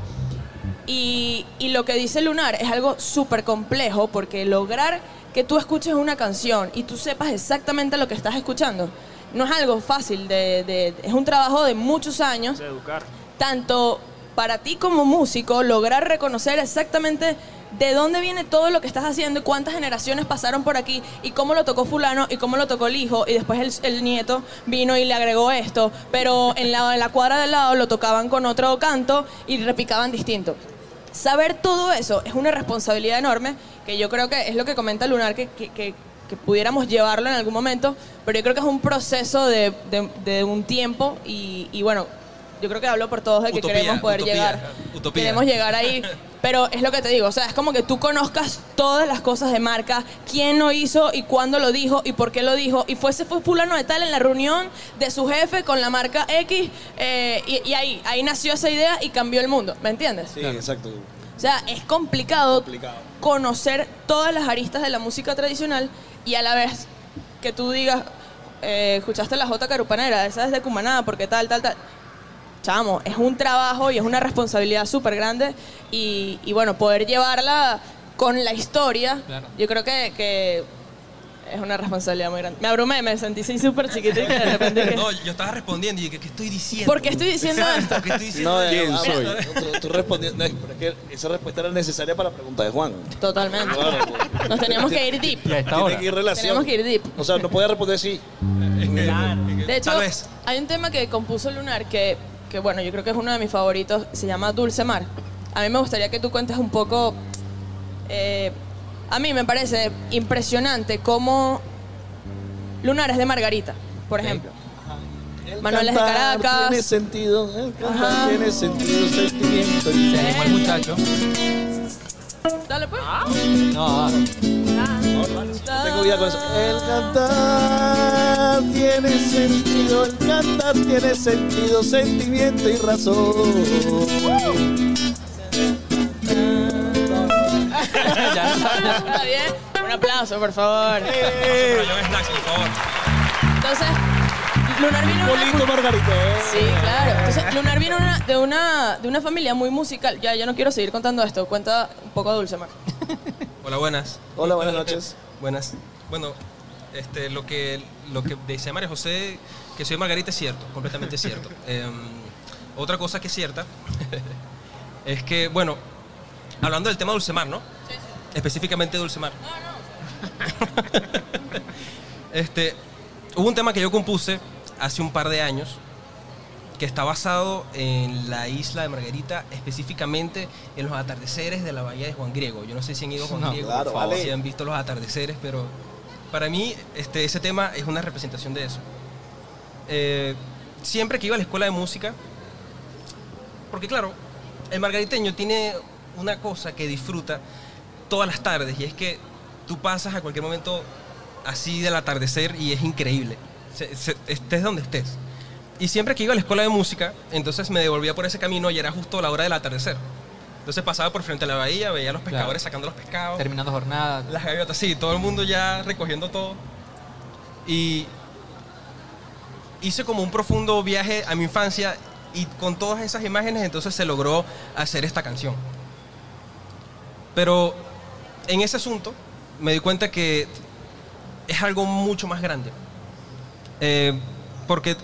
Y, y lo que dice Lunar es algo súper complejo porque lograr que tú escuches una canción y tú sepas exactamente lo que estás escuchando no es algo fácil, de, de- es un trabajo de muchos años De educar. tanto para ti como músico, lograr reconocer exactamente de dónde viene todo lo que estás haciendo y cuántas generaciones pasaron por aquí y cómo lo tocó fulano y cómo lo tocó el hijo y después el, el nieto vino y le agregó esto, pero en la, en la cuadra del lado lo tocaban con otro canto y repicaban distinto. Saber todo eso es una responsabilidad enorme que yo creo que es lo que comenta Lunar, que, que- que- que pudiéramos llevarlo en algún momento, pero yo creo que es un proceso de, de- de un tiempo y, y bueno, yo creo que hablo por todos de que Utopía, queremos poder utopía, llegar. utopía. Queremos llegar ahí, pero es lo que te digo, o sea, es como que tú conozcas todas las cosas de marca, quién lo hizo y cuándo lo dijo y por qué lo dijo, y fuese fue fulano de tal en la reunión de su jefe con la marca X, eh, y, y ahí, ahí nació esa idea y cambió el mundo, ¿me entiendes? Sí, exacto. O sea, es complicado, Complicado. conocer todas las aristas de la música tradicional y a la vez que tú digas, eh, escuchaste la J Carupanera, esa es de Cumaná, porque tal, tal, tal. Chamo, es un trabajo y es una responsabilidad súper grande y, y bueno, poder llevarla con la historia, Claro. yo creo que, que es una responsabilidad muy grande. Me abrumé, me sentí así súper chiquitita de repente. que- No, yo estaba respondiendo y dije, ¿qué estoy diciendo? ¿Por qué estoy diciendo esto? ¿Qué estoy diciendo? No, ¿Quién eh, soy? ah, Tú, tú respondiendo, no, pero es que esa respuesta era necesaria para la pregunta de Juan. Totalmente. Claro, pues. Nos teníamos que ir deep. Y Tiene que ir relación. Tenemos que ir deep. O sea, no puede responder así. De hecho, Tal vez. hay un tema que compuso Lunar que, que, bueno, yo creo que es uno de mis favoritos, se llama Dulce Mar. A mí me gustaría que tú cuentes un poco... eh, a mí me parece impresionante cómo Lunar es de Margarita, por ejemplo. El Manuel es de Caracas. Tiene sentido, el tiene sentido, sentimiento. Se animó el muchacho. Dale pues. No, No tengo vida con eso. El cantar tiene sentido, el cantar tiene sentido, sentimiento y razón. ya, ya. Está bien. Un aplauso, por favor. Por favor. Entonces, Lunar vino de una Bolito Margarito. ¿eh? Sí, claro. Entonces, Lunar vino una- de, una, de una familia muy musical. Ya, yo no quiero seguir contando esto. Cuenta un poco Dulce Mar. Hola, buenas. Hola, buenas noches. Buenas. Bueno, este, lo que lo que dice María José, que soy Margarita, es cierto, completamente cierto. Em, otra cosa que es cierta es que, bueno, hablando del tema Dulcemar, ¿no? Específicamente Dulcemar. este, hubo un tema que yo compuse hace un par de años que está basado en la isla de Margarita, específicamente en los atardeceres de la bahía de Juan Griego. Yo no sé si han ido a Juan No, Griego, claro, vale. si han visto los atardeceres, pero para mí este, ese tema es una representación de eso. Eh, siempre que iba a la escuela de música, porque claro, el margariteño tiene una cosa que disfruta todas las tardes y es que tú pasas a cualquier momento así del atardecer y es increíble, Se- se- estés donde estés. Y siempre que iba a la escuela de música, entonces me devolvía por ese camino y era justo la hora del atardecer. Entonces pasaba por frente a la bahía, veía a los pescadores sacando los pescados. Terminando jornada. Las gaviotas, sí, todo el mundo ya recogiendo todo. Y hice como un profundo viaje a mi infancia y con todas esas imágenes entonces se logró hacer esta canción. Pero en ese asunto me di cuenta que es algo mucho más grande. Eh, porque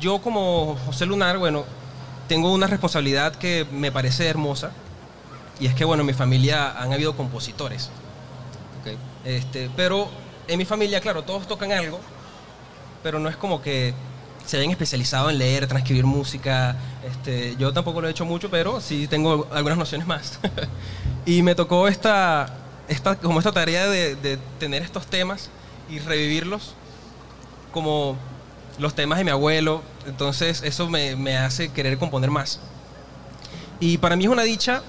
yo como José Lunar, bueno, tengo una responsabilidad que me parece hermosa y es que, bueno, en mi familia han habido compositores. Ok. Este, pero en mi familia, claro, todos tocan algo, pero no es como que se hayan especializado en leer, transcribir música. Este, yo tampoco lo he hecho mucho, pero sí tengo algunas nociones más. y me tocó esta, esta, como esta tarea de, de tener estos temas y revivirlos como los temas de mi abuelo. Entonces eso me, me hace querer componer más. Y para mí es una dicha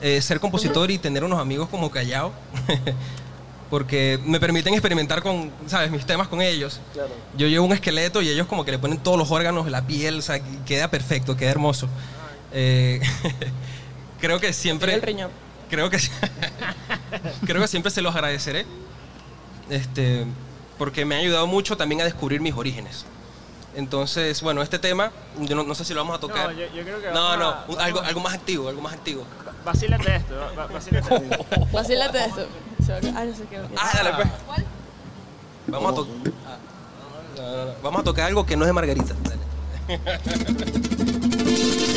eh, ser compositor y tener unos amigos como Callao, porque me permiten experimentar con, ¿sabes?, mis temas con ellos. Claro. Yo llevo un esqueleto y ellos como que le ponen todos los órganos, la piel, o sea, queda perfecto, queda hermoso. Eh, creo que siempre... el riñón. Creo que, creo que siempre se los agradeceré, este, porque me ha ayudado mucho también a descubrir mis orígenes. Entonces, bueno, este tema, yo no, no sé si lo vamos a tocar. No, yo, yo creo que No, no, a- un- algo, algo más activo, algo más activo. Vacílate esto, va- va- vacílate esto. Vacílate esto. Ay, no sé qué. Ah, dale, pues. Vamos a, to- No, no, no. Vamos a tocar algo que no es de Margarita. Dale.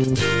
¡Bravo!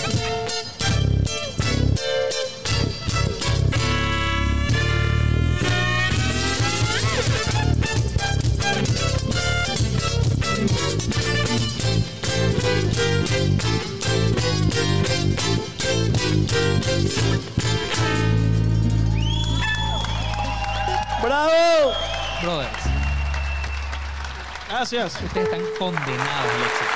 Gracias. ustedes están condenados al éxito.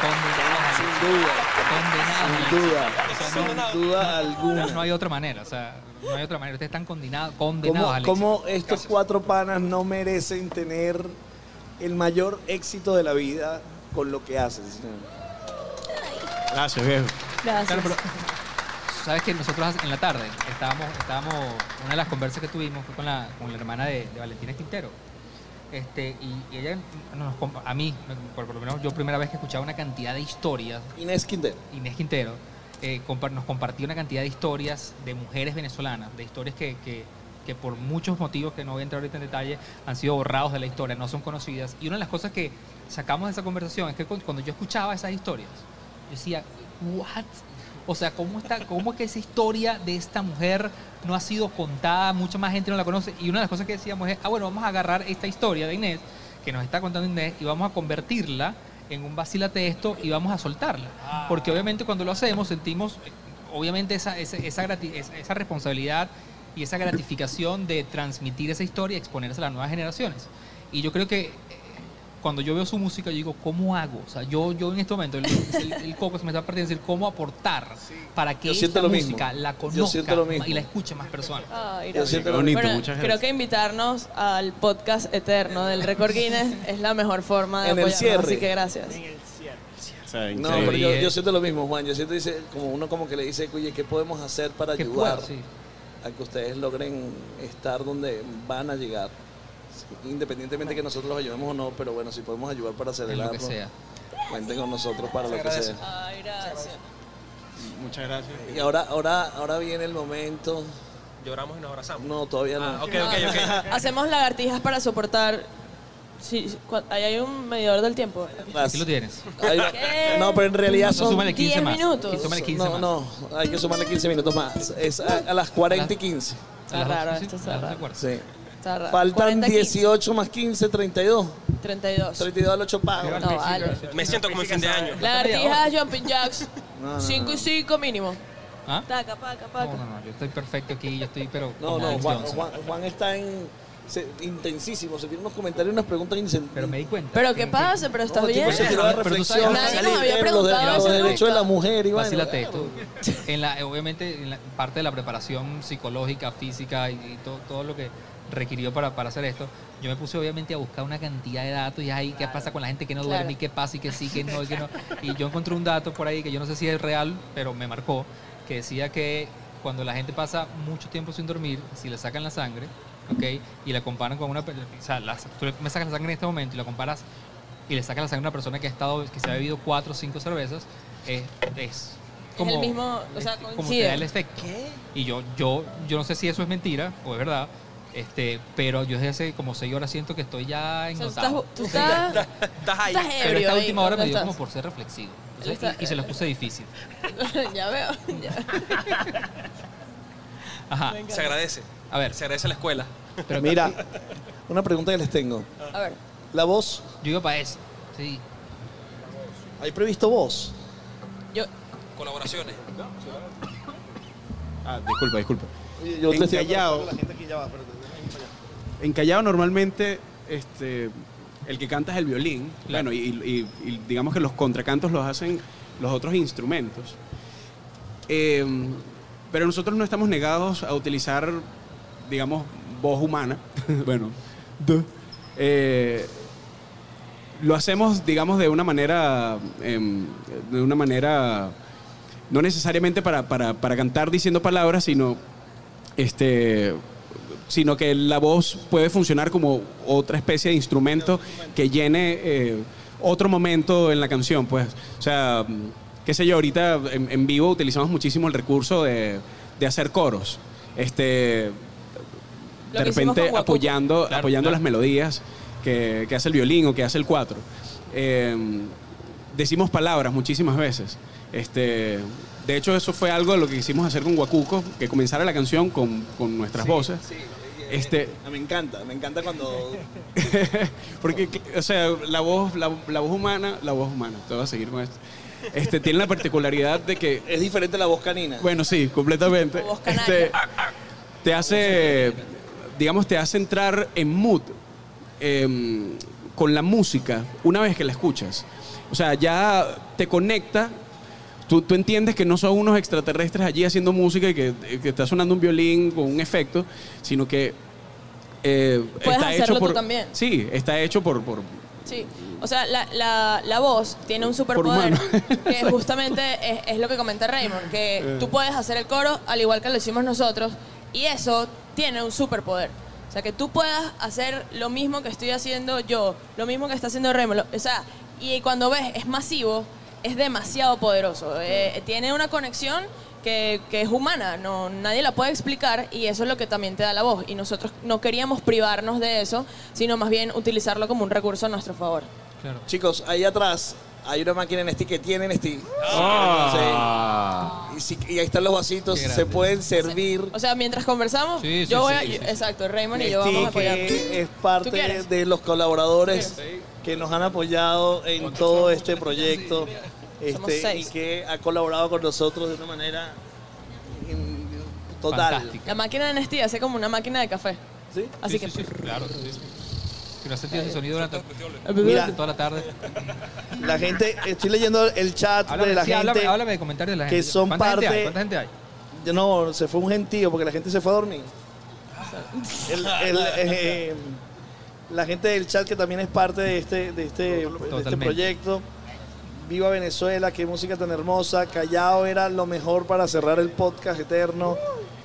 Condenados al Sin éxito. duda. Condenados al Sin éxito. duda. O sea, no- Sin duda no, alguna. no hay otra manera, o sea, no hay otra manera. Ustedes están condenados, condenados ¿Cómo, al cómo éxito. estos cuatro panas no merecen tener el mayor éxito de la vida con lo que hacen? Gracias, viejo. Gracias. Claro, pero sabes que nosotros en la tarde estábamos, estábamos, una de las conversas que tuvimos fue con la, con la hermana de, de Valentina Quintero. Este, y, y ella, nos, a mí, por, por lo menos yo primera vez que escuchaba una cantidad de historias, Inés Quintero. Inés Quintero, eh, nos compartió una cantidad de historias de mujeres venezolanas, de historias que, que- que por muchos motivos que no voy a entrar ahorita en detalle han sido borrados de la historia, no son conocidas. Y una de las cosas que sacamos de esa conversación es que cu- cuando yo escuchaba esas historias, yo decía, ¿what? O sea, ¿cómo, está, ¿cómo es que esa historia de esta mujer no ha sido contada? Mucha más gente no la conoce. Y una de las cosas que decíamos es, ah, bueno, vamos a agarrar esta historia de Inés, que nos está contando Inés, y vamos a convertirla en un vacílate esto y vamos a soltarla. Porque obviamente cuando lo hacemos sentimos, obviamente, esa, esa, esa, responsabilidad y esa gratificación de transmitir esa historia y exponerse a las nuevas generaciones. Y yo creo que cuando yo veo su música, yo digo, ¿cómo hago? O sea, yo, yo en este momento, el, el- el coco se me está partiendo decir, ¿cómo aportar para que esta lo mismo. música la conozca siento lo mismo. y la escuche más personas? Ay, Yo siento lo bonito, Bueno, muchas creo que invitarnos al podcast eterno del Record Guinness es la mejor forma de En el apoyarnos, cierre. así que gracias. O sea, No, pero yo, siento lo mismo, Juan. Yo siento dice, como uno como que le dice, oye, ¿qué podemos hacer para ayudar sí. a que ustedes logren estar donde van a llegar? Independientemente que nosotros los ayudemos o no, pero bueno, si podemos ayudar para lo acelerarlo, que sea. cuenten con nosotros para lo que sea. Ay, gracias. Muchas gracias. Y ahora, ahora, ahora viene el momento. Lloramos y nos abrazamos. No, todavía no. Ah, ok, ok, ok. Hacemos lagartijas para soportar. Sí, ahí hay un medidor del tiempo. Aquí lo tienes. No, pero en realidad No, son... súmale 15 10 más. minutos. Sí, súmale 15 no, más. no, hay que sumarle 15 minutos más. Es a, a las 40 y 15. Está raro, esto está Ah, de raro. acuerdo. Sí. Está raro. Faltan 40, 15, 18 más 15, 32. 32. 32 al 8 pago. No, vale. Me siento como en fin de año. Lagartijas, jumping jacks. No, no, 5 y 5 mínimo. ¿Ah? Taca, paca, No, paca. no, no, yo estoy perfecto aquí, yo estoy, pero. No, no, Juan. Juan- Juan está en se- intensísimo. Se tiene unos comentarios y unas preguntas incen- Pero me di cuenta. Pero que- ¿qué pasa? Pero estás No, tipo bien. se tiró la Pero tú reflexión. sabes- Nadie salir nos había de los, preguntado los eso derechos de la mujer y bueno, Vacílate esto. En la, obviamente, en la parte de la preparación psicológica, física y, y todo, todo lo que requirió para, para hacer esto, yo me puse obviamente a buscar una cantidad de datos y ahí qué pasa con la gente que no duerme Claro. y qué pasa y que sí, que no, y que no. Y yo encontré un dato por ahí que yo no sé si es real, pero me marcó, que decía que cuando la gente pasa mucho tiempo sin dormir, si le sacan la sangre, ¿ok? Y la comparan con una... O sea, la- tú me sacas la sangre en este momento y la comparas y le sacas la sangre a una persona que ha estado, que se ha bebido cuatro o cinco cervezas, es, es como, el mismo, o sea, como te da el efecto. Y yo, yo, yo no sé si eso es mentira o es verdad, este, pero yo desde hace como seis horas siento que estoy ya O sea, tú engotado. estás, tú estás, Estás ahí. estás pero esta ahí, última hora me ¿no dio estás? como por ser reflexivo. Y, y se los puse difícil. ya veo. ya. Ajá. Se agradece. A ver, Se agradece a la escuela. pero Mira, una pregunta que les tengo. A ver. La voz, yo iba para eso. Sí. ¿hay previsto voz? Yo, Colaboraciones. Ah, disculpa, disculpa. Yo En te estoy la gente aquí ya va, allá. En Callao normalmente este, el que canta es el violín, Claro. bueno, y, y- y digamos que los contracantos los hacen los otros instrumentos. Eh, pero nosotros no estamos negados a utilizar, digamos, voz humana. bueno. Eh, lo hacemos, digamos, de una manera, em, de una manera, no necesariamente para, para- para cantar diciendo palabras, sino este sino que la voz puede funcionar como otra especie de instrumento que llene eh, otro momento en la canción, pues. O sea, mm, qué sé yo, ahorita en, en vivo utilizamos muchísimo el recurso de, de hacer coros. Este, de repente apoyando, Claro, apoyando claro. las melodías que, que hace el violín o que hace el cuatro. Eh, decimos palabras muchísimas veces. Este, de hecho, eso fue algo de lo que quisimos hacer con Guacuco, que comenzara la canción con, con nuestras voces. Sí, Este, me encanta, me encanta cuando... porque, o sea, la voz, la, la voz humana, la voz humana, te voy a seguir con esto. Este, tiene la particularidad de que Es diferente la voz canina. bueno, sí, completamente. O voz. Este, te hace, digamos, te hace entrar en mood em, con la música una vez que la escuchas. O sea, ya te conecta. Tú, tú entiendes que no son unos extraterrestres allí haciendo música y que, que está sonando un violín con un efecto, sino que eh, Puedes está hacerlo hecho tú por. también. Sí, está hecho por. por Sí, o sea, la, la, la voz tiene un superpoder que justamente es, es lo que comenta Raymond, que tú puedes hacer el coro al igual que lo hicimos nosotros y eso tiene un superpoder. O sea, que tú puedas hacer lo mismo que estoy haciendo yo, lo mismo que está haciendo Raymond. O sea, y cuando ves, es masivo, es demasiado poderoso. Eh, tiene una conexión que, que es humana, no, nadie la puede explicar y eso es lo que también te da la voz. Y nosotros no queríamos privarnos de eso, sino más bien utilizarlo como un recurso a nuestro favor. Chicos, ahí atrás hay una máquina en que tiene Nesti. Ah. Sí. Y, si- y ahí están los vasitos, se pueden servir. O sea, mientras conversamos, Sí, sí, yo voy sí, a... Exacto, Raymond y yo vamos a apoyar. es ¿Tú parte de los colaboradores que nos han apoyado en todo este proyecto este, y que ha colaborado con nosotros de una manera in- total. Fantástica. La máquina de Nestí hace como una máquina de café. ¿Sí? Así Sí, que... sí, sí, claro. Que no has sentido ese sonido durante Mira. toda la tarde. La gente, estoy leyendo el chat Háblame, de la sí, gente. háblame, háblame de comentarios de la que gente. son ¿Cuánta gente parte- hay? ¿Cuánta gente hay? No, se fue un gentío porque la gente se fue a dormir. El- el, eh, la gente del chat que también es parte de este, de este, de este proyecto. Viva Venezuela, qué música tan hermosa. Callao era lo mejor para cerrar el podcast eterno.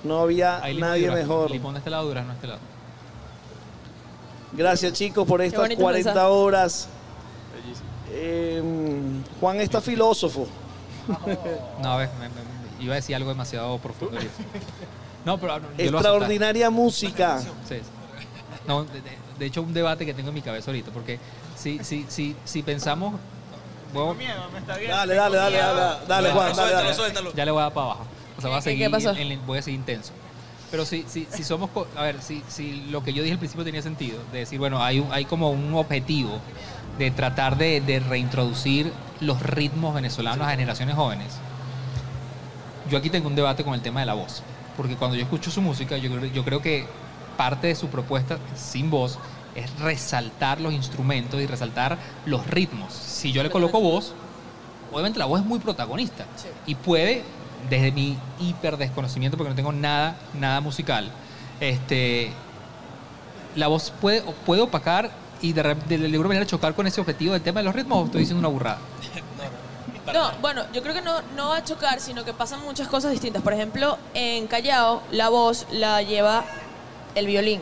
No había nadie mejor. Limón de este lado, durazno de este lado. Gracias chicos por estas bonito 40 mensaje. horas. Eh, Juan está filósofo. No, a ver, me- me- iba a decir algo demasiado profundo. No, pero no, yo lo voy a aceptar. Extraordinaria música. Sí, sí. No, de, de- de hecho, un debate que tengo en mi cabeza ahorita, porque si, si, si, si pensamos. bueno, Dale, dale, dale, dale, dale, Juan, dale, dale. suéltalo. ya le voy a dar para abajo. O sea, voy a ¿Qué- qué seguir, pasó? en- en- voy a seguir intenso. Pero si, si, si somos, co- a ver, si, si lo que yo dije al principio tenía sentido, de decir, bueno, hay, un- hay como un objetivo de tratar de, de reintroducir los ritmos venezolanos a generaciones jóvenes. Yo aquí tengo un debate con el tema de la voz, porque cuando yo escucho su música, yo, creo- yo creo que parte de su propuesta sin voz es resaltar los instrumentos y resaltar los ritmos. Si yo le coloco voz, obviamente la voz es muy protagonista Sí. y puede, desde mi hiper desconocimiento, porque no tengo nada, nada musical, este, la voz puede, puede opacar y de, de, de alguna manera chocar con ese objetivo del tema de los ritmos o estoy diciendo una burrada. No, bueno, yo creo que no, no va a chocar, sino que pasan muchas cosas distintas. Por ejemplo, en Callao, la voz la lleva el violín.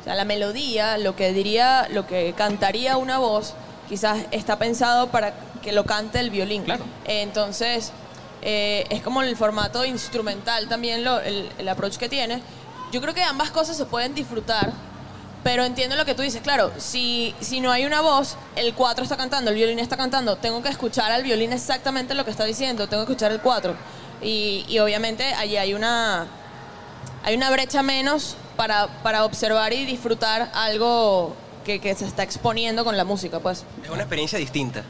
O sea, la melodía, lo que diría, lo que cantaría una voz, quizás está pensado para que lo cante el violín. Claro. Entonces, eh, es como el formato instrumental también, lo- el, el approach que tiene. Yo creo que ambas cosas se pueden disfrutar, pero entiendo lo que tú dices. Claro, si, si no hay una voz, el 4 está cantando, el violín está cantando, tengo que escuchar al violín exactamente lo que está diciendo, tengo que escuchar el 4. Y, y obviamente allí hay una, hay una brecha menos para, para observar y disfrutar algo que, que se está exponiendo con la música, pues. Es una experiencia distinta.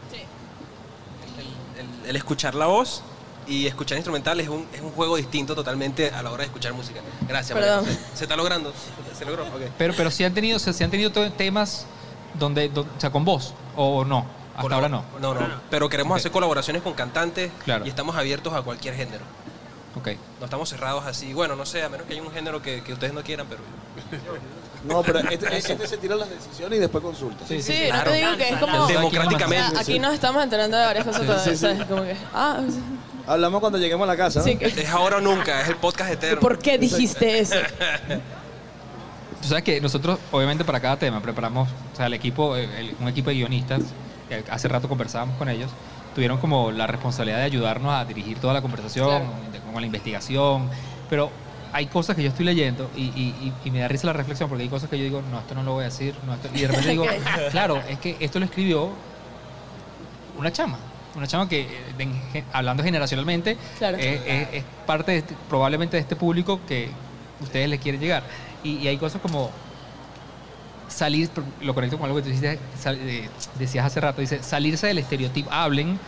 El, el- el escuchar la voz y escuchar instrumental es un, es un juego distinto totalmente a la hora de escuchar música. Gracias, María Perdón. José. ¿Se está logrando? ¿Se logró? Ok. Pero, pero sí han tenido, se, sí han tenido temas donde, do- o sea, con voz o no. Hasta Colab- ahora no. No, no. Pero queremos hacer colaboraciones con cantantes Claro. y estamos abiertos a cualquier género. Ok. No estamos cerrados así. Bueno, no sé, a menos que haya un género que, que ustedes no quieran, pero... No, pero este, este se tira las decisiones y después consulta. Sí, claro. no te digo que es como... Democráticamente. O sea, aquí nos estamos enterando de varias cosas Sí, todavía, sí, sí. ¿sabes? Como que, ah, Hablamos cuando lleguemos a la casa. ¿no? sí, que- Es ahora o nunca, es el podcast eterno. ¿por qué dijiste eso? Tú sabes que nosotros, obviamente, para cada tema preparamos, o sea, el equipo, el- el- un equipo de guionistas, que hace rato conversábamos con ellos, tuvieron como la responsabilidad de ayudarnos a dirigir toda la conversación, Claro. con la investigación, pero hay cosas que yo estoy leyendo y, y- y- y me da risa la reflexión porque hay cosas que yo digo, no, esto no lo voy a decir, no, esto- y de repente digo, claro, es que esto lo escribió una chama. Una chama que, eh, de- hablando generacionalmente, Claro. es, es- es parte de este- probablemente de este público que ustedes les quieren llegar. Y, y hay cosas como salir, lo conecto con algo que tú dijiste, sal- eh, decías hace rato, dice, salirse del estereotipo, hablen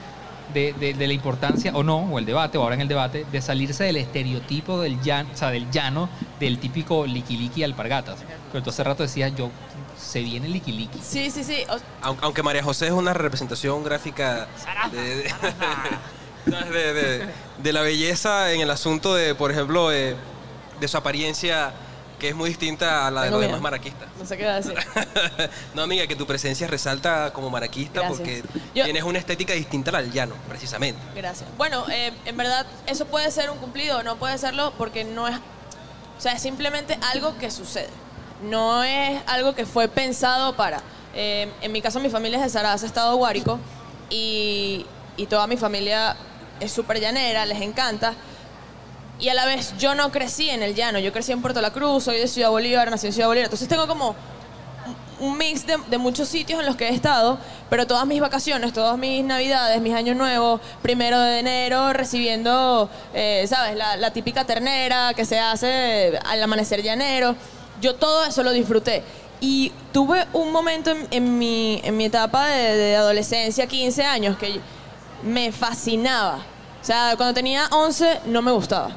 de, de- de la importancia, o no, o el debate, o ahora en el debate, de salirse del estereotipo del llano, o sea, del llano, del típico liquiliqui y alpargatas. Pero tú hace rato decías, yo, se viene liquiliqui. Sí, sí, sí. o- Aun- Aunque María José es una representación gráfica de, de- ¿sabes? de- de- de la belleza en el asunto de, por ejemplo, eh, de su apariencia que es muy distinta a la de los demás maraquistas. No sé qué va a decir. no, amiga, que tu presencia resalta como maraquista Gracias. porque Yo- tienes una estética distinta a la del llano, precisamente. Gracias. Bueno, eh, en verdad, eso puede ser un cumplido o no puede serlo porque no es. O sea, es simplemente algo que sucede. No es algo que fue pensado para. Eh, en mi caso, mi familia es de Sarasa, Estado Guárico, y, y toda mi familia es súper llanera, les encanta. Y a la vez yo no crecí en el llano, yo crecí en Puerto La Cruz, soy de Ciudad Bolívar, nací en Ciudad Bolívar, entonces tengo como un mix de, de muchos sitios en los que he estado, pero todas mis vacaciones, todas mis navidades, mis años nuevos, primero de enero, recibiendo, eh, ¿sabes? La, típica ternera que se hace al amanecer llanero. Yo todo eso lo disfruté. Y tuve un momento en, mi, etapa de, de adolescencia, 15 años, que me fascinaba. O sea, cuando tenía 11 no me gustaba.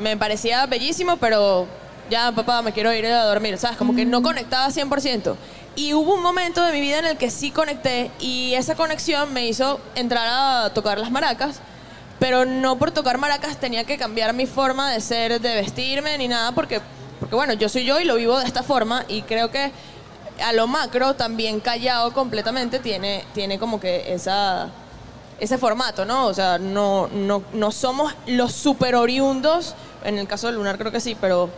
Me parecía bellísimo, pero ya papá, me quiero ir a dormir, ¿sabes? Como que no conectaba 100%. Y hubo un momento de mi vida en el que sí conecté y esa conexión me hizo entrar a tocar las maracas, pero no por tocar maracas tenía que cambiar mi forma de ser, de vestirme ni nada, porque, porque bueno, yo soy yo y lo vivo de esta forma y creo que a lo macro también callado completamente tiene, tiene como que esa, ese formato, ¿no? O sea, no, no, no somos los super oriundos, en el caso de Lunar creo que sí, pero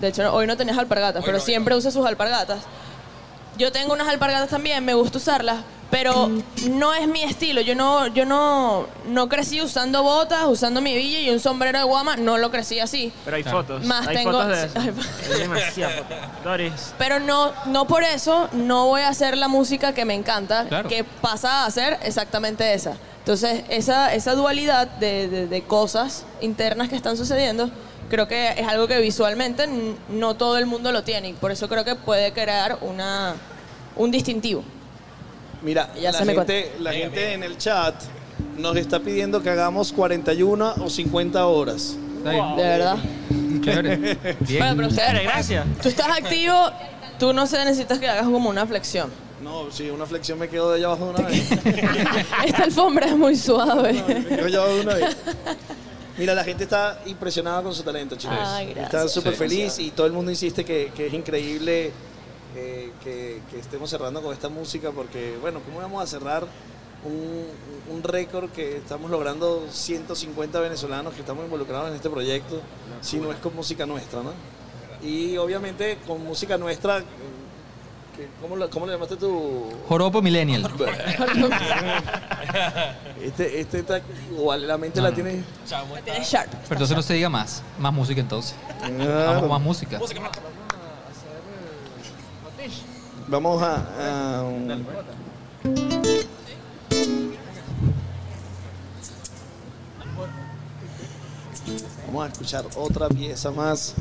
de hecho hoy no tenés alpargatas, pero siempre usa sus alpargatas. Yo tengo unas alpargatas también, me gusta usarlas, pero no es mi estilo. Yo no, yo no, no crecí usando botas, usando mi villa y un sombrero de guama, no lo crecí así. Pero hay fotos. Más hay tengo- fotos de eso. hay fotos. Doris. Pero no, no por eso no voy a hacer la música que me encanta, Claro. que pasa a ser exactamente esa. Entonces, esa, esa dualidad de, de- de cosas internas que están sucediendo, creo que es algo que visualmente no todo el mundo lo tiene. Y por eso creo que puede crear una, un distintivo. Mira, Ya la, se me gente, la gente en el chat nos está pidiendo que hagamos 41 o 50 horas. De verdad. Chévere. Bien. Bueno, pero ustedes- gracias. tú estás activo, tú no se necesitas que hagas como una flexión. No, sí, una flexión me quedo de allá abajo de una vez. Esta alfombra es muy suave. Me quedo allá abajo de una vez. Mira, la gente está impresionada con su talento, chicos. Ay, gracias. Está súper Sí. feliz y todo el mundo insiste que, que es increíble eh, que, que estemos cerrando con esta música porque, bueno, ¿cómo vamos a cerrar un, un récord que estamos logrando 150 venezolanos que estamos involucrados en este proyecto si no es con música nuestra, ¿no? Y obviamente con música nuestra, ¿cómo, la- ¿cómo le llamaste tú? Joropo Millennial. Este, este está, igual, la mente No, la no. tiene... Tienes sharp. Pero entonces no se diga más. Más música entonces. Vamos con más música. Vamos a... a un- Vamos a escuchar otra pieza más.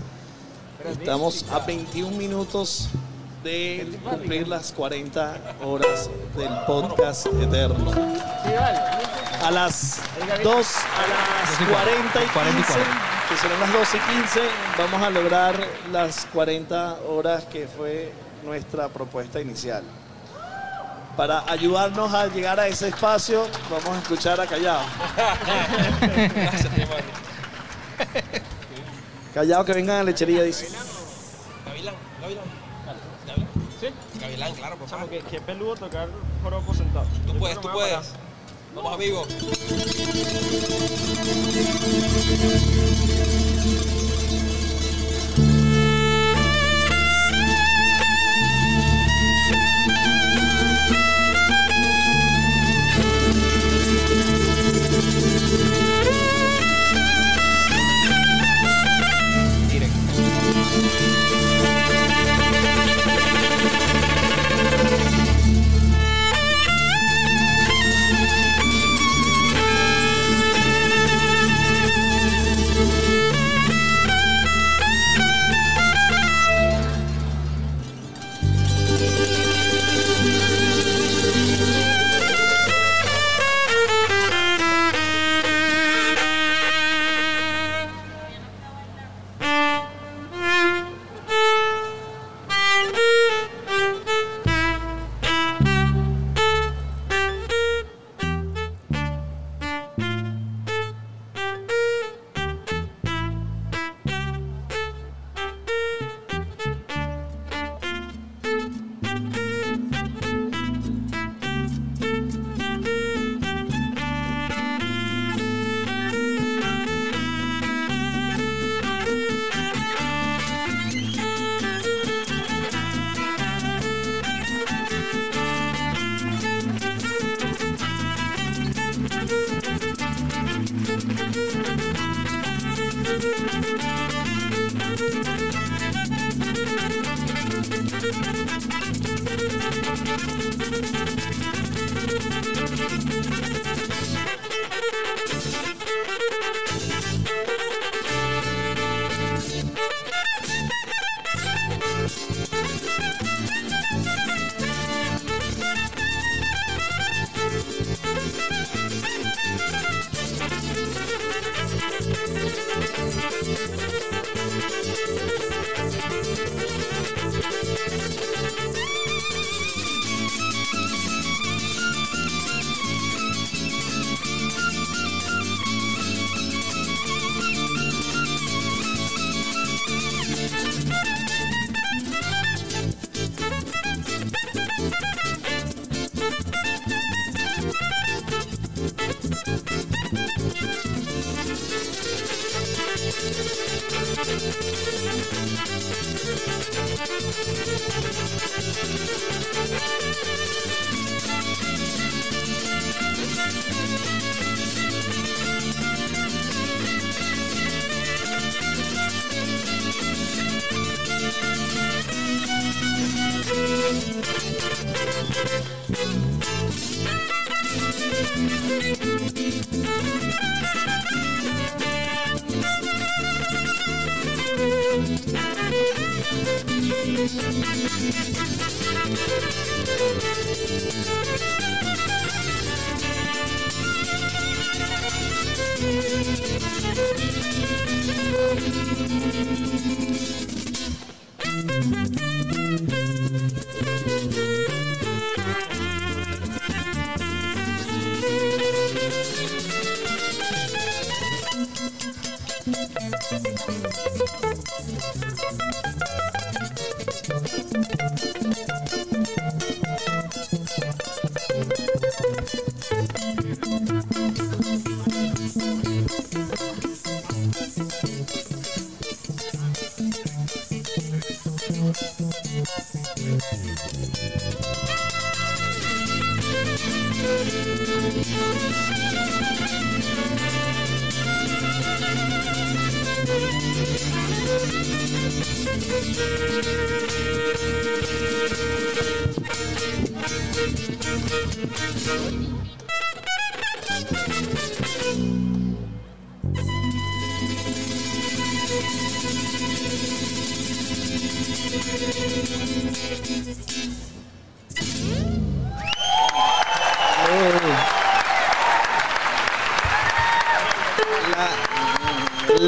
Estamos a 21 minutos de cumplir las 40 horas del podcast eterno. A las 2, a las 40 y 15, que serán las 12 y 15, vamos a lograr las 40 horas que fue nuestra propuesta inicial. Para ayudarnos a llegar a ese espacio, vamos a escuchar a Callao. Callao que vengan a la lechería, dice. Gavilán, Gavilán. ¿Sí? Gavilán, claro, por favor. Qué, qué peludo tocar joropo sentado. Tú Yo puedes, tú que puedes. Vamos, amigo.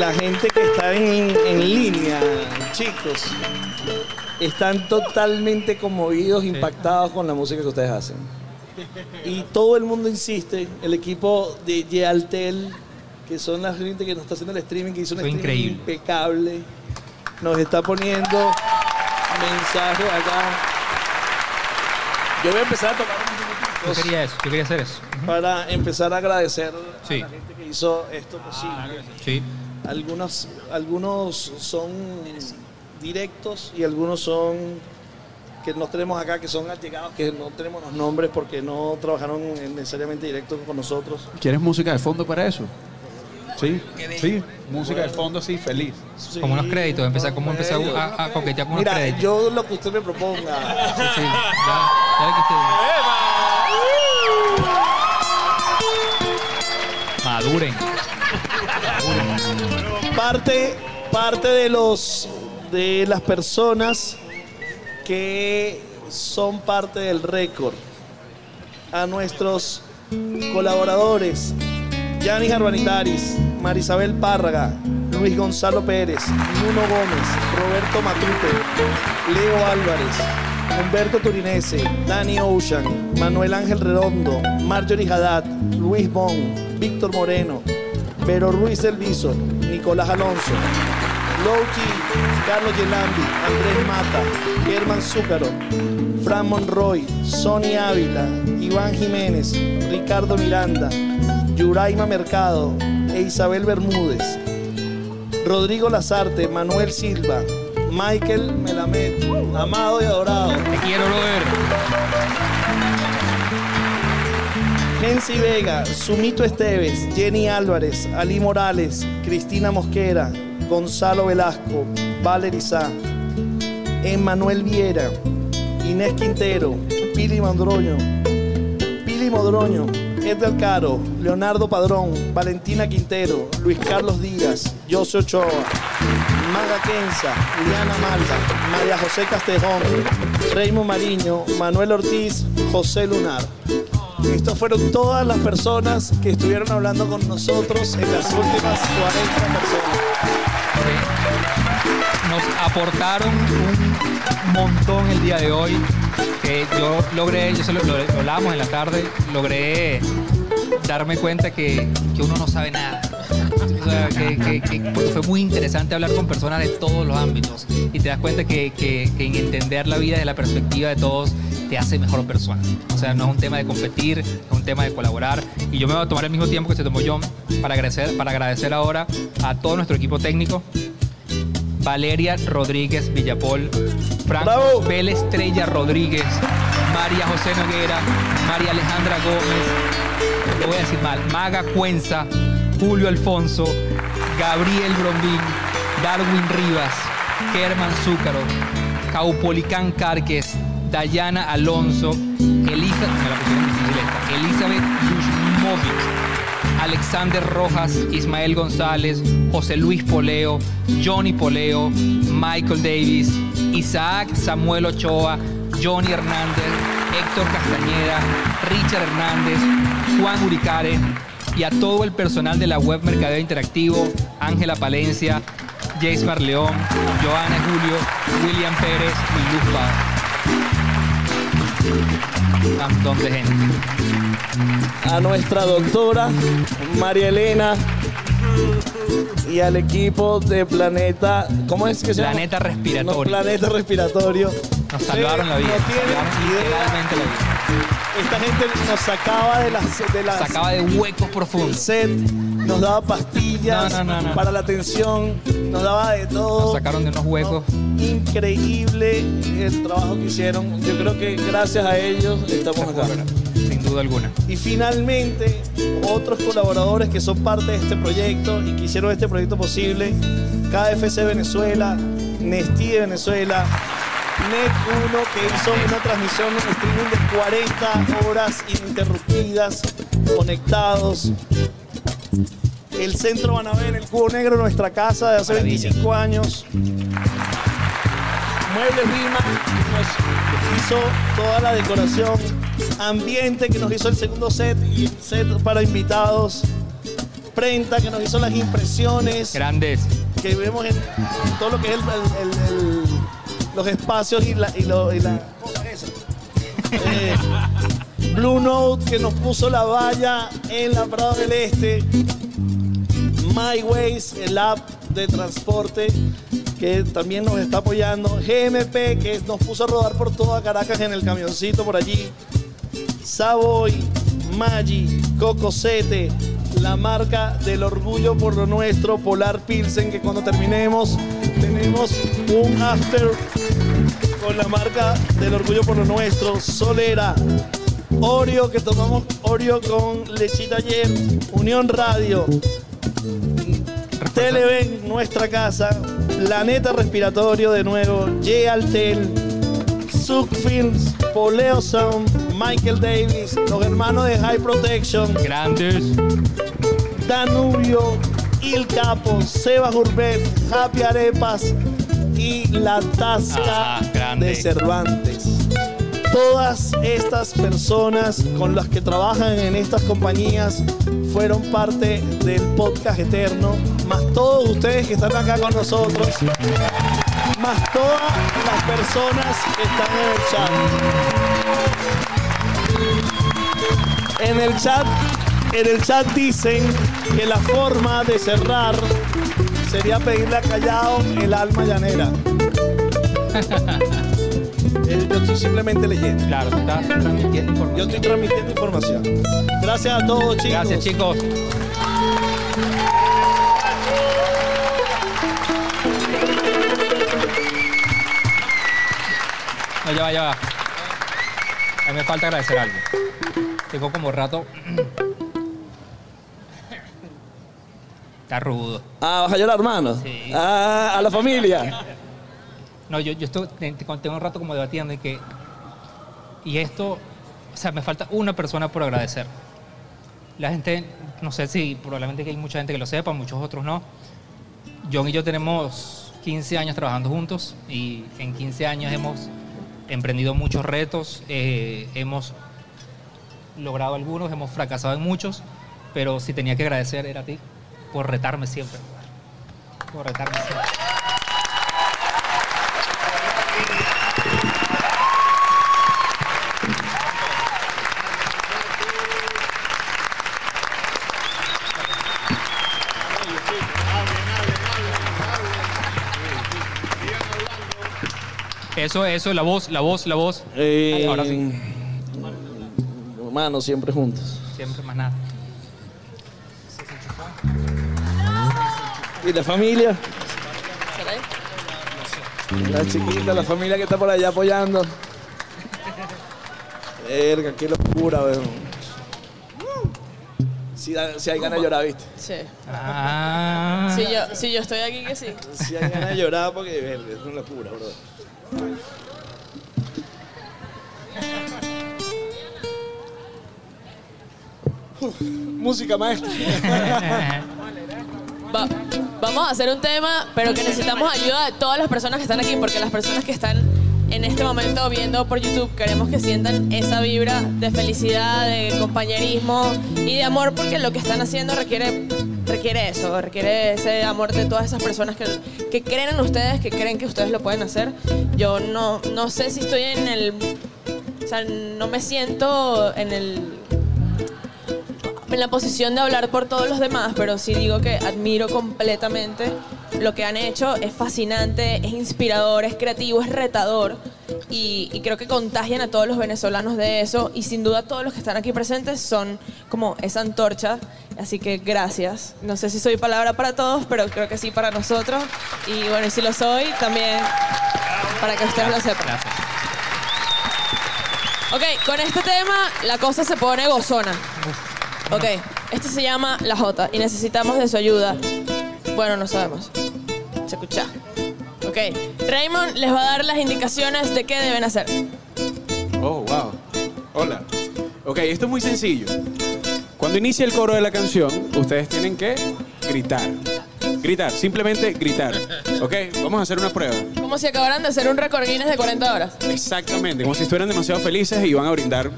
La, gente que está en, en línea, chicos, están totalmente conmovidos, impactados con la música que ustedes hacen. Y todo el mundo insiste, el equipo de Yaltel, que son la gente que nos está haciendo el streaming, que hizo un Fue streaming increíble. impecable, nos está poniendo mensajes acá. Yo voy a empezar a tomar un Yo quería eso, yo quería hacer eso. para empezar a agradecer Sí. a la gente que hizo esto posible. Sí. Algunos, algunos son directos y algunos son que no tenemos acá, que son allegados, que no tenemos los nombres porque no trabajaron en- necesariamente directos con nosotros. ¿Quieres música de fondo para eso? Sí, sí, música de fondo así, feliz. Sí, Como unos créditos, empezar, ¿cómo empezar a, a- coquetear con unos Mira, créditos? yo lo que usted me proponga. Sí, sí, ya, ya que usted- Maduren. Parte, parte de los de las personas que son parte del récord. A nuestros colaboradores, Yanis Arbanitaris, Marisabel Párraga, Luis Gonzalo Pérez, Nuno Gómez, Roberto Matute, Leo Álvarez, Humberto Turinese, Danny Ocean, Manuel Ángel Redondo, Marjorie Haddad, Luis Bon, Víctor Moreno, Pero Ruiz del Viso, Nicolás Alonso, Loki, Carlos Yelambi, Andrés Mata, Germán Zúcaro, Fran Monroy, Sony Ávila, Iván Jiménez, Ricardo Miranda, Yuraima Mercado e Isabel Bermúdez, Rodrigo Lazarte, Manuel Silva, Michael Melamed, amado y adorado. Te quiero, brother. Gensi Vega, Sumito Esteves, Jenny Álvarez, Ali Morales, Cristina Mosquera, Gonzalo Velasco, Valery Sá, Emmanuel Viera, Inés Quintero, Pili Modroño, Pili Modroño, Edgar Caro, Leonardo Padrón, Valentina Quintero, Luis Carlos Díaz, José Ochoa, Maga Kenza, Liana Malva, María José Castejón, Raymond Mariño, Manuel Ortiz, José Lunar. Estas fueron todas las personas que estuvieron hablando con nosotros en las últimas 40 personas. nos aportaron un montón el día de hoy. Que yo logré, yo se lo, hablábamos en la tarde, logré darme cuenta que uno no sabe nada. O sea, que, que- que- porque fue muy interesante hablar con personas de todos los ámbitos y te das cuenta que, en entender la vida desde la perspectiva de todos te hace mejor persona. O sea, no es un tema de competir, es un tema de colaborar. Y yo me voy a tomar el mismo tiempo que se tomó John para agradecer, para agradecer ahora a todo nuestro equipo técnico, Valeria Rodríguez Villapol, Franco. Bel Estrella Rodríguez, María José Noguera, María Alejandra Gómez, lo voy a decir mal, Maga Cuenza, Julio Alfonso, Gabriel Brombín, Darwin Rivas, Kerman Zúcaro, Caupolicán Cárquez, Dayana Alonso, Elisa, Elizabeth Yushmovic, Alexander Rojas, Ismael González, José Luis Poleo, Johnny Poleo, Michael Davis, Isaac Samuel Ochoa, Johnny Hernández, Héctor Castañeda, Richard Hernández, Juan Uricare y a todo el personal de la web Mercadeo Interactivo, Ángela Palencia, Jace León, Joana Julio, William Pérez y Luz Paz. Un montón de gente. a nuestra doctora María Elena y al equipo de Planeta, ¿cómo es que se llama? Planeta Respiratorio. No, Planeta Respiratorio. Nos salvaron la vida. No tienen salvaron idea. la vida. Esta gente nos sacaba de las de las Sacaba de huecos profundos. set, nos daba pastillas No, no, no, no. para la tensión, nos daba de todo. Nos sacaron de unos huecos. Increíble el trabajo que hicieron. Yo creo que gracias a ellos estamos acá. Sin duda alguna. Y finalmente, otros colaboradores que son parte de este proyecto y que hicieron este proyecto posible, KFC Venezuela, Nestí de Venezuela, Net1 que hizo una transmisión en streaming de 40 horas ininterrumpidas, conectados. El Centro Banabé en el Cubo Negro, nuestra casa de hace Maravilla. 25 años. Muebles Lima nos hizo toda la decoración. Ambiente que nos hizo el segundo set y el set para invitados. Prenta que nos hizo las impresiones Grandes. que vemos en, todo lo que es el- el- el- los espacios y la, y lo- y la esa. Eh, Blue Note que nos puso la valla en la Prado del Este. MyWays, el app de transporte que también nos está apoyando. GMP que nos puso a rodar por toda Caracas en el camioncito por allí. Savoy, Maggi, Cocosete, la marca del orgullo por lo nuestro, Polar Pilsen, que cuando terminemos tenemos un after con la marca del orgullo por lo nuestro, Solera, Oreo, que tomamos Oreo con lechita ayer, Unión Radio, Televen, nuestra casa, Planeta Respiratorio de nuevo, Altel, Zuc Films, Poleo Sound, Michael Davis, los hermanos de High Protection, Grandes. Danubio, Il Capo, Seba Urbet, Happy Arepas. Y La Tasca. Ah, de Cervantes. Todas estas personas con las que trabajan en estas compañías fueron parte del podcast eterno, más todos ustedes que están acá con nosotros, más todas las personas que están en el chat. En el chat, en el chat dicen que la forma de cerrar sería pedirle a Callao el alma llanera. Yo estoy simplemente leyendo. Claro, tú estás transmitiendo información. Yo estoy transmitiendo información. Gracias a todos, chicos. Gracias, chicos. No, ya va, ya va. A mí me falta agradecer algo. Tengo como rato. Está rudo. Ah, vas a llorar, hermano. Sí. Ah, a la familia. No, yo, yo estoy, te- te- tengo un rato como debatiendo y que. Y esto, o sea, me falta una persona por agradecer. La gente, no sé si probablemente que hay mucha gente que lo sepa, muchos otros no. John y yo tenemos 15 años trabajando juntos y en 15 años hemos emprendido muchos retos, eh, hemos logrado algunos, hemos fracasado en muchos, pero si tenía que agradecer era a ti por retarme siempre. Por retarme siempre. Eso, eso, la voz, la voz, la voz. Eh, Ahora sí. Hermano, siempre juntos. Siempre más nada. ¿Y la familia? La chiquita, la familia que está por allá apoyando. Verga, qué locura, weón. Si, si hay ganas de llorar, ¿viste? Sí. Ah. Si yo, si yo estoy aquí, que sí. Si hay ganas de llorar porque verga, es una locura, bro. Música maestra. Va- vamos a hacer un tema, pero que necesitamos ayuda de todas las personas que están aquí, porque las personas que están en este momento viendo por YouTube queremos que sientan esa vibra de felicidad, de compañerismo y de amor, porque lo que están haciendo requiere, requiere eso, requiere ese amor de todas esas personas que, que creen en ustedes, que creen que ustedes lo pueden hacer. Yo no, no sé si estoy en el... O sea, no me siento en el en la posición de hablar por todos los demás, pero sí digo que admiro completamente lo que han hecho. Es fascinante, es inspirador, es creativo, es retador. Y, y creo que contagian a todos los venezolanos de eso. Y sin duda todos los que están aquí presentes son como esa antorcha. Así que gracias. No sé si soy palabra para todos, pero creo que sí para nosotros. Y bueno, y si lo soy, también para que ustedes lo sepan. Ok, con este tema la cosa se pone gozona. Ok, este se llama La Jota y necesitamos de su ayuda. Bueno, no sabemos. Se escucha. Ok, Raymond les va a dar las indicaciones de qué deben hacer. Oh, wow. Hola. Ok, esto es muy sencillo. Cuando inicia el coro de la canción, ustedes tienen que gritar. Gritar, simplemente gritar. Ok, vamos a hacer una prueba. Como si acabaran de hacer un récord Guinness de 40 horas. Exactamente, como si estuvieran demasiado felices y van a brindar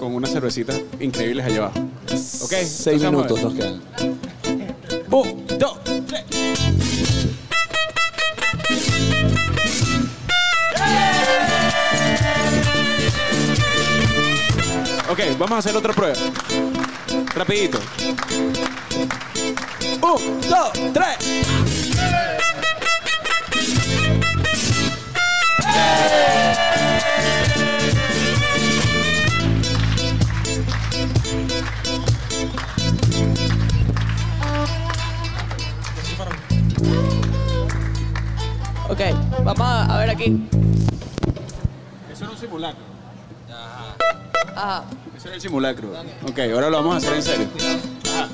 con unas cervecitas increíbles allá abajo. Ok, Seis minutos nos quedan. Un, dos, tres. Ok, vamos a hacer otra prueba. Rapidito. Un, dos, tres. Ok, vamos a, ver aquí. Eso era un simulacro. Ajá. Eso era el simulacro. Ok, ahora lo vamos a hacer en serio. Ajá.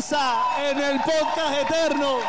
En el podcast eterno.